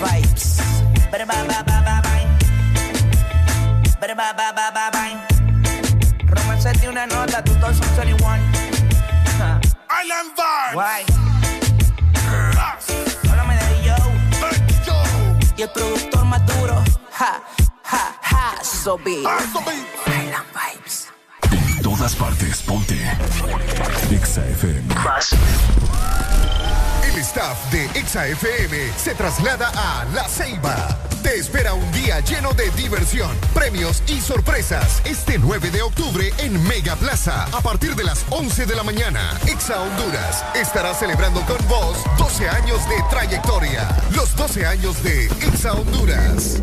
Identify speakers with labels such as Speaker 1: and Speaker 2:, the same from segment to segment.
Speaker 1: vibes. Bye bye bye bye bye bye. Bye bye bye bye bye bye. Romance de una nota 2021. Huh.
Speaker 2: Island vibes.
Speaker 1: Why? De yo. yo. Y el productor más duro. Ja, ja, ja. So big. Island vibes.
Speaker 3: En todas partes, ponte. Exa FM
Speaker 4: el staff de ExaFM se traslada a La Ceiba. Te espera un día lleno de diversión, premios y sorpresas este 9 de octubre en Mega Plaza a partir de las 11 de la mañana. Exa Honduras estará celebrando con vos 12 años de trayectoria, los 12 años de Exa Honduras.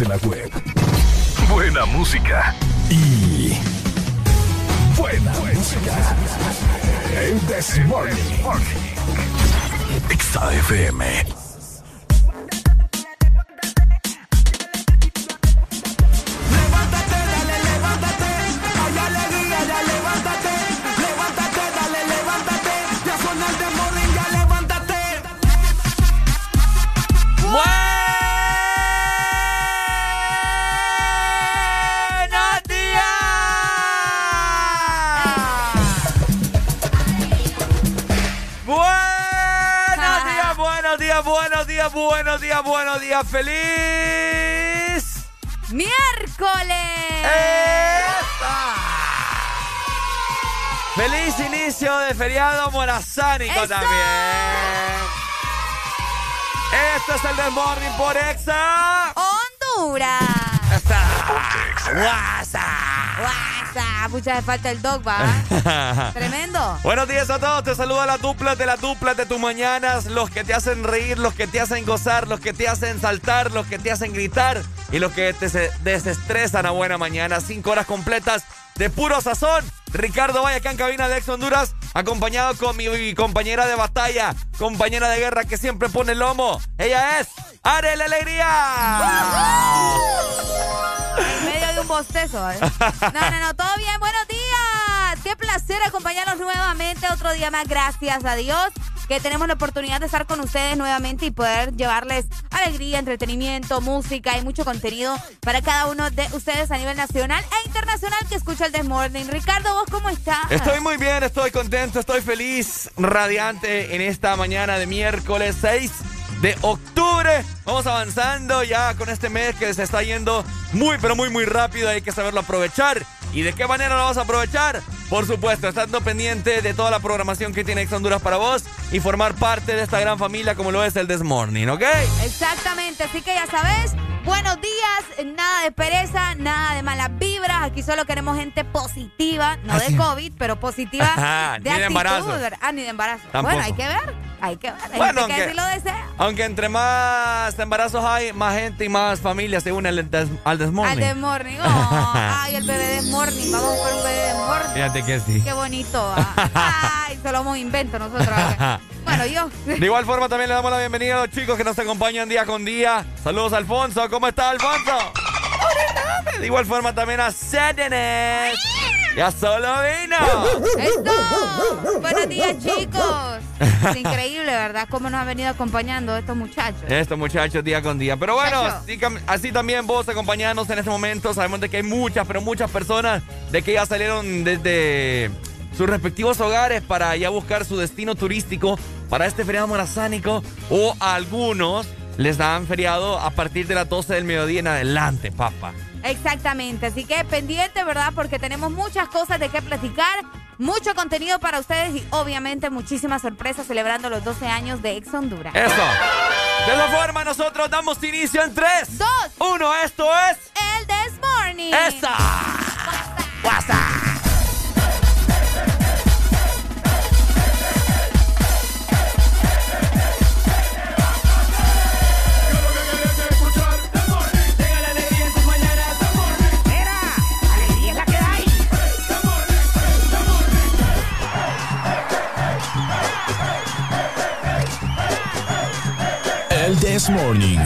Speaker 5: en la
Speaker 3: web.
Speaker 6: También. Esto es el del Morning por Exa.
Speaker 7: Honduras.
Speaker 6: Está.
Speaker 7: WhatsApp. Mucha falta el dog, va. Tremendo.
Speaker 6: Buenos días a todos. Te saluda la dupla de la dupla de tus mañanas. Los que te hacen reír, los que te hacen gozar, los que te hacen saltar, los que te hacen gritar y los que te desestresan a buena mañana. Cinco horas completas de puro sazón. Ricardo vaya acá en cabina de Ex Honduras, acompañado con mi compañera de batalla, compañera de guerra que siempre pone el lomo. Ella es Arel Alegría.
Speaker 7: En medio de un bostezo, ¿eh? No, no, no, todo bien, buenos días. Qué placer acompañarnos nuevamente otro día más, gracias a Dios que tenemos la oportunidad de estar con ustedes nuevamente y poder llevarles alegría, entretenimiento, música y mucho contenido para cada uno de ustedes a nivel nacional e internacional que escucha el Desmorning. Ricardo, ¿vos cómo estás?
Speaker 6: Estoy muy bien, estoy contento, estoy feliz, radiante en esta mañana de miércoles 6 de octubre. Vamos avanzando ya con este mes que se está yendo muy, pero muy, muy rápido. Hay que saberlo aprovechar. ¿Y de qué manera lo vamos a aprovechar? Por supuesto, estando pendiente de toda la programación que tiene Ex Honduras para vos y formar parte de esta gran familia como lo es el This Morning, ¿ok?
Speaker 7: Exactamente, así que ya sabes, buenos días, nada de pereza, nada de malas vibras, aquí solo queremos gente positiva, no de COVID, pero positiva de,
Speaker 6: ni de embarazo.
Speaker 7: Ah, ni de embarazo. Bueno, hay que ver. Hay que ver, hay
Speaker 6: bueno,
Speaker 7: gente que lo desea.
Speaker 6: Aunque entre más embarazos hay, más gente y más familias se unen al, des, al desmorning.
Speaker 7: Al desmorning. Oh, ay, el bebé desmorning. Vamos buscar un bebé desmorning.
Speaker 6: Fíjate que sí.
Speaker 7: Qué bonito. Ah. Solo hemos invento nosotros. bueno, yo.
Speaker 6: De igual forma también le damos la bienvenida a los chicos que nos acompañan día con día. Saludos Alfonso. ¿Cómo está Alfonso? De igual forma también a Sedenes. Ya solo vino.
Speaker 7: ¡Esto! Buenos días, chicos. Es increíble, ¿verdad? Cómo nos han venido acompañando estos muchachos.
Speaker 6: Estos muchachos día con día. Pero bueno, así, también vos acompañándonos en este momento. Sabemos de que hay muchas, pero muchas personas de que ya salieron desde sus respectivos hogares para ya buscar su destino turístico para este feriado morazánico o algunos les dan feriado a partir de las 12 del mediodía en adelante, papá.
Speaker 7: Exactamente, así que pendiente, ¿verdad? Porque tenemos muchas cosas de qué platicar, mucho contenido para ustedes y obviamente muchísimas sorpresas celebrando los 12 años de Ex Honduras.
Speaker 6: Eso. De esa forma nosotros damos inicio en 3, 2, 1. Esto es...
Speaker 7: El This Morning.
Speaker 6: ¡Esa! WhatsApp.
Speaker 8: This Morning.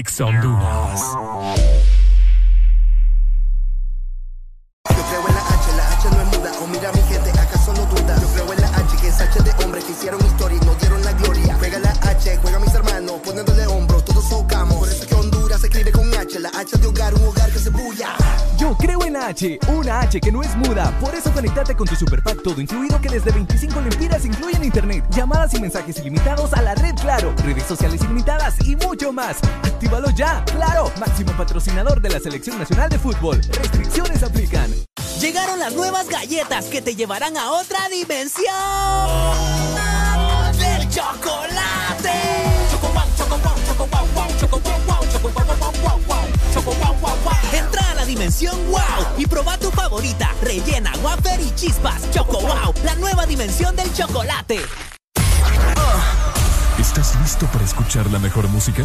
Speaker 9: Ex Honduras.
Speaker 10: Yo creo en la H, la H no es muda. O mira mi gente, acaso no duda. Yo creo en la H, que es H de hombres que hicieron historia y no dieron la gloria. Juega la H, juega mis hermanos, poniéndole hombros, todos socamos. Por eso que Honduras se escribe con H, la H de hogar, un hogar que se bulla.
Speaker 11: Yo creo en la H, una H que no es muda. Por eso conectate con tu superpack todo incluido que desde 25 lempiras incluyen internet, llamadas y mensajes ilimitados a la red Claro, redes sociales ilimitadas y mucho más. ¡Actívalo ya! ¡Claro! Máximo patrocinador de la Selección Nacional de Fútbol. Restricciones aplican.
Speaker 12: Llegaron las nuevas galletas que te llevarán a otra dimensión. ¡Del chocolate! Entra a la dimensión wow y proba tu favorita. Rellena, wafer y chispas. Choco wow, la nueva dimensión del chocolate.
Speaker 9: ¿Estás listo para escuchar la mejor música?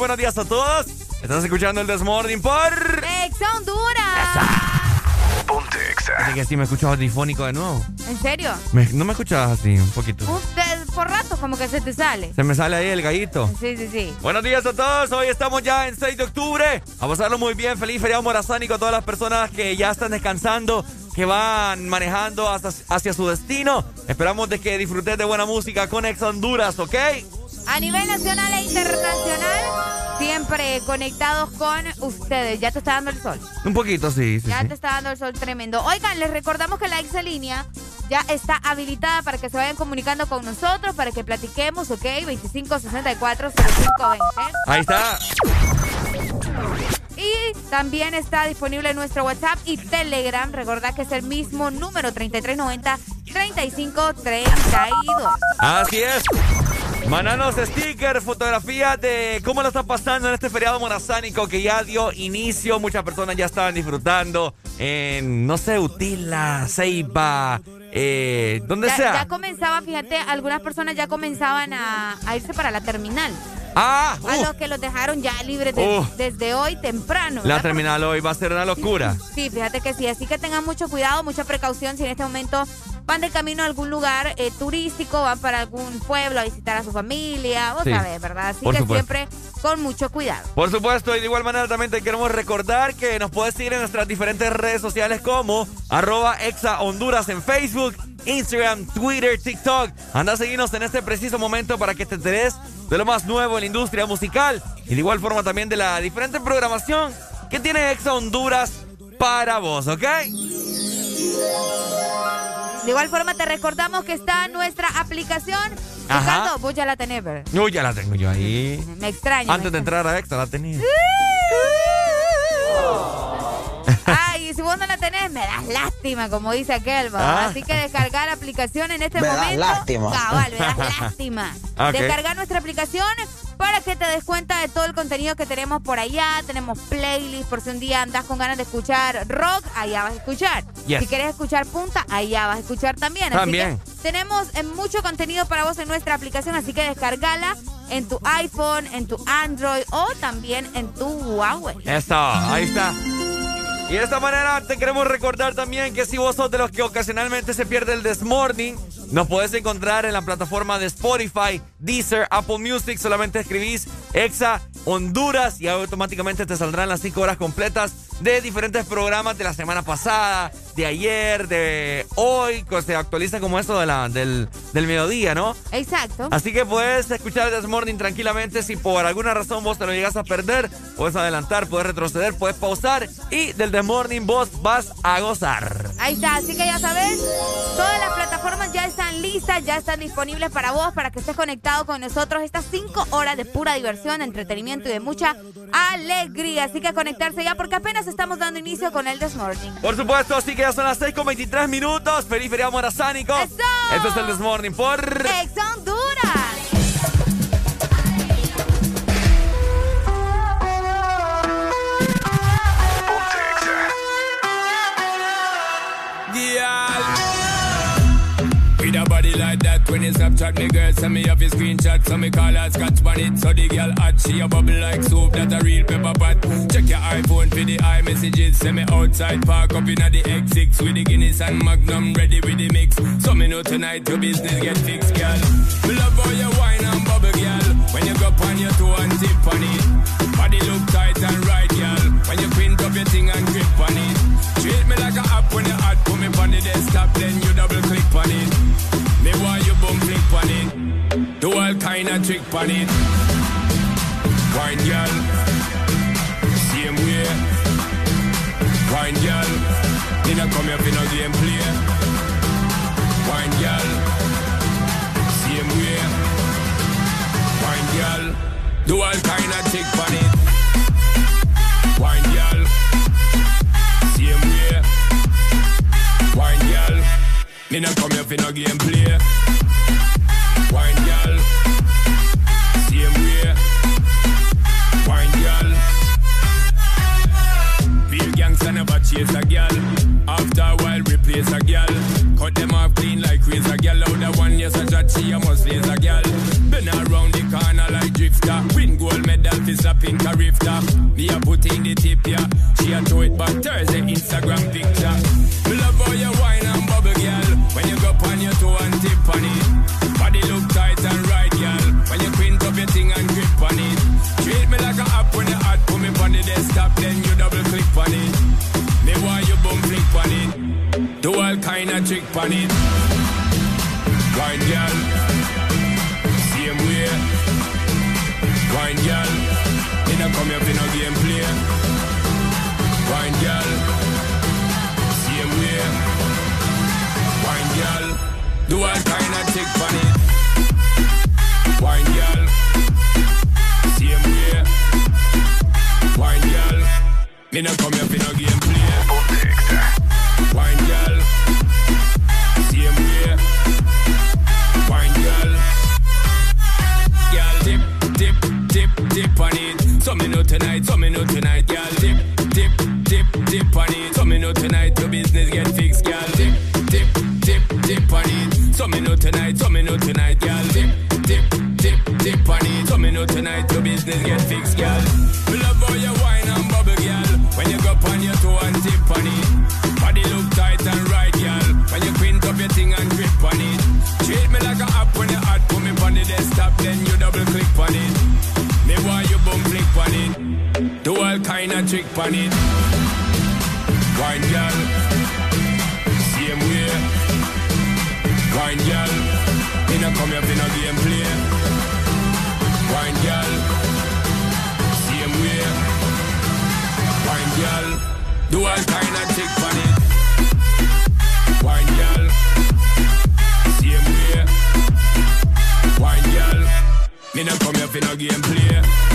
Speaker 6: Buenos días a todos. Estás escuchando el Desmorning por.
Speaker 7: Ex Honduras.
Speaker 8: Ponte Exa.
Speaker 6: Así que sí me escuchas audifónico de nuevo.
Speaker 7: ¿En serio?
Speaker 6: Me- no me escuchas así, un poquito.
Speaker 7: Usted por rato como que se te sale.
Speaker 6: Se me sale ahí el gallito.
Speaker 7: Sí, sí, sí.
Speaker 6: Buenos días a todos, hoy estamos ya en 6 de octubre. A pasarlo muy bien, feliz feriado morazánico a todas las personas que ya están descansando, que van manejando hacia, hacia su destino. Esperamos de que disfrutes de buena música con Ex Honduras, ¿ok?
Speaker 7: A nivel nacional e internacional, siempre conectados con ustedes. Ya te está dando el sol.
Speaker 6: Un poquito, sí, sí.
Speaker 7: Ya
Speaker 6: sí.
Speaker 7: te está dando el sol tremendo. Oigan, les recordamos que la exalínea ya está habilitada para que se vayan comunicando con nosotros, para que platiquemos, ¿ok? 2564-0520.
Speaker 6: Ahí está.
Speaker 7: Y también está disponible en nuestro WhatsApp y Telegram. Recordad que es el mismo número 3390-3532.
Speaker 6: Así es. Mananos sticker, fotografías de cómo lo está pasando en este feriado morazánico que ya dio inicio. Muchas personas ya estaban disfrutando en, no sé, Utila, Ceiba, eh, donde
Speaker 7: Ya,
Speaker 6: sea.
Speaker 7: ya comenzaba, fíjate, algunas personas ya comenzaban a, a irse para la terminal.
Speaker 6: Ah,
Speaker 7: A
Speaker 6: uh,
Speaker 7: los que los dejaron ya libres de-
Speaker 6: Uh.
Speaker 7: desde hoy temprano.
Speaker 6: la terminal hoy va a ser una locura.
Speaker 7: Sí, fíjate que sí. Así que tengan mucho cuidado, mucha precaución si en este momento van de camino a algún lugar eh, turístico, van para algún pueblo a visitar a su familia, vos
Speaker 6: Sí,
Speaker 7: sabés, ¿verdad? Así
Speaker 6: por
Speaker 7: que
Speaker 6: supuesto.
Speaker 7: siempre con mucho cuidado.
Speaker 6: Por supuesto, y de igual manera también te queremos recordar que nos puedes seguir en nuestras diferentes redes sociales como arroba exa Honduras en Facebook, Instagram, Twitter, TikTok. Anda a seguirnos en este preciso momento para que te enteres de lo más nuevo en la industria musical y de igual forma también de la diferente programación que tiene Exa Honduras para vos, ¿ok?
Speaker 7: De igual forma te recordamos que está nuestra aplicación.
Speaker 6: Ajá.
Speaker 7: Ricardo, vos ya la tenés, ¿verdad?
Speaker 6: Uy, ya la tengo yo ahí.
Speaker 7: Me extraña.
Speaker 6: Antes de entrar a Exa la tenía.
Speaker 7: Ay, si vos no la tenés, me das lástima, como dice aquel, ¿va?
Speaker 6: Ah.
Speaker 7: Así que descargar la aplicación en este
Speaker 13: Me das
Speaker 7: momento.
Speaker 13: lástima.
Speaker 7: Cabal, me das lástima. Descargar nuestra aplicación para que te des cuenta de todo el contenido que tenemos por allá. Tenemos playlists, por si un día andas con ganas de escuchar rock, allá vas a escuchar.
Speaker 6: Yes.
Speaker 7: Si quieres escuchar punta, allá vas a escuchar también.
Speaker 6: También.
Speaker 7: Así que tenemos eh, mucho contenido para vos en nuestra aplicación, así que descargala en tu iPhone, en tu Android o también en tu Huawei.
Speaker 6: Eso, ahí está. Y de esta manera te queremos recordar también que si vos sos de los que ocasionalmente se pierde el This Morning, nos podés encontrar en la plataforma de Spotify, Deezer, Apple Music. Solamente escribís Exa Honduras y automáticamente te saldrán las 5 horas completas de diferentes programas de la semana pasada, de ayer, de hoy, que se actualiza como esto de la, del, del mediodía, ¿no?
Speaker 7: Exacto.
Speaker 6: Así que puedes escuchar This Morning tranquilamente. Si por alguna razón vos te lo llegas a perder, puedes adelantar, puedes retroceder, puedes pausar. Y del This Morning vos vas a gozar.
Speaker 7: Ahí está, así que ya sabes, todas las plataformas ya están listas, ya están disponibles para vos, para que estés conectado con nosotros estas cinco horas de pura diversión, de entretenimiento y de mucha alegría. Así que conectarse ya porque apenas estamos dando inicio con el This Morning.
Speaker 6: Por supuesto, así que ya son las 6 con 23 minutos. Feliz feriado morazánico.
Speaker 7: ¡Eso!
Speaker 6: Esto es el This Morning por...
Speaker 7: Ex Honduras.
Speaker 14: Girl, with a body like
Speaker 13: that. When you Snapchat me girl send me off your screenshot so me call her scotch on it so the girl hot she a bubble like soup that a real pepper pot. Check your iPhone for the iMessages. Send me outside park up inna the X6 with the Guinness and Magnum ready with the mix. So me know tonight your business get fixed girl. We love how you wine and bubble girl. When you go on your toe and tip on it. Body look tight and right girl. When you print up your thing and grip on it. Treat me like a app when you hot put me on the desktop then you double click on it kind of trick on it. Wine girl same way. Wine girl me not come here for no game play wine girl same way. Wine girl do all kind of trick on it. Wine girl same way. Wine girl me not come here for no game play Gangster never chase a girl. After a while, replace a girl. Cut them off clean like razor girl. Out the one, yes, a shot, she a must raise a girl. Been around the corner like drifter. Win gold medal for slapping carifta. Me a put in the tip, yeah. She a throw it back Thursday Instagram picture. Me love how you wine and bubble, girl. When you go on your toe and tip on it. Body look tight and right, girl. When you print up your thing and grip on it. Treat me like a app when you hot. Put me on the desktop, then you trick on it. Wine girl, same way. Wine girl, me not come here for no game play. Wine girl, same way. Wine girl, do all kind of trick on it. Wine girl, same way. Wine girl, me not come here for no game play. On it. So me know tonight, so me know tonight, girl dip, dip, dip, dip on it. So me know tonight your business get fixed, girl dip, dip, dip, dip on it. So me know tonight, so me know tonight, girl dip, dip, dip, dip on it. So me know tonight your business get fixed, girl. Trick on it. Wine girl, same way. Wine girl, me not come here for no game play. Wine girl, same way. Wine girl, do all kind of trick on it. Wine girl, same way. Wine girl, me not come here for no game play.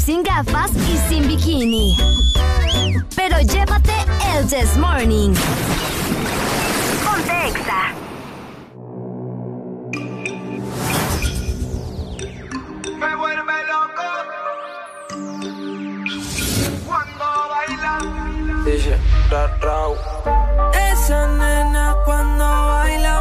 Speaker 15: Sin gafas y sin bikini. Pero llévate el This Morning. Ponte Exa.
Speaker 16: Me vuelve loco cuando baila.
Speaker 17: Dice, ra.
Speaker 9: Esa nena cuando baila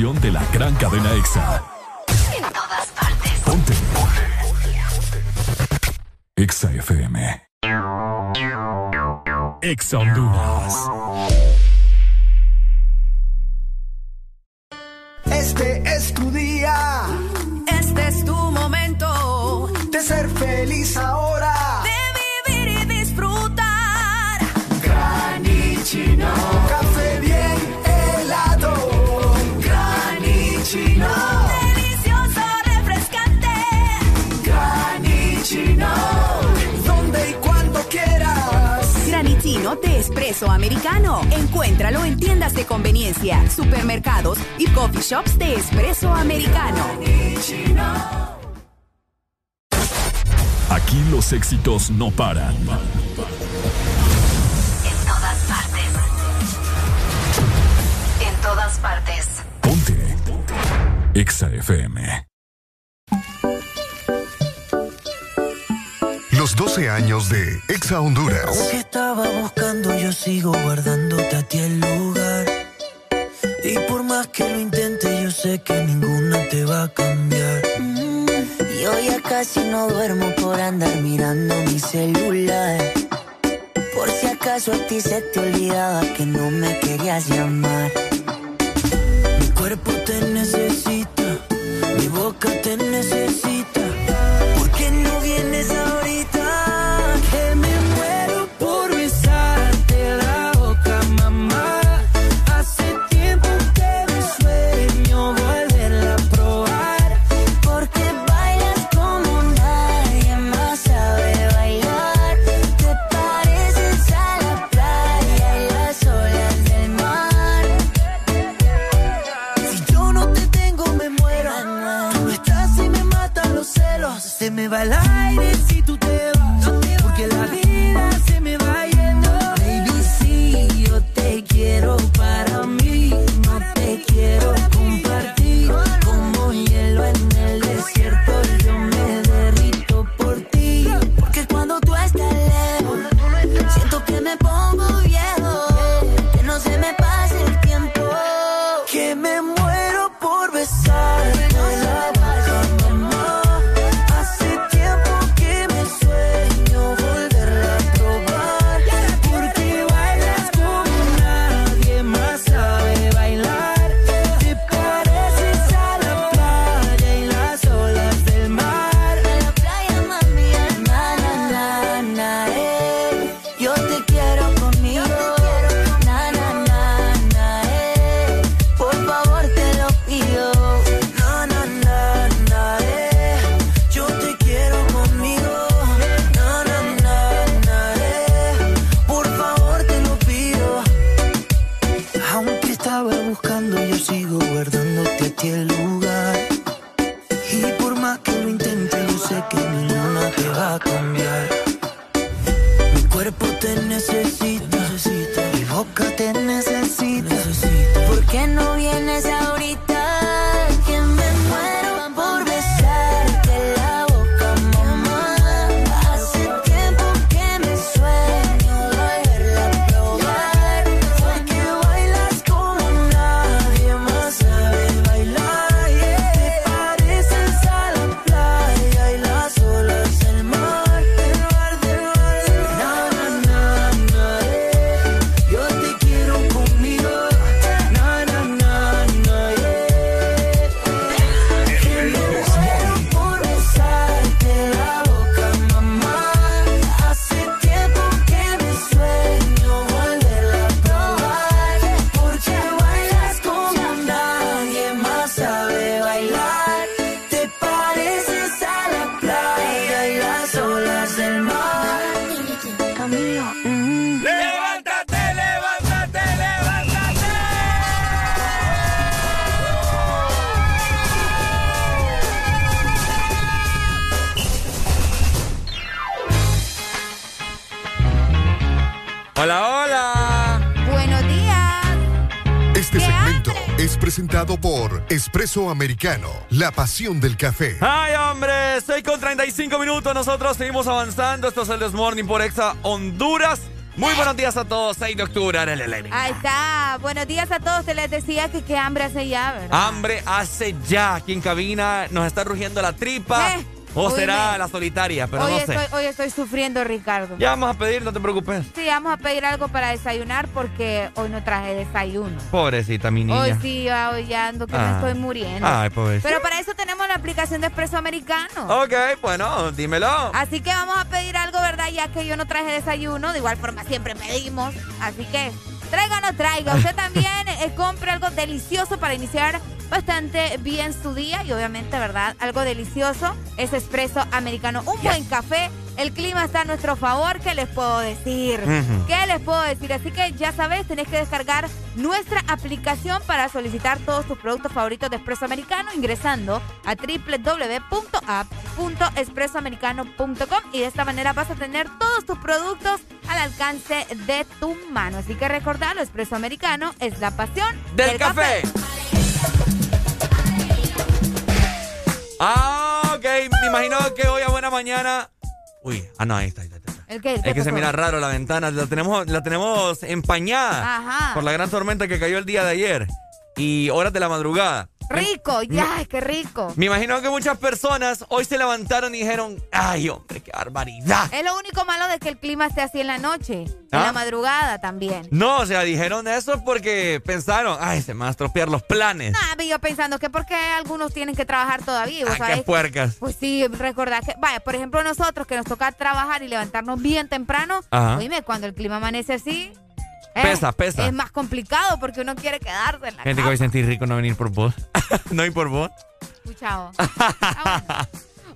Speaker 8: una estación de éxitos no paran.
Speaker 18: Espresso Americano, la pasión del café.
Speaker 6: Ay, hombre, estoy con 35 minutos. Nosotros seguimos avanzando. Esto es el This Morning por Exa Honduras. Muy buenos días a todos, 6 de octubre.
Speaker 7: Ahí está. Buenos días a todos. Se les decía que qué hambre hace ya, ¿verdad?
Speaker 6: Hambre hace ya. Aquí en cabina nos está rugiendo la tripa.
Speaker 7: Eh,
Speaker 6: o será la solitaria, pero
Speaker 7: hoy,
Speaker 6: no sé.
Speaker 7: estoy, hoy estoy sufriendo, Ricardo.
Speaker 6: Ya vamos a pedir, no te preocupes.
Speaker 7: Sí, vamos a pedir algo para desayunar porque hoy no traje desayuno.
Speaker 6: Pobrecita, mi niña.
Speaker 7: Hoy sí, hoy ya ando que me
Speaker 6: Ah.
Speaker 7: estoy muriendo.
Speaker 6: Ay, pobrecita.
Speaker 7: Pero para eso tenemos la aplicación de Expreso Americano.
Speaker 6: Ok, bueno, dímelo.
Speaker 7: Así que vamos a pedir algo, ¿verdad? Ya que yo no traje desayuno. De igual forma siempre pedimos. Así que traiga o no traiga. Usted también eh, compre algo delicioso para iniciar bastante bien su día. Y obviamente, ¿verdad? Algo delicioso es Expreso Americano. Un buen café. El clima está a nuestro favor. ¿Qué les puedo decir? ¿Qué les puedo decir? Así que ya sabes, tenés que descargar nuestra aplicación para solicitar todos tus productos favoritos de Expreso Americano ingresando a www.app.expresoamericano.com y de esta manera vas a tener todos tus productos al alcance de tu mano. Así que recordalo, Expreso Americano es la pasión
Speaker 6: Del café. Ah, ok. Me imagino que hoy a buena mañana. Uy, ah, no, ahí está. ahí está, ahí está.
Speaker 7: ¿El qué? ¿El
Speaker 6: Es que se
Speaker 7: pasó?
Speaker 6: mira raro la ventana. La tenemos, la tenemos empañada
Speaker 7: Ajá.
Speaker 6: por la gran tormenta que cayó el día de ayer y horas de la madrugada.
Speaker 7: Rico, ya, qué rico.
Speaker 6: Me imagino que muchas personas hoy se levantaron y dijeron, ay, hombre, qué barbaridad.
Speaker 7: Es lo único malo de que el clima esté así en la noche, en
Speaker 6: ¿Ah?
Speaker 7: la madrugada también.
Speaker 6: No, o sea, dijeron eso porque pensaron, ay, se me van a estropear los planes.
Speaker 7: Nada, yo pensando que porque algunos tienen que trabajar todavía. ¿vos
Speaker 6: Ah, qué
Speaker 7: sabés?
Speaker 6: puercas.
Speaker 7: Pues sí, recordad que, vaya, por ejemplo, nosotros que nos toca trabajar y levantarnos bien temprano,
Speaker 6: Ajá.
Speaker 7: oíme, cuando el clima amanece así, eh,
Speaker 6: Pesa, pesa.
Speaker 7: Es más complicado porque uno quiere quedarse en la
Speaker 6: Gente que
Speaker 7: cama.
Speaker 6: hoy sentí rico no venir por vos. no ir por vos.
Speaker 7: Escuchado. Ah,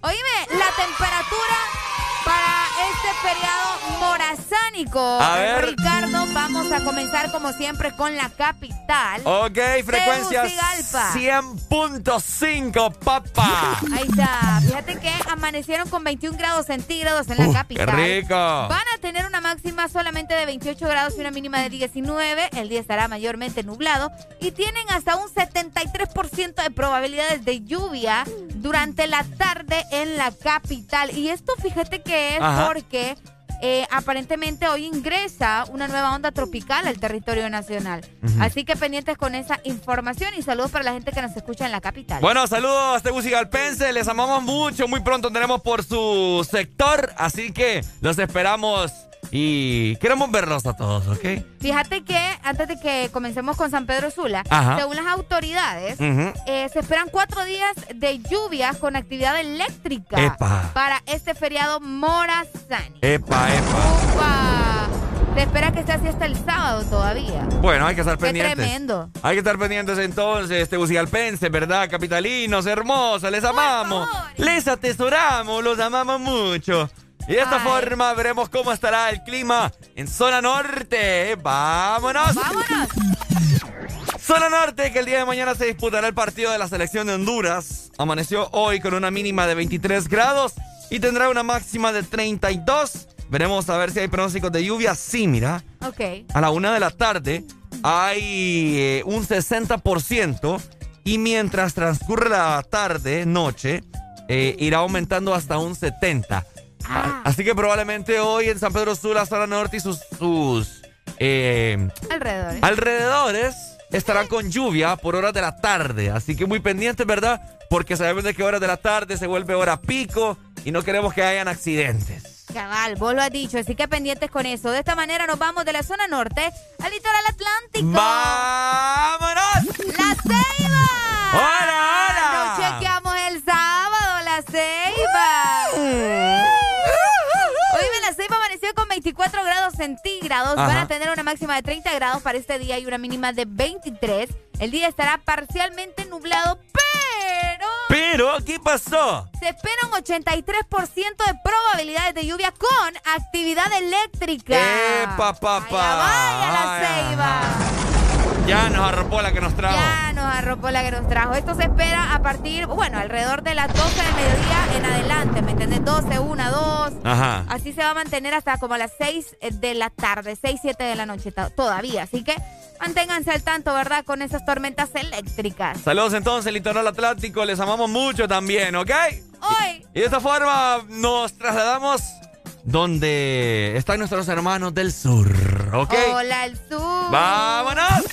Speaker 7: Oíme, la temperatura para este feriado morazánico.
Speaker 6: A ver.
Speaker 7: Ricardo, vamos a comenzar como siempre con la capital.
Speaker 6: Ok, frecuencia
Speaker 7: Tegucigalpa.
Speaker 6: 100.5, papá.
Speaker 7: Ahí está. Fíjate que amanecieron con 21 grados centígrados en la capital.
Speaker 6: qué rico.
Speaker 7: Van a tener una máxima solamente de 28 grados y una mínima de 19. El día estará mayormente nublado. Y tienen hasta un 73% de probabilidades de lluvia durante la tarde en la capital. Y esto fíjate que es
Speaker 19: Ajá.
Speaker 7: porque eh, aparentemente hoy ingresa una nueva onda tropical al territorio nacional. Así que pendientes con esa información y saludos para la gente que nos escucha en la capital.
Speaker 6: Bueno, saludos Tegucigalpense, les amamos mucho. Muy pronto tenemos por su sector, así que los esperamos y queremos verlos a todos, ¿ok?
Speaker 7: Fíjate que antes de que comencemos con San Pedro Sula,
Speaker 6: Ajá.
Speaker 7: según las autoridades, eh, se esperan cuatro días de lluvias con actividad eléctrica
Speaker 6: Epa.
Speaker 7: para este feriado Morazani.
Speaker 6: Epa, epa.
Speaker 7: Se espera que sea así hasta el sábado todavía.
Speaker 6: Bueno, hay que estar
Speaker 7: Qué
Speaker 6: pendientes.
Speaker 7: tremendo.
Speaker 6: Hay que estar pendientes entonces, Tegucigalpense, ¿verdad? Capitalinos, hermosos, les amamos. Les atesoramos, los amamos mucho. Y de esta
Speaker 7: Ay.
Speaker 6: forma veremos cómo estará el clima en zona norte. ¡Vámonos!
Speaker 7: ¡Vámonos!
Speaker 6: Zona norte, que el día de mañana se disputará el partido de la selección de Honduras. Amaneció hoy con una mínima de 23 grados y tendrá una máxima de 32. Veremos a ver si hay pronósticos de lluvia. Sí, mira.
Speaker 7: Ok.
Speaker 6: A la una de la tarde hay eh, un 60% y mientras transcurre la tarde, noche, eh, irá aumentando hasta un 70%. A- Así que probablemente hoy en San Pedro Sula, zona norte y sus, sus eh,
Speaker 7: Alrededor. ¿eh?
Speaker 6: alrededores estarán con lluvia por horas de la tarde. Así que muy pendientes, ¿verdad? Porque sabemos de que horas de la tarde se vuelve hora pico y no queremos que hayan accidentes.
Speaker 7: Cabal, vos lo has dicho, así que pendientes con eso. De esta manera nos vamos de la zona norte al litoral atlántico.
Speaker 6: ¡Vámonos!
Speaker 7: ¡La Ceiba!
Speaker 6: ¡Hola, hola!
Speaker 7: Nos chequeamos el sábado, La Ceiba. Amaneció con 24 grados centígrados. Van a tener una máxima de 30 grados para este día y una mínima de 23. El día estará parcialmente nublado, pero...
Speaker 6: Pero, ¿qué pasó?
Speaker 7: Se espera un 83% de probabilidades de lluvia con actividad eléctrica.
Speaker 6: ¡Epa, papá!
Speaker 7: Vaya la ceiba.
Speaker 6: Ya nos arropó la que nos trajo.
Speaker 7: Ya nos arropó la que nos trajo. Esto se espera a partir, bueno, alrededor de las 12 del mediodía en adelante, ¿me entiendes? 12, 1, 2.
Speaker 6: Ajá.
Speaker 7: Así se va a mantener hasta como las 6 de la tarde, 6, 7 de la noche to- todavía. Así que manténganse al tanto, ¿verdad? Con esas tormentas eléctricas.
Speaker 6: Saludos entonces, Litoral Atlántico. Les amamos mucho también, ¿ok?
Speaker 7: Hoy.
Speaker 6: Y de esta forma nos trasladamos donde están nuestros hermanos del sur, ¿ok?
Speaker 7: Hola, el sur.
Speaker 6: ¡Vámonos!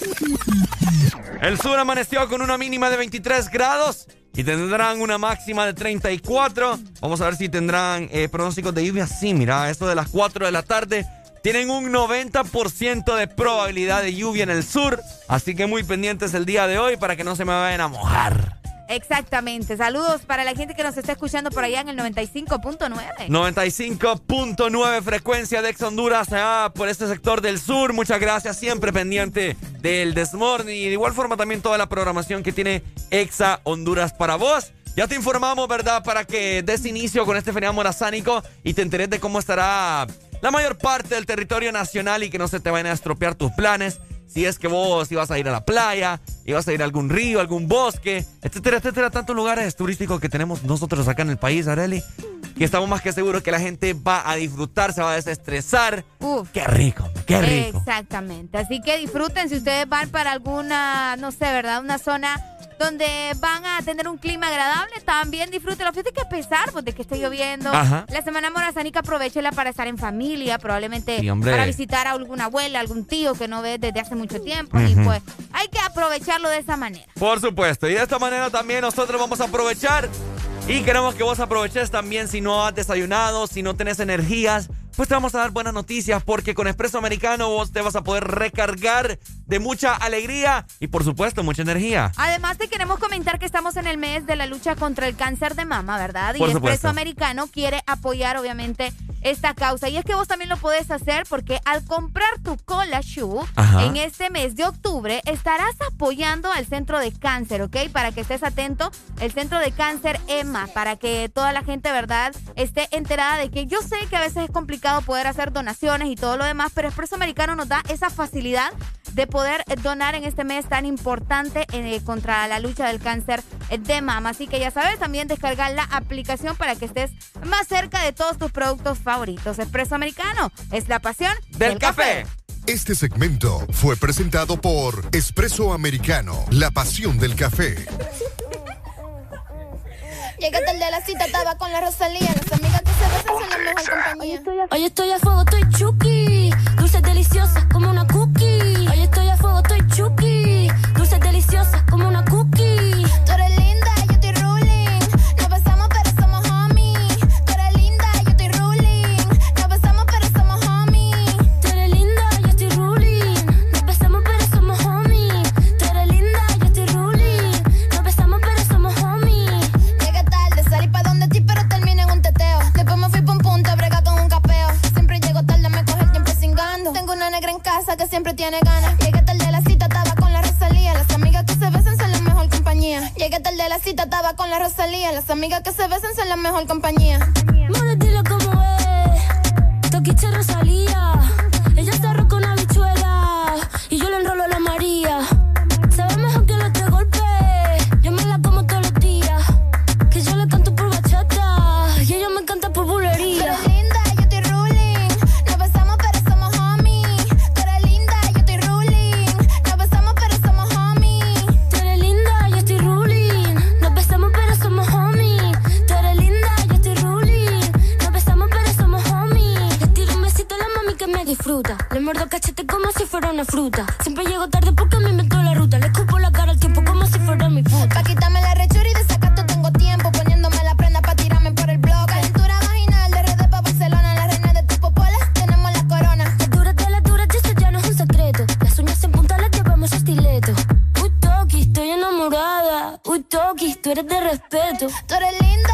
Speaker 6: El sur amaneció con una mínima de 23 grados y tendrán una máxima de 34. Vamos a ver si tendrán eh, pronósticos de lluvia. Sí, mira, esto de las 4 de la tarde. Tienen un 90% de probabilidad de lluvia en el sur. Así que muy pendientes el día de hoy para que no se me vayan a mojar.
Speaker 7: Exactamente. Saludos para la gente que nos está escuchando por allá en el 95.9.
Speaker 6: 95.9 frecuencia de Ex Honduras allá por este sector del sur. Muchas gracias. Siempre pendiente del Desmorning y de igual forma también toda la programación que tiene Exa Honduras para vos. Ya te informamos, ¿verdad? Para que des inicio con este feriado morazánico y te enteres de cómo estará la mayor parte del territorio nacional y que no se te vayan a estropear tus planes. Si es que vos ibas a ir a la playa, ibas a ir a algún río, algún bosque, etcétera, etcétera, tantos lugares turísticos que tenemos nosotros acá en el país, Areli, que estamos más que seguros que la gente va a disfrutar, se va a desestresar.
Speaker 7: Uf.
Speaker 6: Qué rico, qué rico.
Speaker 7: Exactamente. Así que disfruten si ustedes van para alguna, no sé, ¿verdad? Una zona donde van a tener un clima agradable, también disfrútenlo. Fíjate que a pesar pues, de que esté lloviendo,
Speaker 6: Ajá.
Speaker 7: la semana morazánica aprovechela para estar en familia, probablemente
Speaker 6: Sí,
Speaker 7: para visitar a alguna abuela, algún tío que no ves desde hace mucho tiempo. Y pues hay que aprovecharlo de esa manera.
Speaker 6: Por supuesto. Y de esta manera también nosotros vamos a aprovechar. Y queremos que vos aproveches también si no has desayunado, si no tenés energías. Pues te vamos a dar buenas noticias porque con Espresso Americano vos te vas a poder recargar de mucha alegría y por supuesto mucha energía.
Speaker 7: Además te queremos comentar que estamos en el mes de la lucha contra el cáncer de mama, ¿verdad?
Speaker 6: Por
Speaker 7: y
Speaker 6: supuesto.
Speaker 7: Espresso Americano quiere apoyar obviamente esta causa. Y es que vos también lo podés hacer porque al comprar tu Cola Shoe
Speaker 6: Ajá.
Speaker 7: en este mes de octubre estarás apoyando al centro de cáncer, ¿ok? Para que estés atento, el centro de cáncer EMA, para que toda la gente, ¿verdad?, esté enterada de que yo sé que a veces es complicado poder hacer donaciones y todo lo demás, pero Espresso Americano nos da esa facilidad de poder donar en este mes tan importante eh, contra la lucha del cáncer de mama. Así que ya sabes, también descargar la aplicación para que estés más cerca de todos tus productos favoritos. Espresso Americano es la pasión
Speaker 6: Del café.
Speaker 18: Este segmento fue presentado por Espresso Americano, la pasión del café.
Speaker 19: Llegué tarde a la cita, estaba con la Rosalía. Las amigas que se besan son la mejor compañía. Hoy estoy a fuego, estoy chuki. Dulces deliciosas como una cookie. Hoy estoy a fuego, estoy chuki. Dulces deliciosas como una cookie. Que siempre tiene ganas. Llegué tarde a la cita, estaba con la Rosalía. Las amigas que se besan son la mejor compañía. Llegué tarde a la cita, estaba con la Rosalía. Las amigas que se besan son la mejor compañía. Mora, dile cómo es. Toquiche Rosalía. Ella está roca con habichuela. Y yo le enrolo a la María. Muerdo cachete como si fuera una fruta. Siempre llego tarde porque me inventó la ruta. Le escupo la cara al tiempo como si fuera mi puta. Pa' quitarme la rechura y de sacato tengo tiempo. Poniéndome la prenda pa' tirarme por el blog. Calentura vaginal de RD pa' Barcelona. La reina de tu popola, tenemos la corona. La dura de la dura, eso ya no es un secreto. Las uñas en punta las llevamos estileto. Uy, Toki, estoy enamorada. Uy, Toki, tú eres de respeto. Tú eres linda,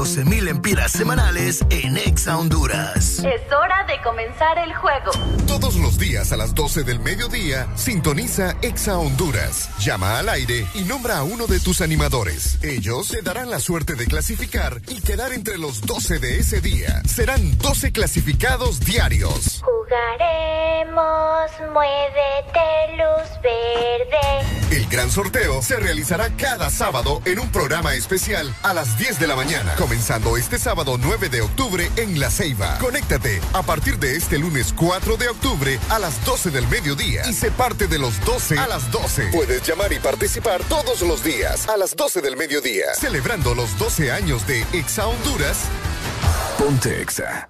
Speaker 8: 12.000 empiras semanales en Exa Honduras.
Speaker 20: Es hora de comenzar el juego.
Speaker 18: Todos los días a las 12 del mediodía, sintoniza Exa Honduras. Llama al aire y nombra a uno de tus animadores. Ellos te darán la suerte de clasificar y quedar entre los 12 de ese día. Serán 12 clasificados diarios.
Speaker 19: Jugaré
Speaker 21: Juguemos, muévete, luz verde.
Speaker 18: El gran sorteo se realizará cada sábado en un programa especial a las 10 de la mañana, comenzando este sábado 9 de octubre en La Ceiba. Conéctate a partir de este lunes 4 de octubre a las 12 del mediodía y se parte de los 12 a las 12. Puedes llamar y participar todos los días a las 12 del mediodía, celebrando los 12 años de Exa Honduras.
Speaker 3: Ponte Exa.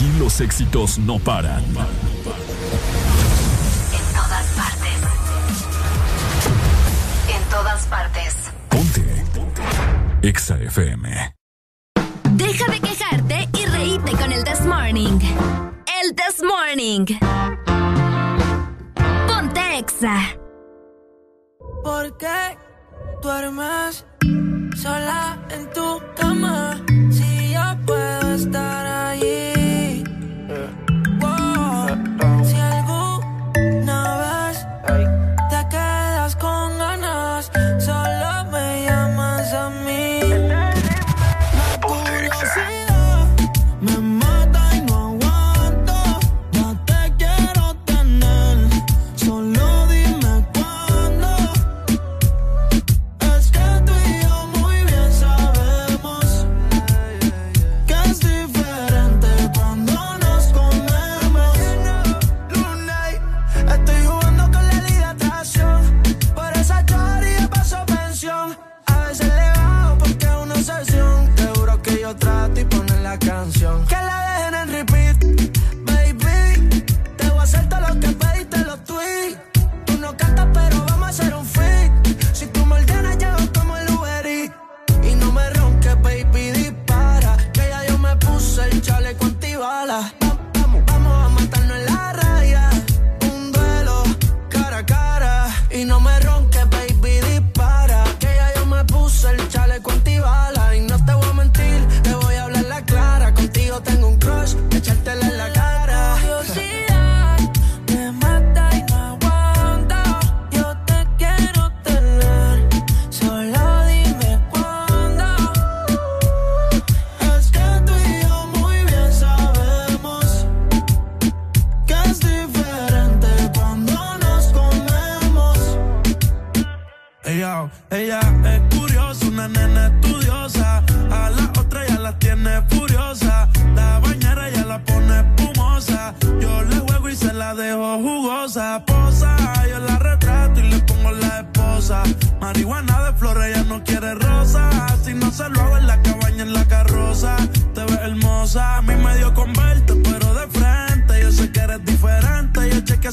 Speaker 3: Aquí los éxitos no paran.
Speaker 22: En todas partes. En todas partes.
Speaker 3: Exa FM.
Speaker 15: Deja de quejarte y reíte con el This Morning. El This Morning. Ponte Exa.
Speaker 4: ¿Por qué duermes sola en tu cama? Si yo puedo estar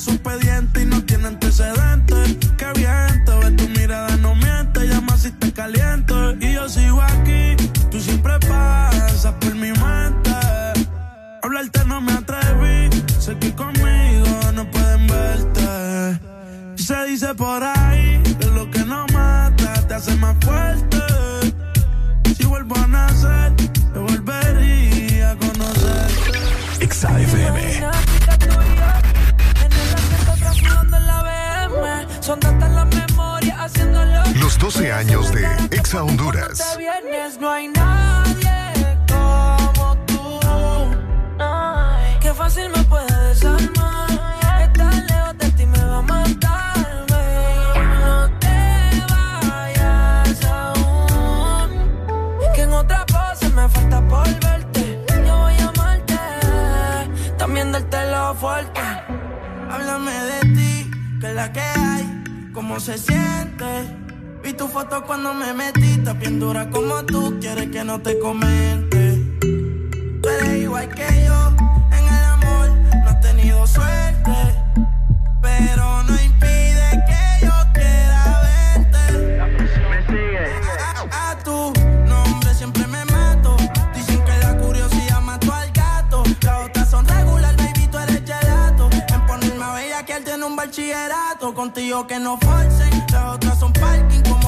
Speaker 4: diferente. Yo no
Speaker 14: hay nadie como tú. Qué fácil me puede desarmar. Estar lejos de ti me va a matar, babe. No te vayas aún. Que en otra pose me falta por verte. Yo voy a amarte. También darte lo fuerte. Háblame de ti, que es la que hay. Cómo se siente. Foto cuando me metiste bien dura como tú, quieres que no te comente. Tú eres igual que yo, en el amor no has tenido suerte, pero no impide que yo quiera verte. A, a tu nombre siempre me mato, dicen que la curiosidad mató al gato. Las otras son regular, baby, tú eres gelato. En ponerme a bella que él tiene un bachillerato, contigo que no forcen. Las otras son parking, como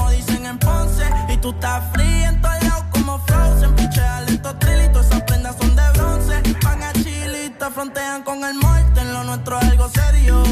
Speaker 14: en. Y tú estás fría en todos lados como Frozen. Pichea lento trilito, esas prendas son de bronce. Van a chilita, frontean con el muerte. En lo nuestro es algo serio.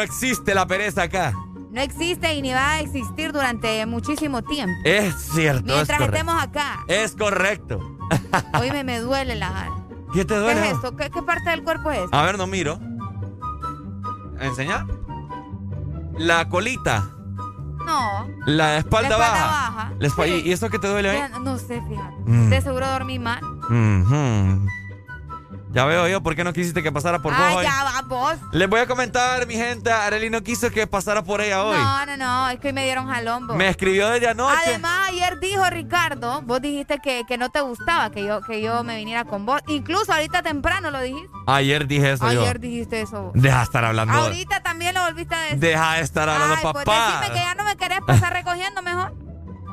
Speaker 14: No
Speaker 6: existe la pereza acá.
Speaker 7: No existe y ni va a existir durante muchísimo tiempo.
Speaker 6: Es cierto.
Speaker 7: Mientras
Speaker 6: es
Speaker 7: estemos acá.
Speaker 6: Es correcto.
Speaker 7: Hoy me, me duele la
Speaker 6: ¿Qué te
Speaker 7: ¿Qué
Speaker 6: duele?
Speaker 7: es esto? ¿Qué, qué parte del cuerpo es?
Speaker 6: A ver, no miro. ¿Enseña? La colita.
Speaker 7: No.
Speaker 6: La espalda,
Speaker 7: La espalda
Speaker 6: baja.
Speaker 7: baja.
Speaker 6: La espa-
Speaker 7: Sí.
Speaker 6: ¿Y eso que te duele
Speaker 7: Ya,
Speaker 6: ahí?
Speaker 7: no sé, fíjate.
Speaker 6: Mm.
Speaker 7: De seguro dormí mal.
Speaker 6: Ujú. Ya veo yo por qué no quisiste que pasara por vos
Speaker 7: Ay,
Speaker 6: hoy.
Speaker 7: ya vos.
Speaker 6: Les voy a comentar, mi gente. Arely no quiso que pasara por ella hoy.
Speaker 7: No, no, no. Es que hoy me dieron jalón, vos.
Speaker 6: Me escribió desde anoche.
Speaker 7: Además, ayer dijo Ricardo, vos dijiste que, que no te gustaba que yo, que yo me viniera con vos. Incluso ahorita temprano lo dijiste.
Speaker 6: Ayer dije eso yo.
Speaker 7: Ayer dijiste eso vos.
Speaker 6: Deja de estar hablando.
Speaker 7: Ahorita también lo volviste a decir.
Speaker 6: Deja de estar hablando,
Speaker 7: Ay, pues
Speaker 6: papá.
Speaker 7: decime que ya no me querés pasar recogiendo mejor.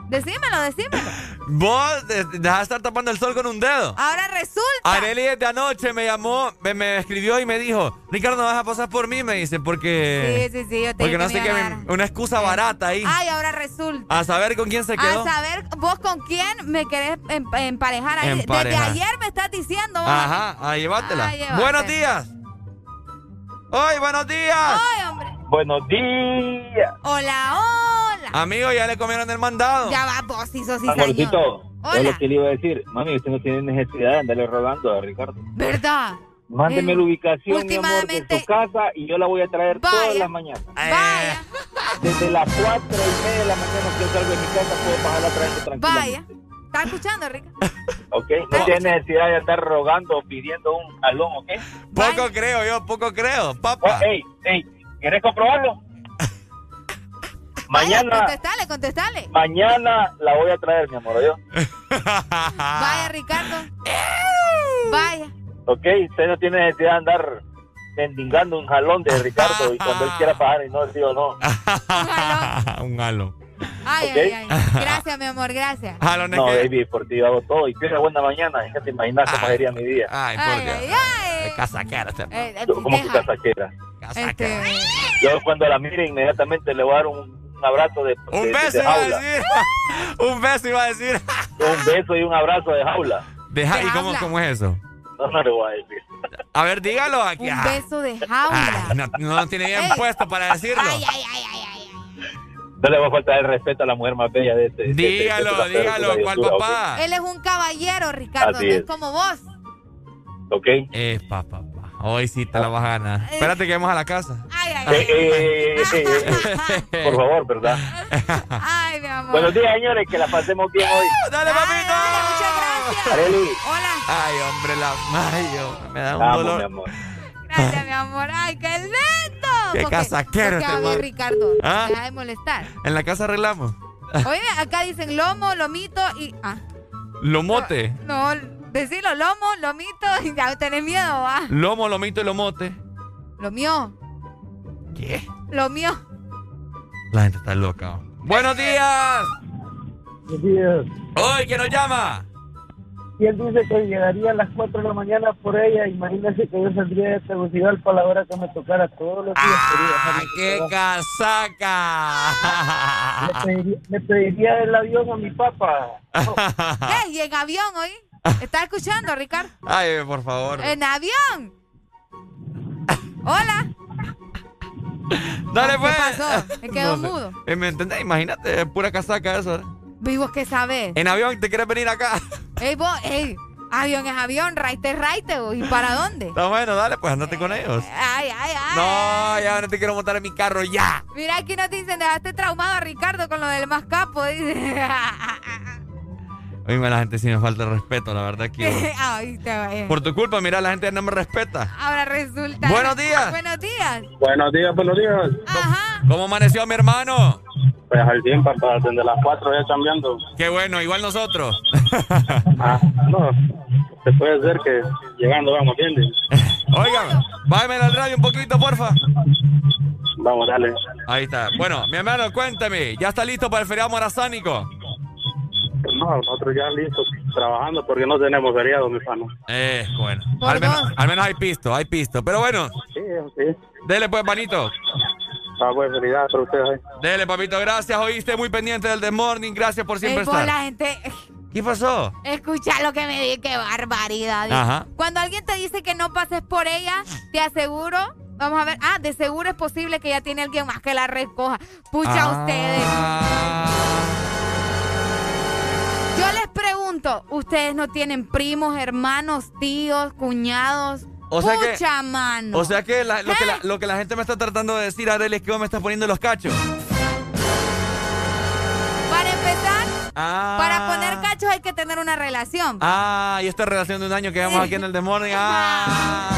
Speaker 7: Decímelo, decímelo.
Speaker 6: Vos de- dejas de estar tapando el sol con un dedo.
Speaker 7: Ahora resulta.
Speaker 6: Areli desde anoche me llamó, me, me escribió y me dijo, Ricardo, ¿no vas a pasar por mí? Me dice, porque...
Speaker 7: Sí, sí, sí, yo te
Speaker 6: Porque no sé qué, una excusa barata ahí.
Speaker 7: Ay, ahora resulta.
Speaker 6: A saber con quién se quedó.
Speaker 7: A saber vos con quién me querés em- emparejar ahí.
Speaker 6: Emparejar.
Speaker 7: Desde ayer me estás diciendo. vos.
Speaker 6: Ajá, a llevártela.
Speaker 7: Ah, llévatela.
Speaker 6: Buenos días. ¡Hoy, buenos días!
Speaker 7: Ay, hombre.
Speaker 23: Buenos días.
Speaker 7: Hola, hola.
Speaker 6: Amigo, ya le comieron el mandado.
Speaker 7: Ya va, vos, sí, sos cizañón.
Speaker 23: Amorcito, yo
Speaker 7: Hola.
Speaker 23: lo que le iba a decir, mami, usted no tiene necesidad de andarle rogando a Ricardo.
Speaker 7: ¿Verdad?
Speaker 23: Mándeme
Speaker 7: Eh,
Speaker 23: la ubicación, mi amor, de su casa y yo la voy a traer
Speaker 7: Vaya.
Speaker 23: todas las mañanas.
Speaker 7: Vaya,
Speaker 23: Desde las 4 y media de la mañana que yo salgo de mi casa, puedo bajarla trayendo
Speaker 7: vaya.
Speaker 23: tranquilamente.
Speaker 7: ¿Estás escuchando, Rica?
Speaker 23: ¿Ok? No tiene necesidad de andar rogando o pidiendo un jalón, ¿ok?
Speaker 6: Poco creo yo, poco creo, papá.
Speaker 23: Oh, ey, ey, ¿quieres comprobarlo? Mañana,
Speaker 7: Contestale, contestale.
Speaker 23: mañana la voy a traer, mi amor, ¿yo?
Speaker 7: Vaya, Ricardo. Vaya.
Speaker 23: ¿Ok? Usted no tiene necesidad de andar mendigando un jalón de Ricardo y cuando él quiera pagar y no sí o no.
Speaker 6: un halo.
Speaker 7: Ay,
Speaker 23: Ok.
Speaker 7: ay, ay. Gracias, mi amor, gracias.
Speaker 6: Jalones
Speaker 23: No,
Speaker 6: que...
Speaker 23: baby, por ti yo hago todo y tiene buena mañana. Es que te imaginas cómo sería mi día.
Speaker 6: Ay, por Dios.
Speaker 7: ay, ay.
Speaker 6: Casaquera este.
Speaker 7: Eh, eh,
Speaker 23: Yo como que
Speaker 7: deja.
Speaker 23: casaquera.
Speaker 7: Este,
Speaker 23: Yo cuando la mire inmediatamente le voy a dar un, un abrazo de,
Speaker 6: Un
Speaker 23: de-
Speaker 6: beso
Speaker 23: de
Speaker 6: iba a
Speaker 23: jaula.
Speaker 6: decir. un beso iba a decir.
Speaker 23: Un beso y un abrazo de jaula.
Speaker 7: De
Speaker 6: ¿Y cómo, es eso?
Speaker 23: No, no le voy a decir.
Speaker 6: A ver, dígalo aquí.
Speaker 7: un
Speaker 6: Ah,
Speaker 7: beso de
Speaker 6: ah,
Speaker 7: jaula.
Speaker 6: no, no lo tiene bien puesto para decirlo.
Speaker 7: Ay, ay, ay, ay, ay.
Speaker 23: No le voy a faltar el respeto a la mujer más bella de este. de este- de este
Speaker 6: Dígalo, dígalo, ¿cuál papá?
Speaker 7: Él es un caballero, Ricardo,
Speaker 23: Así
Speaker 7: no es
Speaker 23: es.
Speaker 7: como vos.
Speaker 23: ¿Ok?
Speaker 6: Eh, papá, papá. Hoy sí te la vas a ganar. Espérate que vamos a la casa.
Speaker 7: Ay, ay,
Speaker 23: Eh, eh, eh, eh, eh, Por favor, ¿verdad?
Speaker 7: ay, mi amor.
Speaker 23: Buenos días, señores, que la pasemos bien hoy.
Speaker 6: ¡Dale, papito!
Speaker 7: dale, muchas gracias.
Speaker 23: Areli,
Speaker 7: Hola.
Speaker 6: Ay, hombre, la mayo. Me da un
Speaker 23: amo, mi
Speaker 6: dolor.
Speaker 23: amor.
Speaker 7: Gracias, mi amor. Ay, qué lindo.
Speaker 6: Qué
Speaker 7: Porque-
Speaker 6: casaquero
Speaker 7: porque,
Speaker 6: este
Speaker 7: a ver. Ricardo,
Speaker 6: ¿Ah?
Speaker 7: deja de molestar.
Speaker 6: En la casa arreglamos.
Speaker 7: Oye, acá dicen lomo, lomito y... Ah,
Speaker 6: Lomote.
Speaker 7: no, decirlo, lomo, lomito y ya tenés miedo, va.
Speaker 6: Lomo, lomito y lomote.
Speaker 7: Lo mío,
Speaker 6: ¿Qué?
Speaker 7: lo mío.
Speaker 6: La gente está loca. ¡Buenos días!
Speaker 23: Buenos días.
Speaker 6: ¡Hoy, quién nos llama!
Speaker 23: Y él dice que llegaría a las 4 de la mañana por ella. Imagínese que yo saldría de Tegucigalpa a la hora que me tocara todos los días.
Speaker 6: ¡Ah, qué casaca!
Speaker 23: Le pediría, le pediría el avión a mi papá.
Speaker 7: ¿Qué? ¿Y en avión, hoy? ¿Estás escuchando, Ricardo?
Speaker 6: Ay, por favor.
Speaker 7: ¿En avión? Hola.
Speaker 6: Dale,
Speaker 7: ¿Qué
Speaker 6: pues.
Speaker 7: pasó? Me
Speaker 6: No sé.
Speaker 7: mudo.
Speaker 6: Eh, ¿Me entendés? Imagínate, es pura casaca eso. ¿eh?
Speaker 7: Vivos que sabes.
Speaker 6: En avión, ¿te quieres venir acá?
Speaker 7: Ey, vos, ey, avión es avión, raite es raite. ¿y para dónde?
Speaker 6: Está bueno, dale, pues andate con ellos.
Speaker 7: Ay, ay, ay.
Speaker 6: No, ya no te quiero montar en mi carro, ya.
Speaker 7: Mira, aquí nos dicen, dejaste traumado a Ricardo con lo del más capo, dice.
Speaker 6: Oíme, la gente sí me falta el respeto, la verdad que...
Speaker 7: Ay, te vaya.
Speaker 6: Por tu culpa, mira, la gente no me respeta.
Speaker 7: Ahora resulta.
Speaker 6: Buenos días.
Speaker 7: Buenos días.
Speaker 23: Buenos días, buenos días.
Speaker 7: Ajá.
Speaker 6: ¿Cómo amaneció mi hermano?
Speaker 23: Pues al tiempo, papá, desde las 4 ya cambiando.
Speaker 6: Qué bueno, igual nosotros.
Speaker 23: Ah, no, se puede ser que llegando vamos, ¿entiendes?
Speaker 6: Oigan, bájame al radio un poquito, porfa.
Speaker 23: Vamos, dale.
Speaker 6: Ahí está. Bueno, mi hermano, cuéntame, ¿ya está listo para el feriado morazánico?
Speaker 23: No, nosotros ya listos trabajando porque no tenemos feriado, mi hermano.
Speaker 6: Eh, bueno. Al menos,
Speaker 7: dos.
Speaker 6: al menos hay pisto, hay pisto. Pero bueno,
Speaker 23: Sí, sí.
Speaker 6: dele pues, manito.
Speaker 23: Ah, pues felicidades para ustedes. eh.
Speaker 6: Dele, papito, gracias. Oíste muy pendiente del The Morning. Gracias por siempre
Speaker 7: Ey, vos,
Speaker 6: estar.
Speaker 7: la gente.
Speaker 6: ¿Qué pasó?
Speaker 7: Escucha lo que me di, qué barbaridad.
Speaker 6: Ajá.
Speaker 7: Cuando alguien te dice que no pases por ella, te aseguro. Vamos a ver. Ah, de seguro es posible que ya tiene alguien más que la recoja. Pucha,
Speaker 6: Ah.
Speaker 7: ustedes. Pregunto, ¿ustedes no tienen primos, hermanos, tíos, cuñados?
Speaker 6: O sea que-
Speaker 7: Pucha, mano.
Speaker 6: O sea que, la- lo, que la, lo que la gente me está tratando de decir, Arely, es que vos me estás poniendo los cachos.
Speaker 7: Para empezar,
Speaker 6: Ah.
Speaker 7: para poner cachos hay que tener una relación.
Speaker 6: Ah, y esta relación de un año que vamos aquí en el The Morning. Ah.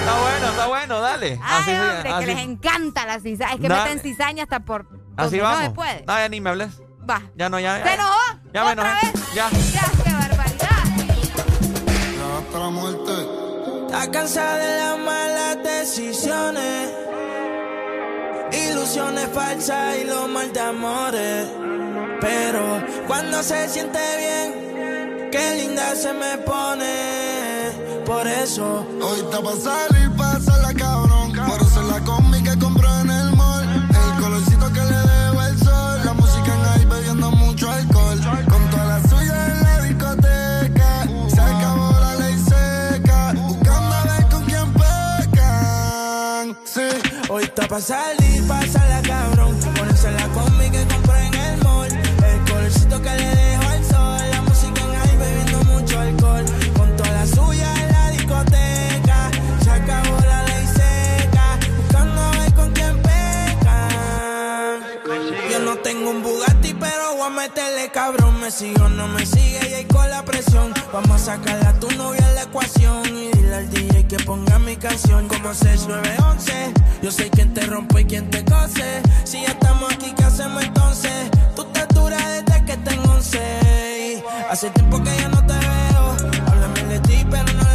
Speaker 6: Está bueno, está bueno, dale.
Speaker 7: Ay,
Speaker 6: Así,
Speaker 7: hombre, que les encanta la cizaña. Es que
Speaker 6: Dale.
Speaker 7: meten cizaña hasta por
Speaker 6: así vamos.
Speaker 7: no se puede.
Speaker 6: Ni me hables.
Speaker 7: Va.
Speaker 6: Ya no, ya.
Speaker 7: ¿Se
Speaker 6: ya,
Speaker 7: enojó?
Speaker 6: Ya me
Speaker 7: ¿Otra
Speaker 6: enojé.
Speaker 7: vez?
Speaker 6: Ya.
Speaker 7: Ya, qué barbaridad.
Speaker 16: Hasta la muerte.
Speaker 14: Está cansada de las malas decisiones. Ilusiones falsas y los mal de amores. Pero cuando se siente bien, qué linda se me pone. Por eso,
Speaker 24: Hoy está pa' salir, la cabrón.
Speaker 14: Está pa' salir, la cabrón. Ponerse la combi que compró en el mall. El colorcito que le cabrón. Me sigue o no me sigue y ahí con la presión. Vamos a sacarle a tu novia la ecuación. Y dile al DJ que ponga mi canción como 6911. Yo sé quién te rompe y quién te cose. Si ya estamos aquí, ¿qué hacemos entonces? Tú estás dura desde que tengo 11. Hace tiempo que ya no te veo. Háblame de ti, pero no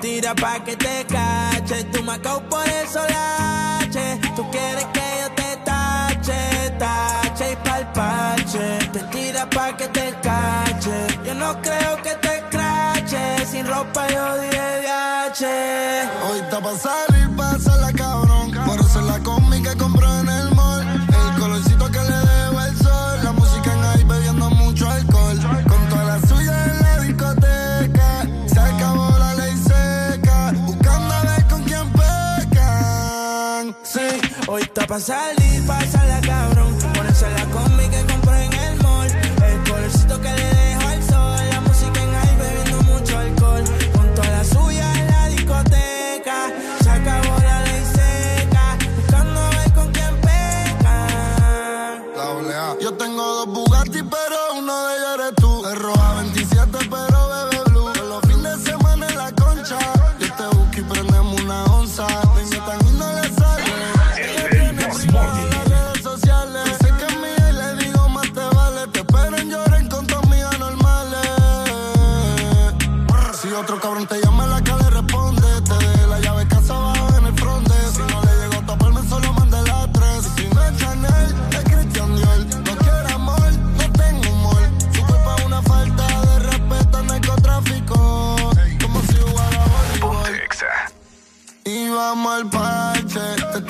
Speaker 14: tira pa' que te cache. Tú me por eso lache. Tú quieres que yo te tache, tache y pa'l parche. Te tira pa' que te cache. Yo no creo que te crache. Sin ropa yo DH.
Speaker 24: Hoy está pa'
Speaker 14: está pa' salir, la cabrón.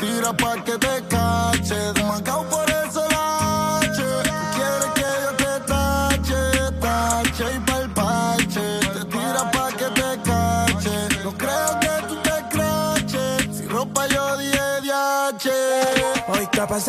Speaker 24: Tira pa' que te cache. Macao por eso la H. Tú quieres que yo te tache, tache y pa'l parche. Te tira pa' que te cache. No creo que tú te craches. Si ropa yo di DH.
Speaker 14: Hoy está pa'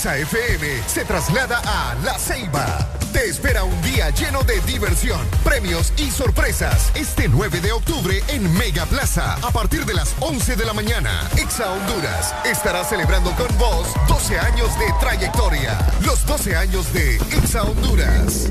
Speaker 8: Exa
Speaker 18: FM se traslada a La Ceiba. Te espera un día lleno de diversión, premios y sorpresas este 9 de octubre en Mega Plaza a partir de las 11 de la mañana. Exa Honduras estará celebrando con vos 12 años de trayectoria. Los 12 años de Exa Honduras.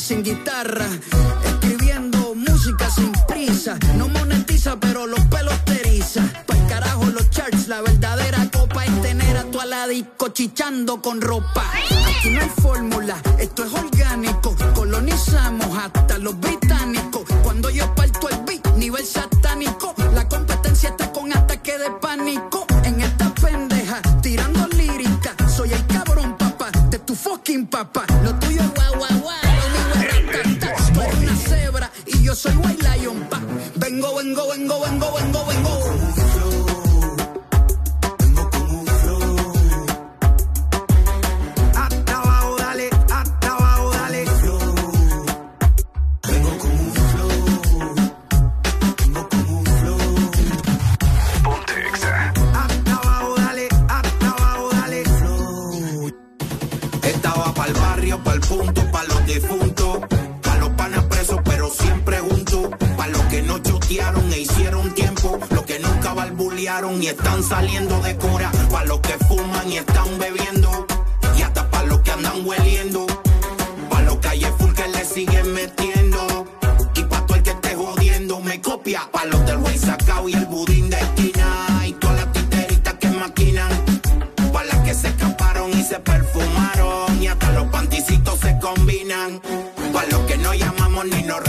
Speaker 25: sin guitarra. Escribiendo música sin prisa, no monetiza, pero los pelos te eriza. Pa'l carajo los charts, la verdadera copa es tener a tu aladico chichando con ropa. Aquí no hay fórmula, esto es orgánico. Colonizamos hasta los británicos. Cuando yo parto el beat, nivel satánico. La competencia está con ataque de pánico. En esta pendeja, tirando lírica. Soy el cabrón, papá, de tu fucking papá. Y
Speaker 16: están saliendo de cura. Pa' los que fuman y están bebiendo. Y hasta pa' los que andan hueliendo. Pa' los calles full que le siguen metiendo. Y pa' todo el que esté jodiendo me copia. Pa' los del güey sacao y el budín de esquina. Y todas las titeritas que maquinan. Pa' las que se escaparon y se perfumaron. Y hasta los panticitos se combinan. Pa' los que no llamamos ni nos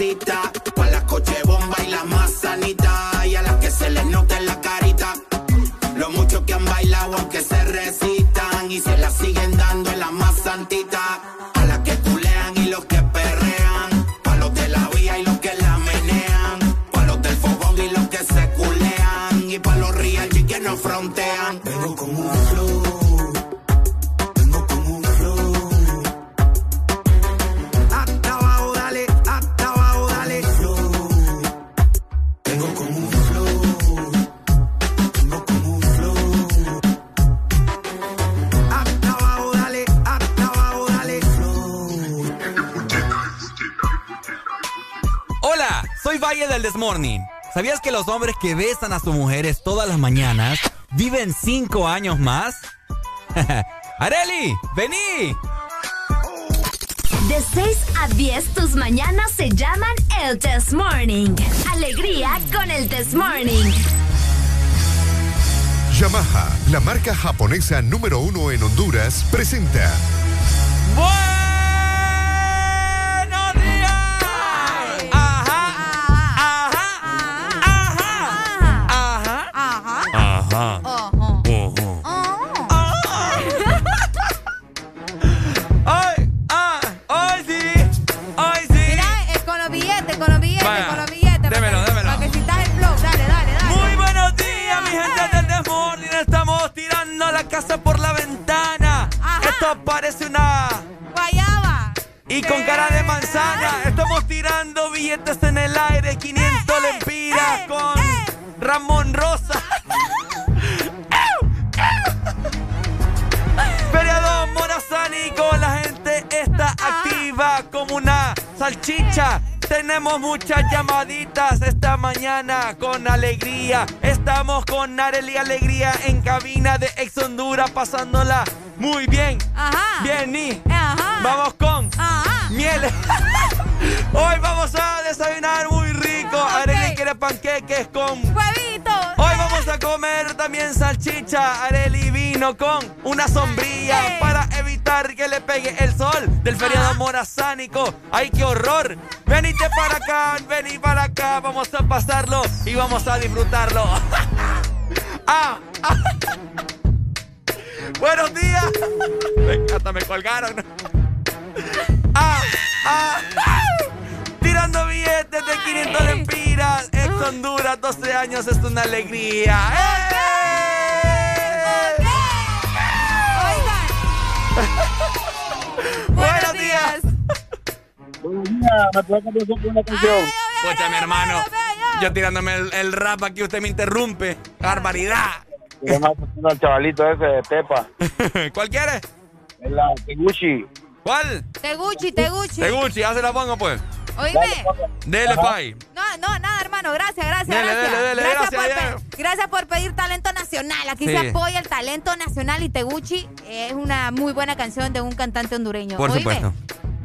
Speaker 16: el exorcista. Pa' las coche bomba y las más sanitas. Y a las que se les nota en la carita. Lo mucho que han bailado aunque se resistan. Y se la siguen dando en la más santita. A las que culean y los que perrean. Pa' los de la vía y los que la menean. Pa' los del fogón y los que se culean. Y pa' los real G que no frontean. Con
Speaker 6: ¿Sabías que los hombres que besan a sus mujeres todas las mañanas viven cinco años más? ¡Areli! ¡Vení!
Speaker 15: De 6 a 10 tus mañanas se llaman el Test Morning. Alegría con el Test Morning.
Speaker 18: Yamaha, la marca japonesa número uno en Honduras, presenta
Speaker 6: ¡Buenos casa por la ventana. Esto parece una.
Speaker 7: Guayaba.
Speaker 6: Y con cara de manzana. Estamos tirando billetes en el aire. 500 lempiras con Ramón Rosa. Feriado Morazani con la gente está activa como una salchicha. Tenemos muchas llamaditas esta mañana con alegría. Estamos con Areli Alegría en cabina de Ex Honduras pasándola muy bien.
Speaker 7: Ajá.
Speaker 6: Bien, y
Speaker 7: Ajá.
Speaker 6: vamos con
Speaker 7: Ajá.
Speaker 6: Miel. Hoy vamos a desayunar muy rico. Areli quiere panqueques con
Speaker 7: Huevitos.
Speaker 6: Hoy vamos a comer también salchicha, areli vino con una sombrilla para evitar que le pegue el sol del feriado morazánico. ¡Ay, qué horror! Venite para acá, vení para acá. Vamos a pasarlo y vamos a disfrutarlo. ah, ah. Buenos días. Hasta me colgaron. Ah, ah, Tirando billetes de 500 lempiras. Ex Honduras, 12 años es una alegría. ¡Eh! Buenos días.
Speaker 26: Buenos días, me puedes complacer con una canción.
Speaker 6: Escucha, mi hermano. Yo tirándome el, el rap aquí, usted me interrumpe. Barbaridad.
Speaker 26: Llama el chavalito ese de Pepa.
Speaker 6: ¿Cuál quiere?
Speaker 26: La Teguchi.
Speaker 6: ¿Cuál?
Speaker 7: Teguchi, Teguchi.
Speaker 6: Teguchi, ya se la pongo pues.
Speaker 7: Oíme.
Speaker 6: Dele. Pai.
Speaker 7: No, no, nada, hermano. Gracias, gracias,
Speaker 6: Dele,
Speaker 7: gracias.
Speaker 6: dele, dele,
Speaker 7: gracias,
Speaker 6: gracias,
Speaker 7: por
Speaker 6: ya.
Speaker 7: pe- gracias por pedir talento nacional. Aquí
Speaker 6: Sí.
Speaker 7: se apoya el talento nacional y Teguchi es una muy buena canción de un cantante hondureño.
Speaker 6: Por
Speaker 7: Oíme.
Speaker 6: supuesto.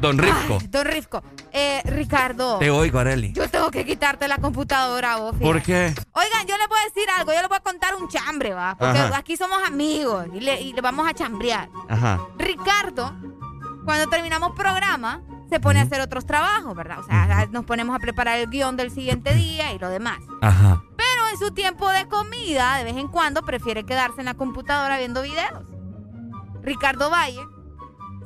Speaker 6: Don Rifco.
Speaker 7: Ay, don Rifco. Eh, Ricardo.
Speaker 6: Te oigo, Areli.
Speaker 7: Yo tengo que quitarte la computadora, vos. fíjate.
Speaker 6: ¿Por qué?
Speaker 7: Oigan, yo les voy a decir algo. Yo les voy a contar un chambre, ¿va? Porque
Speaker 6: Ajá.
Speaker 7: aquí somos amigos y le, y le vamos a chambrear.
Speaker 6: Ajá.
Speaker 7: Ricardo, cuando terminamos programa, se pone a hacer otros trabajos, ¿verdad? O sea, nos ponemos a preparar el guion del siguiente día y lo demás.
Speaker 6: Ajá.
Speaker 7: Pero en su tiempo de comida, de vez en cuando, prefiere quedarse en la computadora viendo videos. Ricardo Valle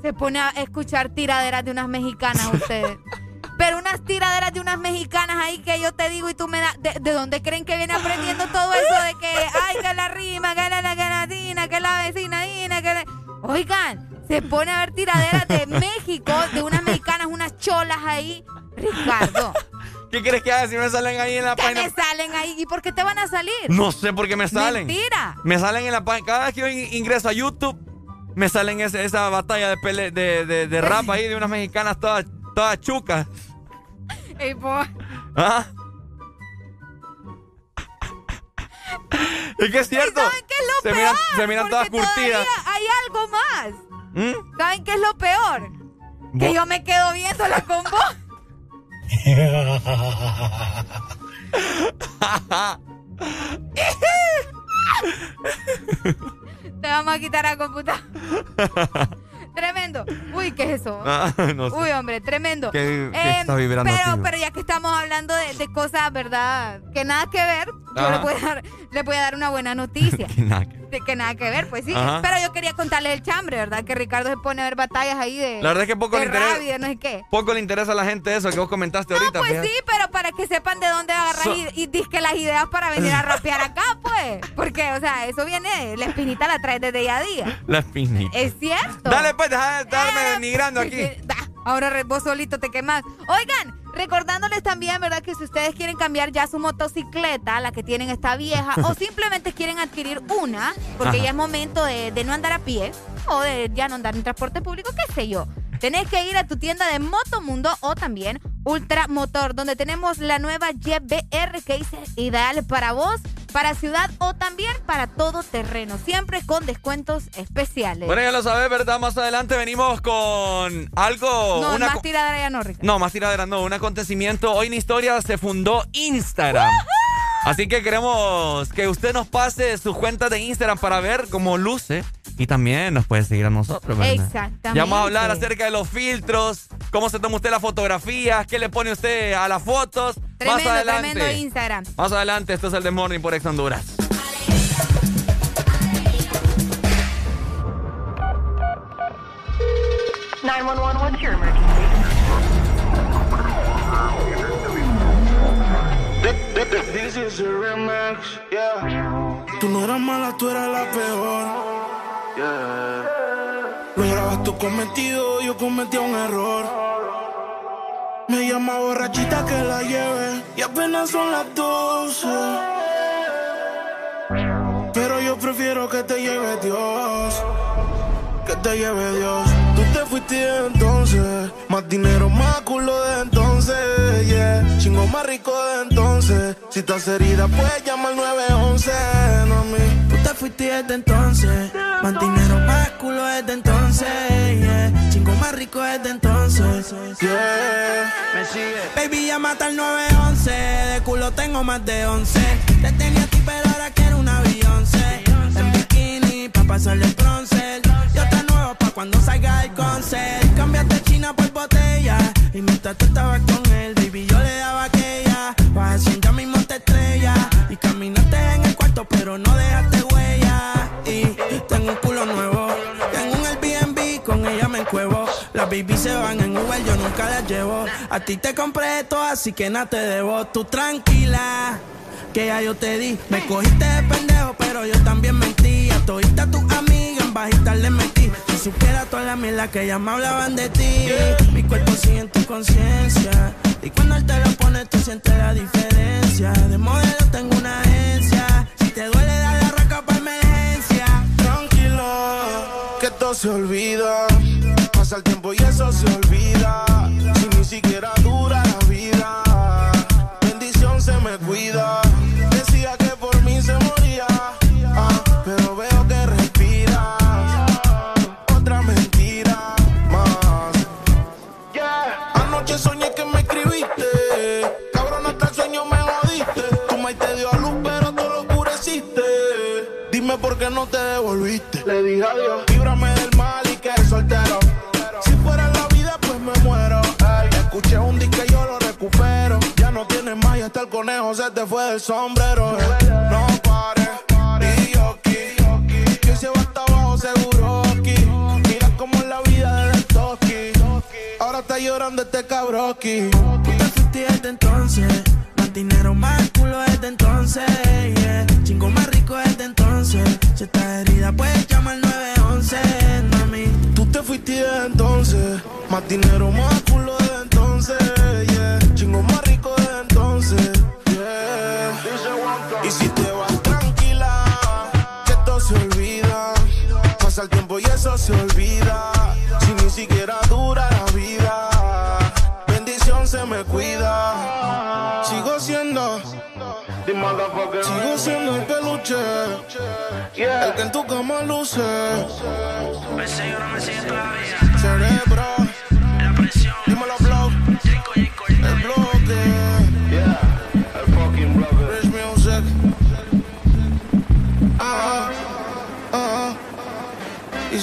Speaker 7: se pone a escuchar tiraderas de unas mexicanas ustedes. Pero unas tiraderas de unas mexicanas ahí que yo te digo y tú me das... ¿De, de dónde creen que viene aprendiendo todo eso de que, ay, que la rima, que la, la ganatina, que la vecina, dina, que la... Oigan, se pone a ver tiraderas de México, de unas mexicanas, unas cholas ahí. Ricardo,
Speaker 6: ¿Qué quieres que haga si me salen ahí en la
Speaker 7: ¿qué
Speaker 6: página?
Speaker 7: me salen ahí? ¿Y por qué te van a salir?
Speaker 6: No sé por qué me salen.
Speaker 7: Mentira.
Speaker 6: Me salen en la página. Cada vez que yo in- ingreso a YouTube, me salen ese- esa batalla de, pele- de, de, de rap ahí de unas mexicanas todas, todas chucas.
Speaker 7: Ey, po.
Speaker 6: ¿Ah? Es que es cierto.
Speaker 7: ¿Saben qué es lo
Speaker 6: se
Speaker 7: peor?
Speaker 6: miran, se miran todas curtidas.
Speaker 7: hay algo más.
Speaker 6: ¿Mm?
Speaker 7: ¿Saben qué es lo peor? Que yo me quedo viéndola con vos. Te vamos a quitar la computadora. Tremendo. Uy, ¿qué es eso?
Speaker 6: Ah, no sé.
Speaker 7: Uy, hombre, tremendo.
Speaker 6: ¿Qué- qué
Speaker 7: Eh,
Speaker 6: está vibrando
Speaker 7: pero,
Speaker 6: así?
Speaker 7: pero ya que estamos hablando de, de cosas, ¿verdad? Que nada que ver, yo le voy, a dar, le voy a dar una buena noticia.
Speaker 6: Que nada que-
Speaker 7: De que nada que ver, pues sí.
Speaker 6: Ajá.
Speaker 7: Pero yo quería contarles el chambre, ¿verdad? Que Ricardo se pone a ver batallas ahí de.
Speaker 6: La verdad es que poco le interesa-
Speaker 7: rabia, no sé qué.
Speaker 6: Poco le interesa a la gente eso que vos comentaste ahorita.
Speaker 7: Pues
Speaker 6: fíjate.
Speaker 7: sí, pero para que sepan de dónde agarrar
Speaker 6: So-
Speaker 7: y, y disque las ideas para venir a rapear acá, pues. Porque, o sea, eso viene, la espinita la traes desde día a día.
Speaker 6: La espinita.
Speaker 7: Es cierto.
Speaker 6: Dale, pues, de estarme
Speaker 7: Eh,
Speaker 6: denigrando aquí.
Speaker 7: Da, Ahora vos solito te quemas. Oigan, recordándoles también, ¿verdad? Que si ustedes quieren cambiar ya su motocicleta, la que tienen está vieja, o simplemente quieren adquirir una, porque
Speaker 27: Ajá.
Speaker 7: ya es momento de, de no andar a pie, o de ya no andar en transporte público, qué sé yo. Tenés que ir a tu tienda de Motomundo o también Ultra Motor, donde tenemos la nueva Jet BR que es ideal para vos, para ciudad o también para todo terreno, siempre con descuentos especiales.
Speaker 6: Bueno, ya lo sabes, ¿verdad? Más adelante venimos con algo.
Speaker 7: no,
Speaker 6: una
Speaker 7: más tiradera ya no, Ricardo.
Speaker 6: No, más tiradera, no, un acontecimiento. Hoy en historia se fundó Instagram. Así que queremos que usted nos pase su cuenta de Instagram para ver cómo luce. Y también nos puede seguir a nosotros, ¿verdad?
Speaker 7: Exactamente.
Speaker 6: Ya vamos a hablar acerca de los filtros, cómo se toma usted las fotografías, qué le pone usted a las fotos. más
Speaker 7: Tremendo,
Speaker 6: adelante.
Speaker 7: tremendo Instagram.
Speaker 6: Más adelante, esto es el The Morning por Ex Honduras.
Speaker 27: what's your emergency?
Speaker 4: This is a remix, yeah. Tú no eras mala, tú eras la peor. Yeah. Lograbas tu cometido, yo cometí un error. Me llama borrachita que la lleve y apenas son las 12. Pero yo prefiero que te lleve Dios. Que te lleve Dios. Tú te fuiste entonces. Más dinero, más culo de entonces. Yeah. Chingo más rico de entonces. Si estás herida, puedes llamar al 911. No, mi.
Speaker 14: Tú te fuiste desde entonces. Más dinero, más culo desde entonces. Yeah. Chingo más rico desde entonces.
Speaker 4: Yeah.
Speaker 14: Me sigue. Baby, ya mata al 911. De culo tengo más de 11. Te tenía a ti, pero ahora quiero una Beyoncé. En bikini, pa' pasarle el bronce. Y otra nueva pa' cuando salga el concert. Cambiaste China por botella. Y mientras tú estabas con él, Las baby se van en Uber, yo nunca las llevo. A ti te compré esto, así que nada te debo. Tú tranquila, que ya yo te di. Me cogiste de pendejo, pero yo también mentí. A todita tus amigas en bajita le metí. Si supiera toda la mierda que ya me hablaban de ti. Mi cuerpo sigue en tu conciencia. Y cuando él te lo pone, tú sientes la diferencia. De modelo tengo una agencia. Si te duele, dale arranca para emergencia.
Speaker 4: Tranquilo, que todo se olvida. Pasa el tiempo y eso se olvida. Si ni siquiera dura la vida. Bendición se me cuida. Decía que por mí se moría. ah, pero veo que respiras. Otra mentira más. Anoche soñé que me escribiste. Cabrón, hasta el sueño me jodiste. Tu maíz te dio a luz, pero tú lo oscureciste. Dime por qué no te devolviste. Le dije adiós. Conejo se te fue del sombrero. No pares. Y yo. Que se va hasta abajo seguro aquí. Mira cómo es la vida de toki. Ahora está llorando este cabroki.
Speaker 14: Tú te fuiste desde entonces. Más dinero, más culo desde entonces. Yeah. Chingo más rico desde entonces. Si estás herida, puedes llamar 911, mami.
Speaker 4: Tú te fuiste desde entonces. Más dinero, más culo desde eso se olvida. Si ni siquiera dura la vida. Bendición se me cuida. Sigo siendo. Sigo siendo el peluche. El que en tu cama luce. Cerebro. Dímelo, blow.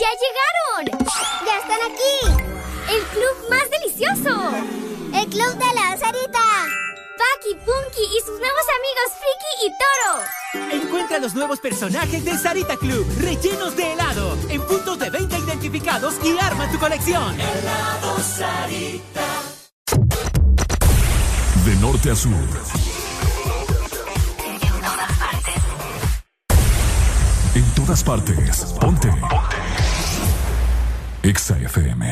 Speaker 28: ¡Ya llegaron! ¡Ya están aquí! ¡El club más delicioso! ¡El club de la Sarita! Paki, Punky y sus nuevos amigos Friki y Toro.
Speaker 12: Encuentra los nuevos personajes de Sarita Club, rellenos de helado, en puntos de venta identificados y arma tu colección. Helado Sarita.
Speaker 3: De norte a sur. En todas partes. Ponte. Ponte. Exa FM.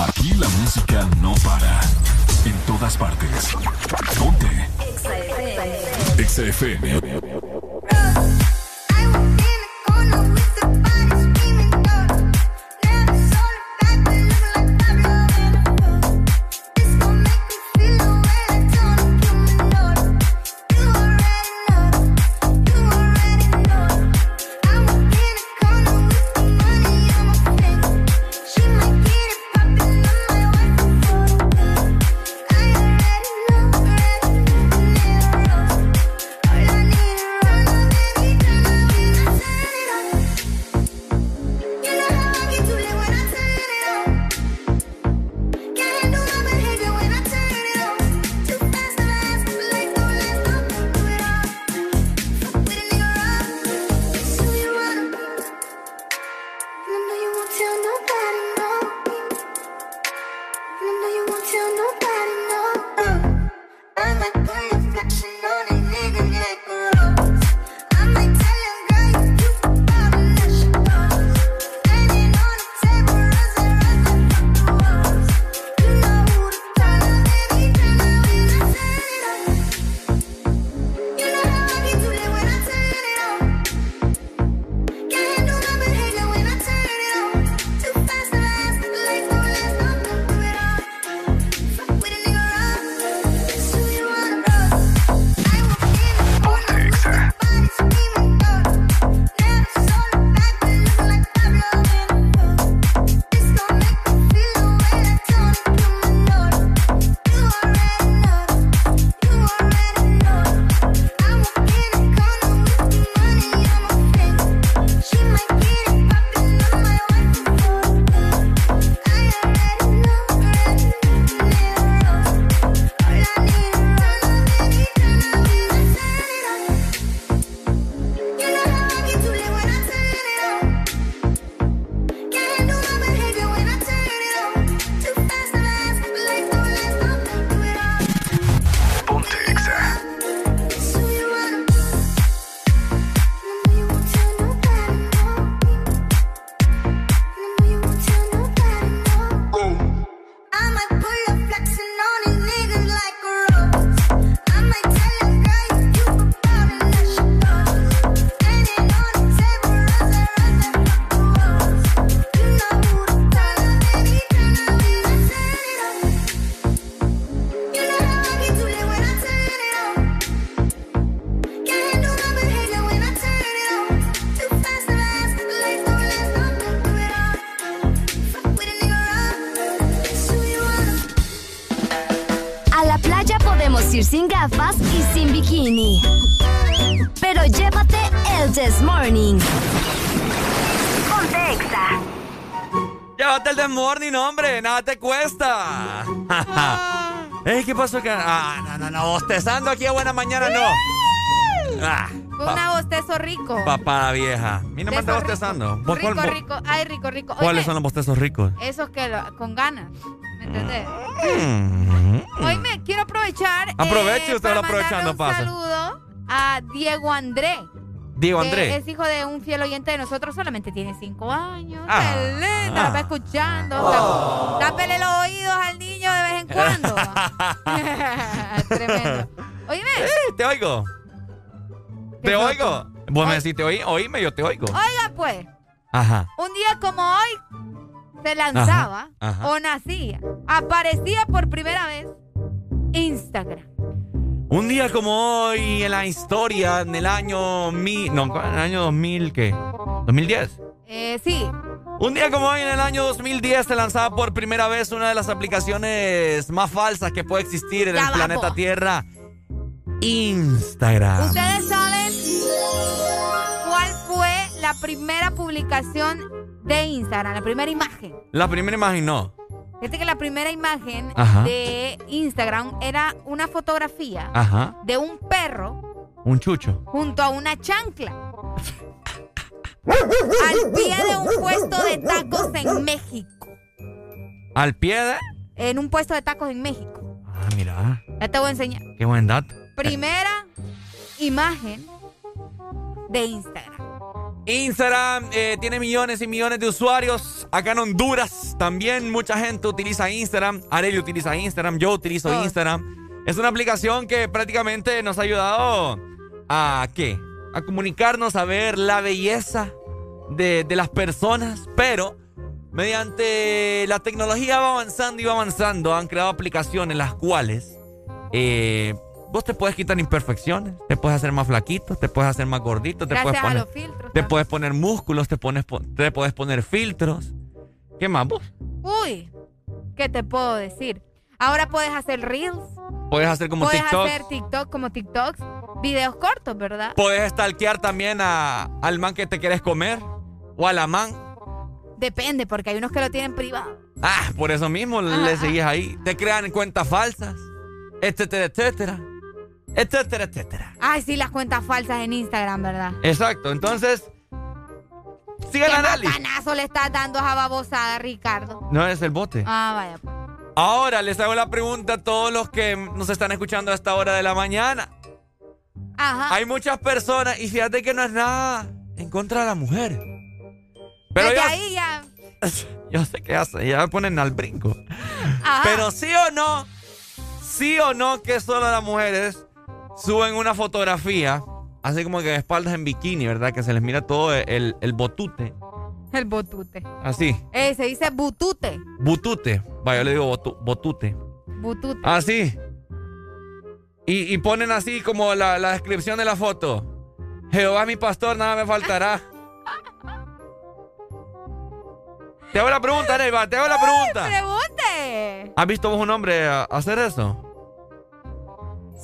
Speaker 3: Aquí la música no para. En todas partes. Ponte. Exa FM.
Speaker 29: All I bikini. Pero llévate el This Morning. Ponte Exa.
Speaker 6: Llévate el de morning, hombre. Nada te cuesta. Ey, ¿qué pasó acá? Ah, no, no, no. Bostezando aquí a buena mañana, no. Ah,
Speaker 7: Fue una bostezo rico.
Speaker 6: papá la vieja. Mira, me
Speaker 7: rico.
Speaker 6: bostezando. ¿Vos
Speaker 7: Rico, rico. Ay, rico, rico.
Speaker 6: ¿Cuáles son los bostezos ricos?
Speaker 7: Esos que lo- con ganas. ¿Me entendés?
Speaker 6: Mm.
Speaker 7: Aprovechar.
Speaker 6: Aproveche,
Speaker 7: eh,
Speaker 6: usted lo aprovechando,
Speaker 7: mandarle
Speaker 6: pasa.
Speaker 7: Un saludo a Diego André.
Speaker 6: Diego Andrés.
Speaker 7: Es hijo de un fiel oyente de nosotros, solamente tiene cinco años.
Speaker 6: Ah.
Speaker 7: Qué
Speaker 6: Ah.
Speaker 7: lo va escuchando.
Speaker 6: Oh.
Speaker 7: Tápele los oídos al niño de vez en cuando. Tremendo. Oíme.
Speaker 6: Eh, te oigo. Te oigo. Vos me decís, te oí, oíme, yo te oigo.
Speaker 7: Oiga, pues,
Speaker 6: Ajá.
Speaker 7: un día como hoy se lanzaba
Speaker 6: Ajá, ajá.
Speaker 7: o nacía, aparecía por primera vez Instagram.
Speaker 6: Un día como hoy en la historia, en el año mil, no, en el año 2000, ¿qué? ¿2010?
Speaker 7: Eh, sí,
Speaker 6: Un día como hoy en el año 2010 se lanzaba por primera vez una de las aplicaciones más falsas que puede existir en
Speaker 7: Ya
Speaker 6: el planeta Tierra, Instagram.
Speaker 7: ¿Ustedes saben cuál fue la primera publicación de Instagram? La primera imagen.
Speaker 6: La primera imagen no.
Speaker 7: Fíjate que la primera imagen
Speaker 6: Ajá.
Speaker 7: de Instagram era una fotografía
Speaker 6: Ajá.
Speaker 7: de un perro
Speaker 6: Un chucho.
Speaker 7: junto a una chancla. al pie de un puesto de tacos en México.
Speaker 6: Al pie de...
Speaker 7: En un puesto de tacos en México.
Speaker 6: Ah, mira.
Speaker 7: Ya te voy a enseñar.
Speaker 6: Qué buen dato.
Speaker 7: Primera imagen de Instagram.
Speaker 6: Instagram eh, tiene millones y millones de usuarios. Acá en Honduras también mucha gente utiliza Instagram. Areli utiliza Instagram. Yo utilizo
Speaker 7: Oh.
Speaker 6: Instagram. Es una aplicación que prácticamente nos ha ayudado a qué? A comunicarnos, a ver la belleza de, de las personas. Pero mediante la tecnología va avanzando y va avanzando. Han creado aplicaciones las cuales eh, vos te puedes quitar imperfecciones. Te puedes hacer más flaquito. Te puedes hacer más gordito. Te puedes poner
Speaker 7: los filtros.
Speaker 6: te puedes poner músculos, te, pones, po- te puedes poner filtros. ¿Qué más vos?
Speaker 7: Uy, ¿qué te puedo decir? Ahora puedes hacer reels,
Speaker 6: Puedes hacer como
Speaker 7: puedes
Speaker 6: TikTok.
Speaker 7: hacer TikTok como TikToks, videos cortos, ¿verdad?
Speaker 6: Puedes stalkear también a, al man que te quieres comer. O a la man.
Speaker 7: Depende, porque hay unos que lo tienen privado.
Speaker 6: Ah, por eso mismo le
Speaker 7: Ajá.
Speaker 6: seguís ahí. Te crean cuentas falsas. Etcétera, etcétera. Etcétera, etcétera.
Speaker 7: Ay, sí, las cuentas falsas en Instagram, ¿verdad?
Speaker 6: Exacto. Entonces, sigue el
Speaker 7: ¿Qué
Speaker 6: análisis.
Speaker 7: macanazo le estás dando a esa babosada, Ricardo?
Speaker 6: No es el bote.
Speaker 7: Ah, vaya. pues.
Speaker 6: Ahora les hago la pregunta a todos los que nos están escuchando a esta hora de la mañana.
Speaker 7: Ajá.
Speaker 6: Hay muchas personas, y fíjate que no es nada en contra de la mujer. Pero
Speaker 7: Desde
Speaker 6: yo,
Speaker 7: ahí ya.
Speaker 6: yo sé qué hace, ya me ponen al brinco.
Speaker 7: Ajá.
Speaker 6: Pero sí o no, sí o no que solo las mujeres suben una fotografía, así como que de espaldas en bikini, ¿verdad? Que se les mira todo el, el botute.
Speaker 7: El botute.
Speaker 6: Así,
Speaker 7: Eh, se dice butute.
Speaker 6: butute. Vaya, yo le digo botu- botute.
Speaker 7: Butute.
Speaker 6: Así. Y, y ponen así como la, la descripción de la foto. Jehová es mi pastor, nada me faltará. Te hago la pregunta, Neiva, te hago la pregunta.
Speaker 7: Pregunte.
Speaker 6: ¿Has visto vos un hombre hacer eso?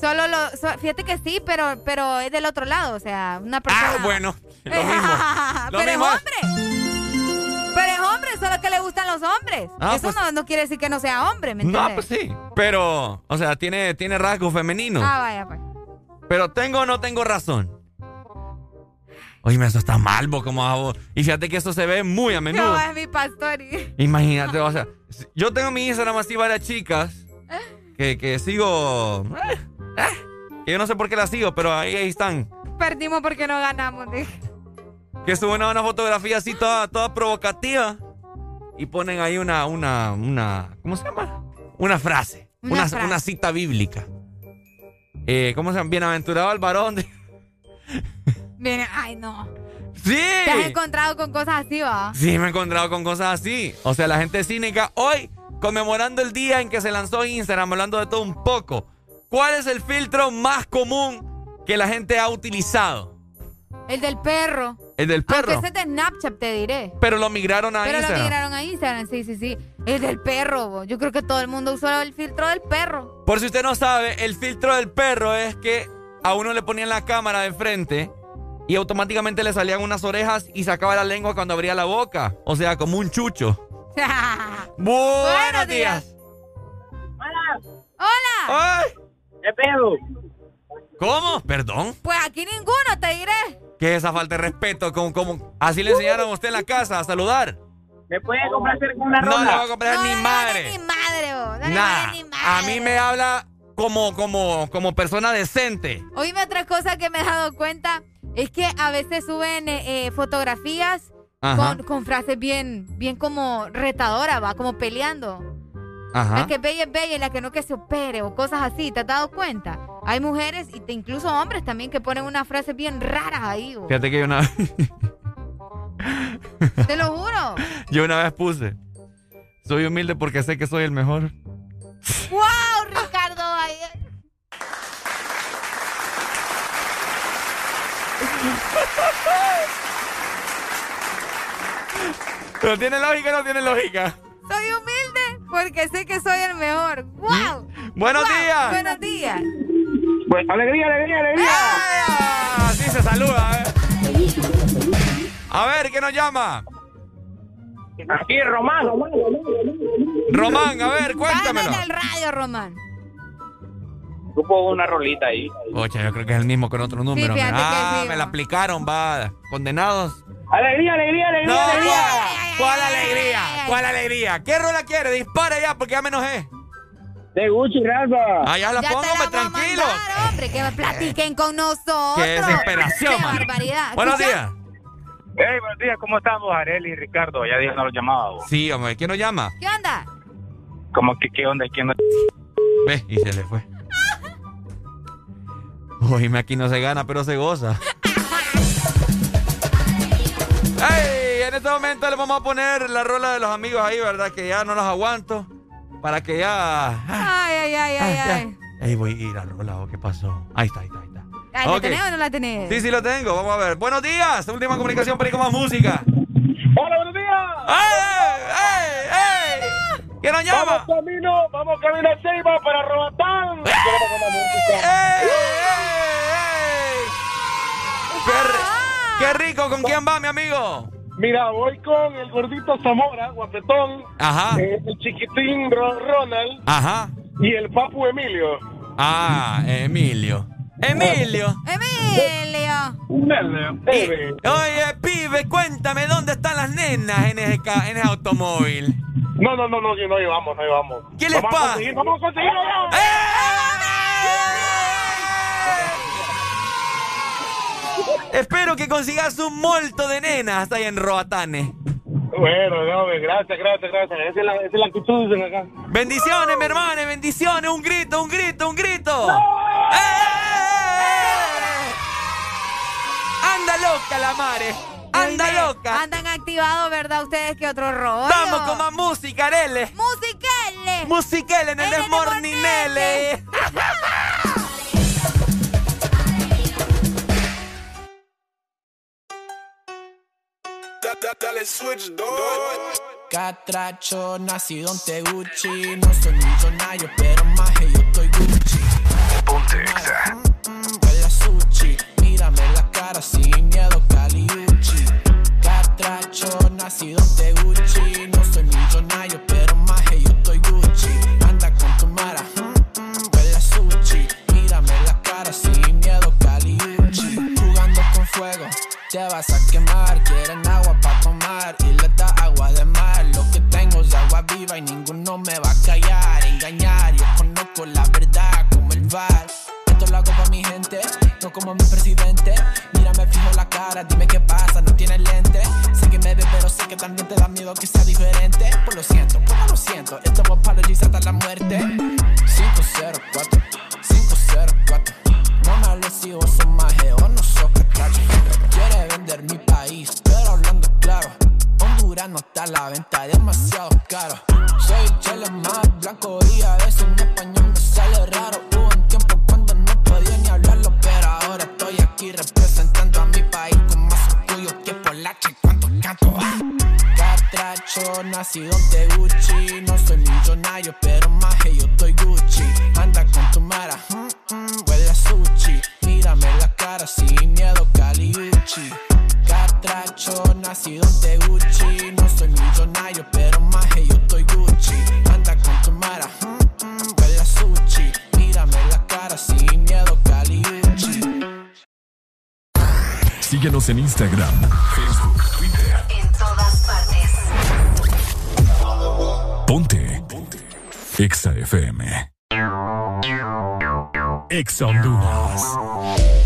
Speaker 7: Solo lo. so- fíjate que sí, pero, pero es del otro lado. O sea, una persona.
Speaker 6: Ah, bueno, lo mismo. Lo
Speaker 7: pero
Speaker 6: mismo
Speaker 7: es hombre. Pero es hombre, solo que le gustan los hombres.
Speaker 6: Ah,
Speaker 7: Eso
Speaker 6: pues-
Speaker 7: no, no quiere decir que no sea hombre, ¿me
Speaker 6: No,
Speaker 7: entiendes?
Speaker 6: pues sí. Pero, o sea, tiene, tiene rasgos femeninos.
Speaker 7: Ah, vaya, pues.
Speaker 6: Pero tengo o no tengo razón. Oye, eso está mal, vos, como a vos. Y fíjate que eso se ve muy a menudo.
Speaker 7: Jehová es mi pastor.
Speaker 6: Imagínate, o sea, yo tengo en mi Instagram así varias chicas que, que sigo. eh, eh, yo no sé por qué las sigo, pero ahí, ahí están.
Speaker 7: Perdimos porque no ganamos. dije.
Speaker 6: Que suben una fotografía así toda, toda provocativa y ponen ahí una, una, una. ¿Cómo se llama? Una frase.
Speaker 7: Una
Speaker 6: Una,
Speaker 7: frase.
Speaker 6: una cita bíblica. Eh, ¿Cómo se llama? Bienaventurado el varón. de-
Speaker 7: Viene, ay, no.
Speaker 6: ¡Sí!
Speaker 7: Te has encontrado con cosas así, va.
Speaker 6: Sí, me he encontrado con cosas así. O sea, la gente cínica hoy conmemorando el día en que se lanzó Instagram, hablando de todo un poco. ¿Cuál es el filtro más común que la gente ha utilizado?
Speaker 7: El del perro.
Speaker 6: El del perro.
Speaker 7: Aunque ese es de Snapchat, te diré.
Speaker 6: Pero lo migraron a
Speaker 7: Pero lo
Speaker 6: Instagram.
Speaker 7: migraron a Instagram, sí, sí, sí. El del perro, bo. yo creo que todo el mundo usó el filtro del perro.
Speaker 6: Por si usted no sabe, el filtro del perro es que a uno le ponían la cámara de frente y automáticamente le salían unas orejas y sacaba la lengua cuando abría la boca. O sea, como un chucho. Buenos días.
Speaker 7: Hola.
Speaker 6: ¡Ay!
Speaker 30: ¿Qué pedo?
Speaker 6: ¿Cómo? ¿Perdón?
Speaker 7: Pues aquí ninguno, te diré.
Speaker 6: ¿Qué es esa falta de respeto? ¿Cómo, cómo? ¿Así le enseñaron a usted en la casa a saludar?
Speaker 30: ¿Me puede complacer con una
Speaker 6: No
Speaker 30: ronda?
Speaker 6: le voy a comprar ni madre.
Speaker 7: Ni madre, bo. No ni madre.
Speaker 6: A mí me habla como, como, como persona decente.
Speaker 7: Oíme otra cosa que me he dado cuenta. Es que a veces suben eh, eh, fotografías con, con frases bien, bien como retadoras, va, como peleando.
Speaker 6: Ajá.
Speaker 7: La que es bella es bella y la que no que se opere o cosas así, ¿te has dado cuenta? Hay mujeres y te- incluso hombres también que ponen unas frases bien raras ahí. bo.
Speaker 6: Fíjate que yo una,
Speaker 7: Te lo juro.
Speaker 6: yo una vez puse. Soy humilde porque sé que soy el mejor.
Speaker 7: ¡Wow, Ricardo!
Speaker 6: ¿Pero tiene lógica o no tiene lógica?
Speaker 7: Soy humilde porque sé que soy el mejor. ¡Wow!
Speaker 6: Buenos
Speaker 7: Wow,
Speaker 6: días.
Speaker 7: Buenos días.
Speaker 30: Pues, alegría, alegría, alegría.
Speaker 6: ¡Ah! Así se saluda, ¿eh? A ver, ¿qué nos llama?
Speaker 30: Aquí, Román.
Speaker 6: Román, a ver, cuéntamelo.
Speaker 7: El radio, Román.
Speaker 30: Tú pongo una rolita ahí.
Speaker 6: Oye, yo creo que es el mismo con otro número.
Speaker 7: fíjate que
Speaker 6: ah,
Speaker 7: sí,
Speaker 6: me la aplicaron, va. Condenados.
Speaker 30: Alegría, alegría, alegría,
Speaker 6: No,
Speaker 30: alegría.
Speaker 6: ¿cuál? ¿Cuál alegría? ¿Cuál alegría? ¿Qué rola quiere? Dispara ya, porque ya me enojé.
Speaker 30: De Gucci, Rafa.
Speaker 6: Ah, ya la
Speaker 7: ya
Speaker 6: pongo,
Speaker 7: te la
Speaker 6: hombre,
Speaker 7: voy a
Speaker 6: tranquilo.
Speaker 7: mandar, hombre, que me platiquen con nosotros.
Speaker 6: Qué desesperación,
Speaker 7: Qué barbaridad.
Speaker 6: Buenos días.
Speaker 30: Hey, buenos días, ¿cómo estamos, Areli y Ricardo? Ya dijeron los llamados.
Speaker 6: Sí, hombre, ¿quién nos llama?
Speaker 7: ¿Qué onda?
Speaker 30: ¿Cómo que qué onda? ¿Quién no?
Speaker 6: Ve, y se le fue. Oíme, aquí no se gana, pero se goza. ¡Ey! En este momento le vamos a poner la rola de los amigos ahí, ¿verdad? Que ya no los aguanto. Para que ya.
Speaker 7: Ay, ay, ay, ay, ay.
Speaker 6: Ey, voy a ir a la rola, ¿o qué pasó? Ahí está, ahí está, ahí está.
Speaker 7: Ay, ¿La
Speaker 6: Ok.
Speaker 7: tenés o no la tenés?
Speaker 6: Sí, sí lo tengo. Vamos a ver. Buenos días. Última comunicación para ir con más música.
Speaker 30: ¡Hola, buenos días!
Speaker 6: ¡Ey! ey, ey! ¿Quién nos llama?
Speaker 30: Vamos camino, vamos camino a Ceiba para Robatán. Música.
Speaker 6: ¡Ey, ey, ey! ¡Qué, ri- qué rico! ¿Con quién va, mi amigo?
Speaker 30: Mira, voy con el gordito Zamora, guapetón,
Speaker 6: Ajá.
Speaker 30: eh, el chiquitín Ro- Ronald
Speaker 6: Ajá.
Speaker 30: y el papu Emilio.
Speaker 6: Ah, Emilio. Emilio.
Speaker 7: Emilio.
Speaker 30: Eve.
Speaker 6: Oye, pibe, cuéntame dónde están las nenas en ese, ca- en ese automóvil.
Speaker 30: No, no, no, no, no llevamos, no llevamos.
Speaker 6: ¿Qué les
Speaker 30: vamos
Speaker 6: pasa?
Speaker 30: A conseguir, vamos a conseguirlo ya.
Speaker 6: Espero que consigas un molto de nenas ahí en Roatane.
Speaker 30: Bueno, no, gracias, gracias, gracias. Esa es la, esa es la actitud acá.
Speaker 6: Bendiciones, mi hermano, bendiciones. Un grito, un grito, un grito. ¡Eh! Anda loca la mare. Anda
Speaker 7: Oíme,
Speaker 6: loca.
Speaker 7: Andan activados, ¿verdad? Ustedes que otro rollo.
Speaker 6: Vamos con más música, Arele.
Speaker 7: Musiquele.
Speaker 6: Musiquele en el
Speaker 7: En el
Speaker 6: Desmorninele.
Speaker 4: Dale switch,
Speaker 31: Catracho, nacido en Teguchi. No soy millonario, pero más que yo estoy Gucci.
Speaker 8: Ponte Exa.
Speaker 31: Huele a sushi. Mírame la cara sin miedo, Caliuchi. Catracho, nacido en Teguchi. No soy millonario, pero más que yo estoy Gucci. Anda con tu mara. mm, mm, Huele sushi. Mírame la cara sin miedo, Caliuchi. Jugando con fuego, te vas a quemar. Quieren para tomar y le da agua de mar. Lo que tengo es agua viva y ninguno me va a callar. Engañar, yo conozco la verdad como el bar. Esto lo hago para mi gente, no como mi presidente. Mírame fijo la cara, dime qué pasa, no tienes lente. Sé que me ves, pero sé que también te da miedo que sea diferente. Pues lo siento, pues lo siento. Esto es apologies hasta la muerte. 504, 504. No me hables si vos sos maje o no sos catracho. Quiere vender mi país, pero hablando claro no está a la venta, demasiado caro. Soy chelo más blanco y a veces en español me sale raro. Hubo un tiempo cuando no podía ni hablarlo, pero ahora estoy aquí representando a mi país con más orgullo que polacha y cuánto canto. Catracho, nacido de Gucci, no soy millonario, pero más que yo estoy Gucci. Anda con tu mara, mm, mm, huele a sushi, mírame la cara sin miedo, Cali Gucci. Catracho, nacido de Gucci. No soy millonario, pero más que yo estoy Gucci. Anda con tu mara, mm, mm, huele a sushi. Mírame la cara sin miedo, Caliucci.
Speaker 3: Síguenos en Instagram, Facebook, Twitter.
Speaker 22: En todas partes.
Speaker 3: Ponte. Ponte. Exa FM. Exa Honduras.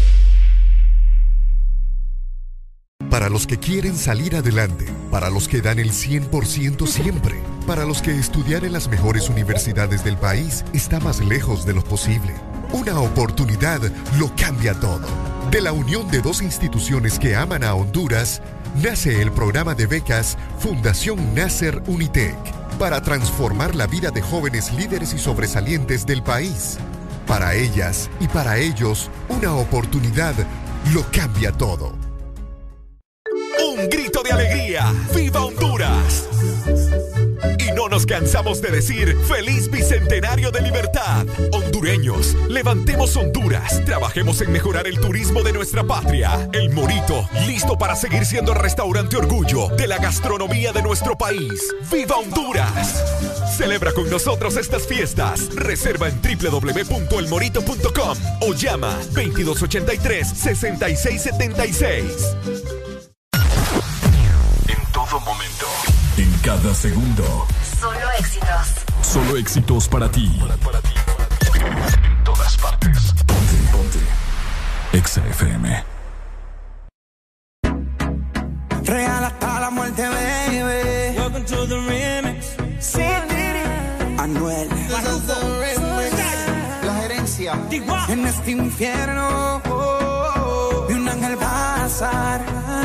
Speaker 18: Para los que quieren salir adelante, para los que dan el 100% siempre, para los que estudiar en las mejores universidades del país está más lejos de lo posible. Una oportunidad lo cambia todo. De la unión de dos instituciones que aman a Honduras, nace el programa de becas Fundación Nasser Unitec para transformar la vida de jóvenes líderes y sobresalientes del país. Para ellas y para ellos, una oportunidad lo cambia todo.
Speaker 3: Alegría. ¡Viva Honduras! Y no nos cansamos de decir feliz bicentenario de libertad. Hondureños, levantemos Honduras, trabajemos en mejorar el turismo de nuestra patria. El Morito, listo para seguir siendo el restaurante orgullo de la gastronomía de nuestro país. ¡Viva Honduras! Celebra con nosotros estas fiestas. Reserva en www.elmorito.com o llama 2283-6676. Cada segundo.
Speaker 22: Solo éxitos.
Speaker 3: Solo éxitos para ti. En todas partes. Ponte, ponte. Exa FM.
Speaker 31: Real hasta la muerte, baby. Welcome to the remix. Sí, Anuel.
Speaker 32: La gerencia.
Speaker 31: En este infierno vi un ángel pasar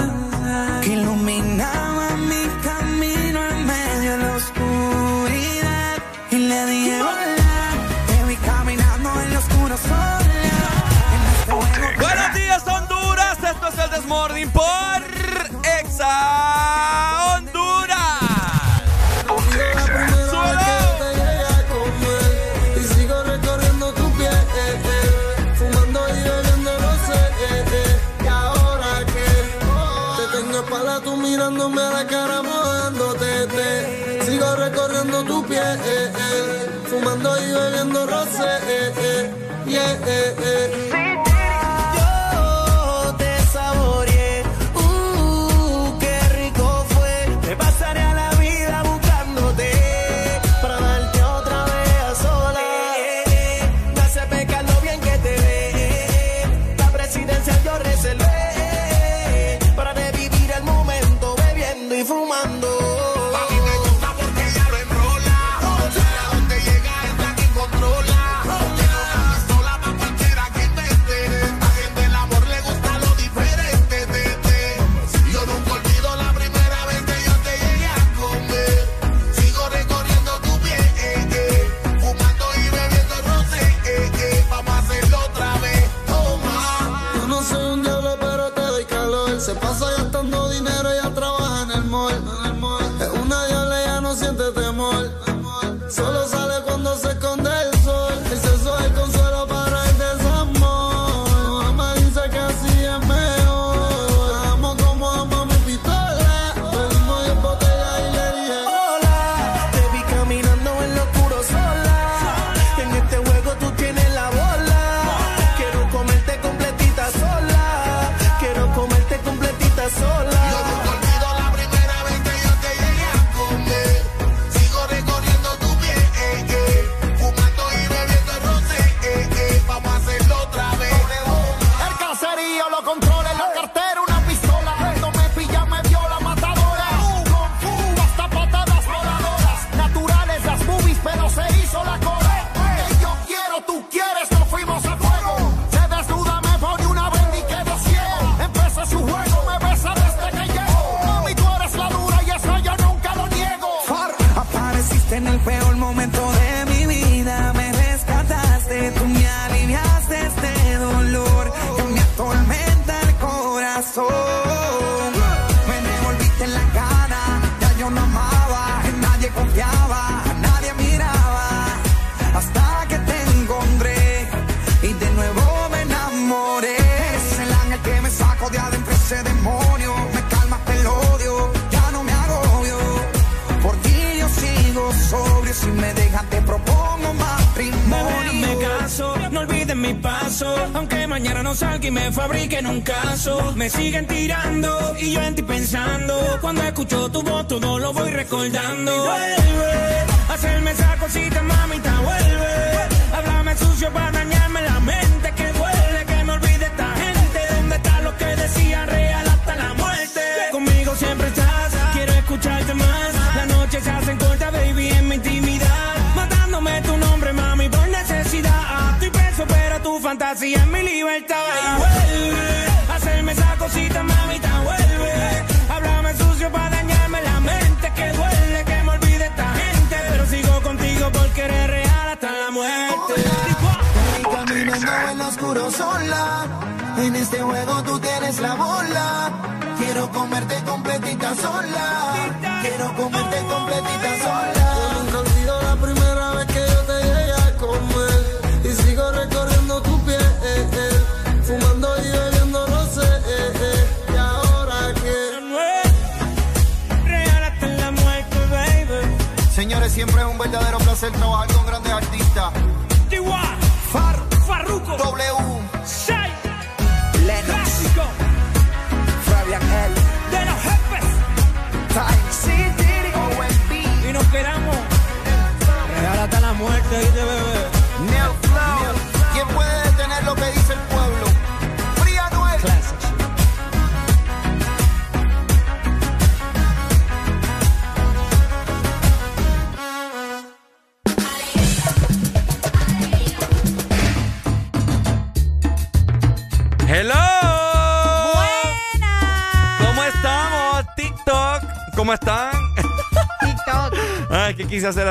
Speaker 24: Buenos días, Honduras. Esto es el Desmorning por Exa
Speaker 32: eh, eh.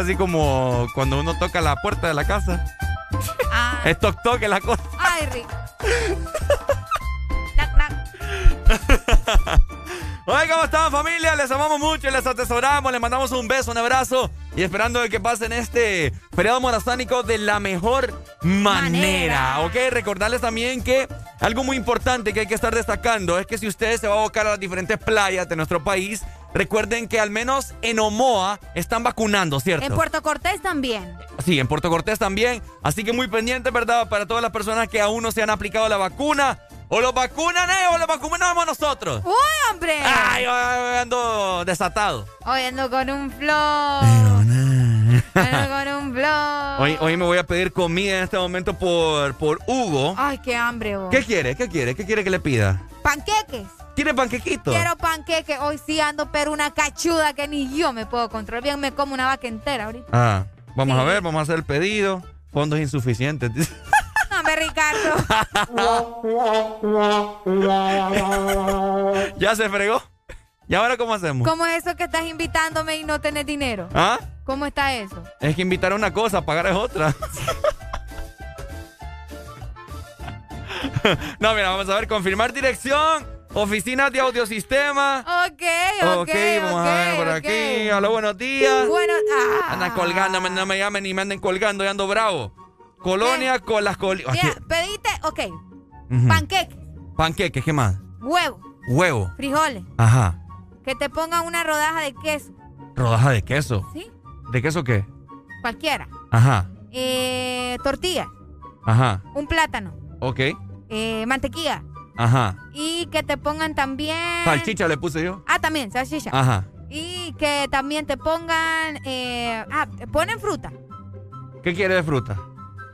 Speaker 32: Así como cuando
Speaker 6: uno toca la puerta de la casa.
Speaker 7: Ah.
Speaker 6: Es toc toc la cosa.
Speaker 7: Ay, nac.
Speaker 6: Hola, ¿cómo están familia? Les amamos mucho, les atesoramos, les mandamos un beso, un abrazo y esperando de que pasen este feriado morazánico de la mejor manera.
Speaker 7: Manera.
Speaker 6: Ok, recordarles también que algo muy importante que hay que estar destacando es que si ustedes se van a abocar a las diferentes playas de nuestro país, recuerden que al menos en Omoa están vacunando, ¿cierto?
Speaker 7: En Puerto Cortés también.
Speaker 6: Sí, en Puerto Cortés también. Así que muy pendiente, ¿verdad? Para todas las personas que aún no se han aplicado la vacuna. O los vacunan, ¿eh? O los vacunamos nosotros.
Speaker 7: ¡Uy, hombre!
Speaker 6: Ay, yo ando desatado.
Speaker 7: Hoy ando con un flow. Ando con un flow.
Speaker 6: Hoy, hoy me voy a pedir comida en este momento por, por Hugo.
Speaker 7: Ay, qué hambre, vos.
Speaker 6: ¿Qué quiere? ¿Qué quiere? ¿Qué quiere que le pida?
Speaker 7: Panqueques.
Speaker 6: ¿Quiere panquequito?
Speaker 7: Quiero panqueques. Hoy sí ando, pero una cachuda que ni yo me puedo controlar. Bien, me como una vaca entera ahorita.
Speaker 6: Ah, vamos
Speaker 7: Sí.
Speaker 6: a ver, vamos a hacer el pedido. Fondos insuficientes.
Speaker 7: Hombre, Ricardo.
Speaker 6: ya se fregó. ¿Y ahora cómo hacemos?
Speaker 7: ¿Cómo es eso que estás invitándome y no tenés dinero?
Speaker 6: ¿Ah?
Speaker 7: ¿Cómo está eso?
Speaker 6: Es que invitar a una cosa, pagar es otra. no, mira, vamos a ver, confirmar dirección, oficinas de audiosistema.
Speaker 7: Ok, ok.
Speaker 6: vamos a ver por
Speaker 7: ok.
Speaker 6: aquí. Hola, buenos días.
Speaker 7: Bueno, ah.
Speaker 6: Andan colgando, no me llamen ni me anden colgando, yo ando bravo. Colonia con las colinas.
Speaker 7: Mira, pediste, ok,
Speaker 6: Ujú.
Speaker 7: panqueques,
Speaker 6: Panqueques, ¿qué más?
Speaker 7: huevo,
Speaker 6: Huevo.
Speaker 7: frijoles,
Speaker 6: Ajá.
Speaker 7: que te pongan una rodaja de queso,
Speaker 6: Rodaja de queso.
Speaker 7: ¿sí?
Speaker 6: ¿De queso qué?
Speaker 7: Cualquiera.
Speaker 6: Ajá.
Speaker 7: Eh, tortilla,
Speaker 6: Ajá.
Speaker 7: un plátano,
Speaker 6: Ok.
Speaker 7: eh, mantequilla
Speaker 6: Ajá.
Speaker 7: y que te pongan también...
Speaker 6: Salchicha le puse yo.
Speaker 7: Ah, también, salchicha.
Speaker 6: Ajá.
Speaker 7: Y que también te pongan... eh, ah, ponen fruta,
Speaker 6: ¿Qué quiere de fruta?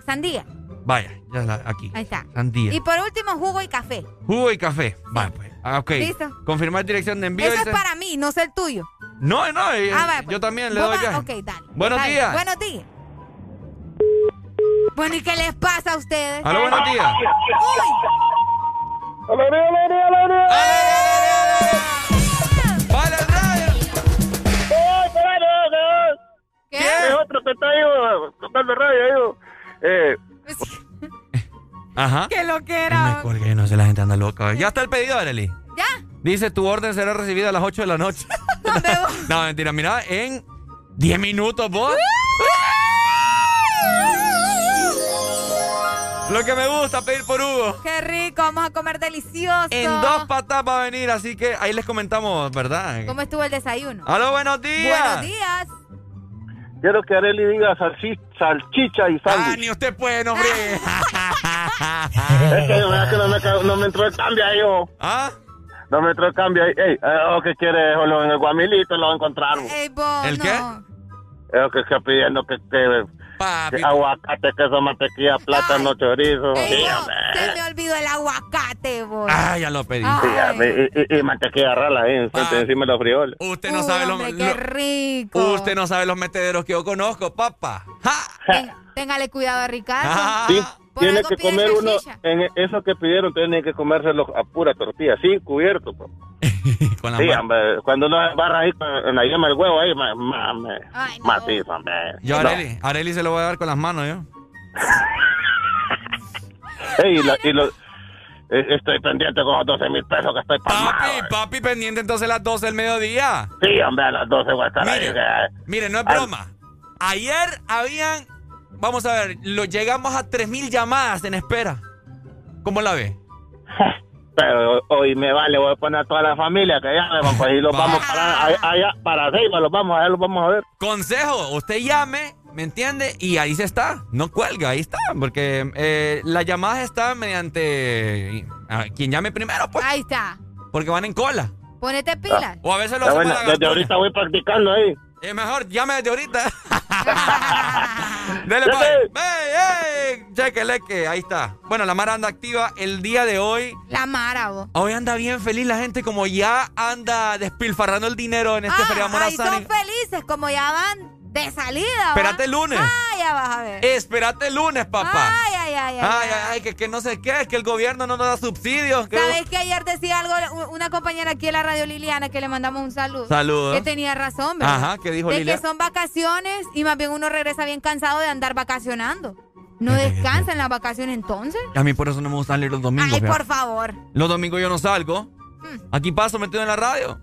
Speaker 7: sandía.
Speaker 6: Vaya, ya la, aquí.
Speaker 7: Ahí está.
Speaker 6: Sandía.
Speaker 7: Y por último, jugo y café.
Speaker 6: Jugo y café. Vaya, pues. Ah, ok.
Speaker 7: Listo.
Speaker 6: Confirmar dirección de envío.
Speaker 7: Eso es para mí, no es el tuyo.
Speaker 6: No, no, eh,
Speaker 7: Ah, vaya, pues.
Speaker 6: yo también le doy viaje.
Speaker 7: Ok, dale.
Speaker 6: Buenos
Speaker 7: bien.
Speaker 6: días.
Speaker 7: Buenos días. Bueno, ¿y qué les pasa a ustedes?
Speaker 6: Aló, buenos días.
Speaker 7: Uy,
Speaker 30: ¡Alegría, alegría, alegría!
Speaker 6: ¡Vale, Brian!
Speaker 30: ¡Ay, espérate, espérate!
Speaker 7: ¿Qué?
Speaker 30: Es otro que está ahí tocando radio, digo. Eh,
Speaker 6: Ajá.
Speaker 7: ¿Qué lo que
Speaker 6: Me
Speaker 7: era?
Speaker 6: colgué, no sé, la gente anda loca. Ya está el pedido, Arely.
Speaker 7: ¿Ya?
Speaker 6: Dice, tu orden será recibida a las 8 de la noche.
Speaker 7: ¿Dónde
Speaker 6: no, mentira, mira, en 10 minutos, vos. Lo que me gusta pedir por Hugo.
Speaker 7: Qué rico, vamos a comer delicioso.
Speaker 6: En dos patas va a venir, así que ahí les comentamos, ¿verdad?
Speaker 7: ¿Cómo estuvo el desayuno?
Speaker 6: Aló, buenos días.
Speaker 7: Buenos días.
Speaker 30: quiero que Areli diga salchi- salchicha y
Speaker 6: Ah,
Speaker 30: sándwich.
Speaker 6: ni usted puede, no, hombre.
Speaker 30: es que, es que no, me, no me entró el cambio ahí, yo.
Speaker 6: ¿Ah?
Speaker 30: No me entró el cambio ahí. Ey, eh, ¿o qué quiere? En el guamilito lo va a encontrar. bo.
Speaker 7: Ey, vos,
Speaker 6: ¿El
Speaker 7: no.
Speaker 6: qué?
Speaker 30: Es lo que está pidiendo que, que,
Speaker 6: Papi.
Speaker 30: que aguacate, queso, mantequilla, plátano, chorizo.
Speaker 7: Ey, se me olvidó el aguacate, vos.
Speaker 6: Ah, ya lo pedí.
Speaker 30: Sí, y, y- y mantequilla rala ahí, enfrente, encima de los frijoles.
Speaker 6: Usted no
Speaker 7: Uy,
Speaker 6: sabe los,
Speaker 7: hombre, qué
Speaker 6: lo-
Speaker 7: rico.
Speaker 6: Usted no sabe los metederos que yo conozco, papá.
Speaker 7: Ten- téngale cuidado a Ricardo.
Speaker 6: Ah.
Speaker 30: Sí, tiene que comer uno, en eso que pidieron, tienen que comérselo a pura tortilla, sin cubierto. po.
Speaker 6: Con la
Speaker 30: Sí, hombre, cuando uno barra ahí en la yema del huevo, ahí, ma- mame,
Speaker 7: Ay, no.
Speaker 30: hombre.
Speaker 6: Yo a
Speaker 30: No.
Speaker 6: Areli, se lo voy a dar con las manos, yo.
Speaker 30: Ey, y lo- y lo- eh, estoy pendiente con los 12 mil pesos que estoy pagando.
Speaker 6: Papi, papi, pendiente entonces a las 12 del mediodía.
Speaker 30: Sí, hombre, a las 12 voy a estar ahí.
Speaker 6: Mire,
Speaker 30: que-
Speaker 6: mire, no es
Speaker 30: Al-
Speaker 6: broma. Ayer habían, vamos a ver, lo llegamos a 3000 llamadas en espera. ¿Cómo la ve?
Speaker 30: Pero hoy me vale, voy a poner a toda la familia que llame, pues, y los
Speaker 6: Va.
Speaker 30: vamos para allá, allá para Ceiba, los vamos a ver, los vamos a ver.
Speaker 6: Consejo, usted llame, ¿me entiende? Y ahí se está, no cuelga, ahí está, porque eh, las llamadas están mediante a quien llame primero, pues,
Speaker 7: Ahí está.
Speaker 6: porque van en cola.
Speaker 7: Ponete pilas.
Speaker 6: O a veces lo
Speaker 30: bueno, desde ahorita voy practicando ahí.
Speaker 6: Es mejor, llame desde ahorita. Dele,
Speaker 30: Cheque.
Speaker 6: bye. Ve, ey, Chéquele que ahí está. Bueno, la Mara anda activa el día de hoy.
Speaker 7: La Mara, vos.
Speaker 6: Hoy anda bien feliz la gente, como ya anda despilfarrando el dinero en este
Speaker 7: Ah,
Speaker 6: feriado
Speaker 7: ahí son felices, como ya van de salida.
Speaker 6: Espérate el lunes.
Speaker 7: Ah, ya vas a ver.
Speaker 6: Espérate el lunes, papá.
Speaker 7: Ay, ay, ay, ay.
Speaker 6: Ay, ay, ay, que, que no sé qué, que el gobierno no nos da subsidios. que-
Speaker 7: ¿Sabes que ayer decía algo una compañera aquí en la radio Liliana que le mandamos un saludo?
Speaker 6: Saludos.
Speaker 7: Que tenía razón, ¿verdad?
Speaker 6: Ajá, ¿qué dijo
Speaker 7: De
Speaker 6: Lilia?
Speaker 7: que son vacaciones y más bien uno regresa bien cansado de andar vacacionando. ¿No descansa en las vacaciones entonces?
Speaker 6: A mí por eso no me gusta salir los domingos.
Speaker 7: Ay,
Speaker 6: fíjate.
Speaker 7: por favor.
Speaker 6: Los domingos yo no salgo.
Speaker 7: Hmm.
Speaker 6: Aquí paso metido en la radio.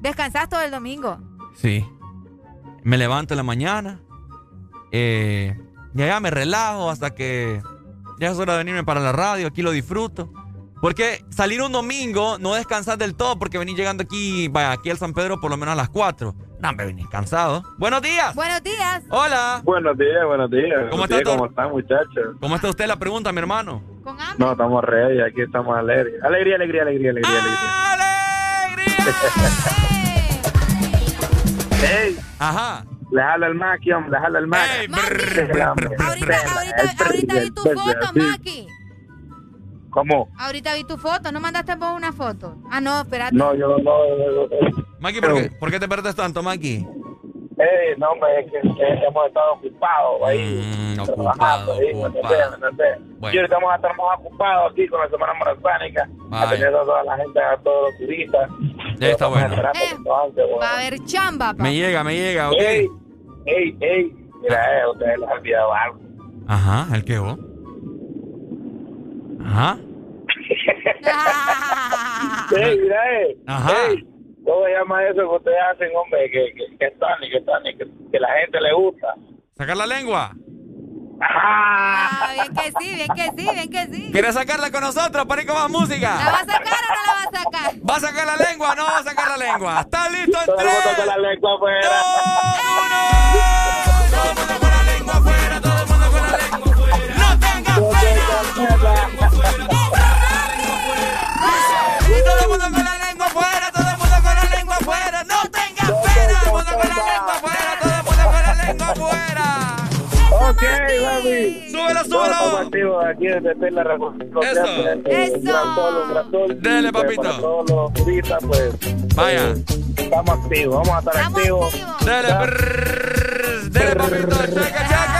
Speaker 7: ¿Descansás todo el domingo?
Speaker 6: Sí. Me levanto en la mañana. Eh, y allá me relajo hasta que ya es hora de venirme para la radio. Aquí lo disfruto. Porque salir un domingo no descansar del todo porque venís llegando aquí, vaya, aquí al San Pedro por lo menos a las 4. No, me venís cansado. Buenos días.
Speaker 7: Buenos días.
Speaker 6: Hola.
Speaker 30: Buenos días, buenos días.
Speaker 6: ¿Cómo está?
Speaker 30: ¿Cómo están, muchachos?
Speaker 6: ¿Cómo está usted? La pregunta, mi hermano.
Speaker 30: No, estamos reyes, aquí estamos alegres. Alegría, alegría, alegría, alegría, alegría. ¡Ey!
Speaker 6: Ajá.
Speaker 30: Le jala el Maki, hombre, le jala el Maki.
Speaker 7: Ahorita, ahorita, ahorita vi tu foto, Maki.
Speaker 30: ¿Cómo?
Speaker 7: Ahorita vi tu foto. ¿No mandaste vos una foto? Ah, no, espérate.
Speaker 30: No, yo no, no, no, no.
Speaker 6: Maki, ¿por qué, por qué te perdes tanto, Maki?
Speaker 30: Ey, no, hombre, es que, que hemos estado ocupados ahí.
Speaker 6: Mm,
Speaker 30: trabajando, ahí, ¿me entiendes? ¿me entiendes?
Speaker 6: Bueno.
Speaker 30: Y ahorita vamos a estar más ocupados aquí con la Semana Morazánica, atendiendo a toda la gente, a todos los turistas.
Speaker 6: Ya está bueno.
Speaker 30: bueno.
Speaker 7: Va a haber chamba, pa.
Speaker 6: Me llega, me llega, ok.
Speaker 30: Ey, ey, ey, mira, eh, ustedes les han olvidado algo.
Speaker 6: Ajá, ¿el qué vos? Ajá.
Speaker 30: Ey, mira, eh.
Speaker 6: Ajá.
Speaker 30: Ey, ¿cómo se llama eso que ustedes hacen, hombre? Que, que, que están y que están y que, que la gente le gusta.
Speaker 6: ¿Sacar la lengua?
Speaker 7: Ah, bien que sí, bien que sí, bien que sí.
Speaker 6: ¿Quieres sacarla con nosotros para ir con más
Speaker 7: ¿La
Speaker 6: música?
Speaker 7: va a sacar o no la va a sacar?
Speaker 6: ¿Va a sacar la lengua o no va a sacar la lengua? ¿Está listo en
Speaker 30: Todo el mundo con la lengua afuera.
Speaker 6: Todo el mundo con la lengua afuera, todo el mundo con la lengua afuera. ¡No tengas Y todo el mundo con la lengua afuera, todo el mundo con la lengua afuera. ¡No tengas pena! Todo el mundo con la lengua afuera, todo el mundo con la lengua afuera.
Speaker 30: Ok, mami.
Speaker 6: Súbelo, súbelo.
Speaker 30: Estamos activos aquí desde Tela Reconstrucción.
Speaker 6: Eso.
Speaker 30: Eso. Solo, gran solo.
Speaker 6: Dele, papito.
Speaker 30: Para todos los turistas, pues.
Speaker 6: Vaya.
Speaker 30: eh, estamos activos, vamos a estar activos.
Speaker 6: Dele, dele, papito, checa, checa.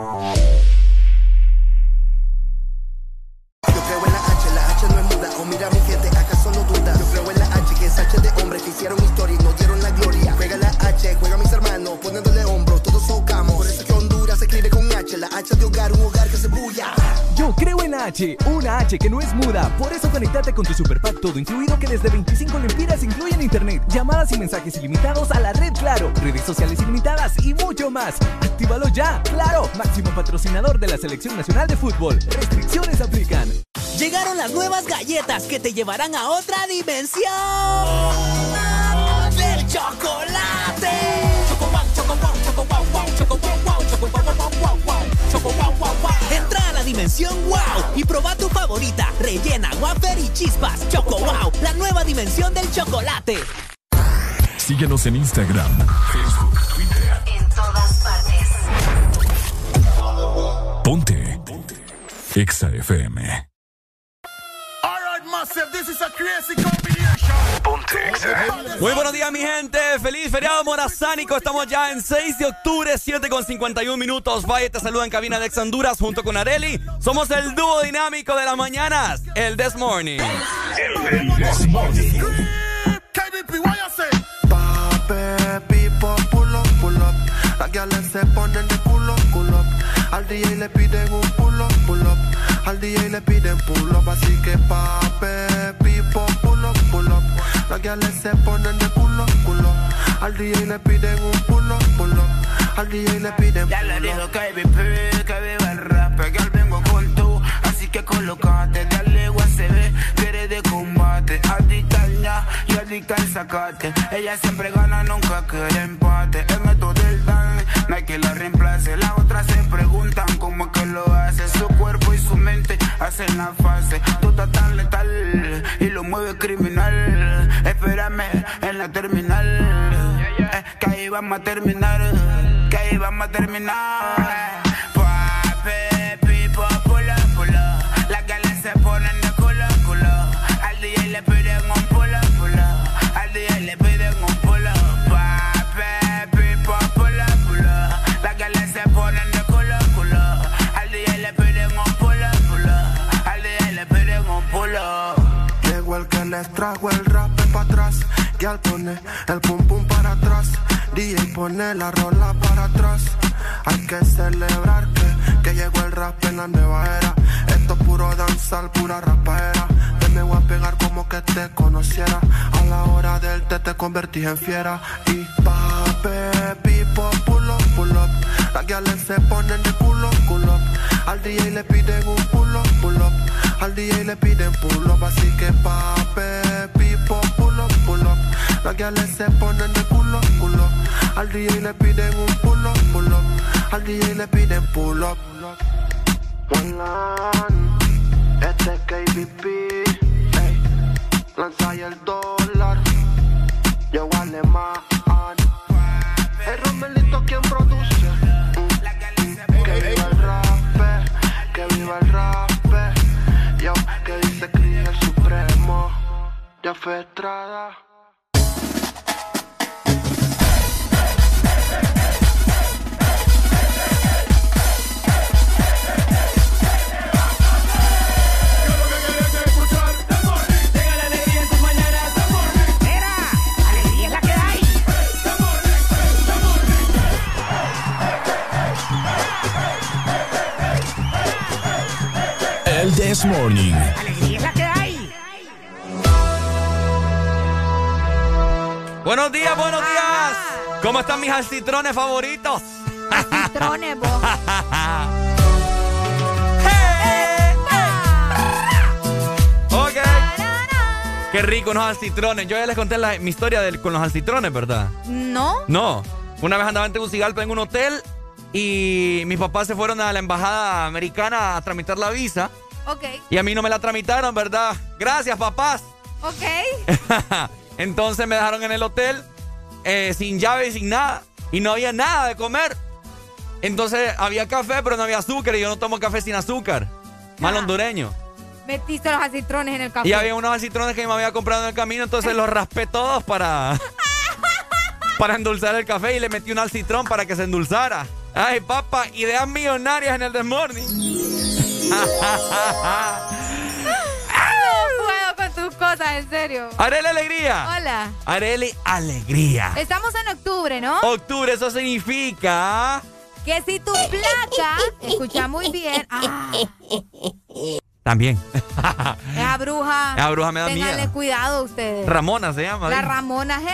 Speaker 33: Que
Speaker 34: no es muda. Por eso conectate con tu Super Pack todo incluido que desde 25 lempiras incluyen internet, llamadas y mensajes ilimitados a la red Claro, redes sociales ilimitadas y mucho más. Actívalo ya, Claro, máximo patrocinador de la Selección Nacional de Fútbol. Restricciones aplican.
Speaker 12: Llegaron las nuevas galletas que te llevarán a otra dimensión dimensión wow y proba tu favorita, rellena, wafer y chispas. Choco wow, la nueva dimensión del chocolate.
Speaker 10: Síguenos en Instagram, Facebook, Twitter.
Speaker 22: En todas partes.
Speaker 10: Ponte. Ponte. Exa FM.
Speaker 6: Muy buenos días, mi gente. Feliz feriado morazánico. Estamos ya en 6 de octubre, 7 con 51 minutos. Valle te saluda en cabina de Ex Honduras junto con Areli. Somos el dúo dinámico de las mañanas, el This Morning.
Speaker 10: El This Morning.
Speaker 35: Las gales se ponen de culo, culo up. Al DJ le piden un pull up, pull up. Al DJ le piden pull up. Así que pape, Las gales se ponen de culo, culo. Al DJ le piden un pull up. Al DJ le piden
Speaker 36: Ya
Speaker 35: pull
Speaker 36: le
Speaker 35: up.
Speaker 36: digo KBP, que viva el rap, que al vengo con tú. Así que colocate, dale USB, que eres de combate. Adicta al ña y adicta al sacate. Ella siempre gana, nunca quiere empate. El método del dale, no hay que la reemplace. Las otras se preguntan cómo es que lo hace. Su cuerpo y su mente hacen la fase. Tú estás tan letal y lo mueve criminal. La. Eh, que ahí vamos a terminar. Que ahí vamos a terminar. Pape, pipo, pull up. Las galas se ponen de culo, culo. Al DJ le piden un pull up. Al DJ le piden un pull up. Pape, pipo, pull up. Las galas se ponen de culo, culo. Al DJ le piden un pull up. Al DJ le piden un pull up.
Speaker 35: Llegó el que les trajo el. Y al pone el pum pum para atrás. DJ pone la rola para atrás. Hay que celebrar que, que llegó el rap en la nueva era. Esto es puro danzar, pura rapaera. Te me voy a pegar como que te conociera. A la hora del té te convertí en fiera. Y pape, pipo, pull up, pull up. Las gales se ponen de culo, culo. Al DJ le piden un pull up, pull up. Al DJ le piden pull up. Así que pape, pipo, pull up, pull up. Las gales se ponen de culo, culo. Al DJ le piden un pull up, pull up. Al DJ le piden pull up. Line, este es KBP. Lanza y el dólar, yo alemán. El Romelito quien produce. Que viva el rap, que viva el rap. Yo, que dice Cris el Supremo. Ya fue Estrada.
Speaker 10: El This Morning.
Speaker 37: Alegría es la que hay.
Speaker 6: Buenos días, buenos días. ¿Cómo están mis alcitrones favoritos?
Speaker 7: Citrones, vos.
Speaker 6: Ok. Qué rico unos alcitrones. Yo ya les conté la- mi historia del- con los alcitrones, ¿verdad?
Speaker 7: ¿No?
Speaker 6: No. Una vez andaba en Tegucigalpa en un hotel y mis papás se fueron a la embajada americana a tramitar la visa
Speaker 7: Ok.
Speaker 6: y a mí no me la tramitaron, ¿verdad? Gracias, papás.
Speaker 7: Ok.
Speaker 6: Entonces me dejaron en el hotel eh, sin llave y sin nada y no había nada de comer. Entonces había café, pero no había azúcar y yo no tomo café sin azúcar. Mal hondureño.
Speaker 7: Metiste los acitrones en el café.
Speaker 6: Y había unos acitrones que me había comprado en el camino, entonces los raspé todos para, para endulzar el café y le metí un alcitrón para que se endulzara. Ay, papá, ideas millonarias en el Desmorning.
Speaker 7: No puedo con tus cosas, en serio.
Speaker 6: Arele Alegría.
Speaker 7: Hola.
Speaker 6: Arele Alegría.
Speaker 7: Estamos en octubre, ¿no?
Speaker 6: Octubre, eso significa...
Speaker 7: Que si tu placa, escucha muy bien, ah,
Speaker 6: También.
Speaker 7: esa bruja.
Speaker 6: Esa bruja me da
Speaker 7: Ténganle
Speaker 6: miedo.
Speaker 7: cuidado ustedes.
Speaker 6: Ramona se llama.
Speaker 7: La. Ramona G.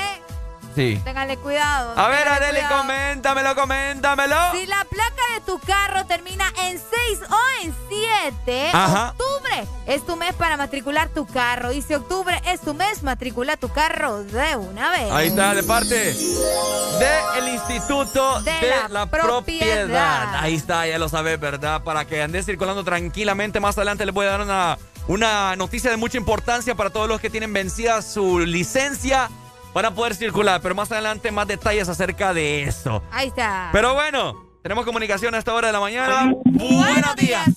Speaker 6: Sí.
Speaker 7: Ténganle cuidado.
Speaker 6: A ver, Areli, coméntamelo, coméntamelo.
Speaker 7: Si la placa de tu carro termina en 6 o en 7,
Speaker 6: Ajá.
Speaker 7: octubre es tu mes para matricular tu carro. Y si octubre es tu mes, matricula tu carro de una vez.
Speaker 6: Ahí está, de parte del Instituto de,
Speaker 7: De
Speaker 6: la,
Speaker 7: la
Speaker 6: propiedad.
Speaker 7: Propiedad.
Speaker 6: Ahí está, ya lo sabes, ¿verdad? Para que andes circulando tranquilamente. Más adelante les voy a dar una, una noticia de mucha importancia para todos los que tienen vencida su licencia para poder circular. Pero más adelante más detalles acerca de eso.
Speaker 7: Ahí está.
Speaker 6: Pero bueno, tenemos comunicación a esta hora de la mañana. Buenos días.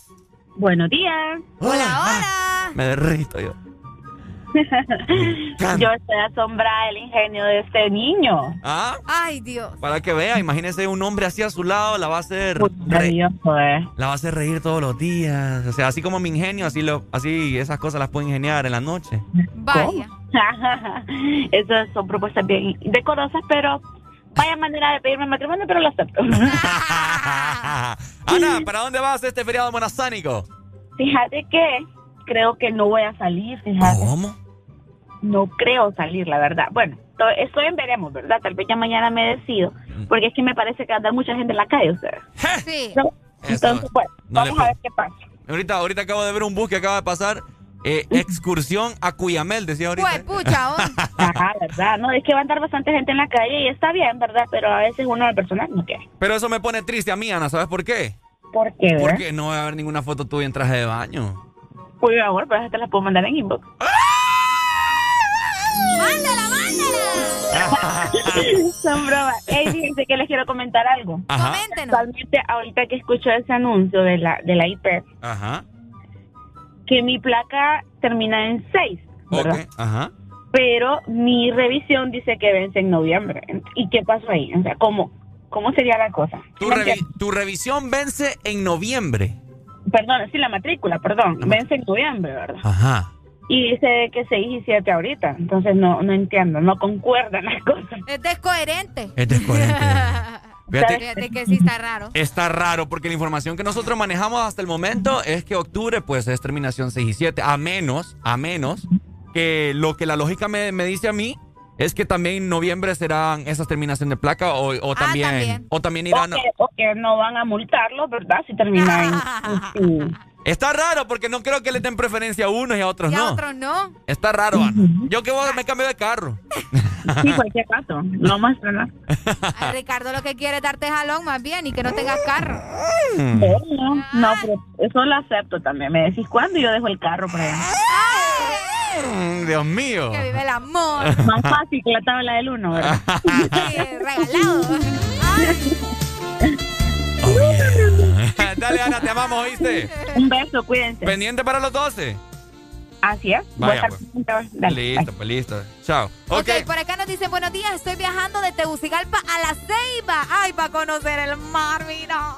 Speaker 37: Buenos días.
Speaker 7: Hola, hola.
Speaker 6: Me derrito yo.
Speaker 37: Yo estoy asombrada del ingenio de este niño.
Speaker 6: ¿Ah?
Speaker 7: Ay, Dios.
Speaker 6: Para que vea, imagínese un hombre así a su lado, la va a hacer
Speaker 37: Maravilloso, ¿eh?
Speaker 6: la va a hacer reír todos los días. O sea, así como mi ingenio, así lo, así esas cosas las puedo ingeniar en la noche.
Speaker 7: Vaya.
Speaker 37: Esas son propuestas bien decorosas, pero vaya manera de pedirme matrimonio, pero lo acepto.
Speaker 6: Ana, ¿para dónde vas este feriado monazánico?
Speaker 37: Fíjate que creo que no voy a salir, fíjate.
Speaker 6: ¿Cómo?
Speaker 37: No creo salir, la verdad. Bueno, to- estoy en veremos, ¿verdad? Tal vez ya mañana me decido, porque es que me parece que anda mucha gente en la calle ustedes.
Speaker 7: Sí.
Speaker 37: ¿No? Entonces, bueno,
Speaker 6: no
Speaker 37: vamos a ver qué pasa.
Speaker 6: Ahorita, ahorita acabo de ver un bus que acaba de pasar. eh, excursión a Cuyamel, decía ahorita.
Speaker 7: Pues, pucha.
Speaker 37: Ajá, ¿verdad? No, es que va a andar bastante gente en la calle y está bien, ¿verdad? Pero a veces uno de personal no quiere.
Speaker 6: Pero eso me pone triste a mí, Ana. ¿Sabes por qué?
Speaker 37: ¿Por qué?
Speaker 6: Porque no va a haber ninguna foto tuya en traje de baño.
Speaker 37: Por favor, pero esa te la puedo mandar en inbox.
Speaker 7: ¡Mándala, mándala!
Speaker 37: Son bromas. Ey, fíjense que les quiero comentar algo.
Speaker 6: Ajá.
Speaker 7: Coméntenos.
Speaker 37: Actualmente, ahorita que escucho ese anuncio de la, de la IP,
Speaker 6: Ajá.
Speaker 37: que mi placa termina en 6, ¿verdad?
Speaker 6: Ok. Ajá.
Speaker 37: Pero mi revisión dice que vence en noviembre. ¿Y qué pasó ahí? O sea, ¿cómo, cómo sería la cosa?
Speaker 6: Tu revisión vence en noviembre.
Speaker 37: Perdón, sí, la matrícula, perdón. Vence en noviembre, ¿verdad?
Speaker 6: Ajá.
Speaker 37: Y dice que 6 y 7 ahorita. Entonces no, no entiendo, no concuerdan las cosas.
Speaker 7: Es descoherente.
Speaker 6: Es descoherente. Fíjate,
Speaker 7: Fíjate que sí está raro.
Speaker 6: está raro porque la información que nosotros manejamos hasta el momento es que octubre pues es terminación 6 y 7. A menos, a menos que lo que la lógica me, me dice a mí es que también en noviembre serán esas terminaciones de placa o, o también,
Speaker 7: también.
Speaker 6: o también irán...
Speaker 37: O que, o que no van a multarlo, ¿verdad? Si termina en... en-
Speaker 6: Está raro porque no creo que le den preferencia a unos y a otros
Speaker 7: Y a
Speaker 6: no.
Speaker 7: otros no.
Speaker 6: Está raro, Ana. Yo que voy, me cambio de carro.
Speaker 37: Sí, cualquier caso. No más, ¿verdad?
Speaker 7: Ay, Ricardo lo que quiere es darte jalón más bien y que no tengas carro.
Speaker 37: No, no, pero eso lo acepto también. Me decís cuándo y yo dejo el carro por allá.
Speaker 6: Mm, Dios mío.
Speaker 7: Que vive el amor.
Speaker 37: Más fácil que la tabla del uno, ¿verdad?
Speaker 7: Regalado.
Speaker 6: Dale, Ana, te amamos, ¿oíste?
Speaker 37: Un beso, cuídense.
Speaker 6: Pendiente para los 12.
Speaker 37: Así es. Voy a
Speaker 6: Vaya,
Speaker 37: estar pendiente. Dale,
Speaker 6: Listo, pues listo. Chao.
Speaker 7: Ok,
Speaker 6: Ok.
Speaker 7: por acá nos dicen buenos días, estoy viajando de Tegucigalpa a La Ceiba. Ay, para conocer el mar, mira.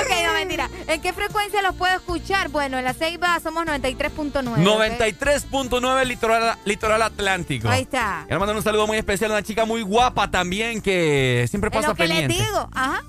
Speaker 7: Ok, no mentira. ¿En qué frecuencia los puedo escuchar? Bueno, en La Ceiba somos 93.9. ¿ok?
Speaker 6: 93.9 litoral, litoral Atlántico.
Speaker 7: Ahí está.
Speaker 6: Quiero mandar un saludo muy especial a una chica muy guapa también que siempre
Speaker 7: Es
Speaker 6: pasa
Speaker 7: lo que les
Speaker 6: pendiente.
Speaker 7: digo. Ajá.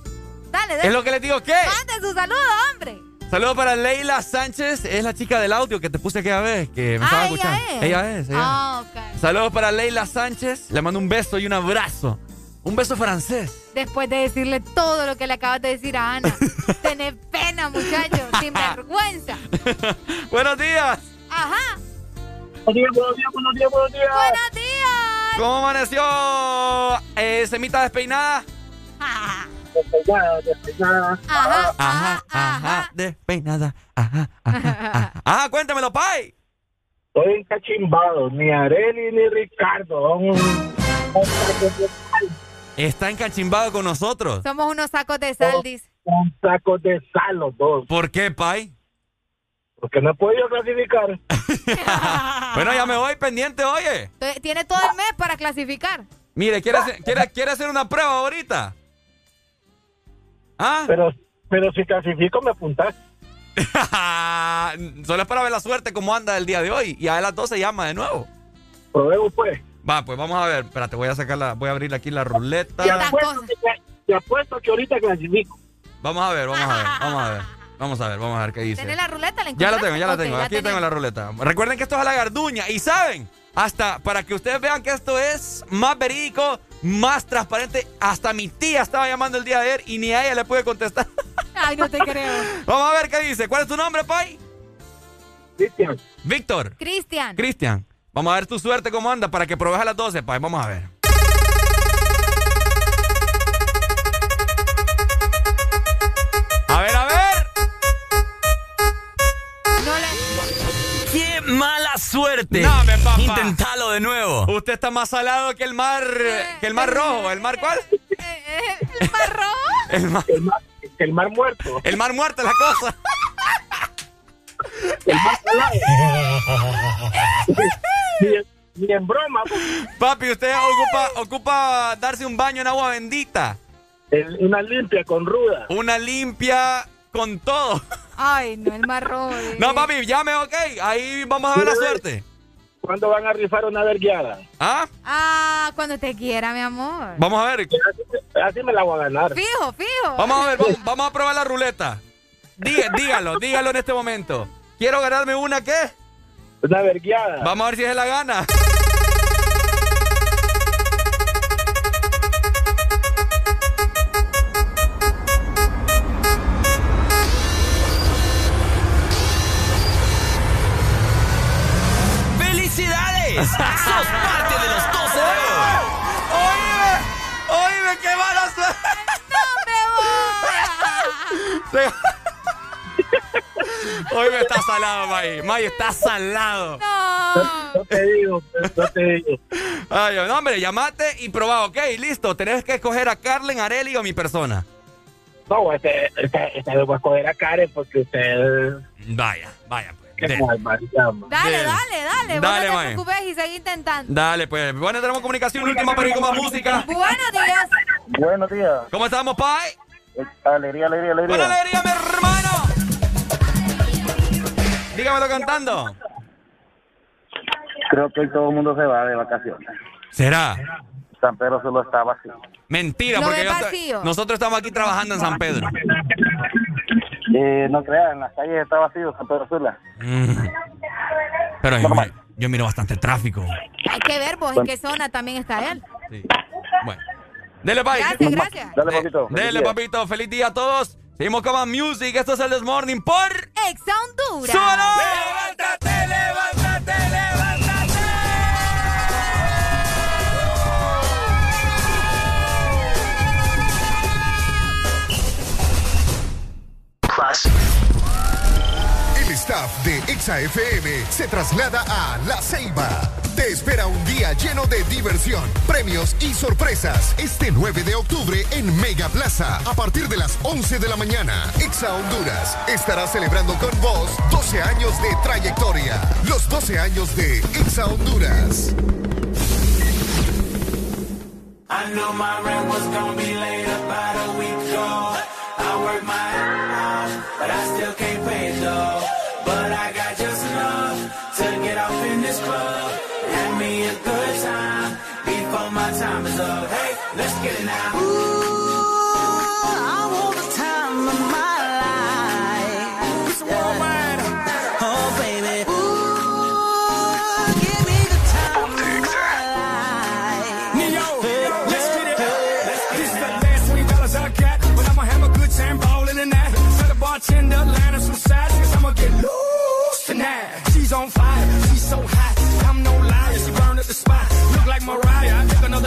Speaker 7: Dale,
Speaker 6: Es
Speaker 7: dale.
Speaker 6: lo que les digo, ¿qué?
Speaker 7: Mande su saludo, hombre.
Speaker 6: Saludo para Leila Sánchez, es la chica del audio que te puse aquella vez, que me estaba
Speaker 7: Ah,
Speaker 6: escuchando.
Speaker 7: ella es.
Speaker 6: Ella es, ella
Speaker 7: Ah, ok.
Speaker 6: es. Saludos para Leila Sánchez, le mando un beso y un abrazo. Un beso francés.
Speaker 7: Después de decirle todo lo que le acabas de decir a Ana. Tenés pena, muchacho. Sin vergüenza.
Speaker 6: Buenos días.
Speaker 7: Ajá.
Speaker 30: Buenos días, buenos días, buenos días, buenos días.
Speaker 7: Buenos días.
Speaker 6: ¿Cómo amaneció eh, semita despeinada?
Speaker 30: Despeinada, despeinada.
Speaker 7: Ajá,
Speaker 6: Ajá, ajá, despeinada. Ajá, ajá, ajá. Ajá, cuéntamelo, Pai.
Speaker 30: Estoy encachimbado. Ni Areli ni Ricardo.
Speaker 6: Está encachimbado con nosotros.
Speaker 7: Somos unos sacos de sal, dice.
Speaker 30: Un saco de sal los dos.
Speaker 6: ¿Por qué, Pai?
Speaker 30: Porque no he podido clasificar.
Speaker 6: Bueno, ya me voy pendiente, oye.
Speaker 7: Tiene todo el mes para clasificar.
Speaker 6: Mire, ¿quiere hacer, quiere, quiere hacer una prueba ahorita? ¿Ah?
Speaker 30: Pero, pero si clasifico me apuntas.
Speaker 6: Solo es para ver la suerte cómo anda el día de hoy. Y a las 12 llama de nuevo.
Speaker 30: Probemos pues.
Speaker 6: Va, pues vamos a ver. Espérate, voy a sacar la, voy a abrir aquí la ruleta.
Speaker 30: Te apuesto, que, te apuesto que ahorita clasifico.
Speaker 6: Vamos a ver, vamos a ver, vamos a ver. Vamos a ver, vamos a ver qué dice.
Speaker 7: ¿Tenés la ruleta? ¿La
Speaker 6: Ya la tengo, ya la tengo. Aquí tengo la ruleta. Recuerden que esto es a la garduña. Y saben, hasta para que ustedes vean que esto es más verídico, más transparente. Hasta mi tía estaba llamando el día de ayer y ni a ella le pude contestar.
Speaker 7: Ay, no te creo.
Speaker 6: Vamos a ver qué dice. ¿Cuál es tu nombre, Pai?
Speaker 30: Cristian.
Speaker 6: Víctor.
Speaker 7: Cristian.
Speaker 6: Cristian. Vamos a ver tu suerte cómo anda para que probes a las 12, Pai. Vamos a ver. A ver, a ver. ¡Qué mala suerte!
Speaker 8: No, me papá.
Speaker 6: Intentalo de nuevo. Usted está más salado que el mar. que el mar rojo. ¿El mar cuál?
Speaker 7: ¿El mar rojo?
Speaker 6: El mar,
Speaker 30: el mar muerto.
Speaker 6: El mar muerto es la cosa.
Speaker 30: El mar salado. ni, en- broma. pues.
Speaker 6: Papi, usted ocupa, ocupa darse un baño en agua bendita.
Speaker 30: una limpia con ruda.
Speaker 6: Una limpia con todo.
Speaker 7: Ay, no, el mar rojo. eh.
Speaker 6: No, papi, llame, ok. Ahí vamos a ver la suerte.
Speaker 30: ¿Cuándo van a rifar una vergueada?
Speaker 6: ¿Ah?
Speaker 7: Ah, cuando te quiera, mi amor.
Speaker 6: Vamos a ver.
Speaker 30: Así me la voy a ganar.
Speaker 7: Fijo, fijo.
Speaker 6: Vamos a ver, vamos, vamos a probar la ruleta. Diga- dígalo, dígalo en este momento. Quiero ganarme una, ¿qué?
Speaker 30: Una vergueada.
Speaker 6: Vamos a ver si es la gana. Oíme, está salado, May. May, está salado.
Speaker 30: No te digo, no te digo.
Speaker 6: Ay, no, hombre, llamate y probá, ok, listo. Tenés que escoger a Carlen, Areli o mi persona.
Speaker 30: No, este, este, este lo voy a escoger a Karen porque usted.
Speaker 6: Vaya, vaya.
Speaker 30: Man.
Speaker 7: Dale, dale, dale. Vos
Speaker 6: Dale,
Speaker 7: no te preocupes y seguí intentando.
Speaker 6: Dale, pues. Bueno, tenemos comunicación última para ir con más música.
Speaker 7: Buenos días.
Speaker 30: Buenos días.
Speaker 6: ¿Cómo estamos, Pai?
Speaker 30: Alegría, alegría, alegría.
Speaker 6: ¡Buena alegría, mi hermano! Dígamelo cantando.
Speaker 30: Creo que hoy todo el mundo se va de vacaciones.
Speaker 6: ¿Será?
Speaker 30: San Pedro solo está vacío.
Speaker 6: Mentira, porque yo nosotros estamos aquí trabajando en San Pedro.
Speaker 30: Eh, no crean, en las calles está vacío San Pedro Sula.
Speaker 6: Mm. Pero yo, yo miro bastante tráfico.
Speaker 7: Hay que ver vos en qué zona también está él.
Speaker 6: Bueno. Dele, Pai.
Speaker 7: Gracias, gracias.
Speaker 30: Dale, papito.
Speaker 6: Dele, papito. Feliz día a todos. Seguimos con más music. Esto es el Desmorning por...
Speaker 7: Exa Honduras.
Speaker 6: ¡Súbalo!
Speaker 8: ¡Levántate, levántate, levántate!
Speaker 18: El staff de Exa FM se traslada a La Ceiba. Te espera un día lleno de diversión, premios y sorpresas este 9 de octubre en Mega Plaza a partir de las 11 de la mañana. Exa Honduras estará celebrando con vos 12 años de trayectoria. Los 12 años de Exa Honduras.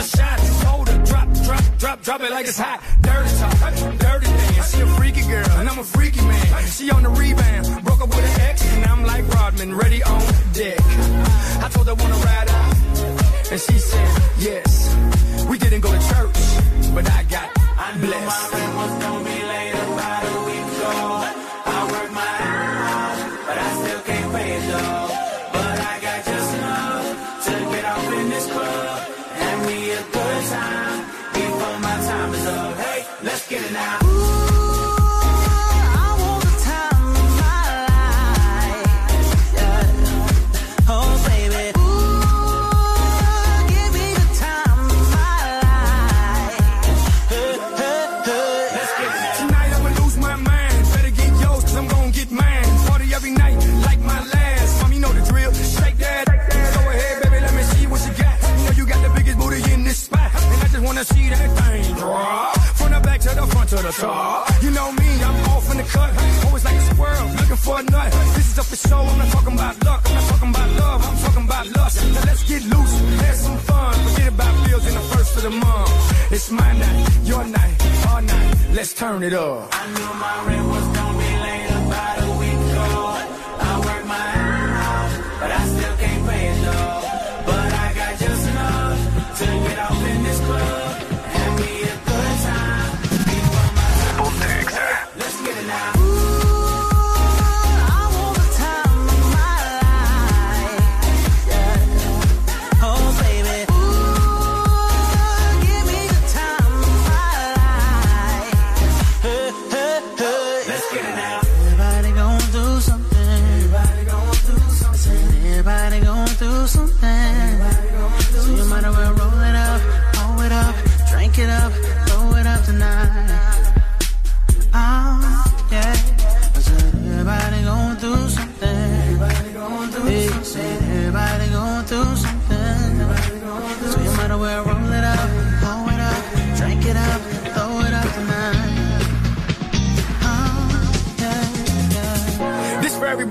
Speaker 14: shine too cold drop, drop, drop, drop it like it's hot. Dirty talk, dirty dance. She a freaky girl, and I'm a freaky man. She on the rebound, broke up with an ex, and I'm like Rodman, ready on deck. I told her wanna ride out, and she said yes. We didn't go to church,
Speaker 38: but
Speaker 31: I got I blessed. Knew my rent was gonna be late by
Speaker 38: the week ago. Top. You know me, I'm off in the cut. Always like a squirrel, looking for a nut. This is up for show, I'm not talking about luck. I'm not talking about love, I'm talking about lust. Now let's get loose, have some fun. Forget about bills in the first of the month. It's my night, your night, our night. Let's turn it up.
Speaker 39: I knew my rent was gonna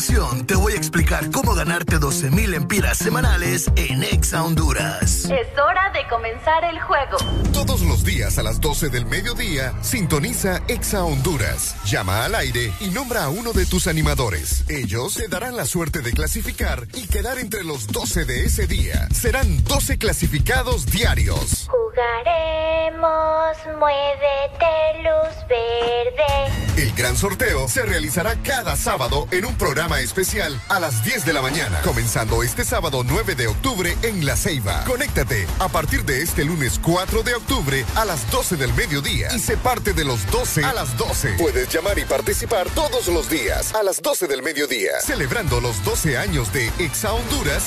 Speaker 18: Continuación, te voy a explicar cómo ganarte 12 mil empiras semanales en Exa Honduras.
Speaker 22: Es hora de comenzar el juego.
Speaker 18: Todos los días a las 12 del mediodía, sintoniza Exa Honduras. Llama al aire y nombra a uno de tus animadores. Ellos te darán la suerte de clasificar y quedar entre los 12 de ese día. Serán 12 clasificados diarios.
Speaker 40: Jugaremos, muévete, luz verde.
Speaker 18: El gran sorteo se realizará cada sábado en un programa especial a las 10 de la mañana, comenzando este sábado 9 de octubre en La Ceiba. Conéctate a partir de este lunes 4 de octubre a las 12 del mediodía y se parte de los 12 a las 12. Puedes llamar y participar todos los días a las 12 del mediodía, celebrando los 12 años de Exa Honduras.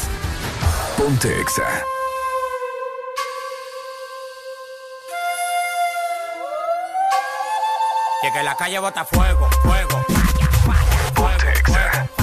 Speaker 41: Ponte Exa.
Speaker 39: Que que la calle bota fuego, fuego. Context.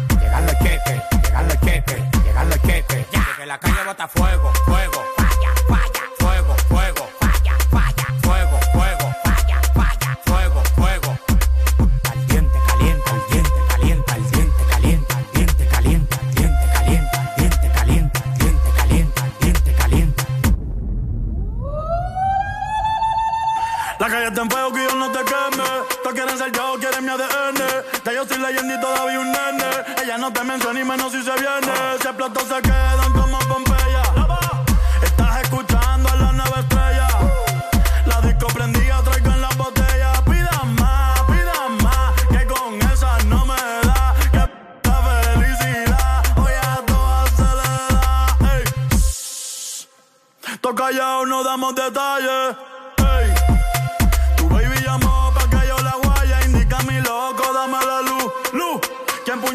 Speaker 39: Llegan los jefes, llegan los jefes, llegan los jefes. Ya. Que la calle bota fuego, fuego. Falla, falla. Fuego, fuego. Falla, falla. Fuego, fuego. Falla, falla. Fuego, fuego. Al diente calienta, al diente calienta, al diente calienta, al diente calienta, al diente calienta, al diente calienta, al diente calienta, al diente calienta.
Speaker 42: La calle está en fuego que yo no te queme. Tú quieres ser yo, quieres mi ADN. Ya yo soy leyenda y todavía un nene. Ella no te menciona ni menos si se viene. Si explotó se quedan como Pompeya. Estás escuchando a la nueva estrella. La disco prendida, traigan la botella. Pidan más, pidan más. Que con esa no me da. Que la felicidad. Hoy a todas se le da. Ey. Toca callado, no damos detalles.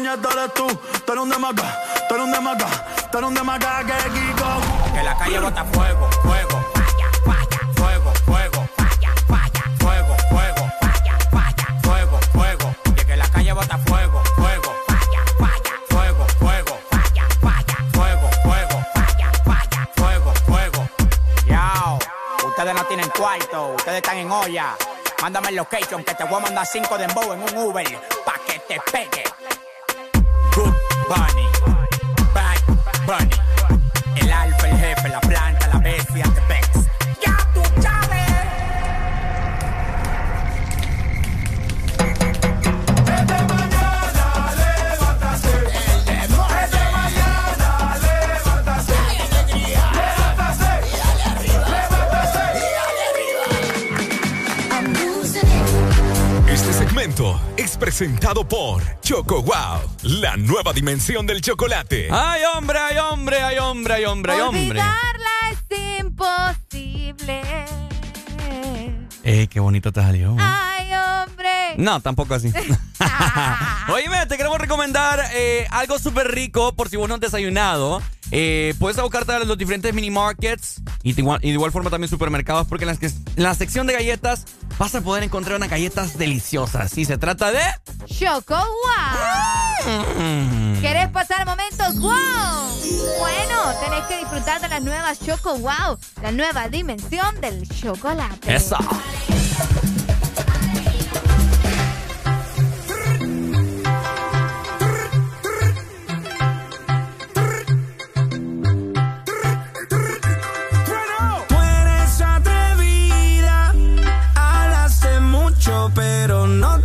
Speaker 42: puñeta tú. Eres un demagá, eres un demagá, eres un demagá que Kiko. Que la calle bota fuego, fuego. Falla, falla. Fuego, fuego. Falla, falla. Fuego, fuego. Falla, falla. Fuego, fuego. Y que
Speaker 39: la calle bota fuego, fuego. Falla, falla. Fuego, fuego. Falla, falla. Fuego, fuego. Falla, falla. Fuego, fuego. Yao. Ustedes no tienen cuarto, ustedes están en olla. Mándame el location que te voy a mandar 5 de en un Uber pa' que te pegue. Good Bunny. Bad Bunny.
Speaker 3: presentado por Choco Wow, la nueva dimensión del chocolate.
Speaker 6: ¡Ay, hombre, ay, hombre, ay, hombre, ay, hombre, ay, hombre!
Speaker 7: es imposible.
Speaker 6: ¡Ey, qué bonito te salió! ¿eh?
Speaker 7: ¡Ay, hombre!
Speaker 6: No, tampoco así. Oíme, te queremos recomendar eh, algo súper rico por si vos no has desayunado. Eh, puedes buscarte a los diferentes mini markets y de, igual, y de igual forma también supermercados porque en, las que, en la sección de galletas vas a poder encontrar unas galletas deliciosas. Y se trata de...
Speaker 7: Choco Wow. ¿Querés pasar momentos wow? Bueno, tenés que disfrutar de las nuevas Choco Wow, la nueva dimensión del chocolate.
Speaker 6: Eso.
Speaker 43: pero no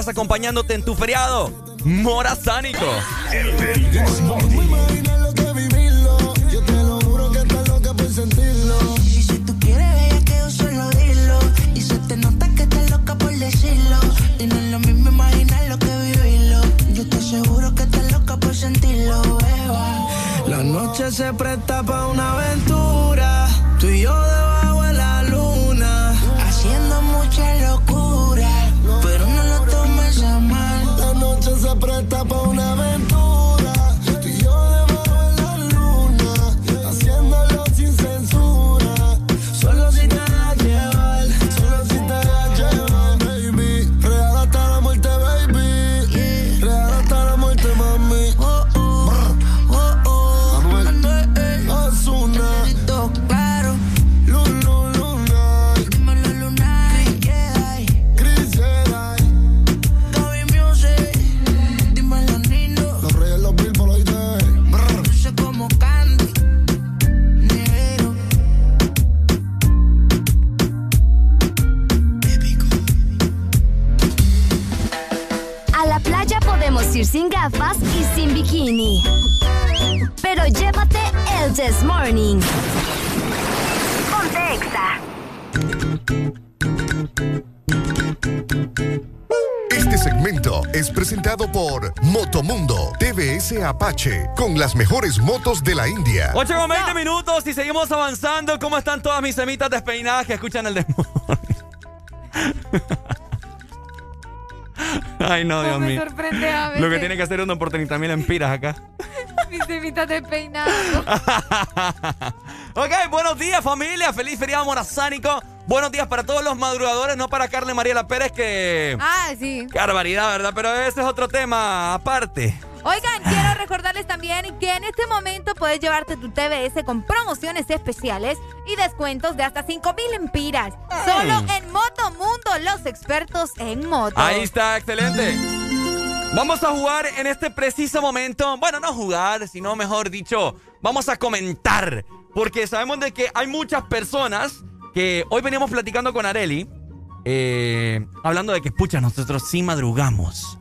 Speaker 3: estás
Speaker 6: acompañándote en tu feriado. Morazánico.
Speaker 24: El podemos ir sin gafas y sin bikini. Pero llévate el This Morning. Ponte
Speaker 18: Este segmento es presentado por Motomundo TVS Apache con las mejores motos de la India.
Speaker 6: 8 con 20 minutos y seguimos avanzando. ¿Cómo están todas mis semitas despeinadas que escuchan el desmorning? Ay, no, Dios
Speaker 7: me
Speaker 6: mío.
Speaker 7: sorprende a veces.
Speaker 6: Lo que tiene que hacer uno por 30 mil empiras acá.
Speaker 7: Mis semitas despeinadas.
Speaker 6: Ok, buenos días familia, feliz feriado morazánico. Buenos días para todos los madrugadores, no para Carla Mariela Pérez que...
Speaker 7: Ah, sí.
Speaker 6: Qué barbaridad, ¿verdad? Pero ese es otro tema aparte.
Speaker 7: Oigan, quiero recordarles también que en este momento puedes llevarte tu TBS con promociones especiales y descuentos de hasta 5 mil empiras. Solo en Motomundo, los expertos en moto.
Speaker 6: Ahí está, excelente. Vamos a jugar en este preciso momento. Bueno, no jugar, sino mejor dicho, vamos a comentar. Porque sabemos de que hay muchas personas que hoy veníamos platicando con Areli. eh, hablando de que, pucha, nosotros sí madrugamos.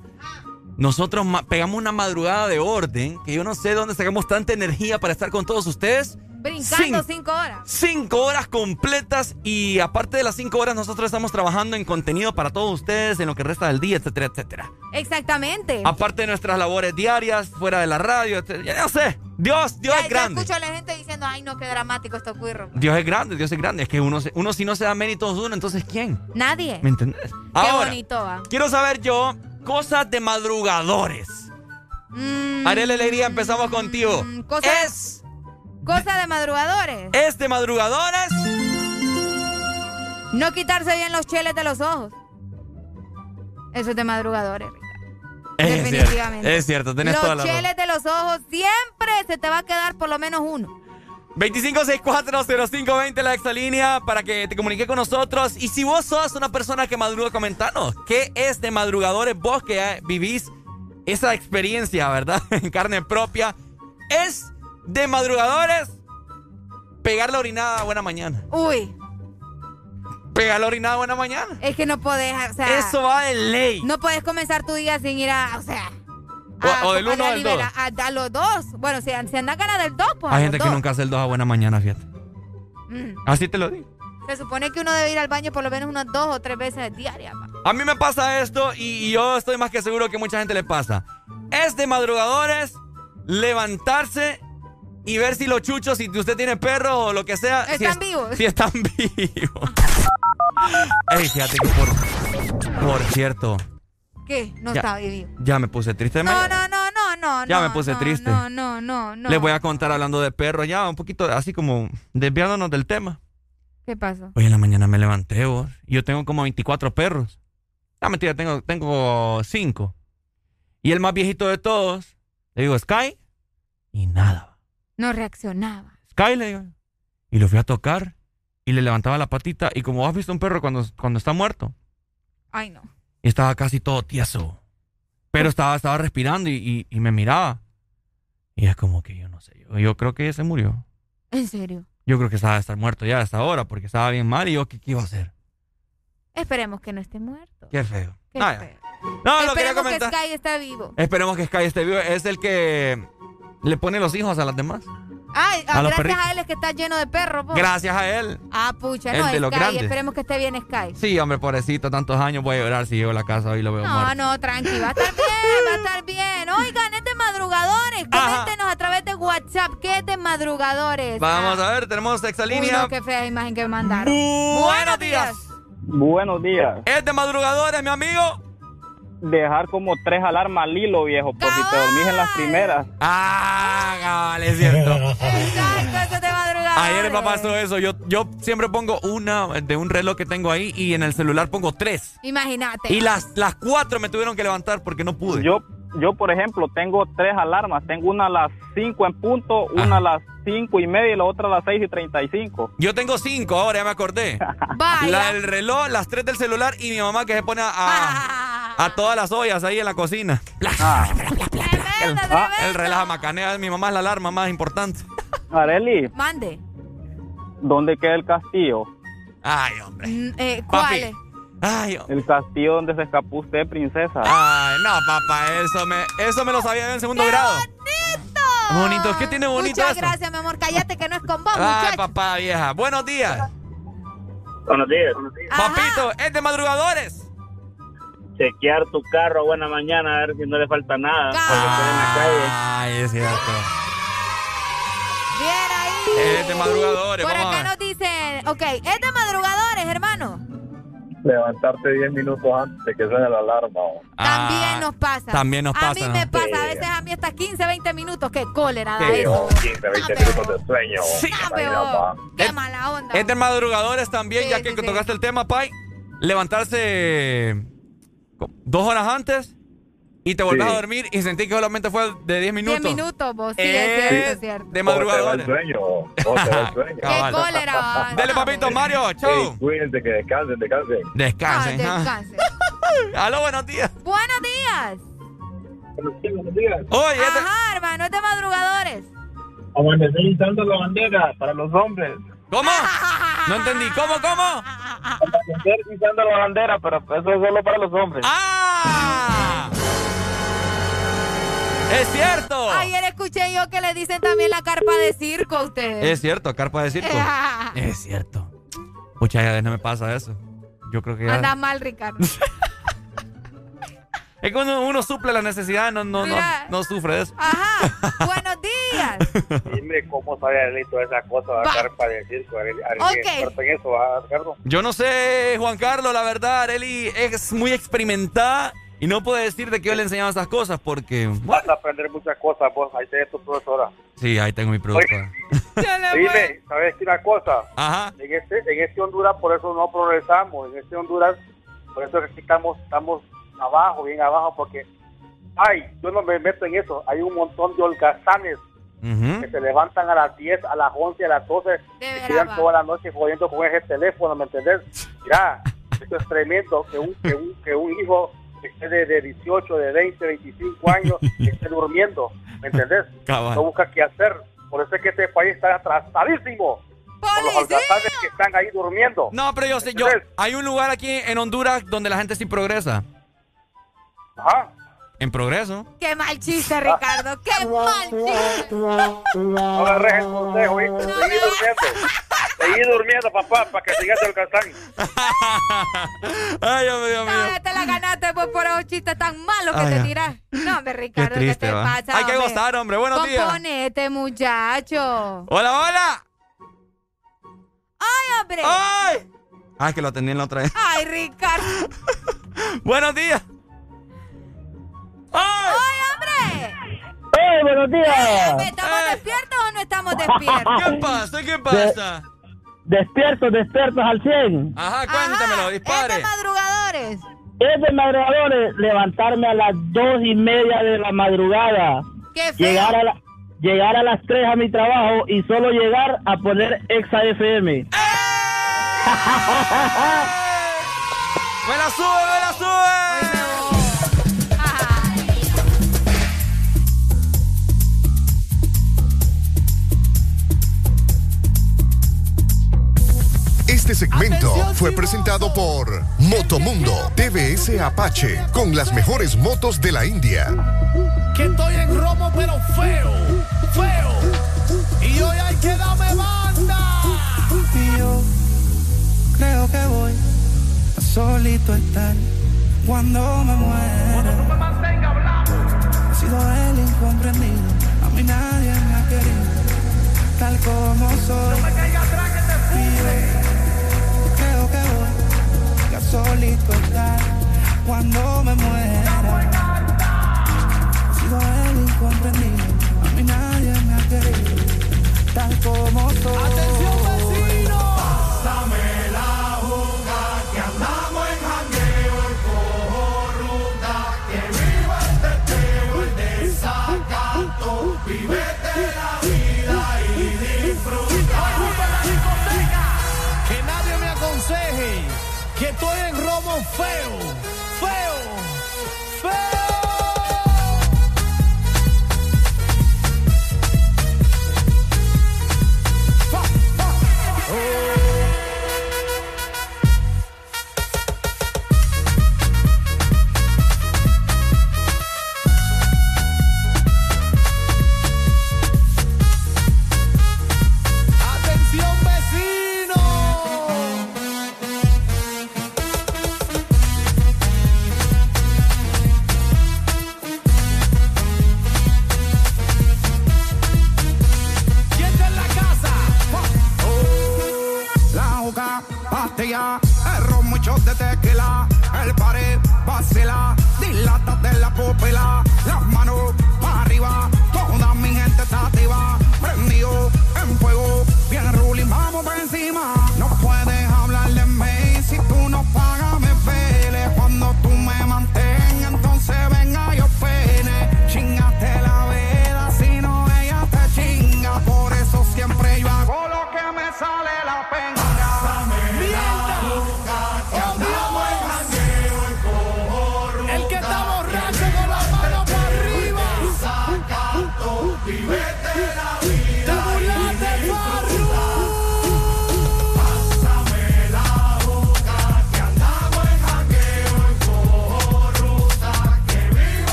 Speaker 6: Nosotros pegamos una madrugada de orden, que yo no sé de dónde sacamos tanta energía para estar con todos ustedes.
Speaker 7: Brincando
Speaker 6: Cin-
Speaker 7: 5 horas.
Speaker 6: Cinco horas completas y aparte de las cinco horas nosotros estamos trabajando en contenido para todos ustedes en lo que resta del día, etcétera, etcétera.
Speaker 7: Exactamente.
Speaker 6: Aparte de nuestras labores diarias, fuera de la radio, etcétera. ya no sé. Dios, Dios
Speaker 7: ya,
Speaker 6: es grande.
Speaker 7: escucho a la gente diciendo, ay no, qué dramático esto ocurre.
Speaker 6: Dios es grande, Dios es grande. Es que uno, uno si no se da méritos uno, entonces ¿quién?
Speaker 7: Nadie.
Speaker 6: ¿Me entendés?
Speaker 7: Qué
Speaker 6: Ahora,
Speaker 7: bonito va.
Speaker 6: quiero saber yo cosas de madrugadores.
Speaker 7: Mm,
Speaker 6: Ariel Alegría, empezamos contigo.
Speaker 7: cosa,
Speaker 6: Es,
Speaker 7: cosa de madrugadores.
Speaker 6: es de madrugadores.
Speaker 7: No quitarse bien los cheles de los ojos. Eso es de madrugadores.
Speaker 6: Es
Speaker 7: Definitivamente.
Speaker 6: cierto, es cierto, tenés
Speaker 7: los
Speaker 6: toda la
Speaker 7: cheles de los ojos siempre se te va a quedar por lo menos uno.
Speaker 6: 25640520 la exalínea para que te comuniques con nosotros. Y si vos sos una persona que madruga, comentanos. ¿Qué es de madrugadores vos que vivís esa experiencia, verdad? En carne propia. ¿Es de madrugadores pegar la orinada buena mañana?
Speaker 7: Uy,
Speaker 6: Pegar la orinada buena mañana.
Speaker 7: es que no podés, o sea,
Speaker 6: Eso va de ley.
Speaker 7: no podés comenzar tu día sin ir a, o sea,
Speaker 6: O- o del
Speaker 7: a
Speaker 6: uno o del
Speaker 7: nivel-
Speaker 6: dos.
Speaker 7: A, a los dos. Bueno, si, si anda ganas del dos, pues a
Speaker 6: Hay gente que nunca hace el 2 a buena mañana, fíjate.
Speaker 7: Mm.
Speaker 6: Así te lo digo.
Speaker 7: Se supone que uno debe ir al baño por lo menos unas dos o tres veces diarias.
Speaker 6: A mí me pasa esto y, y yo estoy más que seguro que mucha gente le pasa. Es de madrugadores levantarse y ver si los chuchos, si usted tiene perro o lo que sea. si
Speaker 7: Están
Speaker 6: es-
Speaker 7: vivos.
Speaker 6: Si están vivos. Ey, fíjate que por, por cierto,
Speaker 7: ¿Qué? No
Speaker 6: Ya.
Speaker 7: está vivo.
Speaker 6: ya me puse triste.
Speaker 7: No, no, no, no, no.
Speaker 6: Ya
Speaker 7: no,
Speaker 6: me puse
Speaker 7: no,
Speaker 6: triste.
Speaker 7: No, no, no, no.
Speaker 6: Les voy a contar hablando de perros, ya un poquito así como desviándonos del tema.
Speaker 7: ¿Qué pasó?
Speaker 6: Hoy en la mañana me levanté, vos. Yo tengo como 24 perros. Ah, mentira, tengo, tengo 5. Y el más viejito de todos, le digo, Sky, y nada.
Speaker 7: No reaccionaba.
Speaker 6: Sky, le digo. Y lo fui a tocar y le levantaba la patita. Y como has visto un perro cuando, cuando está muerto,
Speaker 7: Ay, no.
Speaker 6: Y estaba casi todo tieso. Pero estaba, estaba respirando y, y- y me miraba. Y es como que yo no sé, yo, yo creo que se murió.
Speaker 7: En serio.
Speaker 6: Yo creo que estaba estar muerto ya a esta hora porque estaba bien mal y yo, ¿qué, qué iba a hacer?
Speaker 7: Esperemos que no esté muerto.
Speaker 6: Qué feo.
Speaker 7: Qué
Speaker 6: Ah,
Speaker 7: feo.
Speaker 6: No, lo
Speaker 7: Esperemos que. Sky esté vivo.
Speaker 6: Esperemos que Sky esté vivo. Es el que le pone los hijos a las demás.
Speaker 7: Ay,
Speaker 6: A
Speaker 7: ah,
Speaker 6: los
Speaker 7: gracias
Speaker 6: perritos.
Speaker 7: a él es que está lleno de perros. po.
Speaker 6: Gracias a él.
Speaker 7: Ah, pucha,
Speaker 6: El
Speaker 7: no,
Speaker 6: de los
Speaker 7: Sky.
Speaker 6: grandes.
Speaker 7: Esperemos que esté bien Sky.
Speaker 6: Sí, hombre, pobrecito, tantos años voy a llorar si llego a la casa hoy y lo veo
Speaker 7: No,
Speaker 6: muerto.
Speaker 7: no, tranqui, va a estar bien, va a estar bien. Oigan, es de madrugadores. Coméntenos a través de WhatsApp qué es de madrugadores.
Speaker 6: Vamos a ver, tenemos
Speaker 7: Uy,
Speaker 6: línea.
Speaker 7: no, qué fea imagen que me mandaron.
Speaker 6: Buenos días.
Speaker 30: Buenos días.
Speaker 6: Es de madrugadores, mi amigo.
Speaker 30: Dejar como tres alarmas al hilo, viejo, por si te dormís en las primeras.
Speaker 6: Ah, cabal, es cierto.
Speaker 7: Exacto, eso es de madrugadores.
Speaker 6: Ayer me pasó eso. Yo, yo siempre pongo una de un reloj que tengo ahí y en el celular pongo tres.
Speaker 7: Imagínate.
Speaker 6: Y las, las cuatro me tuvieron que levantar porque no pude.
Speaker 30: Yo, yo, por ejemplo, tengo tres alarmas. Tengo una a las 5 en punto, una a las cinco y media y la otra a las 6 y 35.
Speaker 6: Yo tengo cinco ahora, ya me acordé.
Speaker 7: Vaya.
Speaker 6: La del reloj, las tres del celular y mi mamá que se pone a, a, a todas las ollas ahí en la cocina. El,
Speaker 7: Tremenda,
Speaker 6: el reloj macanea, mi mamá es la alarma más importante.
Speaker 30: Areli,
Speaker 7: Mande.
Speaker 30: ¿dónde queda el castillo?
Speaker 6: Ay, hombre.
Speaker 7: Mm, eh, ¿Cuál
Speaker 6: Papi. Ay, hombre.
Speaker 30: El castillo donde se escapó usted, princesa.
Speaker 6: Ay, no, papá, eso me, eso me lo sabía en el segundo grado. Bonito, ¿qué tiene bonito
Speaker 7: Muchas
Speaker 6: eso?
Speaker 7: gracias, mi amor. Cállate que no es con vos,
Speaker 6: Ay,
Speaker 7: muchacho.
Speaker 6: papá vieja. Buenos días.
Speaker 30: Buenos días.
Speaker 6: Papito, es de madrugadores.
Speaker 44: chequear tu carro a buena mañana a ver si no le falta nada. Estoy en la calle.
Speaker 6: Ay, es cierto.
Speaker 7: Bien ahí.
Speaker 6: Es de madrugadores,
Speaker 7: Por
Speaker 6: a
Speaker 7: acá nos dicen, ok, es de madrugadores, hermano.
Speaker 45: Levantarte 10 minutos antes de que suene la alarma.
Speaker 7: También nos pasa.
Speaker 6: Ah, también nos
Speaker 7: A
Speaker 6: pasa,
Speaker 7: mí
Speaker 6: ¿no?
Speaker 7: me pasa, a
Speaker 45: Sí.
Speaker 7: veces a mí hasta 15, 20 minutos. Qué cólera da
Speaker 45: Sí,
Speaker 7: eso.
Speaker 45: 15, 20 minutos de sueño. Imagina,
Speaker 7: vos.
Speaker 45: pa.
Speaker 7: Qué mala onda.
Speaker 6: Es de madrugadores también,
Speaker 7: Sí,
Speaker 6: ya
Speaker 7: sí,
Speaker 6: que
Speaker 7: sí.
Speaker 6: tocaste el tema, Pai. Levantarse dos horas antes y te volvés
Speaker 45: Sí.
Speaker 6: a dormir y sentí que solamente fue de 10 minutos.
Speaker 7: 10 minutos, vos. Sí,
Speaker 6: Eh,
Speaker 7: es cierto, es cierto.
Speaker 6: De
Speaker 45: ¿Cómo te va el
Speaker 6: madrugadores.
Speaker 45: sueño? ¿Cómo te va el sueño?
Speaker 6: Cabal.
Speaker 7: Qué cólera.
Speaker 6: Dele, papito, Mario. Chau.
Speaker 45: cuídense, que descansen, descansen.
Speaker 6: Descansen. ¿ah?
Speaker 7: descanse.
Speaker 6: Aló, buenos días.
Speaker 7: Buenos días.
Speaker 45: Buenos días.
Speaker 6: Oye, es de-
Speaker 7: Ajá, hermano, es de madrugadores.
Speaker 44: Amanecer izando la bandera para los hombres.
Speaker 6: ¿Cómo? No entendí. ¿Cómo, cómo?
Speaker 44: Amanecer izando la bandera, pero eso es solo para los hombres.
Speaker 6: ¡Ah! ¡Es cierto!
Speaker 7: Ayer escuché yo que le dicen también la carpa de circo a ustedes.
Speaker 6: Es cierto, carpa de circo. es cierto. Muchas veces no me pasa eso. Yo creo que ya...
Speaker 7: Anda mal, Ricardo.
Speaker 6: Es que uno, uno suple la necesidad, no, no, no,
Speaker 7: Mira.
Speaker 6: no sufre de eso.
Speaker 7: Ajá. Buenos días.
Speaker 45: Dime cómo sabe Arlito esa cosa de carpa de circo. Arlito
Speaker 7: Ok.
Speaker 45: es experto en eso, ¿va, Ricardo?
Speaker 6: Yo no sé, Juan Carlos, la verdad, Areli es muy experimentada y no puede decir de que yo le enseñaba esas cosas porque...
Speaker 45: Vas a aprender muchas cosas, vos. Ahí tenés tu profesora.
Speaker 6: Sí, ahí tengo mi productora.
Speaker 45: Dime, ¿sabes qué una cosa?
Speaker 6: Ajá.
Speaker 45: En este, en este Honduras, por eso no progresamos. En este Honduras, por eso estamos, estamos abajo, bien abajo, porque, ay, yo no me meto en eso. Hay un montón de holgazanes
Speaker 6: Ujú.
Speaker 45: que se levantan a las 10, a las 11, a las 12 y quedan toda la noche jodiendo con ese teléfono, ¿me entendés? Mira, esto es tremendo, que un, que un, que un hijo que esté de, de 18, de 20, 25 años, esté durmiendo, ¿me entendés?
Speaker 6: Cabal.
Speaker 45: No busca qué hacer. Por eso es que este país está atrasadísimo. Por los holgazanes que están ahí durmiendo.
Speaker 6: No, pero yo sé, yo... Hay un lugar aquí en Honduras donde la gente sí progresa.
Speaker 45: Ajá.
Speaker 6: En progreso.
Speaker 7: Qué mal chiste, Ricardo. Qué mal chiste.
Speaker 45: No agarres el consejo, ¿viste? Seguí durmiendo. Seguí durmiendo, papá, para que sigas holgazán.
Speaker 6: Ay, Dios mío.
Speaker 7: No, te la ganaste pues, por esos chistes tan malos que
Speaker 6: Ay,
Speaker 7: te
Speaker 6: ay.
Speaker 7: tiras. No, hombre,
Speaker 6: Qué
Speaker 7: Ricardo, ¿qué,
Speaker 6: triste,
Speaker 7: te
Speaker 6: va.
Speaker 7: pasa?
Speaker 6: Hay que gozar, hombre. Buenos días.
Speaker 7: Componete, muchacho.
Speaker 6: Hola, hola.
Speaker 7: ¡Ay, hombre!
Speaker 6: ¡Ay! Ah, es que lo atendí en la otra vez.
Speaker 7: ¡Ay, Ricardo!
Speaker 6: Buenos días. ¡Ay!
Speaker 7: ¡Ay, hombre!
Speaker 44: ¡Eh, buenos días!
Speaker 7: ¿Estamos despiertos o no estamos despiertos?
Speaker 6: ¿Qué pasa? ¿Qué pasa?
Speaker 44: Despiertos, despiertos al 100.
Speaker 6: Ajá, cuéntamelo, dispare.
Speaker 7: Es de madrugadores.
Speaker 44: Es de madrugadores levantarme a las dos y media de la madrugada.
Speaker 7: ¡Qué feo!
Speaker 44: Llegar a, la- llegar a las 3 a mi trabajo y solo llegar a poner Exa FM.
Speaker 6: ¡Me la sube, me la sube!
Speaker 18: Este segmento fue presentado por Motomundo TVS Apache con las mejores motos de la India.
Speaker 46: Que estoy en romo, pero feo, feo. Y hoy hay que darme banda.
Speaker 14: Y yo creo que voy a solito estar cuando me muera. He sido el incomprendido, a mí nadie me ha querido, tal como soy. Y solito estar cuando me muera. He sido el incomprendido, a mí nadie me ha querido, tal como soy.
Speaker 46: Atención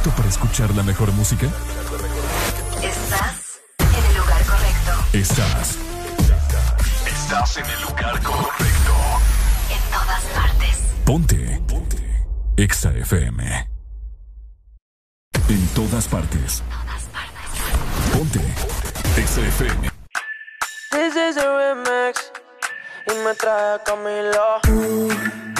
Speaker 3: ¿Estás listo para escuchar la mejor música?
Speaker 22: Estás en el lugar correcto.
Speaker 3: Estás. Estás en el lugar correcto.
Speaker 22: En todas partes.
Speaker 3: Ponte. Ponte. Exa FM. En todas partes. Ponte. Exa FM.
Speaker 9: This is a remix y me trae a Camilo.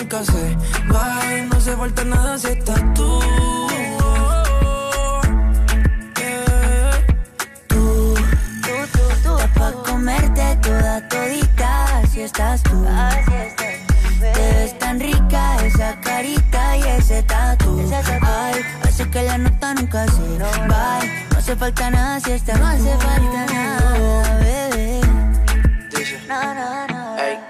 Speaker 9: Nunca se. No hace falta nada si estás tú.
Speaker 8: Tú, tú, tú, pa' comerte toda todita, si estás tú. Te ves tan rica esa carita y ese tatu. Ay, hace que la nota nunca se va. No hace falta nada si estás No hace falta nada, bebé. No, no, no.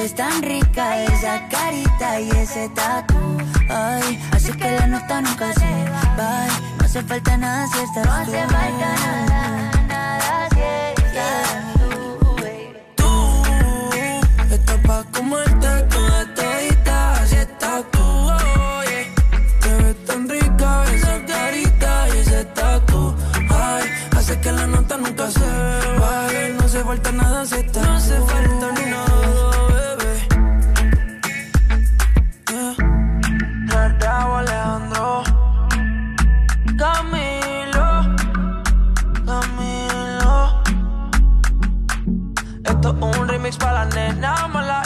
Speaker 8: Ves tan rica esa carita y ese tatu. Ay, hace que la nota nunca se va. No hace falta nada si estás No hace falta nada, nada si estás tú, baby.
Speaker 9: Tú estás pa' comerte toda todita, así estás tú. oye. Te ves tan rica esa carita y ese tatu. Ay, hace que la nota nunca se vaya. No hace falta nada si estás remix para la nena mala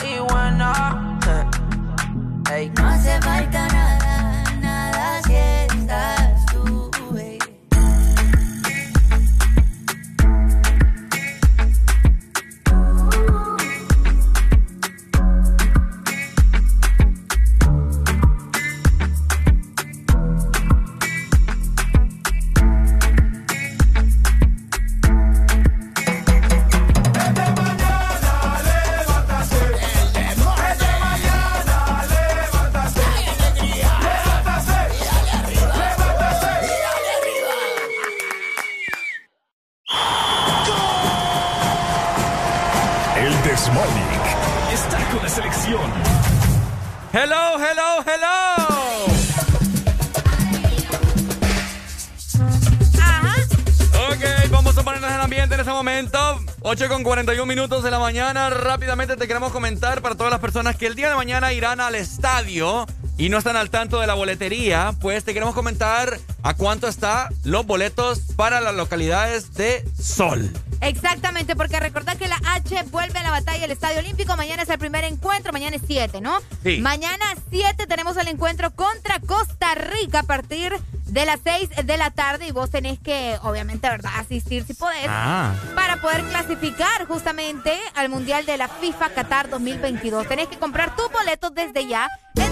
Speaker 6: 8 con 41 minutos de la mañana. Rápidamente te queremos comentar para todas las personas que el día de mañana irán al estadio y no están al tanto de la boletería, pues te queremos comentar a cuánto están los boletos para las localidades de Sol.
Speaker 7: Exactamente, porque recordad que la H vuelve a la batalla del Estadio Olímpico. Mañana es el primer encuentro, mañana es 7, ¿no?
Speaker 6: Sí.
Speaker 7: Mañana 7 tenemos el encuentro contra Costa Rica a partir de las 6 de la tarde y vos tenés que, obviamente, ¿verdad? Asistir si podés.
Speaker 6: Ah.
Speaker 7: Para poder clasificar justamente al Mundial de la FIFA Qatar 2022. Tenés que comprar tus boletos desde ya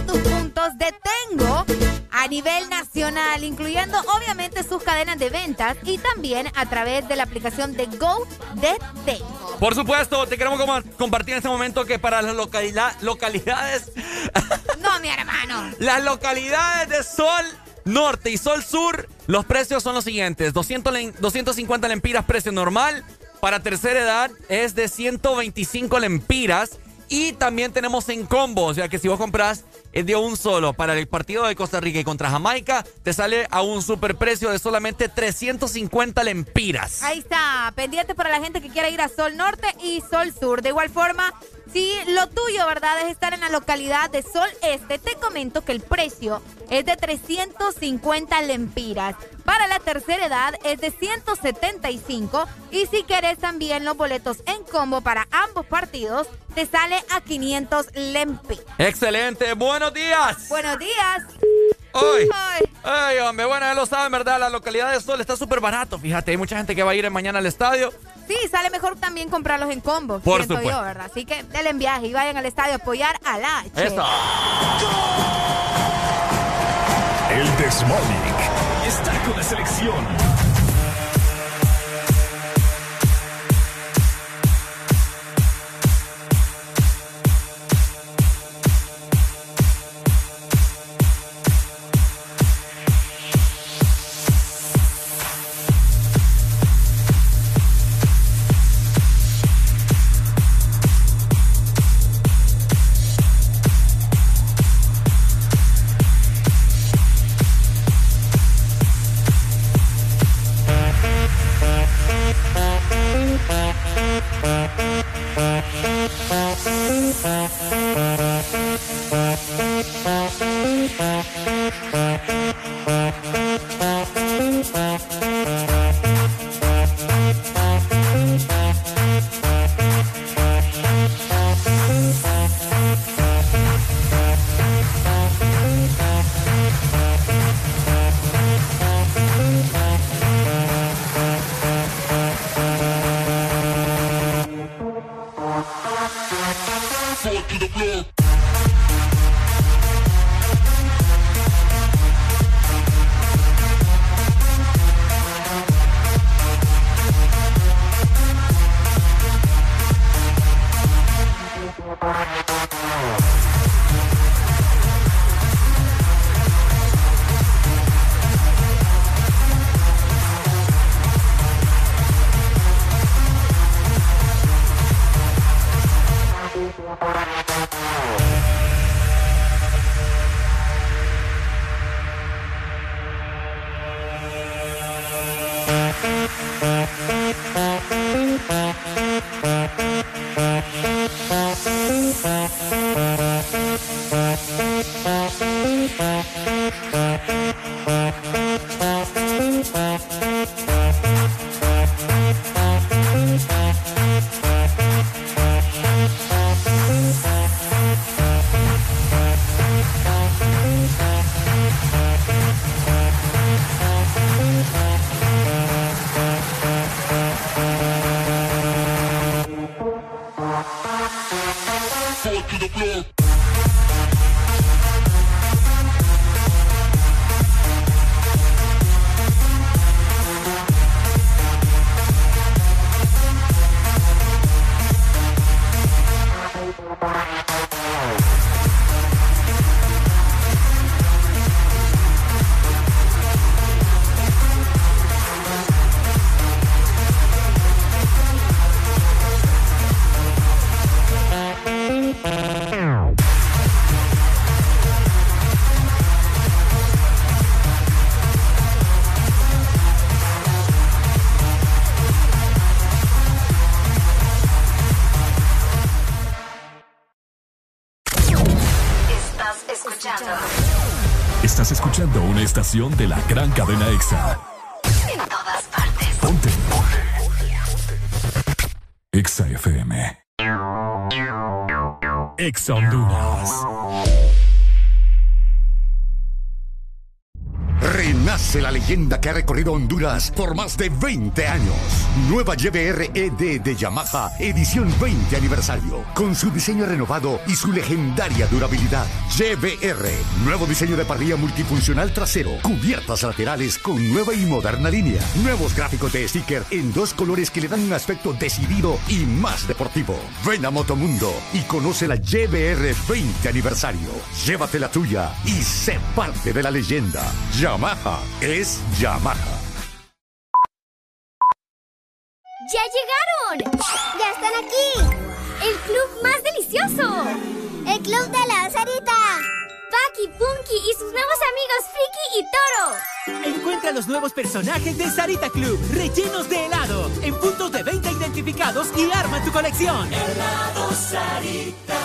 Speaker 7: tus puntos de Tengo a nivel nacional, incluyendo obviamente sus cadenas de ventas y también a través de la aplicación de Go de Tengo.
Speaker 6: Por supuesto, te queremos compartir en este momento que para las localidad- localidades,
Speaker 7: No, mi hermano.
Speaker 6: las localidades de Sol Norte y Sol Sur, los precios son los siguientes. 200 len- 250 lempiras precio normal. Para tercera edad es de 125 lempiras. Y también tenemos en combo, o sea que si vos compras de un solo para el partido de Costa Rica y contra Jamaica, te sale a un superprecio de solamente 350 lempiras.
Speaker 7: Ahí está, pendiente para la gente que quiera ir a Sol Norte y Sol Sur. De igual forma, si lo tuyo, ¿verdad?, es estar en la localidad de Sol Este, te comento que el precio es de 350 lempiras. Para la tercera edad es de 175 y si querés también los boletos en combo para ambos partidos, te sale a 500 lempiras.
Speaker 6: Excelente, buenos días.
Speaker 7: Buenos días.
Speaker 6: Ay,
Speaker 7: Ay.
Speaker 6: hombre, bueno, ya lo saben, ¿verdad? La localidad de Sol está súper barato. Fíjate, hay mucha gente que va a ir mañana al estadio.
Speaker 7: Sí, sale mejor también comprarlos en combo,
Speaker 6: Por
Speaker 7: siento
Speaker 6: supuesto.
Speaker 7: yo, ¿verdad? Así que denle en viaje y vayan al estadio a apoyar a la H.
Speaker 6: Eso.
Speaker 8: El Desmorning está con la selección.
Speaker 47: Estación de la gran cadena EXA.
Speaker 3: En todas partes.
Speaker 47: Ponte. EXA FM. EXA Honduras.
Speaker 48: Renace la leyenda que ha recorrido Honduras por más de 20 años. Nueva YBR ED de Yamaha, edición 20 aniversario. Con su diseño renovado y su legendaria durabilidad. YBR, nuevo diseño de parrilla multifuncional trasero. Cubiertas laterales con nueva y moderna línea. Nuevos gráficos de sticker en dos colores que le dan un aspecto decidido y más deportivo. Ven a Motomundo y conoce la YBR 20 aniversario. Llévate la tuya y sé parte de la leyenda. Yamaha es Yamaha.
Speaker 28: ¡Ya llegaron! ¡Ya están aquí! ¡El club más delicioso! ¡El club de la Sarita! Paki, Punky y sus nuevos amigos Friki y Toro.
Speaker 12: Encuentra los nuevos personajes de Sarita Club, rellenos de helado, en puntos de venta identificados y arma tu colección. Helado Sarita.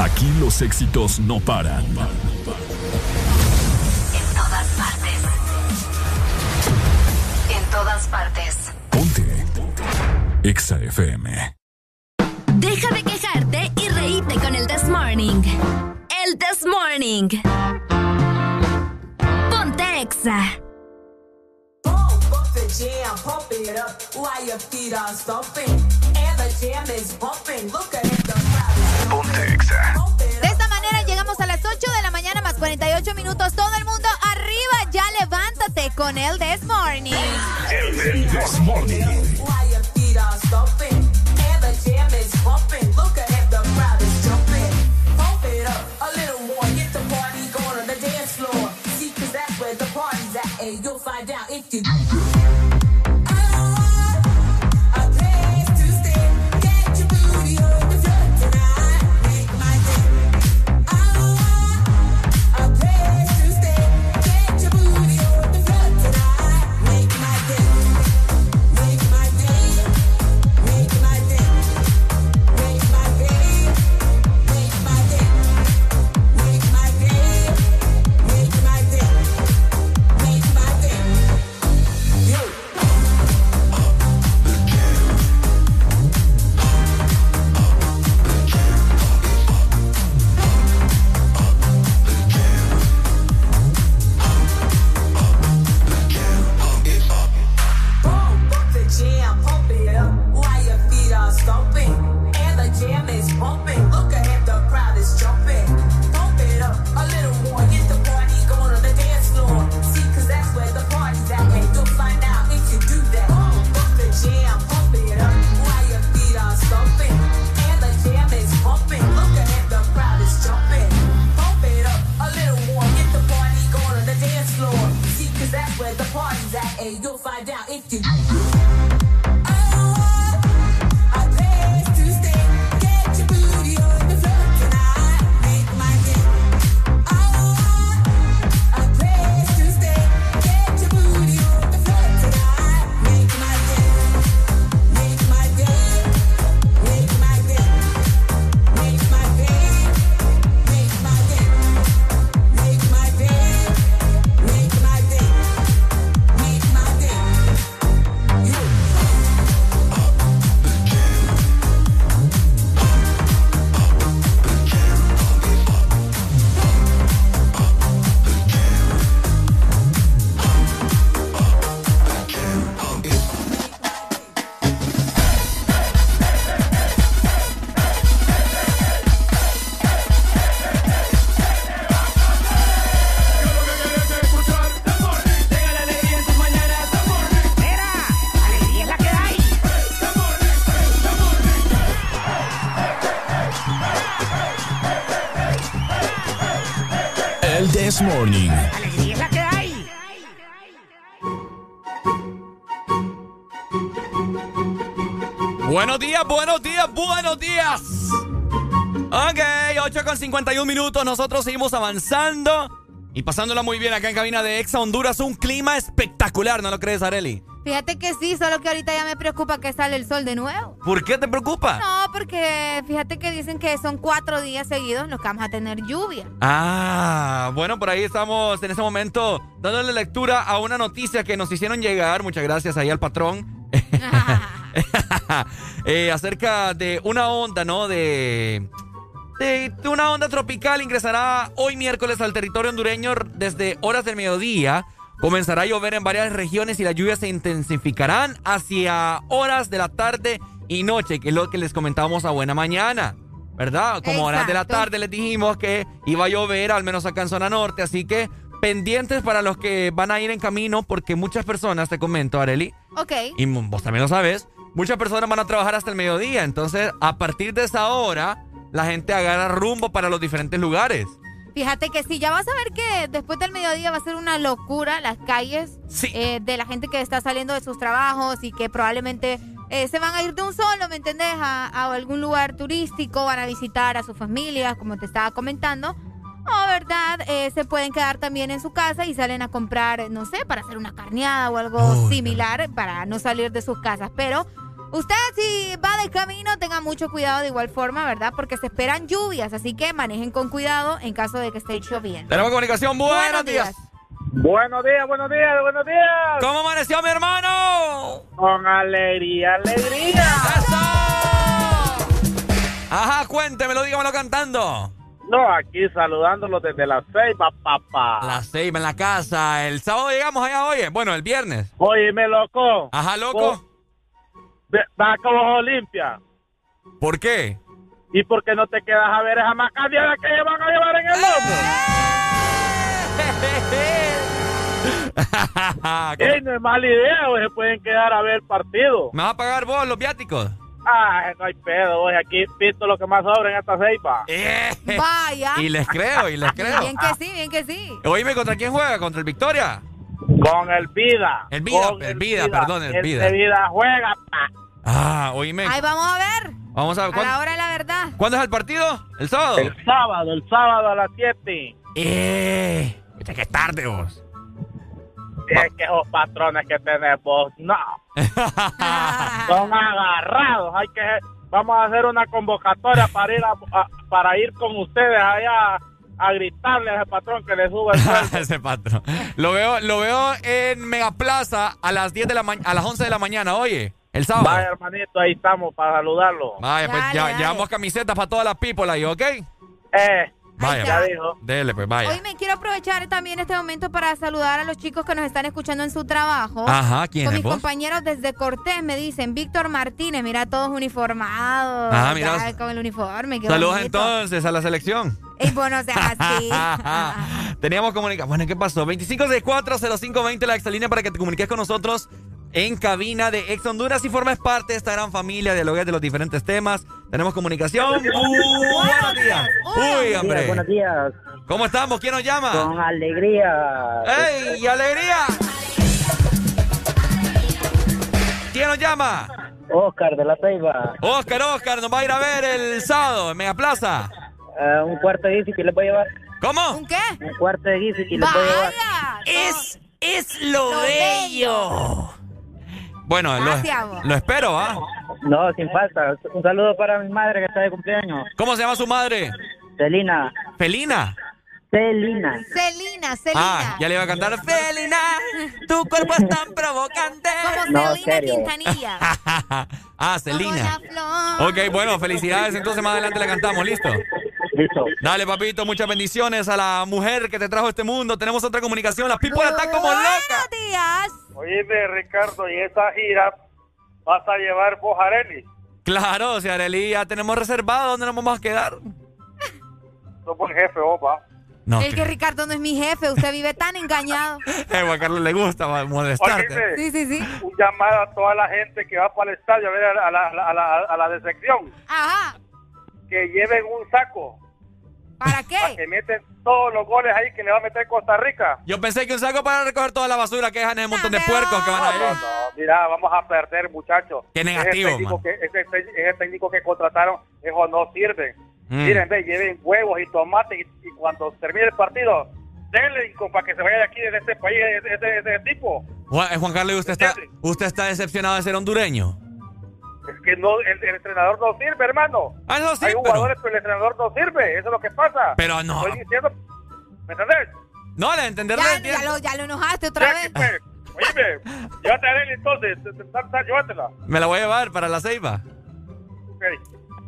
Speaker 47: Aquí los éxitos no paran.
Speaker 3: En todas partes. En todas partes.
Speaker 47: Ponte. EXA FM.
Speaker 22: Deja Morning. El This Morning. Ponte Exa.
Speaker 41: Bump the jam, pump it up while your feet are stomping. And the jam is bumping. Look at the crowd
Speaker 7: De esta manera llegamos a las 8 de la mañana más 48 minutos. Todo el mundo arriba, ya levántate con el This Morning.
Speaker 47: El This Morning.
Speaker 6: Buenos días. Ok, 8 con 51 minutos. Nosotros seguimos avanzando y pasándola muy bien acá en cabina de Exa Honduras. Un clima espectacular, ¿no lo crees, Areli?
Speaker 7: Fíjate que sí, solo que ahorita ya me preocupa que sale el sol de nuevo.
Speaker 6: ¿Por qué te preocupa?
Speaker 7: No, porque fíjate que dicen que son cuatro días seguidos los que vamos a tener lluvia.
Speaker 6: Ah, bueno, por ahí estamos en este momento dándole lectura a una noticia que nos hicieron llegar. Muchas gracias ahí al patrón. Eh, acerca de una onda, ¿no? De, de, de una onda tropical ingresará hoy miércoles al territorio hondureño desde horas del mediodía. Comenzará a llover en varias regiones y las lluvias se intensificarán hacia horas de la tarde y noche, que es lo que les comentábamos a buena mañana. ¿Verdad? Como horas de la
Speaker 7: Exacto.
Speaker 6: tarde les dijimos que iba a llover, al menos acá en zona norte. Así que pendientes para los que van a ir en camino, porque muchas personas, te comento, Areli,
Speaker 7: Ok.
Speaker 6: y vos también lo sabes, muchas personas van a trabajar hasta el mediodía. Entonces, a partir de esa hora, la gente agarra rumbo para los diferentes lugares.
Speaker 7: Fíjate que sí, ya vas a ver que después del mediodía va a ser una locura las calles eh, de la gente que está saliendo de sus trabajos y que probablemente eh, se van a ir de un solo, ¿me entendés? A, a algún lugar turístico, van a visitar a sus familias, como te estaba comentando. O, ¿verdad? Eh, se pueden quedar también en su casa y salen a comprar, no sé, para hacer una carneada o algo similar para no salir de sus casas. Pero usted si va de camino, tenga mucho cuidado de igual forma, ¿verdad? Porque se esperan lluvias, así que manejen con cuidado en caso de que esté lloviendo.
Speaker 6: Tenemos comunicación. Buenos, días.
Speaker 45: Buenos días, buenos días, buenos días.
Speaker 6: ¿Cómo amaneció mi hermano?
Speaker 45: Con alegría, alegría.
Speaker 6: Ajá, cuéntemelo, dígamelo cantando.
Speaker 45: No, aquí saludándolos desde las seis, papá.
Speaker 6: Las seis en la casa. El sábado llegamos allá, oye. Bueno, el viernes.
Speaker 45: Óyeme, loco.
Speaker 6: Ajá, loco.
Speaker 45: Va como limpia.
Speaker 6: ¿Por qué?
Speaker 45: ¿Y por qué no te quedas a ver esa macaneada que van a llevar en el lomo? Ey, no es mala idea, o se pueden quedar a ver el partido.
Speaker 6: ¿Me vas a pagar vos los viáticos?
Speaker 45: Ah, no hay pedo, oye, aquí visto lo que más sobra en esta ceiba.
Speaker 7: Vaya.
Speaker 6: Y les creo, y les creo.
Speaker 7: Bien que sí, bien que sí.
Speaker 6: Oíme, ¿contra quién juega? ¿Contra el Victoria?
Speaker 45: Con el Vida.
Speaker 6: El Vida,
Speaker 45: Con
Speaker 6: el Vida, perdón, el Vida.
Speaker 45: El Vida juega, pa.
Speaker 6: Ah, oíme.
Speaker 7: Ahí vamos a ver.
Speaker 6: Vamos a ver.
Speaker 7: A
Speaker 6: ¿cuándo,
Speaker 7: la hora de la verdad.
Speaker 6: ¿cuándo es el partido? ¿El sábado?
Speaker 45: El sábado, el sábado a las 7.
Speaker 6: Eh. Viste que es tarde vos.
Speaker 45: Es que esos patrones que tenés vos, no. Son agarrados. Hay que, vamos a hacer una convocatoria para ir, a- a- para ir con ustedes allá a gritarle a ese patrón que le sube el.
Speaker 6: Ese patrón. Lo veo, lo veo en Megaplaza a las 10 de la ma- a las 11 de la mañana, oye. El sábado.
Speaker 45: Vaya, hermanito, ahí estamos para saludarlo.
Speaker 6: Vaya, pues
Speaker 7: Dale,
Speaker 6: ya,
Speaker 7: dale.
Speaker 6: llevamos camisetas para todas las people ahí, ¿ok?
Speaker 45: Eh,
Speaker 6: Vaya,
Speaker 45: ya dijo.
Speaker 6: Dele, pues vaya.
Speaker 7: Hoy me quiero aprovechar también este momento para saludar a los chicos que nos están escuchando en su trabajo.
Speaker 6: Ajá, ¿quiénes,
Speaker 7: Con mis
Speaker 6: vos?
Speaker 7: compañeros desde Cortés me dicen, Víctor Martínez, mira todos uniformados.
Speaker 6: Ah, mira.
Speaker 7: ya, Con el uniforme. qué
Speaker 6: Saludos
Speaker 7: bonito.
Speaker 6: entonces a la selección.
Speaker 7: Y bueno, seas así.
Speaker 6: Teníamos comunicación. Bueno, ¿qué pasó? 25640520 la exalínea para que te comuniques con nosotros en cabina de Ex Honduras y formes parte de esta gran familia, dialogues de los diferentes temas. Tenemos comunicación. buenos días. Uy, hombre.
Speaker 44: Buenos días.
Speaker 6: ¿Cómo estamos? ¿Quién nos llama?
Speaker 44: Con alegría.
Speaker 6: ¡Ey, alegría! ¿Quién nos llama?
Speaker 44: Oscar de la Ceiba.
Speaker 6: Oscar, Oscar, nos va a ir a ver el sábado en Megaplaza.
Speaker 44: Eh, un cuarto de Gizi que le voy a llevar.
Speaker 6: ¿Cómo?
Speaker 7: ¿Un qué?
Speaker 44: Un cuarto de Gizi que le voy a llevar.
Speaker 7: Vaya.
Speaker 6: Es, es lo,
Speaker 7: Lo
Speaker 6: bello. Bueno, lo, lo espero, ¿ah?
Speaker 44: No, sin falta. Un saludo para mi madre que está de cumpleaños.
Speaker 6: ¿Cómo se llama su madre?
Speaker 44: Celina.
Speaker 6: ¿Felina?
Speaker 44: Celina.
Speaker 7: Celina,
Speaker 6: Ah,
Speaker 7: Celina.
Speaker 6: ya le iba a cantar Felina, tu cuerpo es tan provocante.
Speaker 7: Como
Speaker 44: No,
Speaker 7: Celina
Speaker 44: serio.
Speaker 7: Quintanilla.
Speaker 6: ah, Celina. Ok, bueno, felicidades. Entonces más adelante la cantamos, ¿listo?
Speaker 44: Listo.
Speaker 6: Dale, papito, muchas bendiciones a la mujer que te trajo a este mundo. Tenemos otra comunicación. Las people están como locas.
Speaker 7: Buenos días.
Speaker 45: Oíme, Ricardo, y esa gira vas a llevar vos, Areli.
Speaker 6: Claro, si Arely ya tenemos reservado, ¿dónde nos vamos a quedar?
Speaker 45: Sos buen jefe, va.
Speaker 6: No,
Speaker 7: Es que Ricardo no es mi jefe, usted vive tan engañado.
Speaker 6: Eh, Juan Carlos le gusta molestarte.
Speaker 7: Sí, sí, sí.
Speaker 45: un llamado a toda la gente que va para el estadio a ver a la, a la, a la, a la de sección.
Speaker 7: Ajá.
Speaker 45: Que lleven un saco.
Speaker 7: ¿Para
Speaker 45: Para
Speaker 7: qué?
Speaker 45: que meten todos los goles ahí que le va a meter Costa Rica.
Speaker 6: Yo pensé que un saco para recoger toda la basura que dejan en el montón de puercos que van
Speaker 45: No,
Speaker 6: ahí.
Speaker 45: no, no, mira, vamos a perder, muchachos.
Speaker 6: Qué negativo,
Speaker 45: ese técnico,
Speaker 6: man.
Speaker 45: que, ese, técnico que contrataron, eso no sirve.
Speaker 6: Mm.
Speaker 45: Miren, ve, lleven huevos y tomates y, y cuando termine el partido, denle con- para que se vaya de aquí de este país ese tipo.
Speaker 6: Juan, eh, Juan Carlos, ¿y usted está, usted está decepcionado de ser hondureño?
Speaker 45: Es que no, el, el entrenador no sirve, hermano.
Speaker 6: Ah, no, sí,
Speaker 45: Hay jugadores, pero... el entrenador no sirve. Eso es lo que pasa.
Speaker 6: Pero no.
Speaker 45: Estoy diciendo, ¿me entendés?
Speaker 6: No, le entender
Speaker 7: Ya, ya, lo, ya lo enojaste otra vez.
Speaker 45: Oíme, llévate a Arely entonces. Llévatela.
Speaker 6: Me la voy a llevar para la ceiba.
Speaker 45: Ok.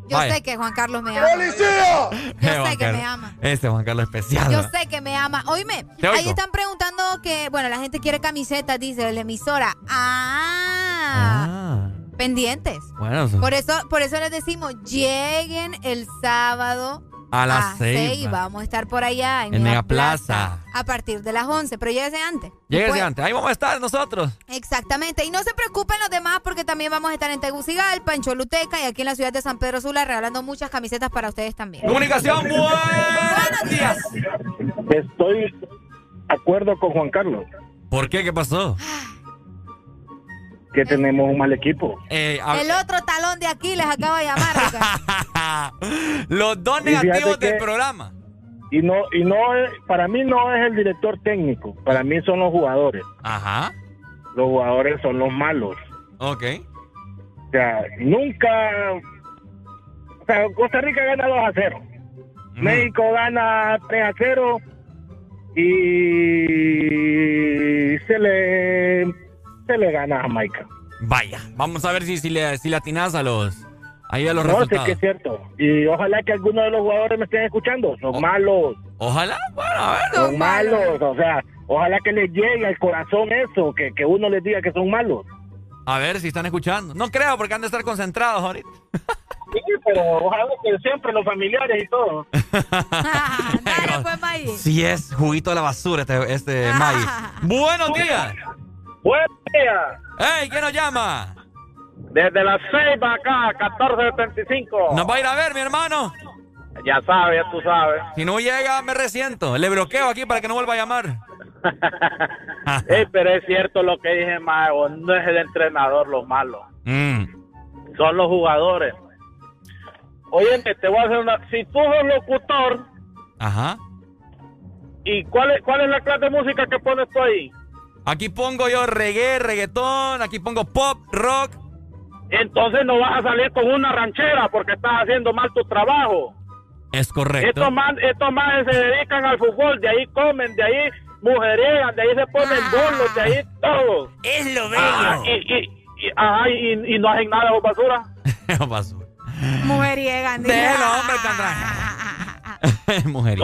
Speaker 7: Yo
Speaker 6: Vaya.
Speaker 7: sé que Juan Carlos me ama.
Speaker 6: ¡Policía!
Speaker 7: Yo sé que me ama.
Speaker 6: Este Juan Carlos especial.
Speaker 7: Yo sé que me ama. Oíme, ahí están preguntando que, bueno, la gente quiere camisetas, dice la emisora. Ah,
Speaker 6: Ah,
Speaker 7: pendientes.
Speaker 6: bueno, eso-
Speaker 7: Por eso, por eso les decimos, lleguen el sábado
Speaker 6: a la
Speaker 7: a
Speaker 6: ceiba.
Speaker 7: Ceiba. Vamos a estar por allá en,
Speaker 6: En
Speaker 7: Mega
Speaker 6: Megaplaza.
Speaker 7: a partir de las 11, pero lléguese antes.
Speaker 6: Lléguese antes. Ahí vamos a estar nosotros.
Speaker 7: Exactamente. Y no se preocupen los demás porque también vamos a estar en Tegucigalpa, en Choluteca y aquí en la ciudad de San Pedro Sula regalando muchas camisetas para ustedes también.
Speaker 6: Comunicación, buenos días.
Speaker 44: Estoy de acuerdo con Juan Carlos,
Speaker 6: ¿Por qué? ¿Qué pasó?
Speaker 44: Que tenemos un mal equipo.
Speaker 6: Eh, a-
Speaker 7: El otro talón de Aquiles acaba de llamar.
Speaker 6: Los dos
Speaker 44: Y
Speaker 6: negativos del programa.
Speaker 44: Y no, y no es- para mí no es el director técnico, para mí son los jugadores.
Speaker 6: Ajá.
Speaker 44: Los jugadores son los malos.
Speaker 6: Ok.
Speaker 44: O sea, nunca. O sea, Costa Rica gana 2 a 0. México gana 3 a 0. Y se le, se le gana a Jamaica.
Speaker 6: Vaya, vamos a ver si, si le, si le atinas a los, ahí a los
Speaker 44: No, sé
Speaker 6: resultados.
Speaker 44: que es cierto. Y ojalá que algunos de los jugadores me estén escuchando. Son malos.
Speaker 6: Ojalá, bueno, a ver.
Speaker 44: Son malos. O sea, ojalá que les llegue al corazón eso, que, que uno les diga que son malos.
Speaker 6: A ver si están escuchando. No creo, porque han de estar concentrados ahorita.
Speaker 44: Sí, pero ojalá que siempre los familiares y todo.
Speaker 7: Dale, pues, May.
Speaker 6: Sí es juguito de la basura este, este May. Buenos días.
Speaker 45: Buenos días.
Speaker 6: ¡Ey! ¿Quién nos llama?
Speaker 45: Desde las 6 acá, 1475.
Speaker 6: ¿Nos va a ir a ver, mi hermano?
Speaker 45: Ya sabes, ya tú sabes.
Speaker 6: Si no llega, me resiento. Le bloqueo aquí para que no vuelva a llamar.
Speaker 45: Ey, pero es cierto lo que dije, Mago. No es el entrenador lo malo.
Speaker 6: Mm.
Speaker 45: Son los jugadores. Oye, te voy a hacer una... Si tú sos locutor,
Speaker 6: Ajá.
Speaker 45: ¿y cuál es, cuál es la clase de música que pones tú ahí?
Speaker 6: Aquí pongo yo reggae, reggaetón, aquí pongo pop, rock.
Speaker 45: Entonces no vas a salir con una ranchera porque estás haciendo mal tu trabajo.
Speaker 6: Es correcto.
Speaker 45: Estos más, estos más se dedican al fútbol, de ahí comen, de ahí mujerean, de ahí se ponen bolos, de ahí todo.
Speaker 6: Es lo
Speaker 45: Ah, y, y, y, ajá, y- y no hacen nada de basura.
Speaker 6: Basura.
Speaker 7: Mujeriega.
Speaker 6: Déjelo, hombre, tan Mujer.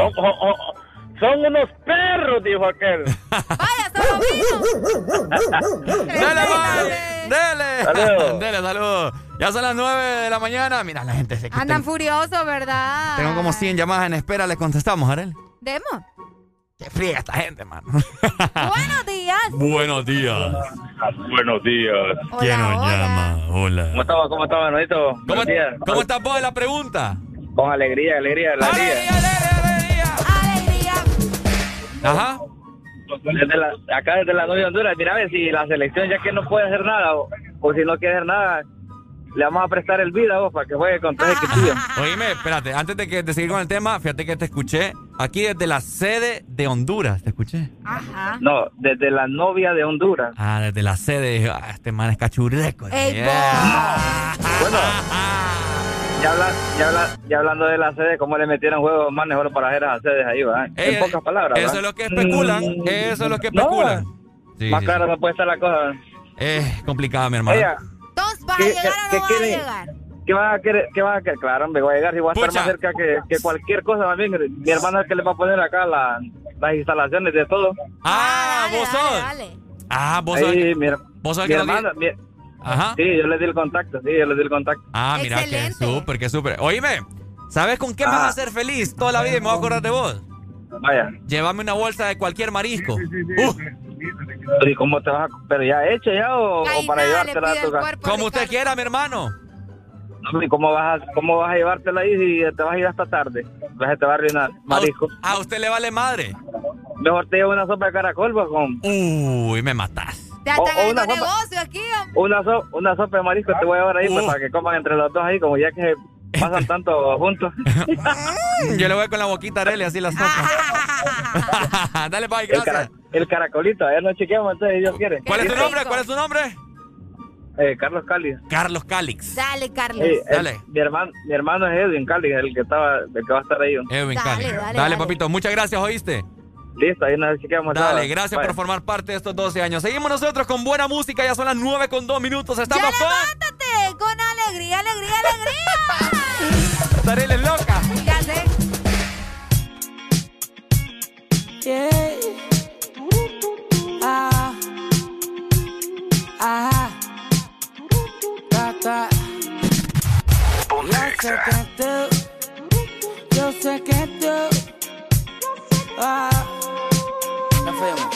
Speaker 45: Son, unos perros, dijo aquel.
Speaker 6: Dale, May. Dele.
Speaker 45: Saludos.
Speaker 6: Dele, saludos. Ya son las 9 de la mañana. Mira, la gente se quita.
Speaker 7: Andan furiosos, ¿verdad?
Speaker 6: Tengo como 100 llamadas en espera. Le contestamos, Arel.
Speaker 7: Demo.
Speaker 6: Qué fría esta gente, mano.
Speaker 7: Buenos días.
Speaker 6: Buenos días.
Speaker 49: Buenos días.
Speaker 6: ¿Quién nos llama? Hola.
Speaker 49: ¿Cómo estaba? ¿Cómo estaba, Benito?
Speaker 6: ¿Cómo,
Speaker 49: Buenos días.
Speaker 6: ¿Cómo estás vos de la pregunta?
Speaker 49: Con alegría, alegría, alegría.
Speaker 6: Ajá.
Speaker 49: Desde la- acá desde la novia de Honduras, mira a ver si la selección ya que no puede hacer nada o, o si no quiere hacer nada, le vamos a prestar el vida vos para que juegue con tres equipillos.
Speaker 6: Oíme, espérate, antes de, que, de seguir con el tema, fíjate que te escuché aquí desde la sede de Honduras, te escuché.
Speaker 7: Ajá.
Speaker 49: No, desde la novia de Honduras.
Speaker 6: Ah, desde la sede, ah, este man es cachureco.
Speaker 7: Ey,
Speaker 6: Yeah.
Speaker 49: Bueno, ya, habla, ya, habla, ya hablando de la sede, cómo le metieron juegos más mejor para hacer esas sedes ahí, ¿va?
Speaker 6: Ey,
Speaker 49: en pocas palabras.
Speaker 6: Eso
Speaker 49: ¿va?
Speaker 6: es lo que especulan,
Speaker 49: Mm,
Speaker 6: eso es lo que
Speaker 49: no,
Speaker 6: especulan. Sí,
Speaker 49: más
Speaker 6: sí,
Speaker 49: claro no puede estar la cosa.
Speaker 6: Es complicada, mi hermano.
Speaker 49: Oye,
Speaker 7: Entonces, ¿vas a
Speaker 49: ¿Qué-
Speaker 7: llegar o
Speaker 49: qué
Speaker 7: no vas a
Speaker 49: quiere?
Speaker 7: llegar?
Speaker 49: ¿Qué va a querer? ¿Qué va a querer? Claro, hombre, voy a llegar y voy a estar más cerca que, que cualquier cosa. Bien, mi hermana es el que le va a poner acá la- las instalaciones de todo.
Speaker 6: Ah, vos sos. Ah, vos sos.
Speaker 49: Mi,
Speaker 6: vos sos
Speaker 49: mi
Speaker 6: que
Speaker 49: mi-
Speaker 6: Ajá.
Speaker 49: Sí, yo le di el contacto, sí, yo le di el contacto.
Speaker 6: Ah, mira, que súper, que súper. Oíme, ¿sabes con qué me vas a hacer feliz toda la vida y me voy a acordar de vos?
Speaker 49: Vaya.
Speaker 6: Llévame una bolsa de cualquier marisco. Uh,
Speaker 49: ¿Y cómo te vas a...? ¿Pero ya hecho ya o, o para llevártela a tu casa?
Speaker 6: como usted quiera, mi hermano.
Speaker 49: No, ¿Y cómo vas, a, cómo vas a llevártela ahí si te vas a ir hasta tarde? Vas te va a arruinar, marisco.
Speaker 6: A usted le vale madre.
Speaker 49: Mejor te llevo una sopa de caracol, pues, con...
Speaker 6: Uy, me matas.
Speaker 49: O-
Speaker 7: están haciendo
Speaker 49: sopa-
Speaker 7: negocio aquí, hombre.
Speaker 49: Una, so- una sopa de marisco te voy a llevar ahí pues,
Speaker 6: Uh.
Speaker 49: para que coman entre los dos ahí, como ya que pasan tanto juntos.
Speaker 6: Yo le voy con la boquita a Arely, así la sopa. Dale, bye,
Speaker 50: El,
Speaker 6: gracias.
Speaker 50: cara- el caracolito, a ver, no chequeamos entonces, si Dios quiere.
Speaker 6: ¿Cuál es tu nombre? ¿Cuál es tu nombre?
Speaker 50: Eh, Carlos Cali.
Speaker 6: Carlos Calix.
Speaker 7: Dale, Carlos.
Speaker 50: Eh, el-
Speaker 6: Dale.
Speaker 50: mi, hermano, mi hermano es Edwin Cali, el que estaba, el que va a estar ahí.
Speaker 6: Edwin
Speaker 7: Dale,
Speaker 6: Calix.
Speaker 7: dale,
Speaker 6: Dale,
Speaker 7: dale.
Speaker 6: papito. Muchas gracias, ¿oíste?
Speaker 50: Listo, ahí nos chequeamos.
Speaker 6: Dale, gracias
Speaker 50: Bye.
Speaker 6: por formar parte de estos 12 años. Seguimos nosotros con buena música. Ya son las 9 con 2 minutos. Estamos
Speaker 7: ¡Ya
Speaker 6: con...
Speaker 7: levántate! Con alegría, alegría, alegría.
Speaker 6: Tarele loca.
Speaker 7: Ya sé.
Speaker 9: Yeah. Ah. Ah. Ta, ta. Yo sé que tú, yo sé que tú, ah. Nos fuimos.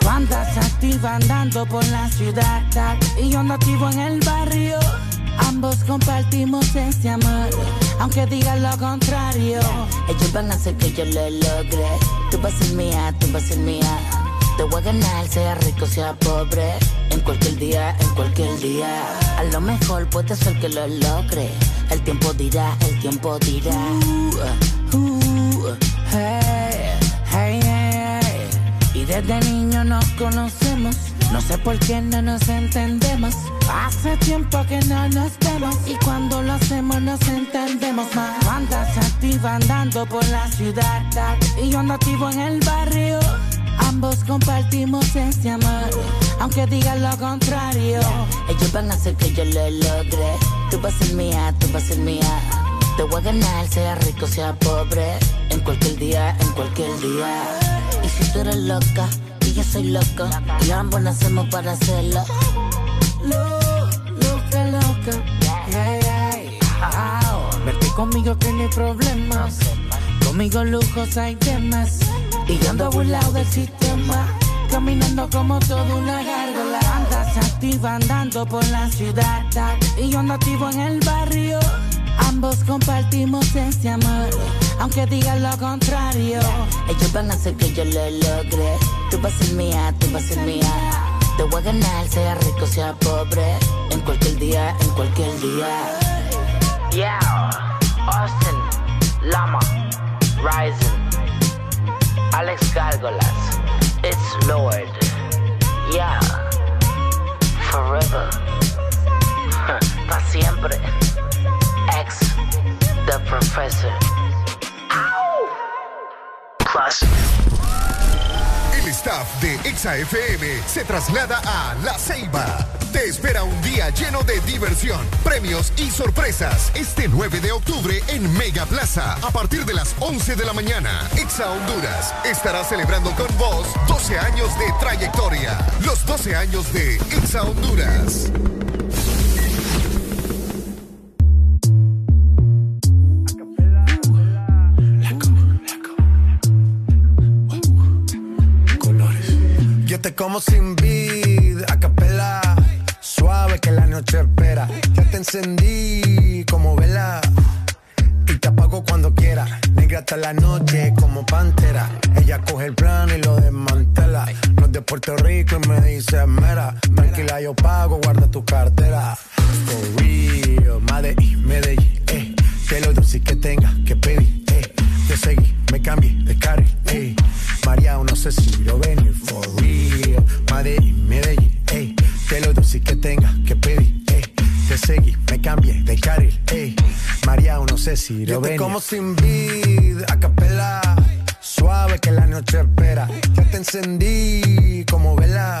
Speaker 9: Tú andas activa andando por la ciudad y yo ando activo en el barrio. Ambos compartimos ese amor, aunque digan lo contrario. Ellos van a hacer que yo lo logre. Tú vas a ser mía, tú vas a ser mía. Te voy a ganar, sea rico, sea pobre. En cualquier día, en cualquier día. A lo mejor puede ser que lo logre. El tiempo dirá, el tiempo dirá. Uh, uh. Y desde niño nos conocemos. No sé por qué no nos entendemos. Hace tiempo que no nos vemos. Y cuando lo hacemos nos entendemos más. Tú Andas activa andando por la ciudad. Y yo ando activo en el barrio. Ambos compartimos ese amor. Aunque digan lo contrario. Ellos van a hacer que yo lo logre. Tú vas a ser mía, tú vas a ser mía. Te voy a ganar, sea rico, sea pobre. En cualquier día, en cualquier día. Y si tú eres loca, y yo soy loco. Y ambos nacemos para hacerlo. Lo- Loca, loca. Hey, hey. Wow. Verte conmigo que no hay problemas. Conmigo lujos hay temas. Y yo ando burlado del sistema. Caminando como toda una gárgola. Andas activa andando por la ciudad. Y yo ando activo en el barrio. Ambos compartimos ese amor. Aunque digan lo contrario. Ellos van a hacer que yo lo logre. Tú vas a ser mía, tú vas a ser mía. Te voy a ganar, sea rico, sea pobre. En cualquier día, en cualquier día.
Speaker 51: Yeah, Austin, Lama, Rising, Alex Gargolas, it's Lord. Yeah, forever, para siempre.
Speaker 18: El staff de Exa FM se traslada a La Ceiba. Te espera un día lleno de diversión, premios y sorpresas este 9 de octubre en Mega Plaza a partir de las 11 de la mañana. Exa Honduras estará celebrando con vos 12 años de trayectoria. Los 12 años de Exa Honduras.
Speaker 52: Te como sin vid, a capela. Suave que la noche espera. Ya te encendí como vela. Y te apago cuando quiera. Negra hasta la noche como pantera. Ella coge el plano y lo desmantela. No es de Puerto Rico y me dice mera. Tranquila, yo pago, guarda tu cartera. For real, Medellín, Medellín, eh. Que lo dulce que tenga que pedir, eh. Te seguí, me cambié de carril, eh. María, no sé si lo venir, for real. Medellín, Medellín, eh. Que lo dulce que tenga que pedir, eh. Te seguí, me cambié de carril, eh. María, no sé si lo
Speaker 51: Yo te
Speaker 52: venir.
Speaker 51: como
Speaker 52: sin vid, a capela. Suave que la noche espera. Ya te encendí como vela.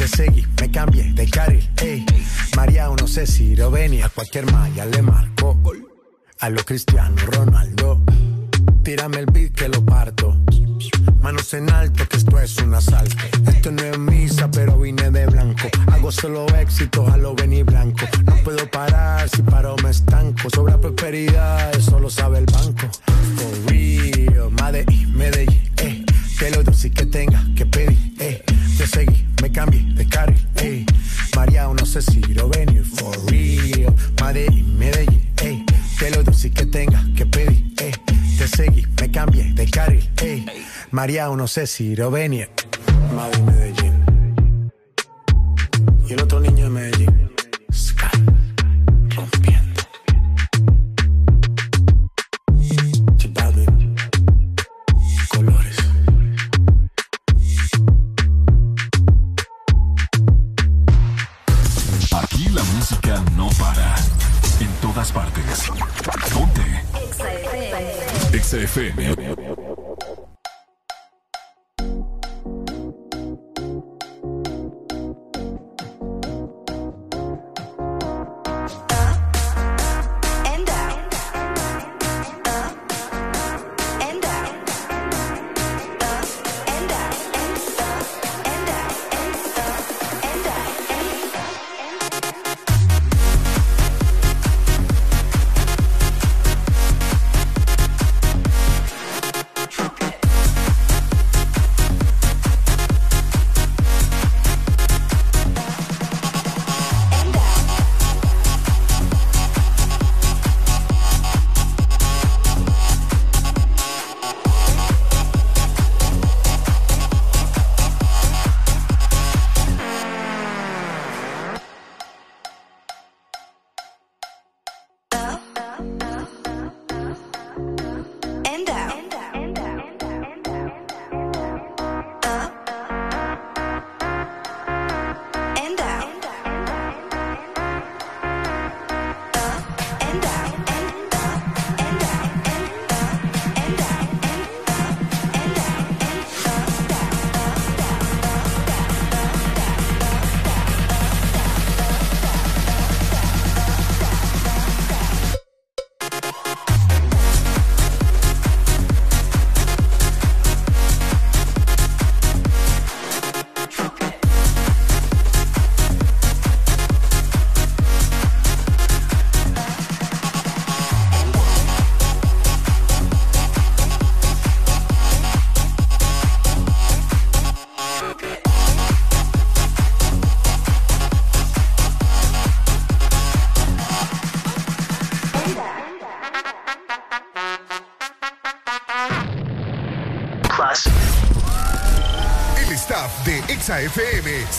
Speaker 52: Te seguí, me cambié de carril, ey. María, no sé si venía. Cualquier malla le marco. A lo Cristiano Ronaldo. Tírame el beat que lo parto. Manos en alto, que esto es un asalto. Esto no es misa, pero vine de blanco. Hago solo éxitos a lo venir blanco. No puedo parar, si paro me estanco. Sobra prosperidad, eso lo sabe el banco. For real, Medellín, Medellín, eh. Que lo que tenga que pedir, me
Speaker 53: cambié de carril, ey. María, no sé si lo venir for real. Madrid, Medellín,
Speaker 54: ey. Te lo
Speaker 52: doy que tenga que pedir, ey. Te seguí, me cambié de carril, ey. María, no sé si lo venir. Madrid, Medellín. Y
Speaker 43: el otro niño FM.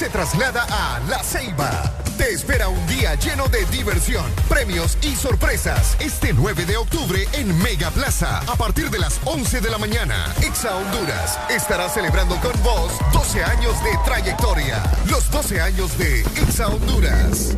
Speaker 43: Se traslada a La Ceiba. Te espera un día lleno de diversión, premios y sorpresas este 9 de octubre en Mega Plaza a partir de las 11 de la mañana. Exa Honduras estará celebrando con vos 12 años de trayectoria. Los 12 años de Exa Honduras.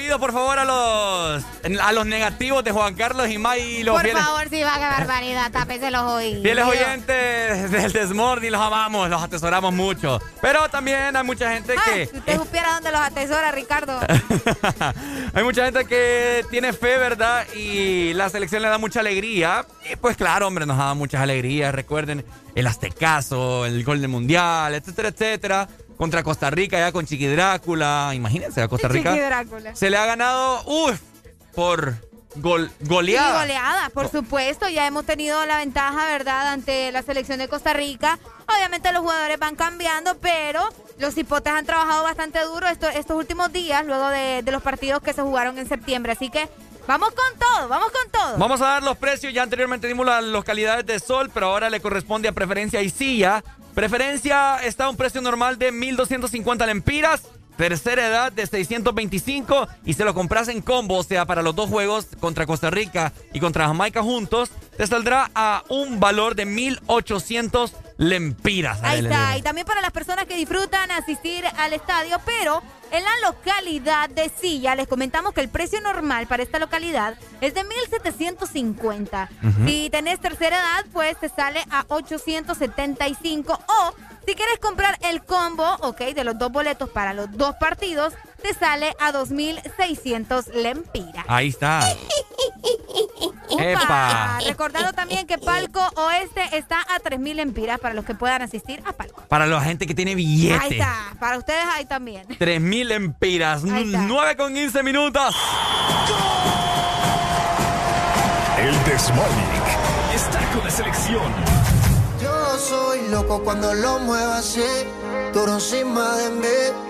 Speaker 6: Oídos, por favor, a los a los negativos de Juan Carlos y May y los
Speaker 7: Por
Speaker 6: fieles,
Speaker 7: favor, si va, qué barbaridad, tápese los oídos.
Speaker 6: fieles oyentes del Desmorning. Los amamos, los atesoramos mucho. Pero también hay mucha gente
Speaker 7: Ay,
Speaker 6: que...
Speaker 7: si usted supiera dónde los atesora, Ricardo.
Speaker 6: Hay mucha gente que tiene fe, ¿verdad? Y la selección le da mucha alegría. Y pues claro, hombre, nos da muchas alegrías. Recuerden el Aztecaso, el gol del Mundial, etcétera, etcétera. Contra Costa Rica, ya con Chiqui Drácula. Imagínense, a Costa Rica.
Speaker 7: Chiqui Drácula.
Speaker 6: Se le ha ganado, uff, por gol, goleada.
Speaker 7: Sí, goleada, por supuesto. Ya hemos tenido la ventaja, ¿verdad?, ante la selección de Costa Rica. Obviamente los jugadores van cambiando, pero los hipotes han trabajado bastante duro esto- estos últimos días, luego de, de los partidos que se jugaron en septiembre. Así que vamos con todo, vamos con todo.
Speaker 6: Vamos a dar los precios. Ya anteriormente dimos las localidades de Sol, pero ahora le corresponde a Preferencia y Silla. Preferencia está a un precio normal de 1.250 lempiras. Tercera edad de 625 y se lo compras en combo, o sea, para los dos juegos contra Costa Rica y contra Jamaica juntos, te saldrá a un valor de 1.800 lempiras.
Speaker 7: Ahí está. Y también para las personas que disfrutan asistir al estadio, pero en la localidad de Silla les comentamos que el precio normal para esta localidad es de 1.750.
Speaker 55: Ujú.
Speaker 7: Si tenés tercera edad, pues te sale a 875. O si quieres comprar el combo, ok, de los dos boletos para los dos partidos, te sale a 2.600 lempiras.
Speaker 6: Ahí está. ¡Epa!
Speaker 7: Recordando también que Palco Oeste está a 3.000 lempiras para los que puedan asistir a Palco.
Speaker 6: Para la gente que tiene
Speaker 7: Ahí
Speaker 6: billete.
Speaker 7: está, para ustedes ahí también.
Speaker 6: 3.000 lempiras.
Speaker 7: Ahí está.
Speaker 6: 9 con 15 minutos.
Speaker 8: El Desmorning está con la selección.
Speaker 55: Yo soy loco cuando lo muevo así, duro encima de mí.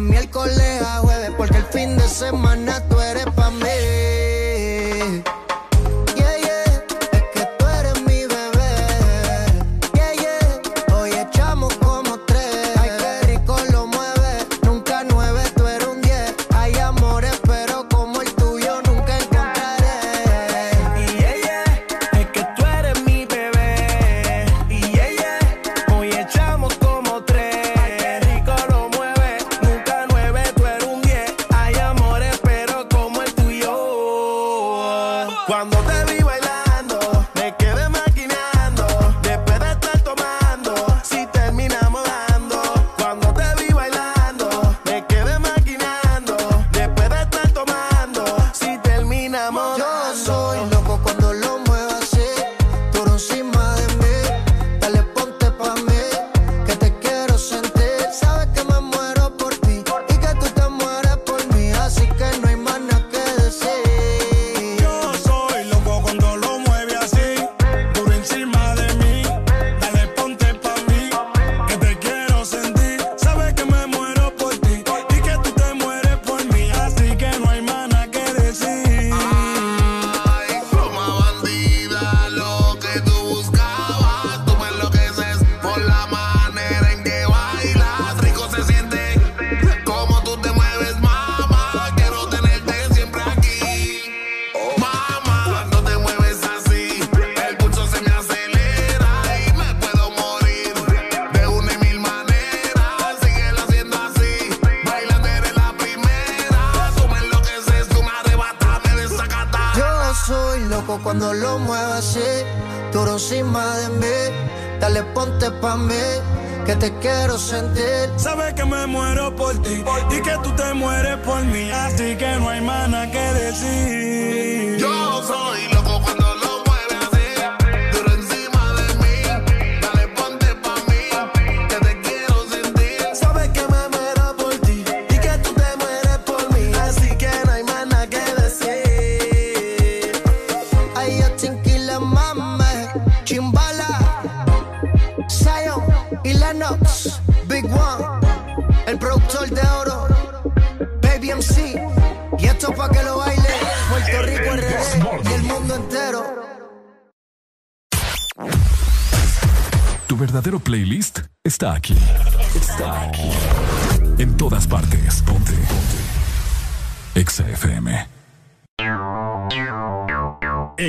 Speaker 55: miércoles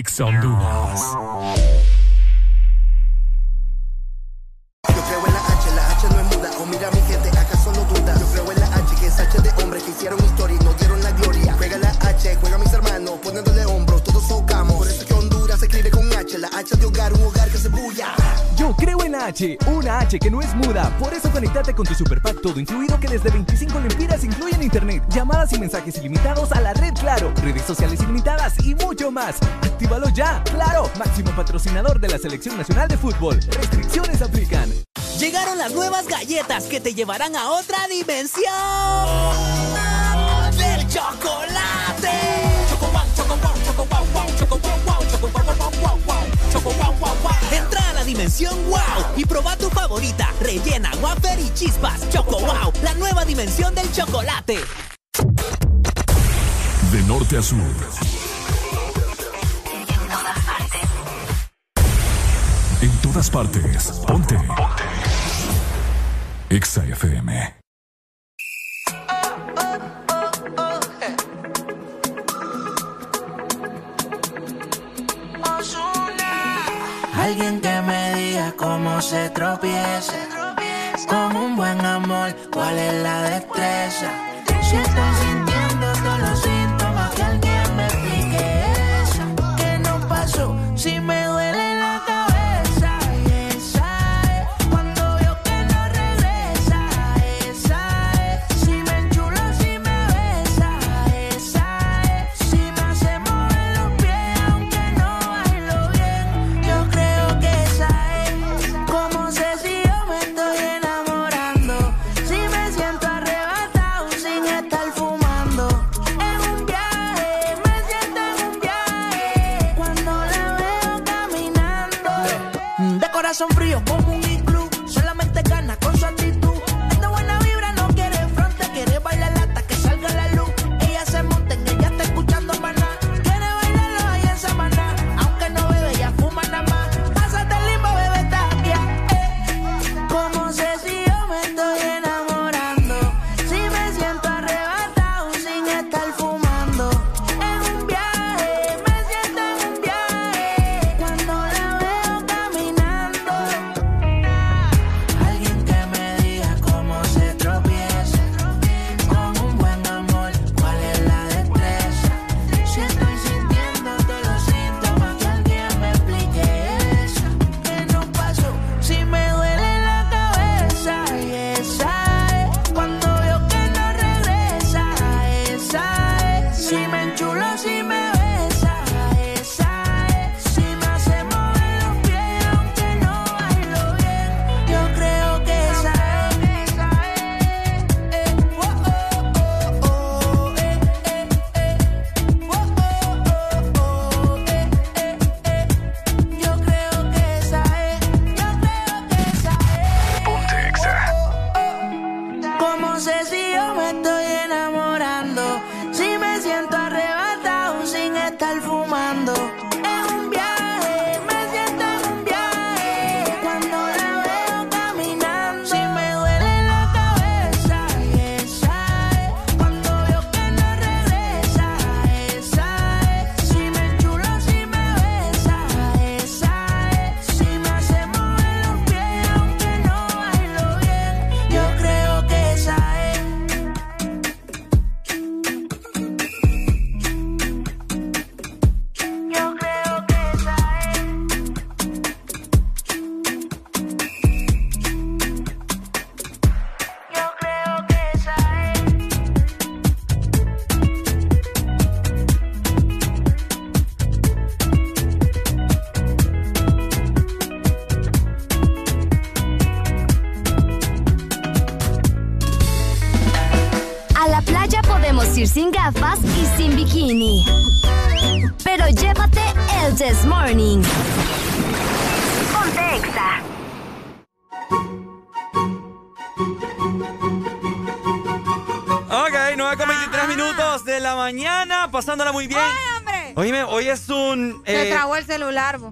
Speaker 9: Ex Honduras.
Speaker 10: Yo creo en la H, la H no es muda. O mira mi gente, acaso no duda. Yo creo en la H, que es H de hombres que hicieron historia y no dieron la gloria. Juega la H, juega a mis hermanos, poniéndole hombros, todos socamos. Por eso es que Honduras se escribe con H, la H de hogar, un hogar que se bulla.
Speaker 11: Yo creo en la H, una H que no es muda. Por eso conectate con tu superpack todo incluido que desde 25 lempiras incluyen internet, llamadas y mensajes ilimitados a la red Claro, redes sociales ilimitadas y mucho más actívalo ya. Claro, máximo patrocinador de la Selección Nacional de Fútbol. Restricciones aplican.
Speaker 12: Llegaron las nuevas galletas que te llevarán a otra dimensión del chocolate. ¡Choco Entra a la dimensión wow y proba tu favorita, rellena, wafer y chispas. Choco wow, la nueva dimensión del chocolate.
Speaker 9: De norte a sur. todas partes. Ponte. Ponte. Exa FM.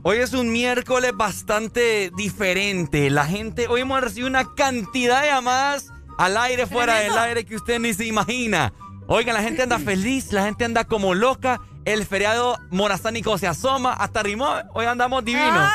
Speaker 6: Hoy es un miércoles bastante diferente. La gente, hoy hemos recibido una cantidad de llamadas al aire, fuera del aire, que usted ni se imagina. Oigan, la gente anda feliz, la gente anda como loca. El feriado morazánico se asoma, hasta rimó. Hoy andamos divinos.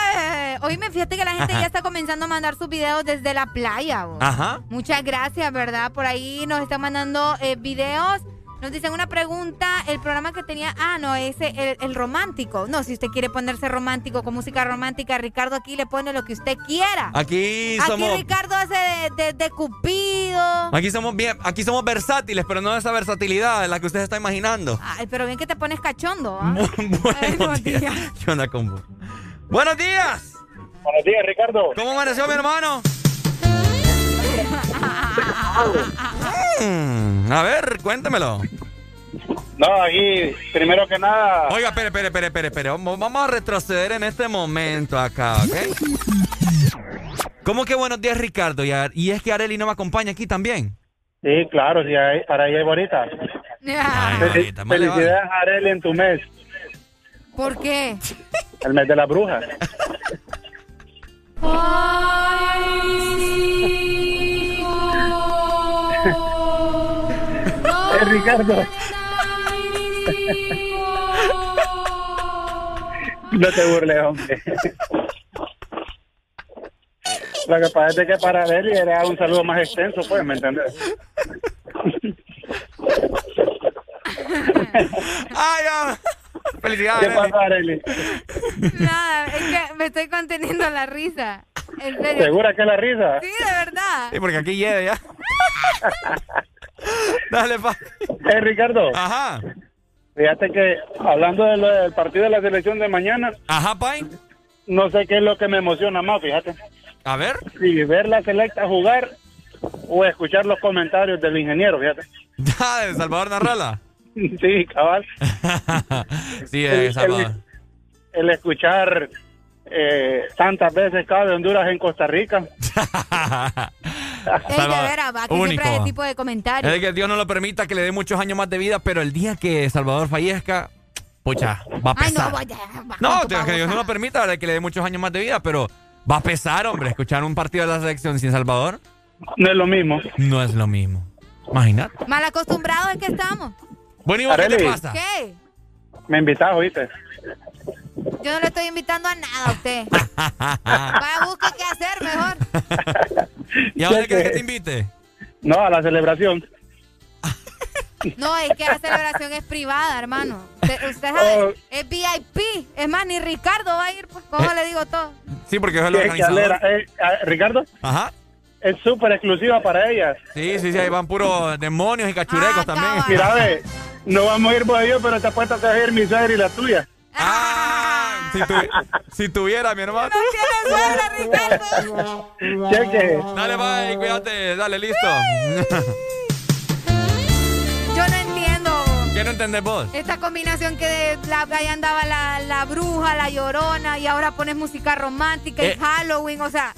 Speaker 7: Hoy me fíjate que la gente ya está comenzando a mandar sus videos desde la playa.
Speaker 6: Ajá.
Speaker 7: Muchas gracias, ¿verdad? Por ahí nos están mandando eh, videos. Nos dicen una pregunta, el programa que tenía, ah, no, ese, el, el romántico. No, si usted quiere ponerse romántico con música romántica, Ricardo aquí le pone lo que usted quiera.
Speaker 6: Aquí
Speaker 7: Aquí
Speaker 6: somos...
Speaker 7: Ricardo hace de, de- de Cupido.
Speaker 6: Aquí somos bien, aquí somos versátiles, pero no esa versatilidad en la que usted se está imaginando.
Speaker 7: Ay, pero bien que te pones cachondo. ¿ah?
Speaker 6: Buenos días. ¿Qué onda, combo? Buenos días.
Speaker 56: Buenos días, Ricardo.
Speaker 6: ¿Cómo amaneció mi hermano? Mm, a ver, cuéntemelo.
Speaker 56: No, aquí, primero que nada.
Speaker 6: Oiga, espere, espere, espere, espere, espere. Vamos vamos a retroceder en este momento acá, ¿ok? ¿Cómo que buenos días, Ricardo? Y, es que Areli no me acompaña aquí también.
Speaker 56: Sí, claro, sí, ahí es bonita.
Speaker 6: Ay, bonita, vale.
Speaker 56: Felicidades, Areli, en tu mes,
Speaker 7: ¿Por qué?
Speaker 56: el mes de la bruja. Eh, Ricardo. No te burles, hombre. Lo que pasa es que para Areli era un saludo más extenso, pues, ¿me entiendes?
Speaker 6: ¡Ay, ya! Felicidades.
Speaker 56: ¿Qué pasa, Areli?
Speaker 7: Nada, es que me estoy conteniendo la risa. En serio.
Speaker 56: ¿Segura que es la risa?
Speaker 7: Sí, de verdad.
Speaker 6: Sí, porque aquí llega ya. Dale, pa.
Speaker 56: Eh, Ricardo.
Speaker 6: Ajá.
Speaker 56: Fíjate que hablando de del partido de la selección de mañana.
Speaker 6: Ajá, Pai.
Speaker 56: No sé qué es lo que me emociona más, fíjate.
Speaker 6: A ver.
Speaker 56: Si ver la selecta jugar o escuchar los comentarios del ingeniero, fíjate.
Speaker 6: Ah, de Salvador Narrala.
Speaker 56: Sí, cabal.
Speaker 6: Sí, de
Speaker 56: El-
Speaker 6: Salvador.
Speaker 56: El escuchar eh, tantas veces cada de Honduras en Costa Rica.
Speaker 7: Ey, de veras, va, que
Speaker 6: Único.
Speaker 7: siempre hay ese tipo de comentarios.
Speaker 6: Es que Dios no lo permita que le dé muchos años más de vida, pero el día que Salvador fallezca, pucha, va a
Speaker 7: Ay,
Speaker 6: pesar.
Speaker 7: no, vaya. va
Speaker 6: No, que Dios no lo permita ¿verdad? que le dé muchos años más de vida, pero va a pesar, hombre, escuchar un partido de la selección sin Salvador.
Speaker 56: No es lo mismo.
Speaker 6: No es lo mismo. Imagínate.
Speaker 7: Mal acostumbrados es que estamos.
Speaker 6: Bueno, ¿y vos qué te pasa?
Speaker 7: ¿Qué?
Speaker 56: Me invitas, ¿oíste?
Speaker 7: Yo no le estoy invitando a nada a usted. Vaya, busque qué hacer mejor.
Speaker 6: ¿Y a dónde quieres que te invite?
Speaker 56: No, a la celebración.
Speaker 7: No, es que la celebración es privada, hermano. Usted, usted sabe, es VIP. Es más, ni Ricardo va a ir. Pues, ¿Cómo le digo todo?
Speaker 6: Sí, porque es el organizador.
Speaker 56: Eh, ah, Ricardo,
Speaker 6: Ajá.
Speaker 56: es súper exclusiva para ellas.
Speaker 6: Sí, sí, sí, ahí van puros demonios y
Speaker 7: Ah,
Speaker 6: cachurecos también.
Speaker 56: Mira, ve, no vamos a ir y yo, pero te apuesto que va a ir mi suegra y la tuya.
Speaker 6: Ah, si, tu- si tuviera, mi hermano.
Speaker 56: Cheque.
Speaker 6: Dale, bye, cuídate, dale, listo.
Speaker 7: Yo no entiendo
Speaker 6: ¿Qué no entendés vos?
Speaker 7: esta combinación que de la, ahí andaba la, la bruja, la llorona y ahora pones música romántica y
Speaker 6: Eh.
Speaker 7: Halloween. O sea,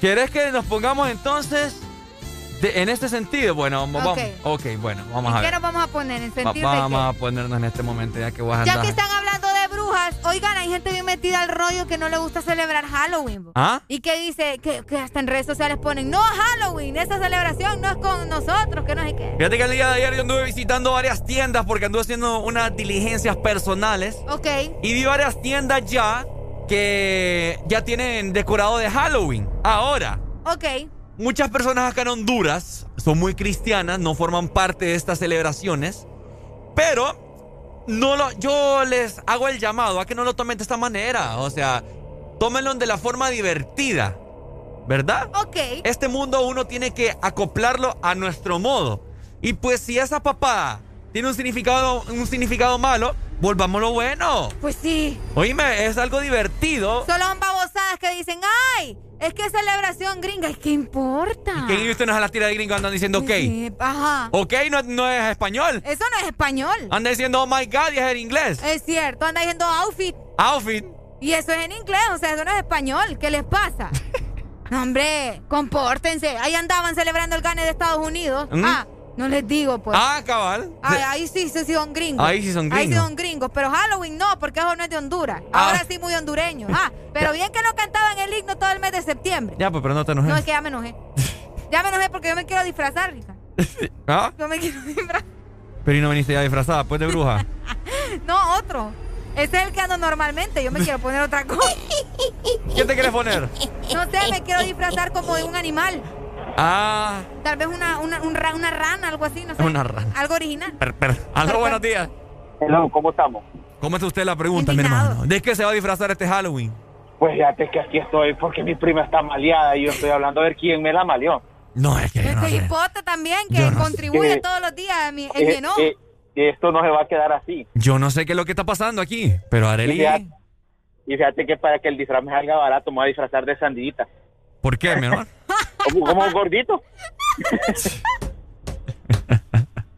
Speaker 6: ¿Quieres que nos pongamos entonces de- en este sentido? Bueno, vamos,
Speaker 7: Ok.
Speaker 6: ok, bueno, vamos a
Speaker 7: ¿qué
Speaker 6: ver.
Speaker 7: nos vamos a poner? ¿En
Speaker 6: Va-
Speaker 7: sentido de
Speaker 6: vamos a ponernos en este momento ya que vas a
Speaker 7: qué? Ya
Speaker 6: andar.
Speaker 7: que están hablando de brujas, oigan, hay gente bien metida al rollo que no le gusta celebrar Halloween.
Speaker 6: ¿Ah?
Speaker 7: Y que dice que, que hasta en redes sociales ponen, no Halloween, esa celebración no es con nosotros, que no sé qué.
Speaker 6: Fíjate que el día de ayer yo anduve visitando varias tiendas porque anduve haciendo unas diligencias personales.
Speaker 7: Ok.
Speaker 6: Y vi varias tiendas ya que ya tienen decorado de Halloween. Ahora,
Speaker 7: Ok.
Speaker 6: muchas personas acá en Honduras son muy cristianas, no forman parte de estas celebraciones, pero no lo, yo les hago el llamado a que no lo tomen de esta manera. O sea, tómenlo de la forma divertida, ¿verdad?
Speaker 7: Ok.
Speaker 6: Este mundo uno tiene que acoplarlo a nuestro modo. Y pues si esa papada tiene un significado, un significado malo, volvámoslo bueno.
Speaker 7: Pues sí.
Speaker 6: Oíme, es algo divertido.
Speaker 7: Solo son babosadas que dicen, ay, es que es celebración gringa. ¿Y qué importa?
Speaker 6: ¿Quién usted no es a la tira de gringo andan diciendo ok?
Speaker 7: Sí, Ajá.
Speaker 6: Ok no, no es español.
Speaker 7: Eso no es español.
Speaker 6: Anda diciendo oh my god y es en inglés.
Speaker 7: Es cierto, anda diciendo outfit.
Speaker 6: Outfit.
Speaker 7: Y eso es en inglés, o sea, eso no es español. ¿Qué les pasa? No, hombre, compórtense. Ahí andaban celebrando el gane de Estados Unidos.
Speaker 6: ¿Mm?
Speaker 7: Ah, No les digo, pues.
Speaker 6: Ah, cabal.
Speaker 7: Ay, ahí sí, sí son gringos.
Speaker 6: Ahí sí son
Speaker 7: Ahí sí
Speaker 6: gringos.
Speaker 7: son gringos. Pero Halloween no, porque eso no es de Honduras.
Speaker 6: Ah.
Speaker 7: Ahora sí muy hondureño. Ah, pero bien que no cantaban el himno todo el mes de septiembre.
Speaker 6: Ya, pues, pero no te enojes.
Speaker 7: No, es que ya me enojé. Ya me enojé porque yo me quiero disfrazar, Rica.
Speaker 6: ¿Ah?
Speaker 7: Yo me quiero disfrazar.
Speaker 6: Pero y no viniste ya disfrazada, pues de bruja.
Speaker 7: No, otro. Ese es el que ando normalmente. Yo me quiero poner otra cosa.
Speaker 6: ¿Qué te quieres poner?
Speaker 7: No sé, me quiero disfrazar como de un animal.
Speaker 6: Ah,
Speaker 7: Tal vez una, una, un ra- una rana, algo así, no sé.
Speaker 6: una rana.
Speaker 7: Algo original.
Speaker 6: Per, per. Aló, buenos días.
Speaker 57: Hello, ¿cómo estamos?
Speaker 6: ¿Cómo está usted la pregunta, mi hermano? ¿De qué se va a disfrazar este Halloween?
Speaker 57: Pues fíjate que aquí estoy porque mi prima está maleada y yo estoy hablando a ver quién me la maleó.
Speaker 6: No, es que yo no
Speaker 7: Este
Speaker 6: sé.
Speaker 7: hipote también, que
Speaker 6: Yo no
Speaker 7: contribuye
Speaker 57: Eh,
Speaker 7: todos los días en mi, en
Speaker 57: Eh,
Speaker 7: enojo.
Speaker 57: eh, esto no se va a quedar así.
Speaker 6: Yo no sé qué es lo que está pasando aquí, pero
Speaker 57: Y
Speaker 6: Arely...
Speaker 57: fíjate, y fíjate que para que el disfraz me salga barato me voy a disfrazar de sandillita.
Speaker 6: ¿Por qué, mi hermano?
Speaker 57: ¿Como, como gordito?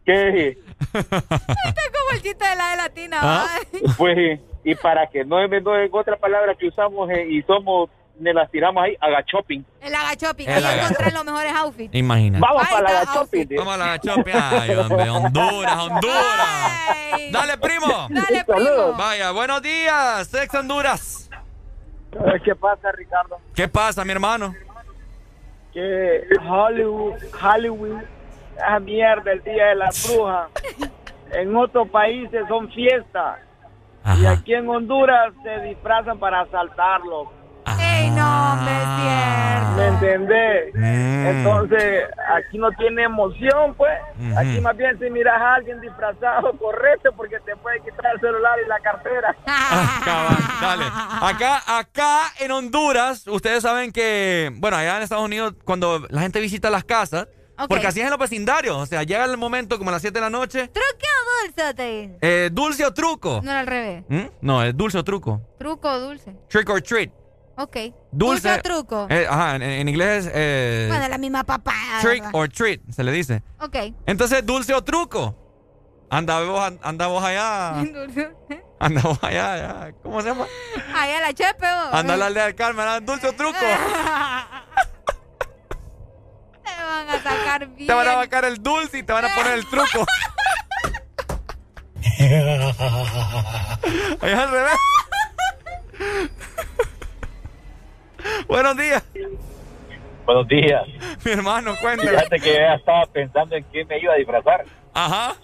Speaker 57: ¿Qué?
Speaker 7: Este es como el chiste de la de latina.
Speaker 57: ¿Ah? Pues, y para que no me no en otra palabra que usamos eh, y somos, me las tiramos ahí, haga shopping.
Speaker 7: El agachopping.
Speaker 6: El
Speaker 7: Ahí
Speaker 6: agachopping.
Speaker 7: encontré los mejores outfits.
Speaker 6: Imagínate.
Speaker 57: Vamos
Speaker 7: Ahí
Speaker 57: para la
Speaker 7: está,
Speaker 57: shopping.
Speaker 6: Vamos a la chope. Ay, hombre, Honduras, Honduras. Dale, primo.
Speaker 7: Dale, primo.
Speaker 6: Vaya, buenos días, Sex Honduras.
Speaker 57: ¿Qué pasa, Ricardo?
Speaker 6: ¿Qué pasa, mi hermano?
Speaker 57: Que Hollywood, Halloween, esa mierda, el día de la bruja. En otros países son fiestas. Y aquí en Honduras se disfrazan para asaltarlos.
Speaker 7: Ey, no, hombre, es cierto.
Speaker 57: ¿Me entendés?
Speaker 6: Mm.
Speaker 57: Entonces, aquí no tiene emoción, pues. Aquí más bien si miras a alguien disfrazado, correcto, porque te puede quitar el celular y la cartera.
Speaker 6: Cabal, dale. Acá, acá en Honduras, ustedes saben que, bueno, allá en Estados Unidos, cuando la gente visita las casas, porque así es en los vecindarios, o sea, llega el momento como a las 7 de la noche,
Speaker 7: ¿Truque o dulce? te dice?
Speaker 6: eh, dulce o truco.
Speaker 7: No era al revés.
Speaker 6: ¿Mm? No, es dulce o truco.
Speaker 7: Truco o dulce.
Speaker 6: Trick or treat.
Speaker 7: Ok.
Speaker 6: Dulce.
Speaker 7: o truco.
Speaker 6: Eh, ajá, en, en inglés es eh,
Speaker 7: bueno, la misma papada.
Speaker 6: trick or treat, se le dice.
Speaker 7: Ok.
Speaker 6: Entonces, dulce o truco. Anda vos, anda vos allá. Anda vos allá, allá. ¿Cómo se llama?
Speaker 7: Ahí a la chepe. vos.
Speaker 6: Anda a la aldea del Carmen, anda, dulce o truco.
Speaker 7: Te van a sacar bien.
Speaker 6: Te van a vacar el dulce y te van a poner el truco. Es al revés. Buenos días.
Speaker 57: Buenos días.
Speaker 6: Mi hermano, cuéntame.
Speaker 57: Fíjate que ya estaba pensando en quién me iba a disfrazar.
Speaker 6: Ajá.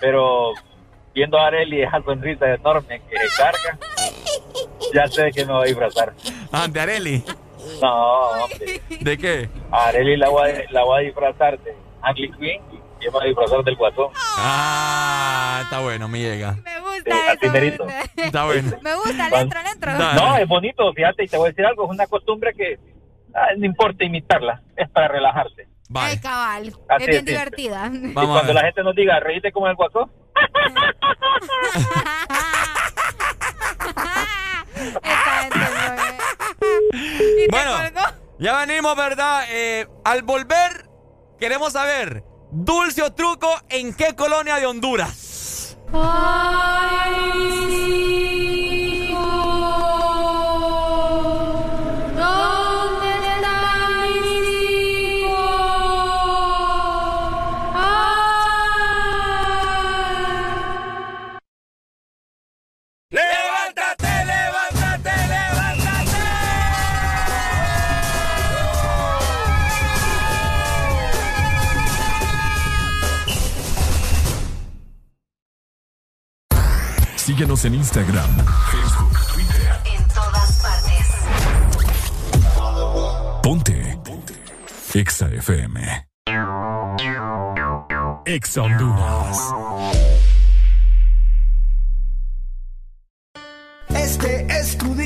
Speaker 57: Pero viendo a Areli esa sonrisa enorme que se carga, ya sé que me voy a disfrazar.
Speaker 6: Ah, de Areli.
Speaker 57: No, hombre.
Speaker 6: ¿De qué?
Speaker 57: A Areli la voy a, la voy a disfrazar de Harley Quinn y yo me voy a disfrazar del guasón.
Speaker 6: Ah, está bueno, me llega.
Speaker 7: Me
Speaker 57: Sí,
Speaker 7: gusta eso.
Speaker 57: merito.
Speaker 6: Está bueno.
Speaker 7: Me gusta, le entro, le entro.
Speaker 57: No, es bonito, fíjate, y te voy a decir algo, es una costumbre que ah, no importa imitarla, es para relajarse.
Speaker 7: Ay, cabal.
Speaker 57: Así
Speaker 7: es bien divertida.
Speaker 57: y cuando la gente nos diga, reíte como el guasón,
Speaker 7: Esta gente no es. ¿Y te
Speaker 6: Bueno, ya venimos, ¿verdad? Eh, al volver, queremos saber, dulce o truco, ¿en qué colonia de Honduras?
Speaker 58: ¿Dónde
Speaker 3: Síguenos en Instagram, Facebook, Twitter.
Speaker 15: En todas partes.
Speaker 3: Ponte. Ponte. Exa FM. Exa Honduras.
Speaker 9: Este es tu día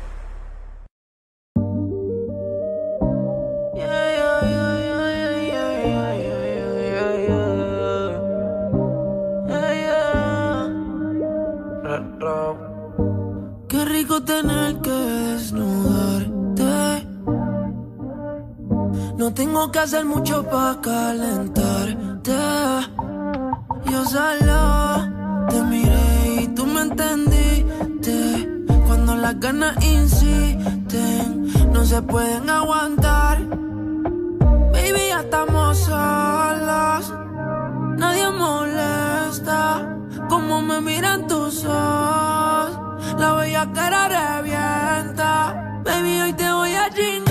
Speaker 59: Rico tener que desnudarte. No tengo que hacer mucho para calentarte. Yo solo te miré y tú me entendiste. Cuando las ganas insisten, no se pueden aguantar. Baby, ya estamos solos. Nadie molesta como me miran tus ojos. La bella cara revienta. Baby, hoy te voy a chingar.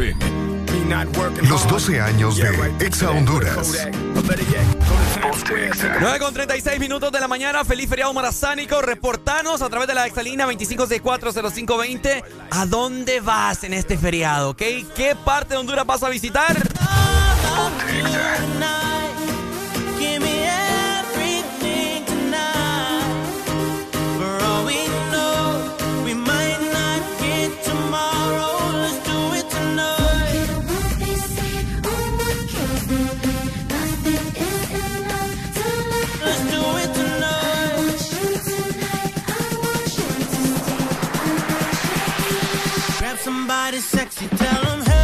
Speaker 8: FM.
Speaker 18: Los 12 años de Exa Honduras.
Speaker 6: 9 con 36 minutos de la mañana. Feliz feriado marazánico. Reportanos a través de la exalina 25640520. ¿A dónde vas en este feriado? ¿ok? ¿Qué parte de Honduras vas a visitar?
Speaker 59: Somebody sexy, tell 'em, hey.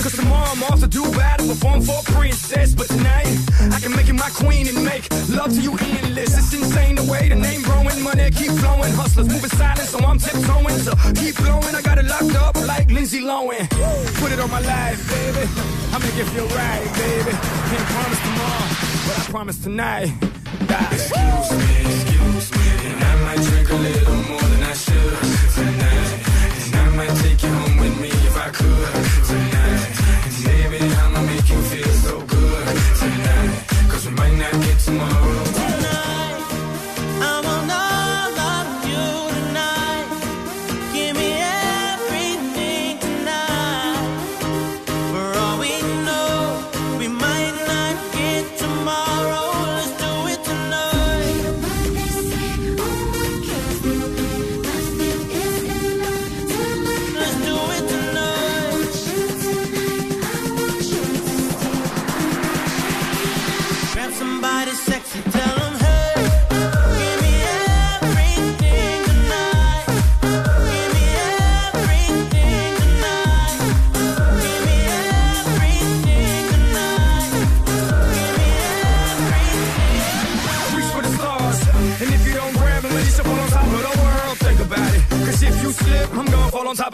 Speaker 60: The tomorrow I'm off to do battle, perform for a princess. But tonight, I can make you my queen and make love to you endless. Insane the name growing, money keep flowing. Hustlers moving silent, so I'm tiptoeing. So keep blowing, I got it locked up like Lindsay Lohan. Put it on my life, baby. I make it feel right, baby. Can't promise tomorrow, but I promise tonight. Excuse me, excuse me, and I might drink a little more than I should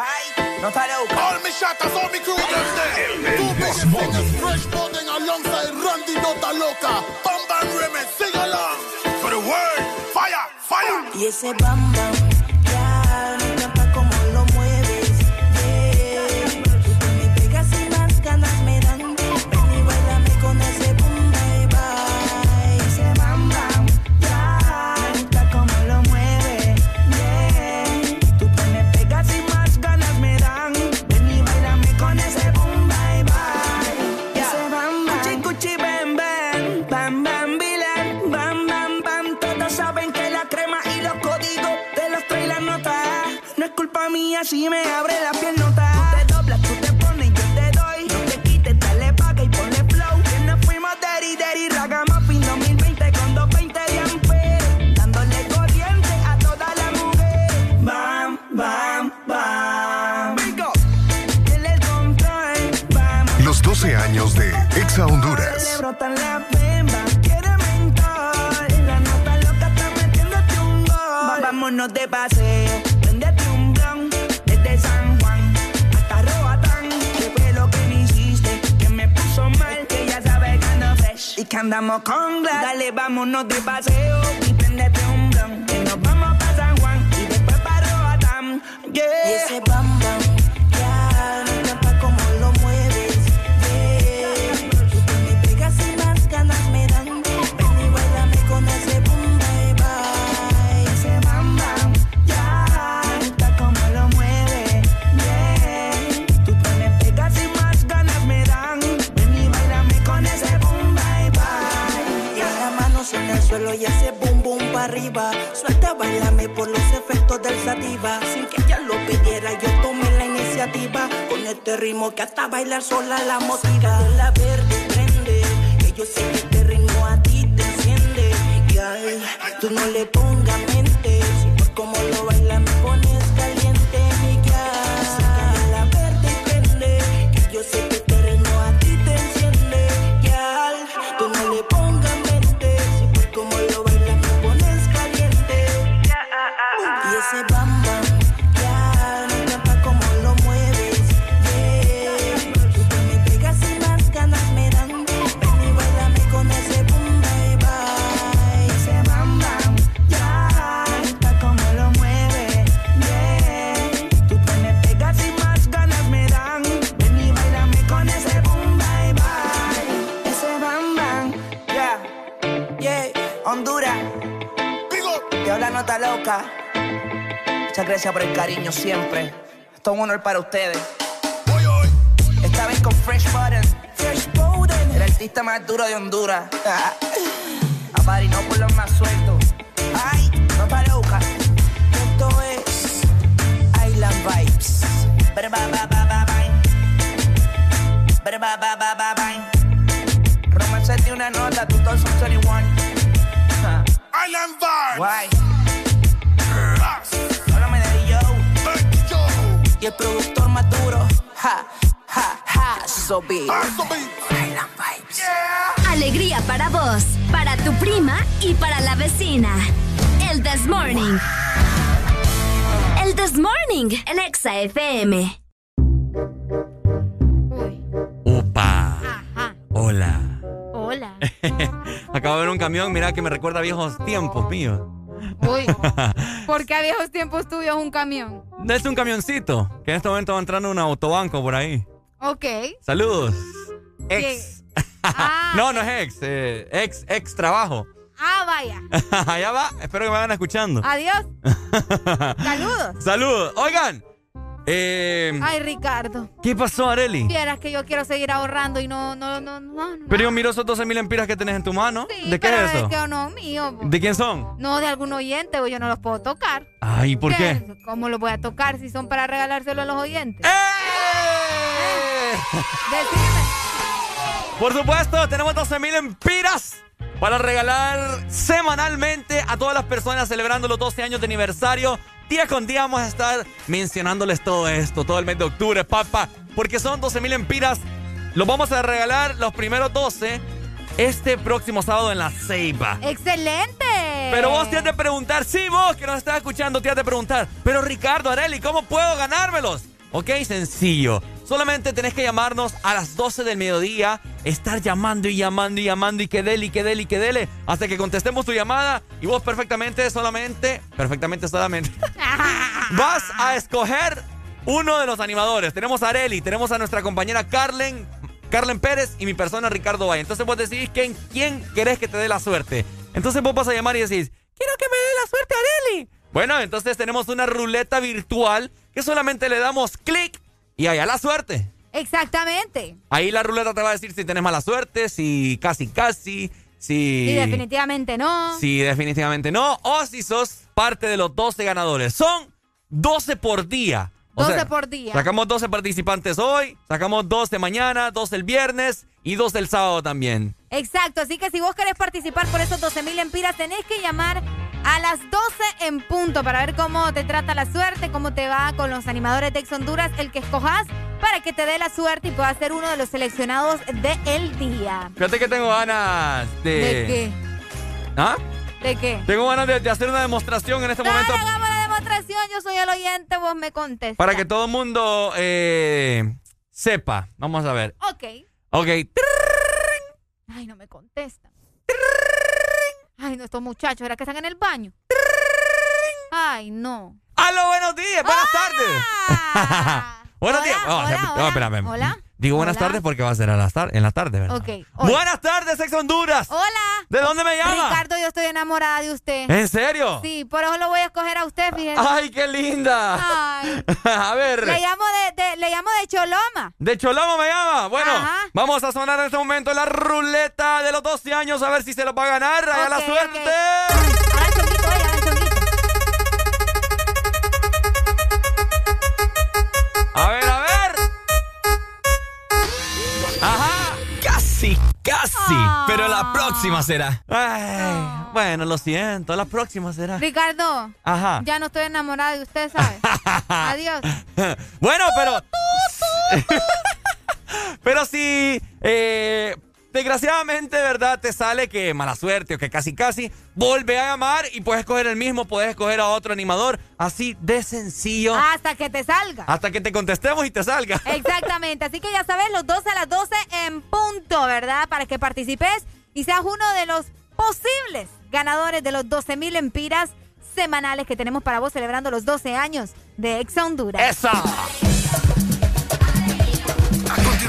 Speaker 61: Ay, no está loca.
Speaker 62: All me shatters, all me crew them there. Two biggest singers, fresh budding alongside Randy Nota Loca. Bamba and Remix, sing along. For the world, fire, fire.
Speaker 1: Y ese bam bam, si me abre la andamos con glass. Dale, vámonos de paseo y prendete un blon. Que nos vamos para San Juan y después para Roatán. Yeah. Y ese bam suelo y ese boom boom para arriba. Suelta, bailame por los efectos del sativa. Sin que ella lo pidiera, yo tomé la iniciativa. Con este ritmo que hasta bailar sola la motiva. La verde prende, que yo sé que este ritmo a ti te enciende. Ay, tú no le pongas gracias por el cariño siempre. Esto es un honor para ustedes. Hoy, Esta vez con Fresh Button. Fresh Button. El artista más duro de Honduras. A Party no por los más sueltos. Ay, no para loca. Esto es Island Vibes. Romance de una nota, tu torso 21. Island Vibes. Why?
Speaker 12: El productor más duro. Ja, ja, ja, so big.
Speaker 28: Alegría para vos, para tu prima y para la vecina. El This Morning. El This Morning, en Exa FM.
Speaker 6: Upa. Hola.
Speaker 7: Hola.
Speaker 6: Acabo de ver un camión, mira que me recuerda a viejos tiempos míos.
Speaker 7: Uy, ¿por qué a viejos tiempos tuyos un camión?
Speaker 6: Es un camioncito que en este momento va entrando un autobanco por ahí.
Speaker 7: Ok.
Speaker 6: Saludos. Ex. no, no es ex. eh, ex, ex trabajo.
Speaker 7: Ah, vaya.
Speaker 6: Allá va. Espero que me vayan escuchando.
Speaker 7: Adiós. Saludos.
Speaker 6: Saludos. Oigan. Eh,
Speaker 7: Ay, Ricardo.
Speaker 6: ¿Qué pasó, Areli?
Speaker 7: Vieras que yo quiero seguir ahorrando y no, no, no, no. no.
Speaker 6: Pero yo miro esos 12 mil empiras que tenés en tu mano.
Speaker 7: Sí,
Speaker 6: ¿De qué
Speaker 7: pero
Speaker 6: es eso?
Speaker 7: que no mío. po.
Speaker 6: ¿De quién son?
Speaker 7: No, de algún oyente, pues yo no los puedo tocar.
Speaker 6: Ay, ¿por qué?
Speaker 7: ¿Cómo los voy a tocar si son para regalárselo a los oyentes?
Speaker 6: ¡Eh!
Speaker 7: Decime.
Speaker 6: Por supuesto, tenemos 12 mil empiras para regalar semanalmente a todas las personas celebrando los 12 años de aniversario. Día con día vamos a estar mencionándoles todo esto, todo el mes de octubre, papá, porque son 12 mil empiras. Los vamos a regalar los primeros 12 este próximo sábado en la Ceiba.
Speaker 7: ¡Excelente!
Speaker 6: Pero vos te has de preguntar, sí, vos que nos estás escuchando, te has de preguntar, pero Ricardo, Areli, ¿cómo puedo ganármelos? Ok, sencillo. Solamente tenés que llamarnos a las 12 del mediodía, estar llamando y llamando y llamando y que dele y que dele y que dele, hasta que contestemos tu llamada y vos perfectamente, solamente, perfectamente, solamente, vas a escoger uno de los animadores. Tenemos a Areli, tenemos a nuestra compañera Carlen, Carlen Pérez y mi persona Ricardo Valle. Entonces vos decidís quién, quién querés que te dé la suerte. Entonces vos vas a llamar y decís, quiero que me dé la suerte Areli. Bueno, entonces tenemos una ruleta virtual que solamente le damos clic y allá la suerte.
Speaker 7: Exactamente.
Speaker 6: Ahí la ruleta te va a decir si tenés mala suerte, si casi casi, si...
Speaker 7: Y definitivamente no.
Speaker 6: Si definitivamente no, o si sos parte de los 12 ganadores. Son 12 por día. O
Speaker 7: 12
Speaker 6: sea,
Speaker 7: por día.
Speaker 6: Sacamos 12 participantes hoy, sacamos 12 mañana, 12 el viernes y 12 el sábado también.
Speaker 7: Exacto, así que si vos querés participar por esos 12 mil empiras, tenés que llamar a las 12 en punto para ver cómo te trata la suerte, cómo te va con los animadores de Ex Honduras, el que escojas para que te dé la suerte y puedas ser uno de los seleccionados del día.
Speaker 6: Fíjate que tengo ganas de...
Speaker 7: ¿De qué?
Speaker 6: ¿Ah?
Speaker 7: ¿De qué?
Speaker 6: Tengo ganas de, de hacer una demostración en este
Speaker 7: Dale,
Speaker 6: momento
Speaker 7: hagamos la demostración, yo soy el oyente, vos me contestas.
Speaker 6: para que todo el mundo eh, sepa. Vamos a ver.
Speaker 7: Ok.
Speaker 6: Ok.
Speaker 7: Ay, no me contestan. Ay, no, estos muchachos, ¿era que están en el baño? Ay, no.
Speaker 6: ¡Aló, buenos días! ¡Buenas tardes! buenos días. Oh,
Speaker 7: hola, hola.
Speaker 6: espérame.
Speaker 7: Hola.
Speaker 6: Digo buenas
Speaker 7: Hola.
Speaker 6: tardes porque va a ser a las tar- en la tarde, ¿verdad?
Speaker 7: Ok.
Speaker 6: Buenas tardes, Ex Honduras.
Speaker 7: Hola.
Speaker 6: ¿De dónde me llama?
Speaker 7: Ricardo, yo estoy enamorada de usted.
Speaker 6: ¿En serio?
Speaker 7: Sí, por eso lo voy a escoger a usted, fíjese.
Speaker 6: ¡Ay, qué linda!
Speaker 7: Ay.
Speaker 6: a ver.
Speaker 7: Le llamo de, de- le llamo de Choloma.
Speaker 6: De Choloma me llama. Bueno,
Speaker 7: Ajá.
Speaker 6: vamos a sonar en este momento la ruleta de los 12 años a ver si se lo va a ganar. La suerte.
Speaker 7: Haga el eh, haga el chonguito.
Speaker 6: A ver, a ver. Ajá.
Speaker 63: Casi, casi.
Speaker 7: Ah.
Speaker 63: Pero la próxima será.
Speaker 6: Ay, bueno, lo siento. La próxima será.
Speaker 7: Ricardo,
Speaker 6: Ajá.
Speaker 7: ya no estoy enamorada de usted, ¿sabe? Adiós.
Speaker 6: bueno, pero. pero si. eh, desgraciadamente, ¿verdad? Te sale que mala suerte o que casi casi. Vuelve a llamar y puedes escoger el mismo, puedes escoger a otro animador. Así de sencillo.
Speaker 7: Hasta que te salga.
Speaker 6: Hasta que te contestemos y te salga.
Speaker 7: Exactamente, así que ya sabes, los 12 a las 12 en punto, ¿verdad? Para que participes y seas uno de los posibles ganadores de los 12 mil empiras semanales que tenemos para vos celebrando los 12 años de Ex Honduras.
Speaker 6: ¡Esa!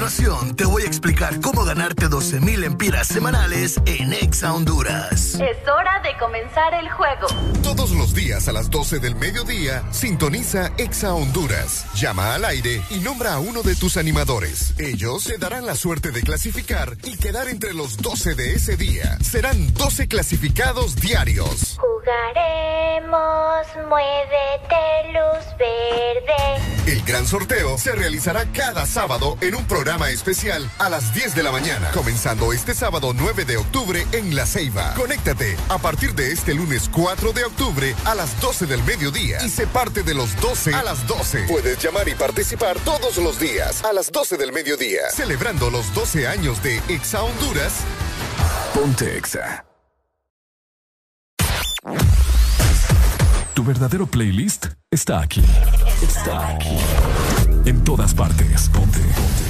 Speaker 8: Continuación, te voy a explicar cómo ganarte 12 mil empiras semanales en Exa Honduras.
Speaker 28: Es hora de comenzar el juego.
Speaker 18: Todos los días a las 12 del mediodía, sintoniza Exa Honduras. Llama al aire y nombra a uno de tus animadores. Ellos te darán la suerte de clasificar y quedar entre los 12 de ese día. Serán 12 clasificados diarios.
Speaker 28: Jugaremos, muévete, luz verde.
Speaker 18: El gran sorteo se realizará cada sábado en un programa especial a las 10 de la mañana, comenzando este sábado 9 de octubre en La Ceiba. Conéctate a partir de este lunes 4 de octubre a las 12 del mediodía y se parte de los 12 a las 12. Puedes llamar y participar todos los días a las 12 del mediodía, celebrando los 12 años de Exa Honduras.
Speaker 3: Ponte Exa. Tu verdadero playlist está aquí. Está aquí. En todas partes. Ponte. Ponte.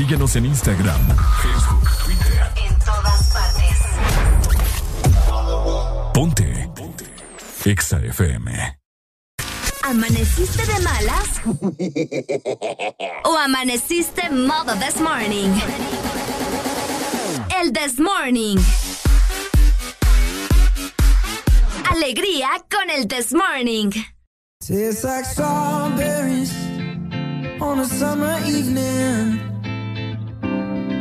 Speaker 3: Síguenos en Instagram, Facebook, Twitter.
Speaker 15: En todas partes.
Speaker 3: Ponte. Ponte. Exa FM.
Speaker 15: ¿Amaneciste de malas? ¿O amaneciste modo this morning? El this morning. Alegría con el this morning.
Speaker 64: Tastes like strawberries on a summer evening.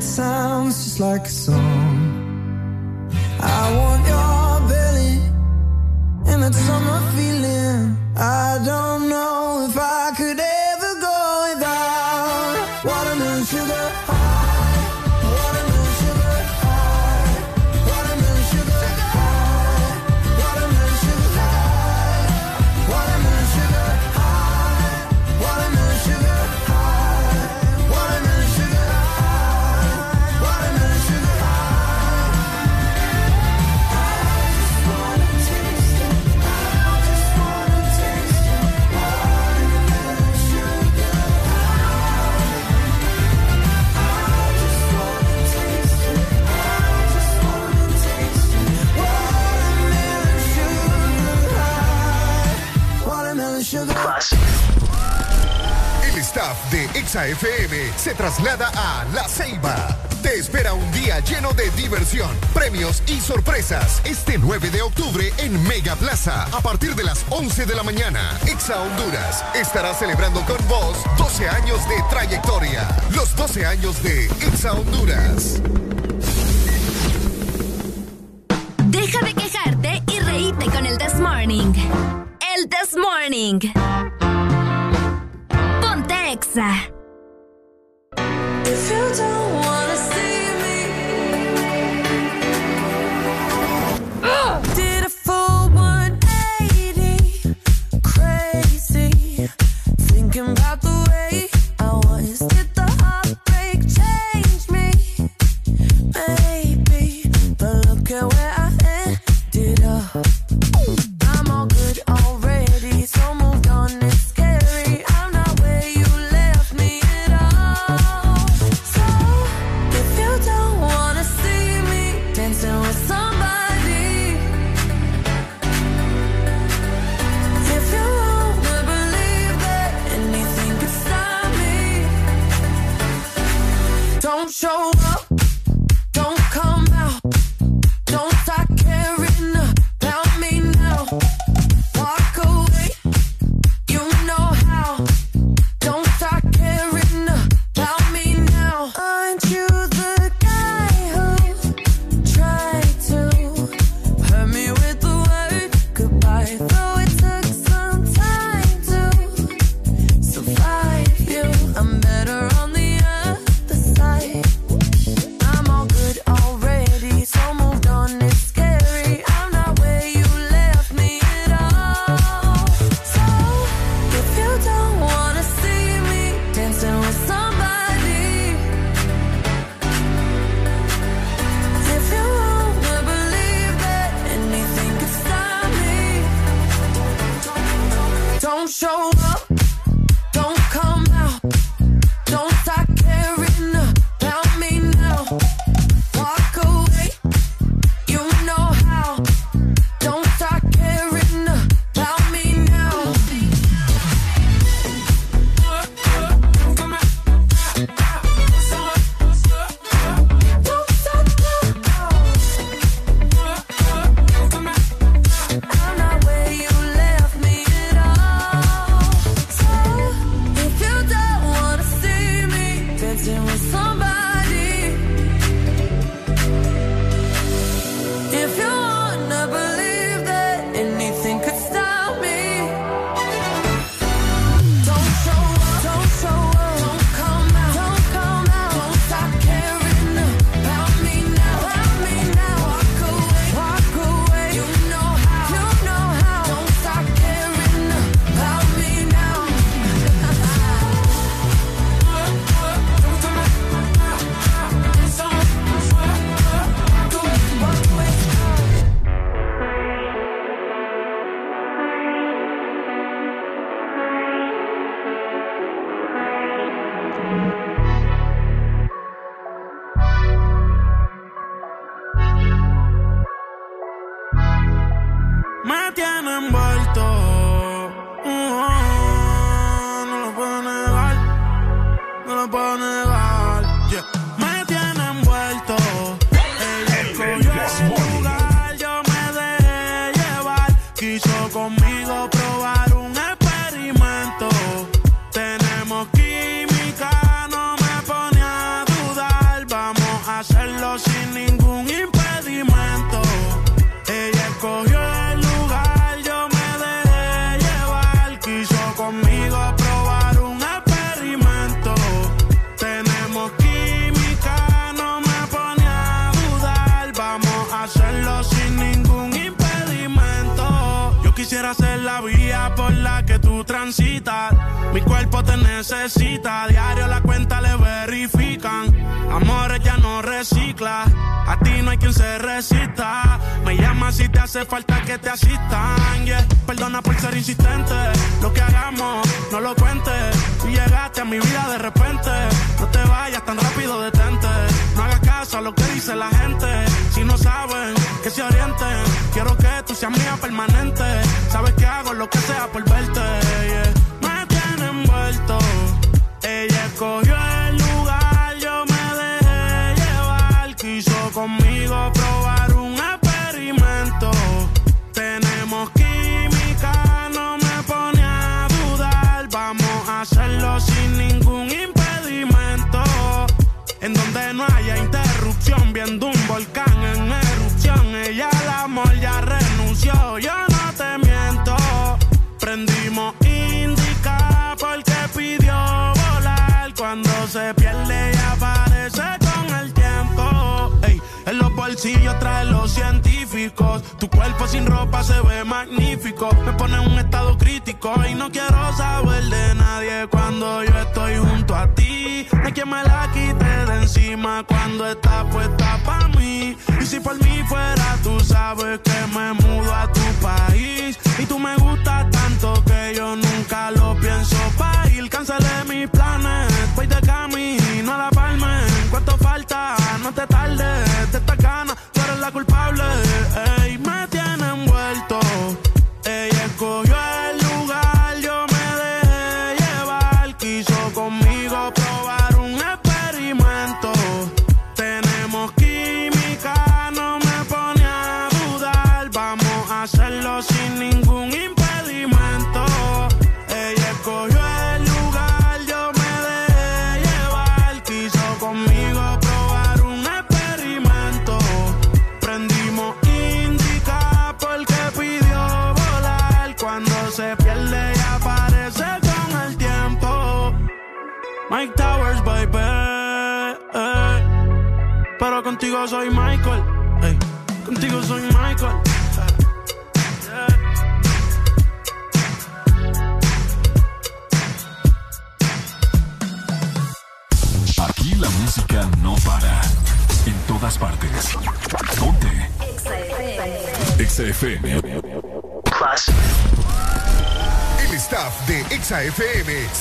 Speaker 64: it sounds just like a song.
Speaker 18: ExaFM se traslada a La Ceiba. Te espera un día lleno de diversión, premios y sorpresas este 9 de octubre en Mega Plaza a partir de las 11 de la mañana. Exa Honduras estará celebrando con vos 12 años de trayectoria, los 12 años de Exa Honduras.
Speaker 65: Deja de quejarte y reíte con el This Morning. El This Morning.
Speaker 66: Alexa.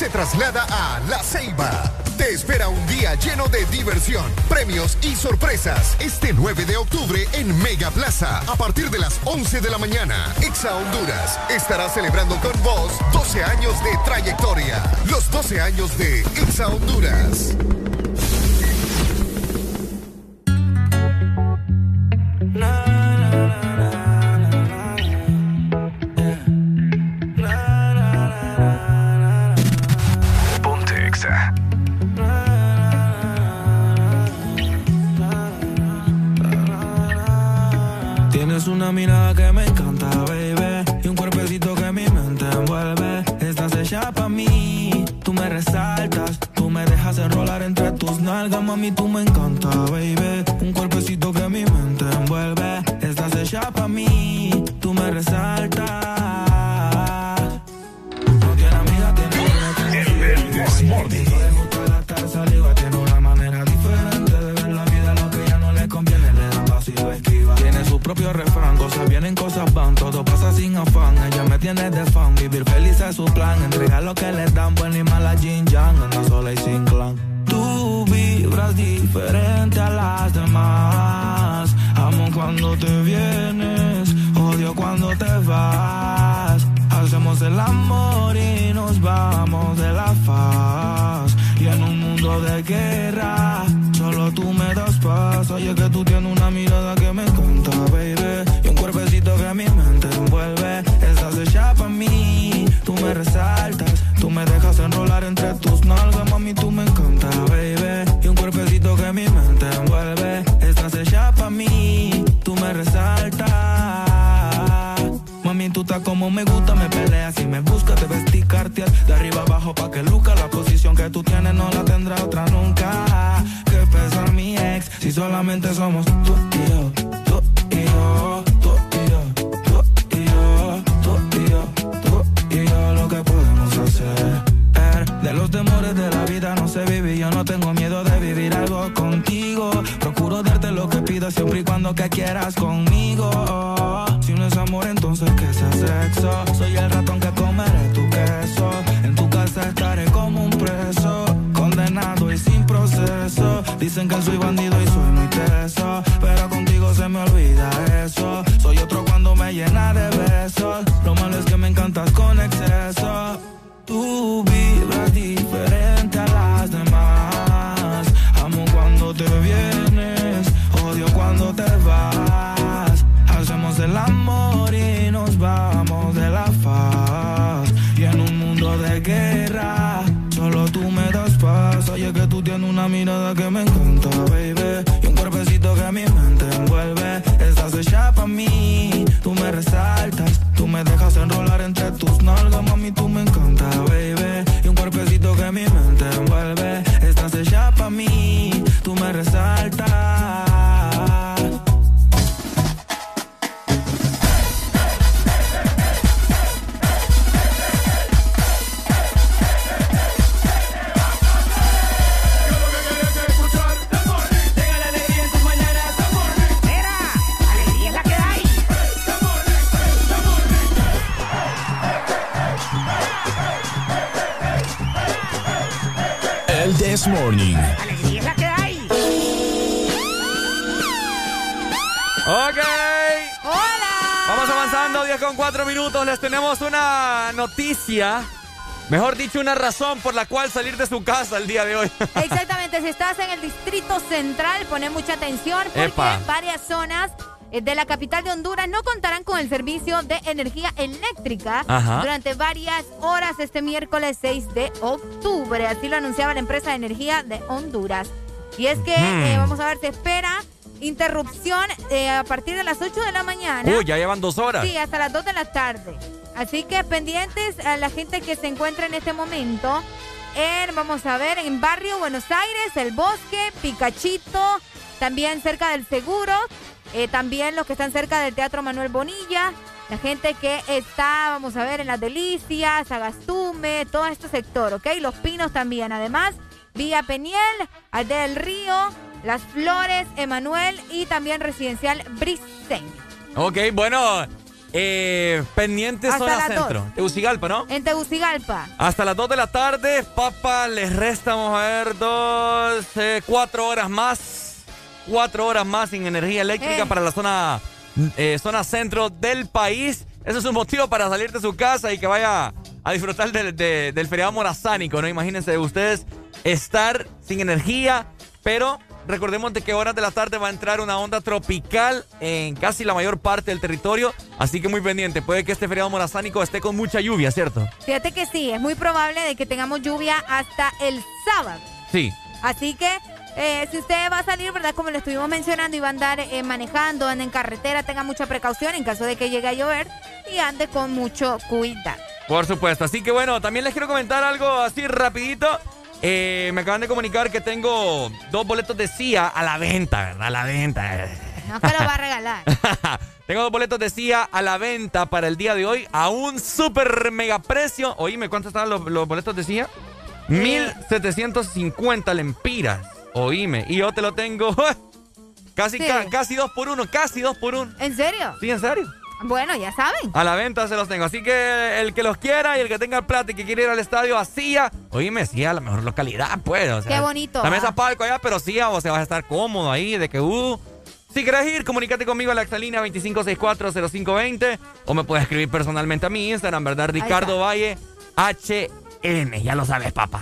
Speaker 66: traslada a La Ceiba. Te espera un día lleno de diversión, premios y sorpresas. Este 9 de octubre en Mega Plaza, a partir de las 11 de la mañana, Exa Honduras estará celebrando con vos 12 años de trayectoria. Los 12 años de Exa Honduras.
Speaker 67: pasa y es que tú tienes una mirada que me encanta, baby. Y un cuerpecito que mi mente envuelve. Estás hecha pa' mí, tú me resaltas. Tú me dejas enrolar entre tus nalgas, mami, tú me encanta, baby. Y un cuerpecito que mi mente
Speaker 6: minutos. Les tenemos una noticia. Mejor dicho, una razón por la cual salir de su casa el día de hoy.
Speaker 7: Exactamente, si estás en el Distrito Central, pone mucha atención porque
Speaker 6: Epa.
Speaker 7: varias zonas eh, de la capital de Honduras no contarán con el servicio de energía eléctrica
Speaker 6: Ajá.
Speaker 7: durante varias horas este miércoles 6 de octubre. Así lo anunciaba la empresa de energía de Honduras. Y es que, eh, vamos a ver, se espera interrupción eh, a partir de las 8 de la mañana.
Speaker 6: Uy, ya llevan dos horas.
Speaker 7: Sí, hasta las 2 de la tarde. Así que pendientes a la gente que se encuentra en este momento en, vamos a ver, en Barrio Buenos Aires, El Bosque, Picachito, también cerca del Seguro, eh, también los que están cerca del Teatro Manuel Bonilla, la gente que está, vamos a ver, en Las Delicias, Agastume, todo este sector, ¿ok? Los Pinos también, además, Villa Peniel, Aldea del Río, Las Flores, Emanuel y también Residencial Briseño.
Speaker 6: Ok, bueno. Eh, pendiente zona centro.
Speaker 7: dos.
Speaker 6: Tegucigalpa, ¿no?
Speaker 7: En Tegucigalpa.
Speaker 6: Hasta las 2 de la tarde, papá, les resta, vamos a ver, dos, eh, cuatro horas más. Cuatro horas más sin energía eléctrica
Speaker 7: Eh.
Speaker 6: para la zona, eh, zona centro del país. Eso es un motivo para salir de su casa y que vaya a disfrutar del, de- del feriado morazánico, ¿no? Imagínense ustedes estar sin energía, pero recordemos de que horas de la tarde va a entrar una onda tropical en casi la mayor parte del territorio, así que muy pendiente. Puede que este feriado morazánico esté con mucha lluvia, ¿cierto?
Speaker 7: Fíjate que sí, es muy probable de que tengamos lluvia hasta el sábado.
Speaker 6: Sí.
Speaker 7: Así que eh, si usted va a salir, ¿verdad? Como lo estuvimos mencionando y va a andar eh, manejando, anda en carretera, tenga mucha precaución en caso de que llegue a llover y ande con mucho cuidado.
Speaker 6: Por supuesto. Así que bueno, también les quiero comentar algo así rapidito. Eh, me acaban de comunicar que tengo dos boletos de CIA a la venta, ¿verdad? A la venta.
Speaker 7: No lo va a regalar.
Speaker 6: tengo dos boletos de CIA a la venta para el día de hoy a un super mega precio. Oíme, ¿cuántos estaban los, los boletos de CIA? 1750 lempiras. Oíme. Y yo te lo tengo casi,
Speaker 7: Sí.
Speaker 6: ca- casi dos por uno, casi dos por uno.
Speaker 7: ¿En serio?
Speaker 6: Sí, en serio.
Speaker 7: Bueno, ya saben.
Speaker 6: A la venta se los tengo. Así que el que los quiera y el que tenga plata y que quiera ir al estadio a Silla, oíme, sí, a la mejor localidad, pues. o sea,
Speaker 7: Qué bonito,
Speaker 6: La mesa palco allá, pero sí, o sea, vas a estar cómodo ahí, de que, uh. Si querés ir, comunícate conmigo a la exalínea 25640520 o me puedes escribir personalmente a mi Instagram, ¿verdad? Ricardo Valle HN. Ya lo sabes, papá.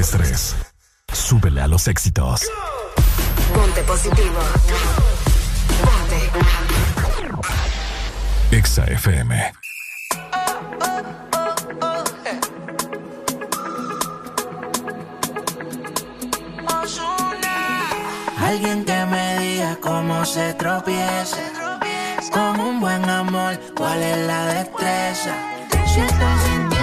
Speaker 8: estrés. Súbele a los éxitos.
Speaker 57: Ponte positivo. Ponte.
Speaker 8: Exa FM.
Speaker 9: Alguien que me diga cómo se tropieza. Con un buen amor, cuál es la destreza. Si sintiendo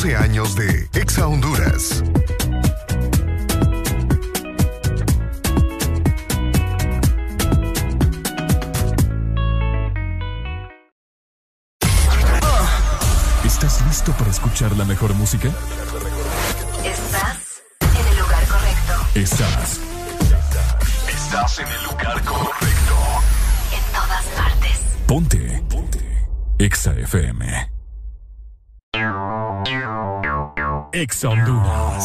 Speaker 18: 12 años de Exa Honduras.
Speaker 8: ¿Estás listo para escuchar la mejor música?
Speaker 57: Estás en el lugar correcto.
Speaker 8: Estás. Estás en el lugar correcto.
Speaker 57: En todas partes.
Speaker 8: Ponte. Ponte. Exa FM. Exa Honduras.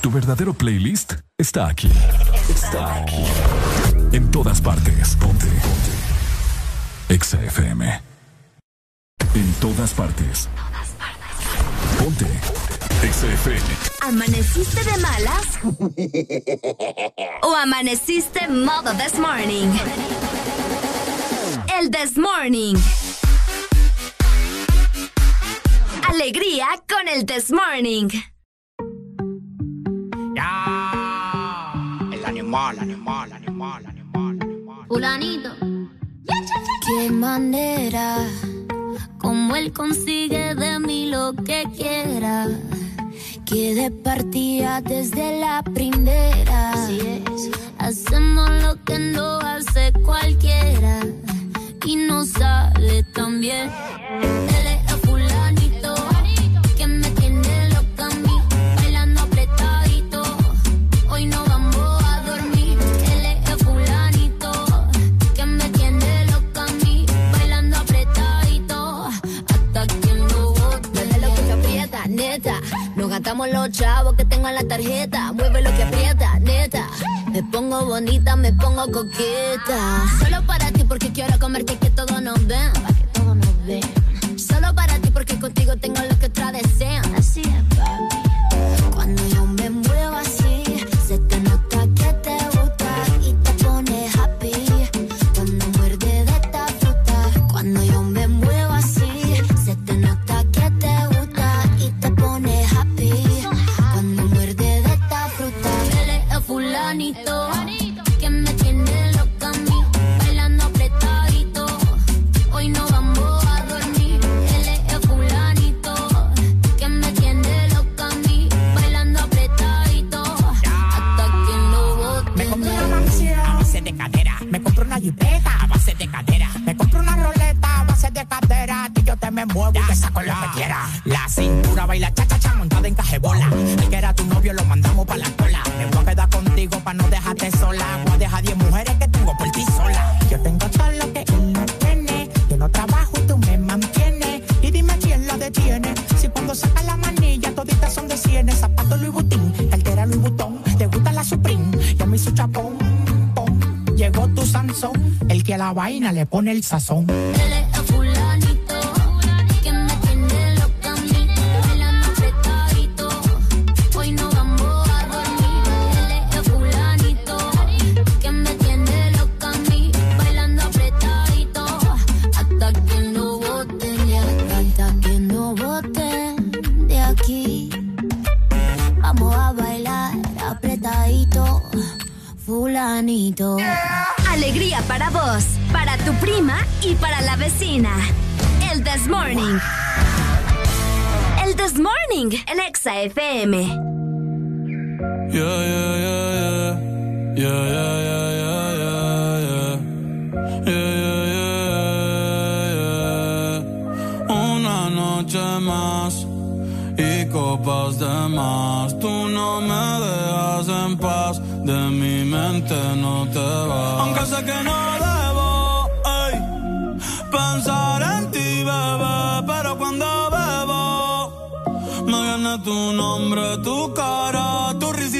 Speaker 8: Tu verdadero playlist está aquí. Está aquí. En todas partes. Ponte. Exa FM. En todas partes. Ponte. XFM.
Speaker 65: ¿Amaneciste de malas? ¿O amaneciste modo this morning? El this morning. Alegría con el this morning.
Speaker 68: El animal, animal, animal, animal.
Speaker 69: Fulanito. Qué manera, como él consigue de mí lo que quiera. Que de partida desde la primera. Hacemos lo que no hace cualquiera. Y no sale tan bien.
Speaker 70: Nos gastamos los chavos que tengo en la tarjeta. Mueve lo que aprieta, neta. Me pongo bonita, me pongo coqueta. Solo para ti porque quiero comerte que todos nos ven. Pa' que todos nos ven. Solo para ti porque contigo tengo lo que otras desean. Así es, papi.
Speaker 68: Cintura baila cha cha cha montada en cajebola. El que era tu novio lo mandamos pa' la cola. Me voy a quedar contigo pa' no dejarte sola. Voy a dejar 10 mujeres que tengo por ti sola. Yo tengo todo lo que él no tiene. Yo no trabajo tú me mantienes. Y dime quién lo detiene. Si cuando saca la manilla toditas son de cienes. Zapato Louis Vuitton, cartera Louis Vuitton. Te gusta la Supreme, yo me hizo chapón. Llegó tu Sansón, el que a la vaina le pone el sazón.
Speaker 65: Alegría para vos, para tu prima y para la vecina. El This Morning. El This Morning en Exa FM.
Speaker 42: Yeah, yeah, yeah, yeah. Yeah, yeah. Una noche más y copas de más. Tú no me dejas en paz, mente no te vas. Aunque sé que no debo ey, pensar en ti, bebé, pero cuando bebo me viene tu nombre, tu cara, tu risa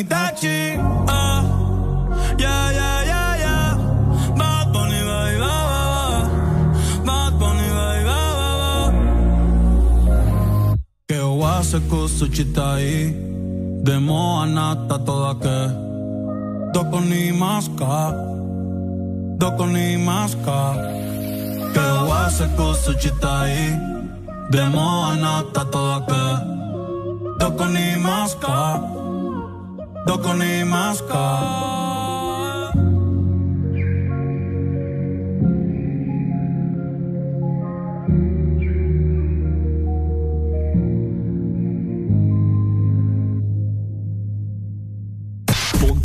Speaker 42: Itachi. Ah, yeah, yeah, yeah. se kusu chitai Demo anata toda ke Doko ni maska Doko ni anata toda Doko ni Ni maska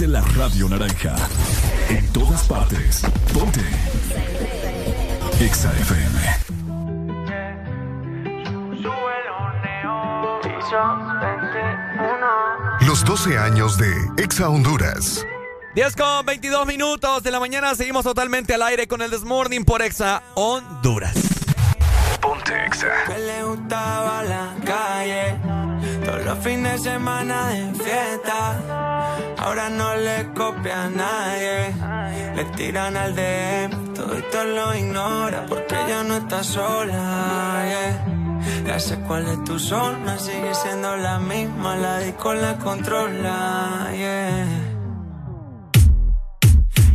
Speaker 3: la radio naranja.
Speaker 18: De Exa Honduras.
Speaker 6: 10 con 22 minutos de la mañana. Seguimos totalmente al aire con el Desmorning por Exa Honduras.
Speaker 3: Ponte Exa.
Speaker 71: Que le gustaba la calle. Todos los fines de semana de fiesta Ahora no le copia a nadie. Le tiran al DM, todo esto lo ignora porque ella no está sola. Ya sé cuál es tu zona, sigue siendo la misma, la disco la controla.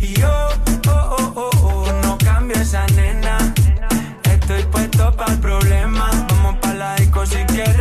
Speaker 71: Y yo, oh, oh, oh, oh, no cambio esa nena. Estoy puesto para el problema. Vamos para la disco si quieres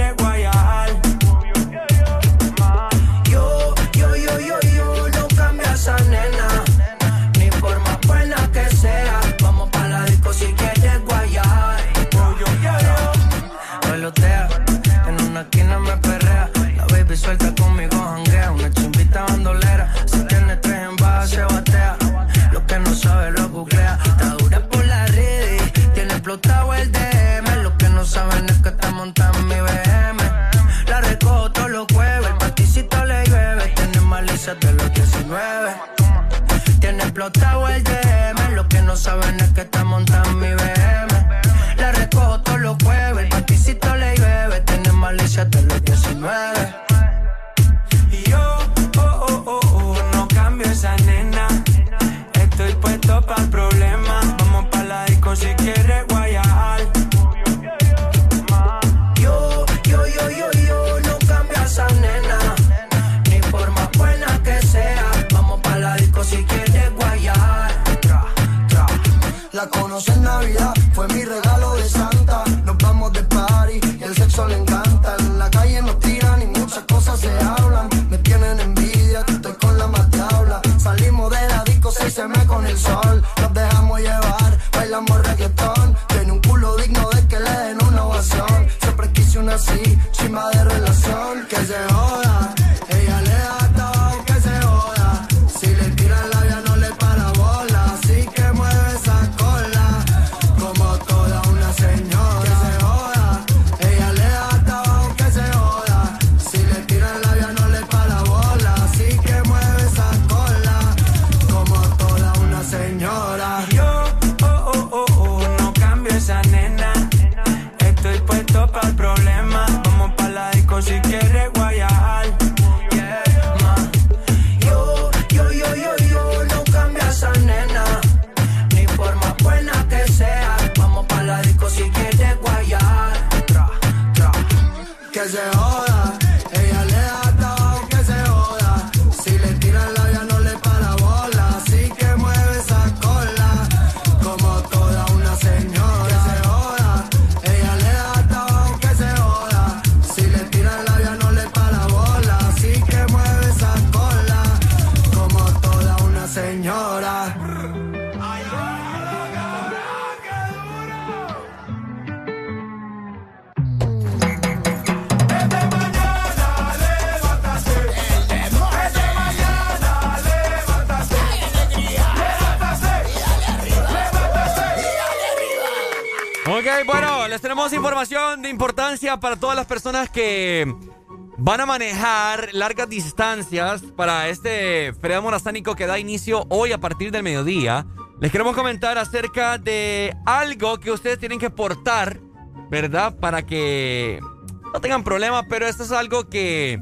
Speaker 6: tenemos información de importancia para todas las personas que van a manejar largas distancias para este feriado morazánico que da inicio hoy a partir del mediodía. Les queremos comentar acerca de algo que ustedes tienen que portar, ¿verdad? Para que no tengan problemas, pero esto es algo que,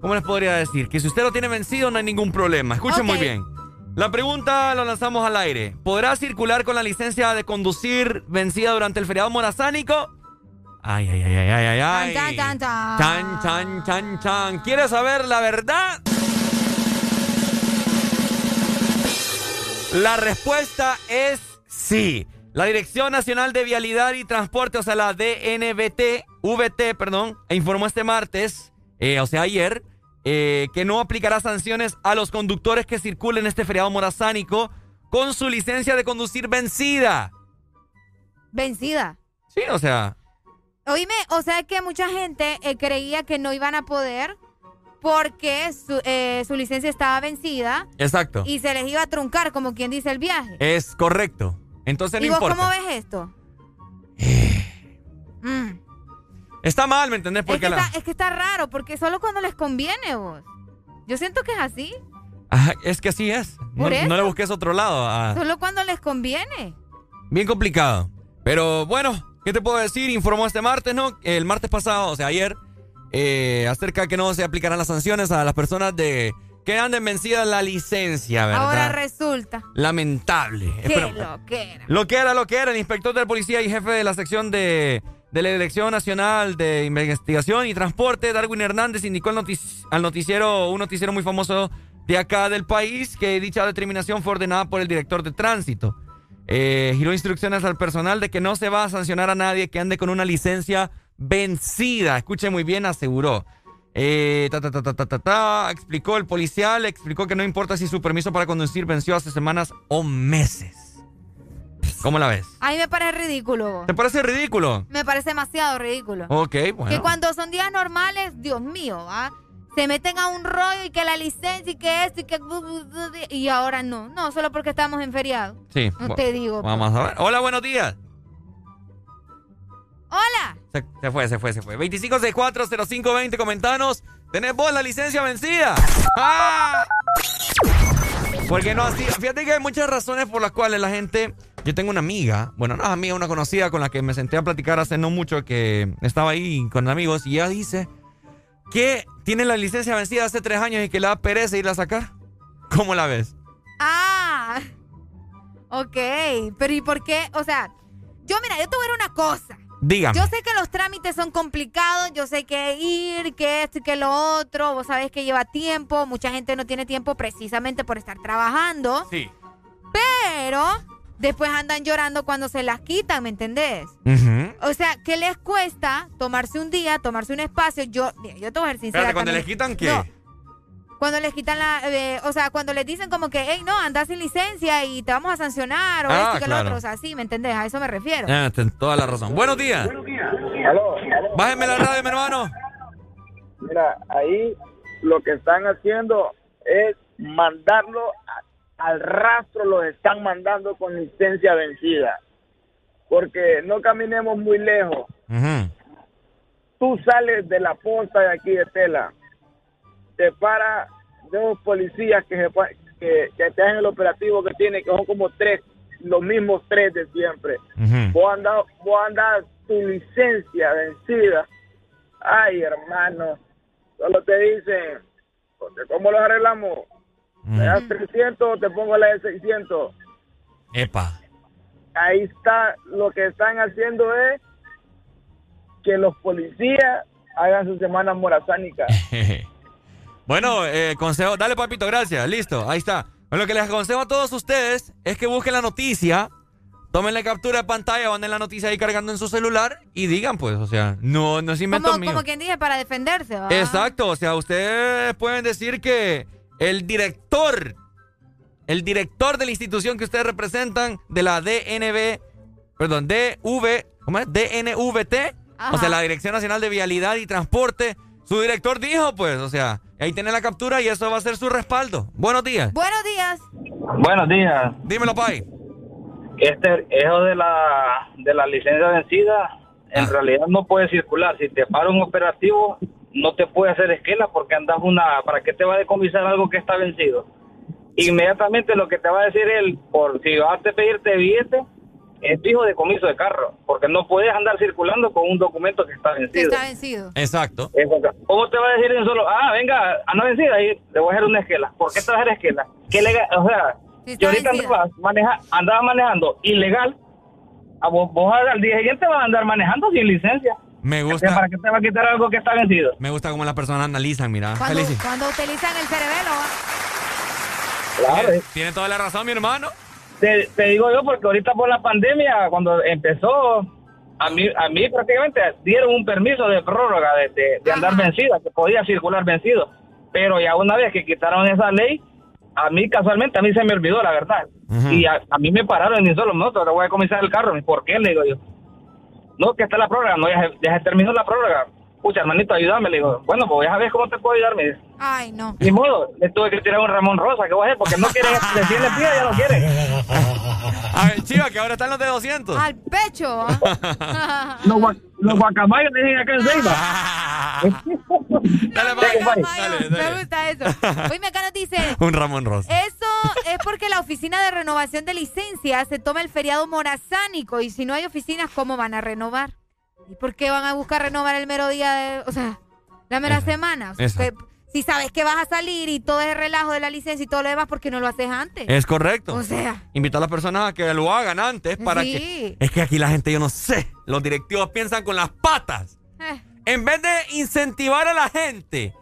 Speaker 6: ¿cómo les podría decir? Que si usted lo tiene vencido no hay ningún problema. Escuchen muy bien. La pregunta la lanzamos al aire. ¿Podrá circular con la licencia de conducir vencida durante el feriado morazánico? Ay, ay, ay, ay, ay, ay.
Speaker 7: Chan. Chan, chan,
Speaker 6: chan, chan. ¿Quieres saber la verdad? La respuesta es sí. La Dirección Nacional de Vialidad y Transporte, o sea, la DNVT, VT, perdón, informó este martes, eh, o sea, ayer, eh, que no aplicará sanciones a los conductores que circulen este feriado morazánico con su licencia de conducir vencida.
Speaker 7: Vencida.
Speaker 6: Sí, o sea.
Speaker 7: Oíme, o sea que mucha gente eh, creía que no iban a poder porque su, eh, su, licencia estaba vencida.
Speaker 6: Exacto.
Speaker 7: Y se les iba a truncar, como quien dice el viaje.
Speaker 6: Es correcto. Entonces no
Speaker 7: ¿Y vos
Speaker 6: importa.
Speaker 7: cómo ves esto? Mm.
Speaker 6: Está mal, ¿me entendés? Porque
Speaker 7: es, que
Speaker 6: la...
Speaker 7: está, es que está raro, porque solo cuando les conviene vos. Yo siento que es así.
Speaker 6: Es que así es. No, le busques otro lado. ah.
Speaker 7: Solo cuando les conviene.
Speaker 6: Bien complicado. Pero bueno, ¿qué te puedo decir? Informó este martes, ¿no? El martes pasado, o sea, ayer, eh, acerca de que no se aplicarán las sanciones a las personas de que anden vencidas la licencia, ¿verdad?
Speaker 7: Ahora resulta.
Speaker 6: Lamentable.
Speaker 7: Qué lo que era.
Speaker 6: Lo que era, lo que era. El inspector de la policía y jefe de la sección de, de la Dirección Nacional de Investigación y Transporte, Darwin Hernández, indicó al, notic- al noticiero, un noticiero muy famoso de acá del país, que dicha determinación fue ordenada por el director de tránsito. Eh, giró instrucciones al personal de que no se va a sancionar a nadie que ande con una licencia vencida. Escuche muy bien, aseguró. Eh, ta, ta, ta, explicó el policial, explicó que no importa si su permiso para conducir venció hace semanas o meses. ¿Cómo la ves?
Speaker 7: A mí me parece ridículo.
Speaker 6: ¿Te parece ridículo?
Speaker 7: Me parece demasiado ridículo.
Speaker 6: Ok,
Speaker 7: Que
Speaker 6: bueno.
Speaker 7: cuando son días normales, Dios mío, ¿va? Se meten a un rollo y que la licencia y que esto y que... Y ahora no. No, solo porque estamos en feriado.
Speaker 6: Sí.
Speaker 7: No te digo.
Speaker 6: Vamos a ver. Hola, buenos días.
Speaker 7: Hola.
Speaker 6: Se, se fue, se fue, se fue. 25640520, comentanos. ¿Tenés vos la licencia vencida? ¡Ah! Porque no así. Fíjate que hay muchas razones por las cuales la gente. Yo tengo una amiga, bueno, no es amiga, una conocida con la que me senté a platicar hace no mucho que estaba ahí con amigos y ella dice que tiene la licencia vencida hace tres años y que le da pereza irla a sacar. ¿Cómo la ves?
Speaker 7: Ah. Ok. Pero ¿y por qué? O sea, yo mira, yo te voy a una cosa.
Speaker 6: Dígame.
Speaker 7: Yo sé que los trámites son complicados, yo sé que ir, que esto y que lo otro, vos sabés que lleva tiempo, mucha gente no tiene tiempo precisamente por estar trabajando,
Speaker 6: Sí.
Speaker 7: pero después andan llorando cuando se las quitan, ¿me entendés?
Speaker 6: Ujú.
Speaker 7: O sea, ¿qué les cuesta tomarse un día, tomarse un espacio? Yo, yo te voy a ser sincera.
Speaker 6: Espérate, cuando les quitan qué?
Speaker 7: No, cuando les quitan la, eh, o sea, cuando les dicen como que, hey, no, andas sin licencia y te vamos a sancionar o
Speaker 6: Ah,
Speaker 7: esto y que
Speaker 6: claro.
Speaker 7: lo otro, o sea, sí, ¿me entendés? A eso me refiero.
Speaker 6: Ah, ten toda la razón. Buenos días.
Speaker 26: Aló.
Speaker 6: Bájeme la radio, mi hermano.
Speaker 26: Mira, ahí lo que están haciendo es mandarlo a- al rastro, los están mandando con licencia vencida. Porque no caminemos muy lejos. Tú sales de la posta de aquí de Tela, te para dos policías que, se que, que te hacen el operativo que tiene, que son como tres, los mismos tres de siempre. Vos andás, vos andás tu licencia vencida. Ay, hermano, solo te dicen, "Porque ¿cómo lo arreglamos? ¿Me das 300 o te pongo la de 600?
Speaker 6: Epa.
Speaker 26: Ahí está, lo que están haciendo es que los policías hagan su semana morazánica.
Speaker 6: Bueno, eh, consejo, dale papito, gracias, listo, ahí está. Bueno, lo que les aconsejo a todos ustedes es que busquen la noticia, tomen la captura de pantalla, manden la noticia ahí cargando en su celular y digan pues, o sea, no, no es invento
Speaker 7: Como,
Speaker 6: mío.
Speaker 7: como quien dije, para defenderse, ¿va?
Speaker 6: Exacto, o sea, ustedes pueden decir que el director, el director de la institución que ustedes representan, de la DNB, perdón, DV, ¿cómo es? DNVT, o sea, la Dirección Nacional de Vialidad y Transporte, su director dijo, pues, o sea, ahí tiene la captura y eso va a ser su respaldo. Buenos días.
Speaker 7: Buenos días.
Speaker 26: Buenos días.
Speaker 6: Dímelo, Pai.
Speaker 49: Este, eso de la, de la licencia vencida, en realidad no puede circular. Si te para un operativo, no te puede hacer esquela porque andas una... ¿Para qué te va a decomisar algo que está vencido? Inmediatamente lo que te va a decir él, por si vas a pedirte billete, es fijo decomiso de carro, porque no puedes andar circulando con un documento que está
Speaker 7: Que
Speaker 49: vencido.
Speaker 7: está vencido.
Speaker 6: Exacto.
Speaker 49: ¿Cómo te va a decir en solo, ah, venga, anda vencida y le voy a hacer una esquela? ¿Por qué te vas a hacer esquela? ¿Qué legal? O sea,
Speaker 7: está
Speaker 49: yo ahorita andaba, maneja, andaba manejando ilegal, a vos, vos al día siguiente vas a andar manejando sin licencia.
Speaker 6: Me gusta,
Speaker 49: ¿Para qué te va a quitar algo que está vencido?
Speaker 6: me gusta cómo las personas analizan, mira.
Speaker 7: Cuando,
Speaker 6: Felici.
Speaker 7: cuando utilizan el cerebelo.
Speaker 49: Claro.
Speaker 6: Tiene toda la razón, mi hermano.
Speaker 49: Te, te digo yo porque ahorita por la pandemia, cuando empezó, a mí, a mí prácticamente dieron un permiso de prórroga de, de- de andar vencida, que podía circular vencido. Pero ya una vez que quitaron esa ley, a mí casualmente, a mí se me olvidó, la verdad. Y a, a mí me pararon en solo minuto, ahora voy a comenzar el carro. ¿Por qué? Le digo yo. No, que está la prórroga, no, ya se, ya se terminó la prórroga. Pucha, hermanito, ayúdame. Le digo, bueno, pues ya ves cómo te puedo ayudar. Me dice,
Speaker 7: Ay, no.
Speaker 49: ni modo, le tuve que tirar un Ramón Rosa, ¿qué voy a hacer? Porque no quiere, decirle le pida, ya no quiere.
Speaker 6: A ver, chiva, que ahora están los de 200.
Speaker 7: Al pecho. ¿ah?
Speaker 49: Los, gua- los guacamayos dicen acá en Ceiba.
Speaker 6: Dale,
Speaker 7: Guacamayo, Me gusta eso. Oye, acá nos dice,
Speaker 6: Un Ramón Rosa.
Speaker 7: eso es porque la oficina de renovación de licencias se toma el feriado morazánico y si no hay oficinas, ¿cómo van a renovar? ¿Y por qué van a buscar renovar el mero día de, o sea, la mera
Speaker 6: Exacto.
Speaker 7: semana? O sea, si sabes que vas a salir y todo ese relajo de la licencia y todo lo demás, ¿por qué no lo haces antes?
Speaker 6: Es correcto.
Speaker 7: O sea.
Speaker 6: Invita a las personas a que lo hagan antes para
Speaker 7: Sí.
Speaker 6: que. Es que aquí la gente, yo no sé. Los directivos piensan con las patas.
Speaker 7: Eh.
Speaker 6: En vez de incentivar a la gente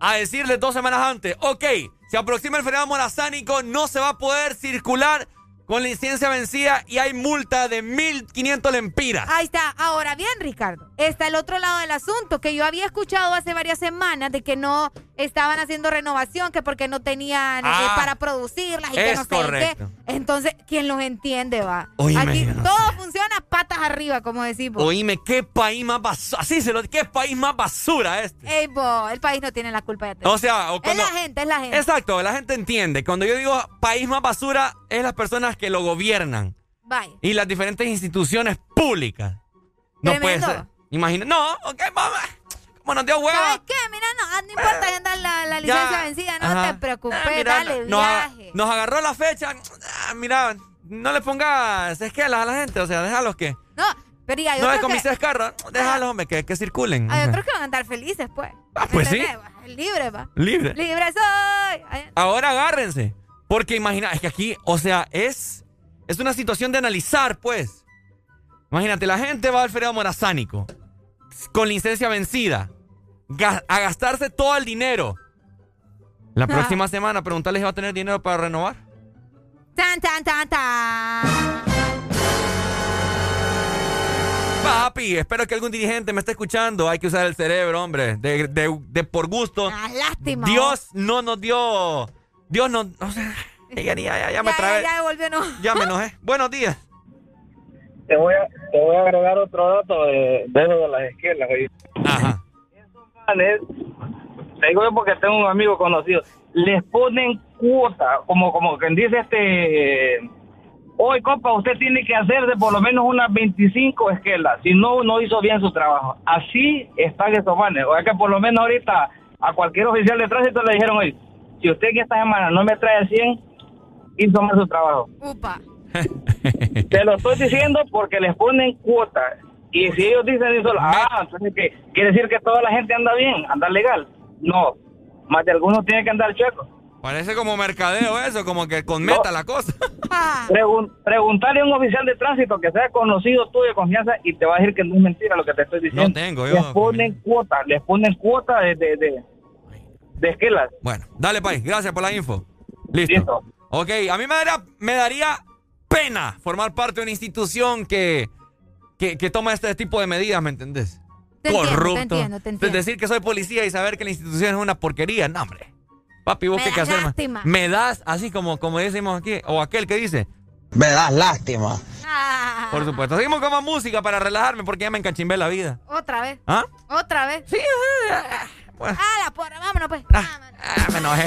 Speaker 6: a decirles dos semanas antes, ok, se aproxima el feriado morazánico, no se va a poder circular con licencia vencida y hay multa de 1.500 lempiras.
Speaker 7: Ahí está. Ahora bien, Ricardo, está el otro lado del asunto que yo había escuchado hace varias semanas de que no estaban haciendo renovación, que porque no tenían eh,
Speaker 6: Ah,
Speaker 7: para producirlas y que no sé qué. Entonces, ¿quién los entiende, va?
Speaker 6: Oíme,
Speaker 7: Aquí
Speaker 6: no
Speaker 7: todo funciona patas arriba, como decimos.
Speaker 6: Oíme, qué país más basura. Así se lo qué país más basura este.
Speaker 7: Ey, bo, el país no tiene la culpa de
Speaker 6: O sea, o
Speaker 7: Es la gente, es la gente.
Speaker 6: Exacto, la gente entiende. Cuando yo digo país más basura, es las personas que lo gobiernan
Speaker 7: Vaya.
Speaker 6: y las diferentes instituciones públicas. No puede
Speaker 7: Tremendo.
Speaker 6: ser. Imagina, no, ok, vamos. Como nos dio
Speaker 7: ¿Sabes
Speaker 6: hueva.
Speaker 7: qué? Mira, no, ah, no importa que andar la, la licencia vencida, no
Speaker 6: Ajá.
Speaker 7: te preocupes,
Speaker 6: Ah, mira,
Speaker 7: dale,
Speaker 6: nos,
Speaker 7: viaje.
Speaker 6: nos agarró la fecha. Ah, mira, no le pongas esquelas a la gente, o sea, déjalos que.
Speaker 7: No, pero ya, yo
Speaker 6: No
Speaker 7: creo que
Speaker 6: decomises carro, déjalos, hombre, que, que circulen.
Speaker 7: hay otros que van a andar felices, pues.
Speaker 6: Ah, pues sí.
Speaker 7: Libre, va.
Speaker 6: Libre.
Speaker 7: Libre soy. Ay,
Speaker 6: Ahora agárrense. Porque imagina, es que aquí, o sea, es, es una situación de analizar, pues. Imagínate, la gente va al feriado morazánico con licencia vencida a gastarse todo el dinero. La
Speaker 7: Ah.
Speaker 6: próxima semana preguntarles si va a tener dinero para renovar.
Speaker 7: Tan, tan, tan, tan.
Speaker 6: Papi, espero que algún dirigente me esté escuchando. Hay que usar el cerebro, hombre. De, de- de por gusto.
Speaker 7: Ah, lástima.
Speaker 6: Dios no nos dio. Dios no. O sea, ya, ya, ya, ya me trabé.
Speaker 7: ya, ya volvió, no.
Speaker 6: Ya me enojé. Buenos días.
Speaker 49: Te voy a, te voy a agregar otro dato de, de de las esquelas. oye.
Speaker 6: Ajá.
Speaker 49: Manes, Te digo yo porque tengo un amigo conocido. Les ponen cuota, como, como quien dice este... Hoy, compa, usted tiene que hacer de por lo menos unas 25 esquelas. Si no, no hizo bien su trabajo. Así están estos manes. O sea que por lo menos ahorita a cualquier oficial de tránsito le dijeron hoy, si usted que esta semana no me trae 100, hizo mal su trabajo.
Speaker 7: Upa.
Speaker 49: Te lo estoy diciendo porque les ponen cuotas. Y si ellos dicen eso, ah, entonces ¿qué? quiere decir que toda la gente anda bien, anda legal. No, más de algunos tienen que andar chuecos.
Speaker 6: Parece como mercadeo eso, como que con meta la cosa.
Speaker 49: Pregun- preguntarle a un oficial de tránsito que sea conocido tuyo de confianza y te va a decir que no es mentira lo que te estoy diciendo.
Speaker 6: No tengo, yo-
Speaker 49: Les ponen cuotas, les ponen cuotas de, de, de, de esquelas.
Speaker 6: Bueno, dale, Pai. Gracias por la info. Listo. Ok, a mí me daría, me daría pena formar parte de una institución que, que, que toma este tipo de medidas, ¿me entendés?
Speaker 7: Te entiendo, te
Speaker 6: Corrupto.
Speaker 7: entiendo, te
Speaker 6: Es
Speaker 7: entiendo.
Speaker 6: decir que soy policía y saber que la institución es una porquería. No, hombre. Papi, vos
Speaker 7: Me
Speaker 6: qué que
Speaker 7: das
Speaker 6: hacer, man?
Speaker 7: lástima.
Speaker 6: Me das, así como, como decimos aquí, o aquel que dice.
Speaker 72: Me das lástima.
Speaker 7: Ah,
Speaker 6: Por supuesto. Seguimos con más música para relajarme porque ya me encanchimbé la vida.
Speaker 7: Otra vez.
Speaker 6: ¿Ah?
Speaker 7: Otra vez.
Speaker 6: Sí,
Speaker 7: Ah, la porra, vámonos pues.
Speaker 6: Ah, me enojé.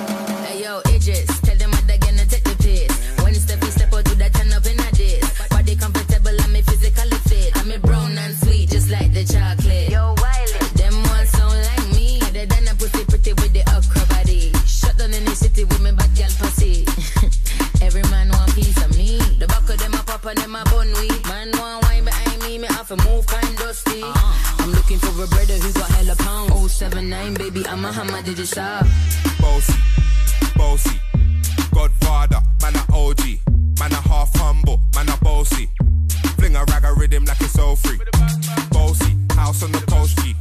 Speaker 73: And them a bun weed. Man want wine behind me, me have to move kind dusty. Uh-huh. I'm looking for a brother who got hella pound. 079, baby, I'm a hammer, did you stop?
Speaker 74: Bossy, bossy. Godfather, man a OG. Man a half humble, man a bossy. Fling a rag a rhythm like it's all free. Bossy, house on the coast G.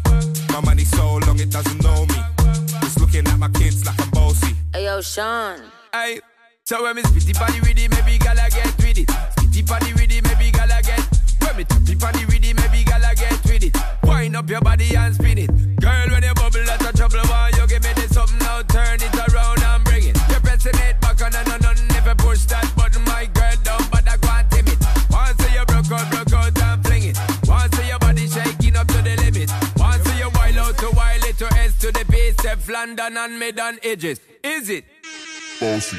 Speaker 74: My money so long it doesn't know me. It's looking at my kids like I'm bossy.
Speaker 73: Hey yo, Sean.
Speaker 13: Hey, so when me spitty body with it, maybe gala get with it. Spitty body with it, maybe gala get. When me tappy body with it, maybe gala get with it. Wind up your body and spin it. Girl, when you bubble, that's a trouble. Why you give me this something now? Turn it around and bring it. You're pressing it back on and on and you push that button, my girl down, but I can't tame it. Once you broke out, broke out and fling it. Once your body shaking up to the limit. Once you wild out to wild it to S to the base, step London and mid on edges. Is it?
Speaker 74: Bossy,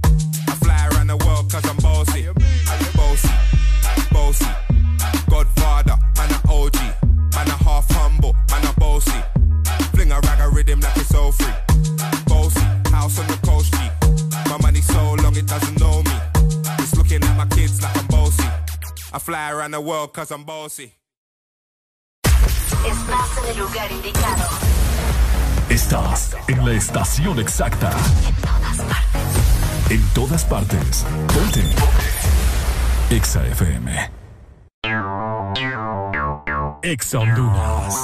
Speaker 74: Cause I'm bossy. Bossy, bossy. Godfather, man a OG. Man a half humble, man a bossy. Fling a rag a rhythm like it's all free. Bossy, house on the coast G. My money so long it doesn't know me. It's looking at my kids like I'm bossy. I fly around the world cause I'm bossy.
Speaker 3: Estás en el lugar indicado.
Speaker 75: Estás en la estación exacta. En todas partes. Ponte. Exa FM. Exa Honduras.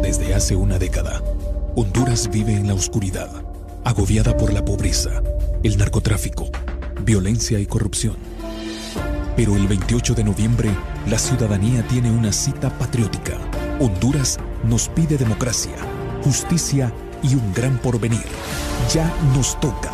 Speaker 75: Desde hace una década, Honduras vive en la oscuridad, agobiada por la pobreza, el narcotráfico, violencia y corrupción. Pero el 28 de noviembre, la ciudadanía tiene una cita patriótica. Honduras nos pide democracia, justicia y un gran porvenir. Ya nos toca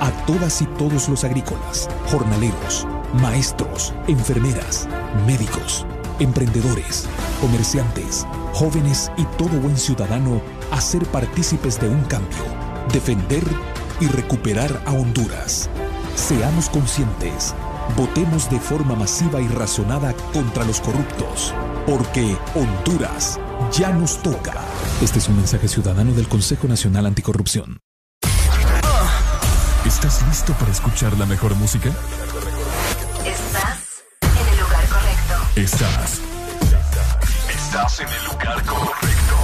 Speaker 75: a todas y todos los agrícolas, jornaleros, maestros, enfermeras, médicos, emprendedores, comerciantes, jóvenes y todo buen ciudadano a ser partícipes de un cambio, defender y recuperar a Honduras. Seamos conscientes, votemos de forma masiva y razonada contra los corruptos, porque Honduras ya nos toca. Este es un mensaje ciudadano del Consejo Nacional Anticorrupción. ¿Estás listo para escuchar la mejor música?
Speaker 3: Estás en el lugar correcto.
Speaker 75: Estás. Estás en el lugar correcto.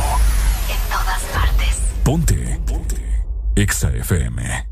Speaker 3: En todas partes.
Speaker 75: Ponte. Ponte. Exa FM.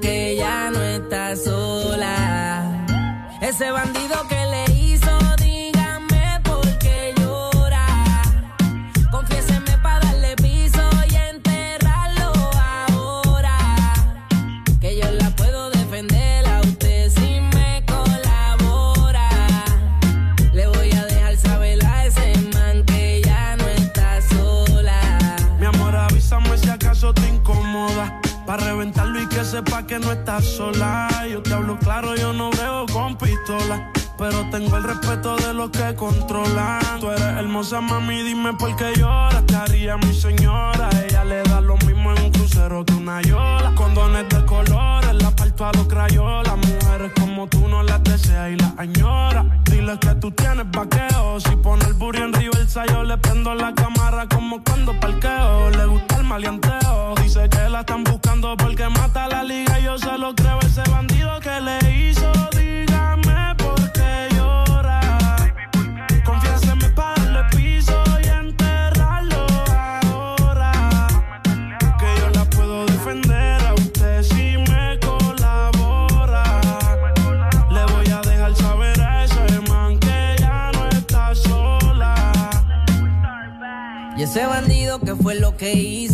Speaker 76: que ya no está sola. Ese bandido
Speaker 4: sepa que no estás sola. Yo te hablo claro, yo no veo con pistola. Pero tengo el respeto de los que controlan. Tú eres hermosa, mami, dime por qué lloras. Te haría mi señora. Ella le da lo mismo en un crucero que una yola. Condones de colores, la parto a los crayolas. Mujeres como tú no las deseas y las añora. Dile que tú tienes vaqueo. Si pone el burro en río el sayo, le prendo la cámara como cuando parqueo. Le gusta el maleanteo. Dice que la están buscando porque mata la liga. Yo se lo creo, ese bandido que le hizo. Dígame por qué llora. Confiéseme para darle piso y enterrarlo ahora. Que yo la puedo defender a usted si me colabora. Le voy a dejar saber a ese man que ya no está sola.
Speaker 76: Y ese bandido que fue lo que hizo.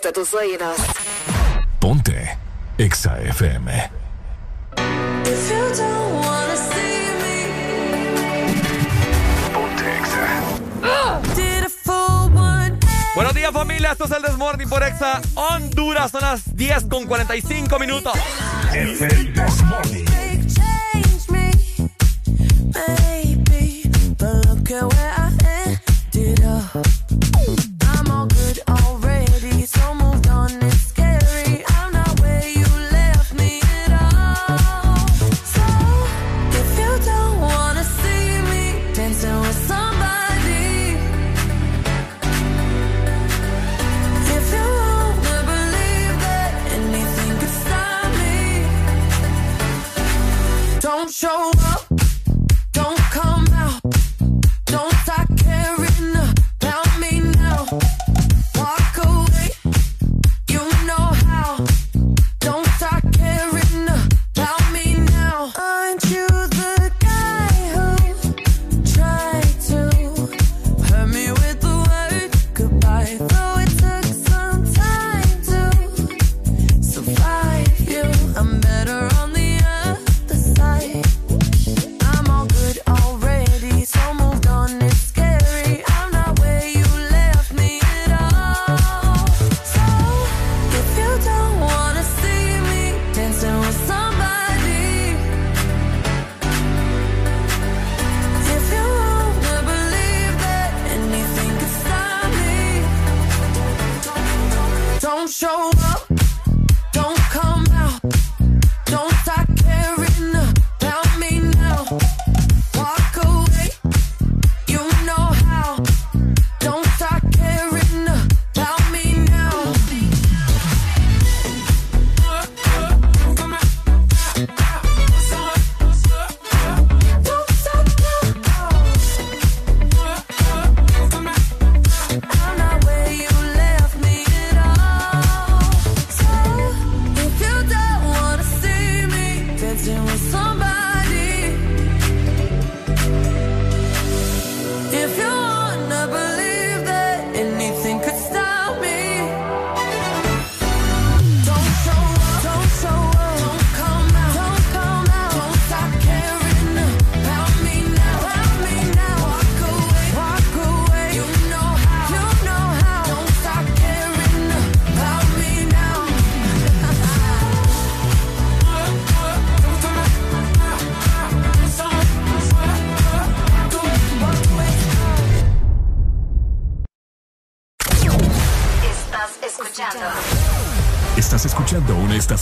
Speaker 77: Directo a tus oídos.
Speaker 3: Ponte Exa FM.
Speaker 9: If you don't wanna see me,
Speaker 3: Ponte Exa.
Speaker 6: Buenos días familia, esto es el Desmorning por Exa Honduras, son las 10 con 45 minutos.
Speaker 3: El, el Desmorning.
Speaker 9: Big change me, baby. But look at where I ended up. Show up,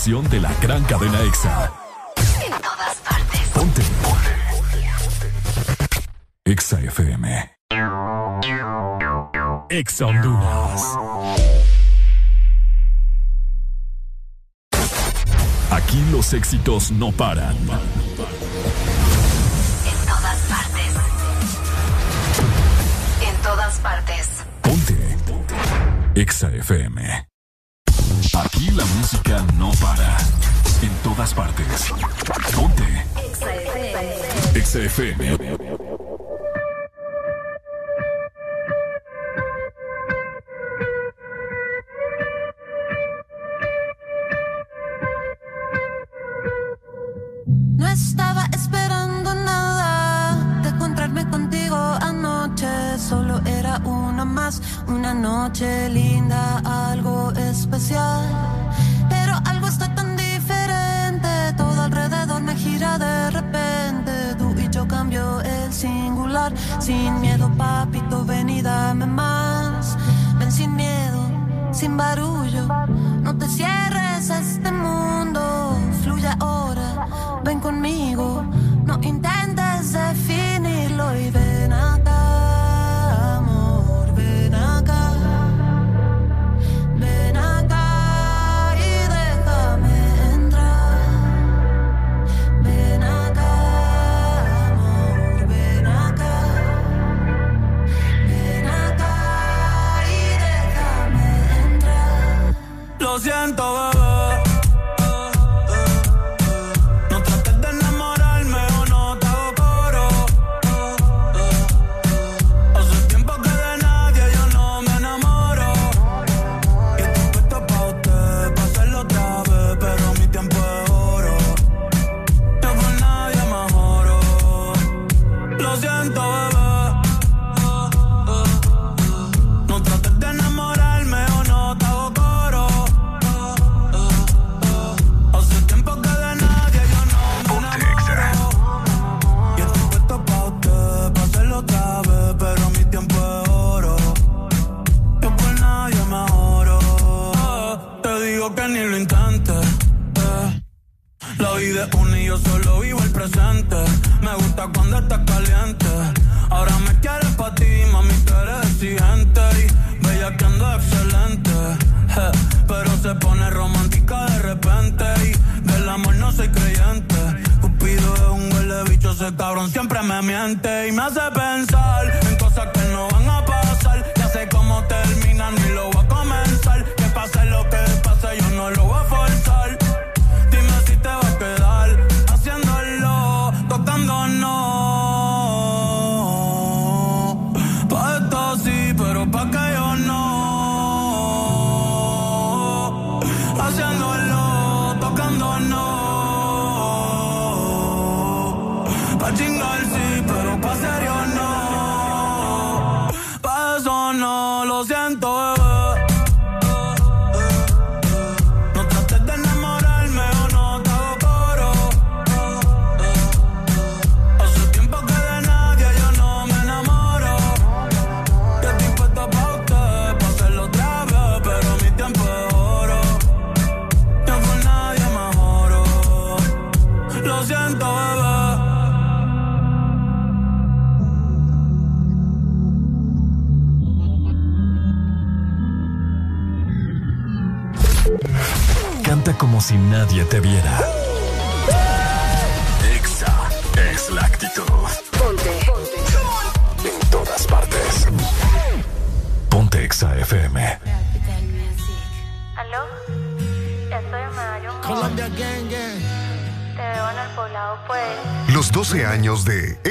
Speaker 42: de la gran cadena EXA.
Speaker 73: En todas partes.
Speaker 42: Ponte. EXA FM. EXA Honduras. Aquí los éxitos no paran.
Speaker 73: En todas partes. En todas partes.
Speaker 42: Ponte. EXA FM. Aquí la música no para. En todas partes. Ponte. XFM. XFM.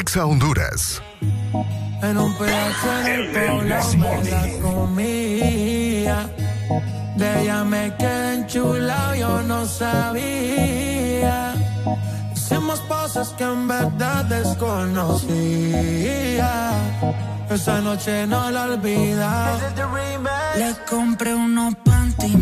Speaker 42: Exa
Speaker 18: Honduras.
Speaker 46: En un pedazo en el pueblo la comía. De ella me quedé enchulado, yo no sabía. Hicimos cosas que en verdad desconocía. Esa noche no la olvida.
Speaker 59: Le compré unos panty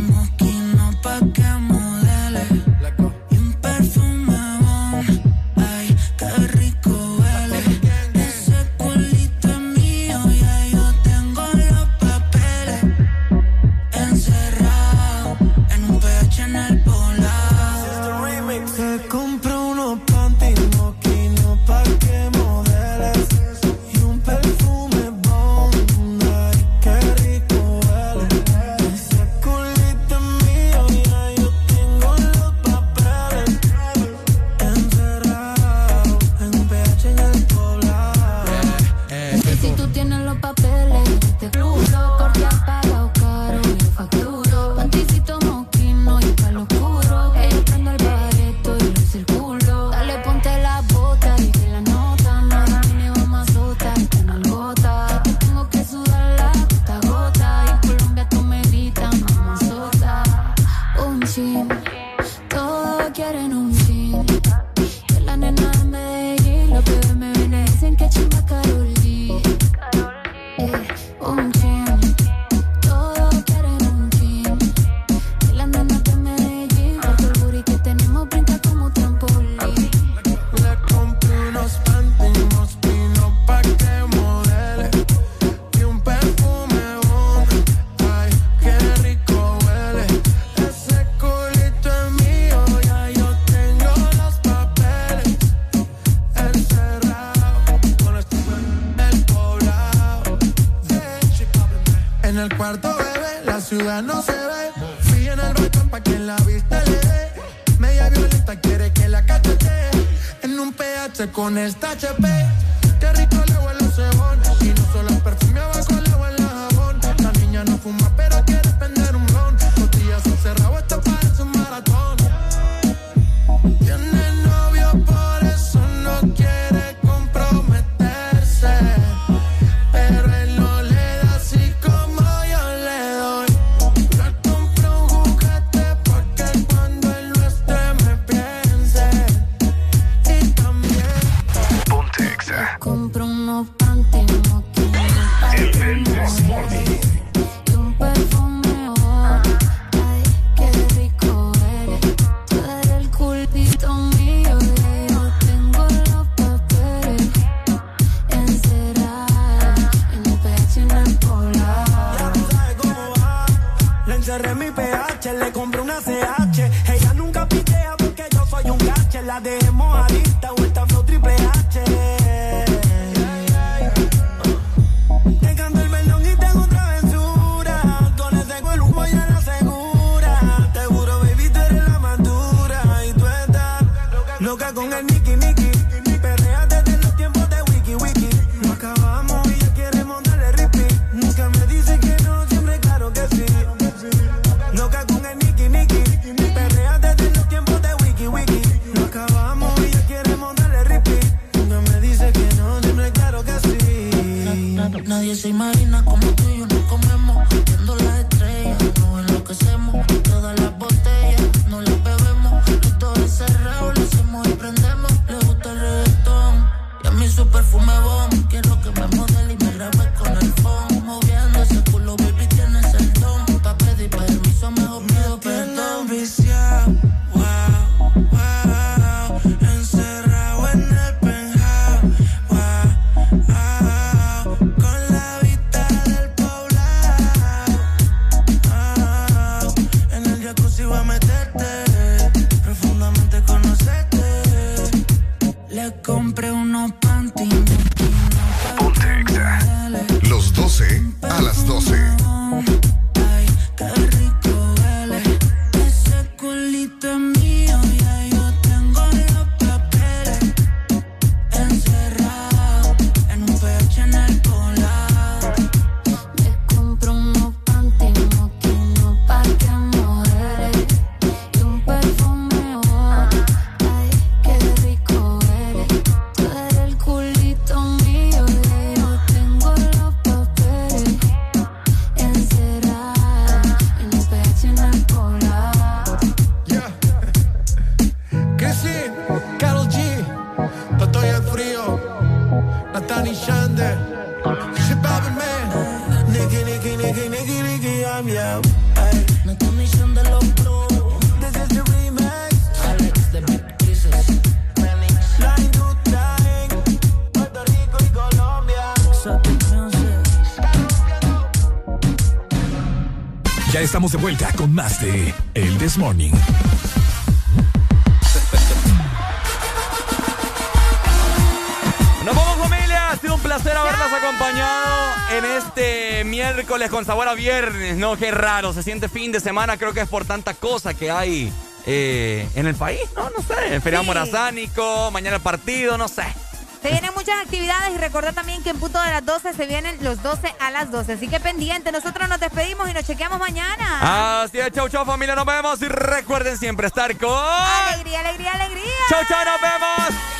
Speaker 78: no
Speaker 46: se ve. Fui en el balcón pa' que la vista le dé. Media violenta quiere que la cachete. En un PH con esta HP.
Speaker 3: estamos de vuelta con más de El This Morning.
Speaker 6: Nos vamos familia, ha sido un placer haberlas acompañado en este miércoles con sabor a viernes, ¿no? Qué raro, se siente fin de semana, creo que es por tanta cosa que hay eh, en el país, ¿no? No sé, feriado
Speaker 7: sí.
Speaker 6: morazánico, mañana el partido, no sé
Speaker 7: actividades y recordad también que en punto de las 12 se vienen los 12 a las 12. Así que pendiente, nosotros nos despedimos y nos chequeamos mañana.
Speaker 6: Así es, chau, chau familia, nos vemos y recuerden siempre estar con...
Speaker 7: Alegría, alegría, alegría.
Speaker 6: Chau, chau, nos vemos.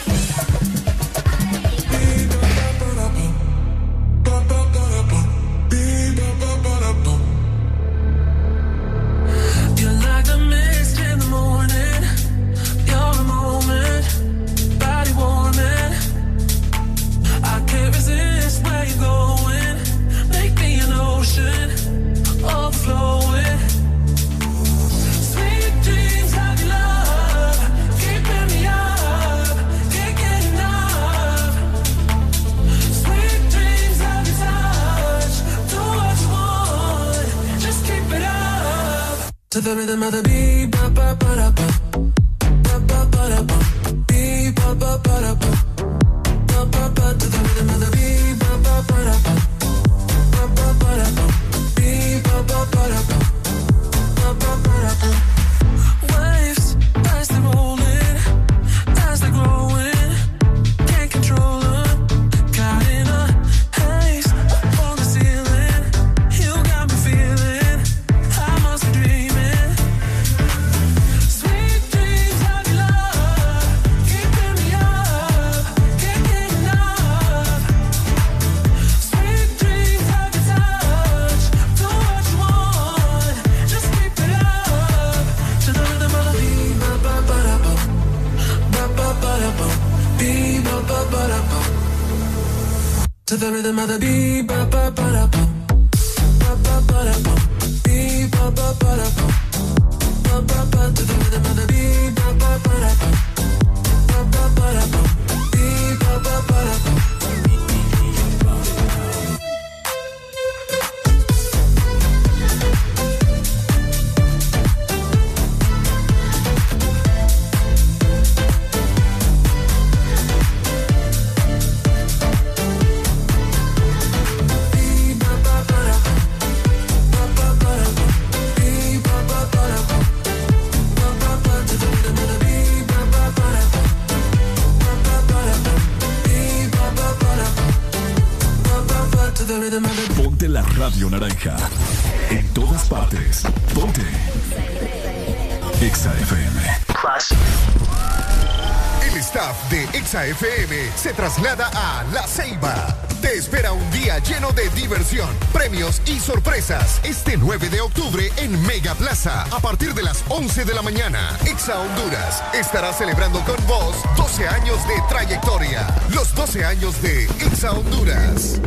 Speaker 18: 9 de octubre en Mega Plaza a partir de las 11 de la mañana. Exa Honduras estará celebrando con vos 12 años de trayectoria. Los 12 años de Exa Honduras.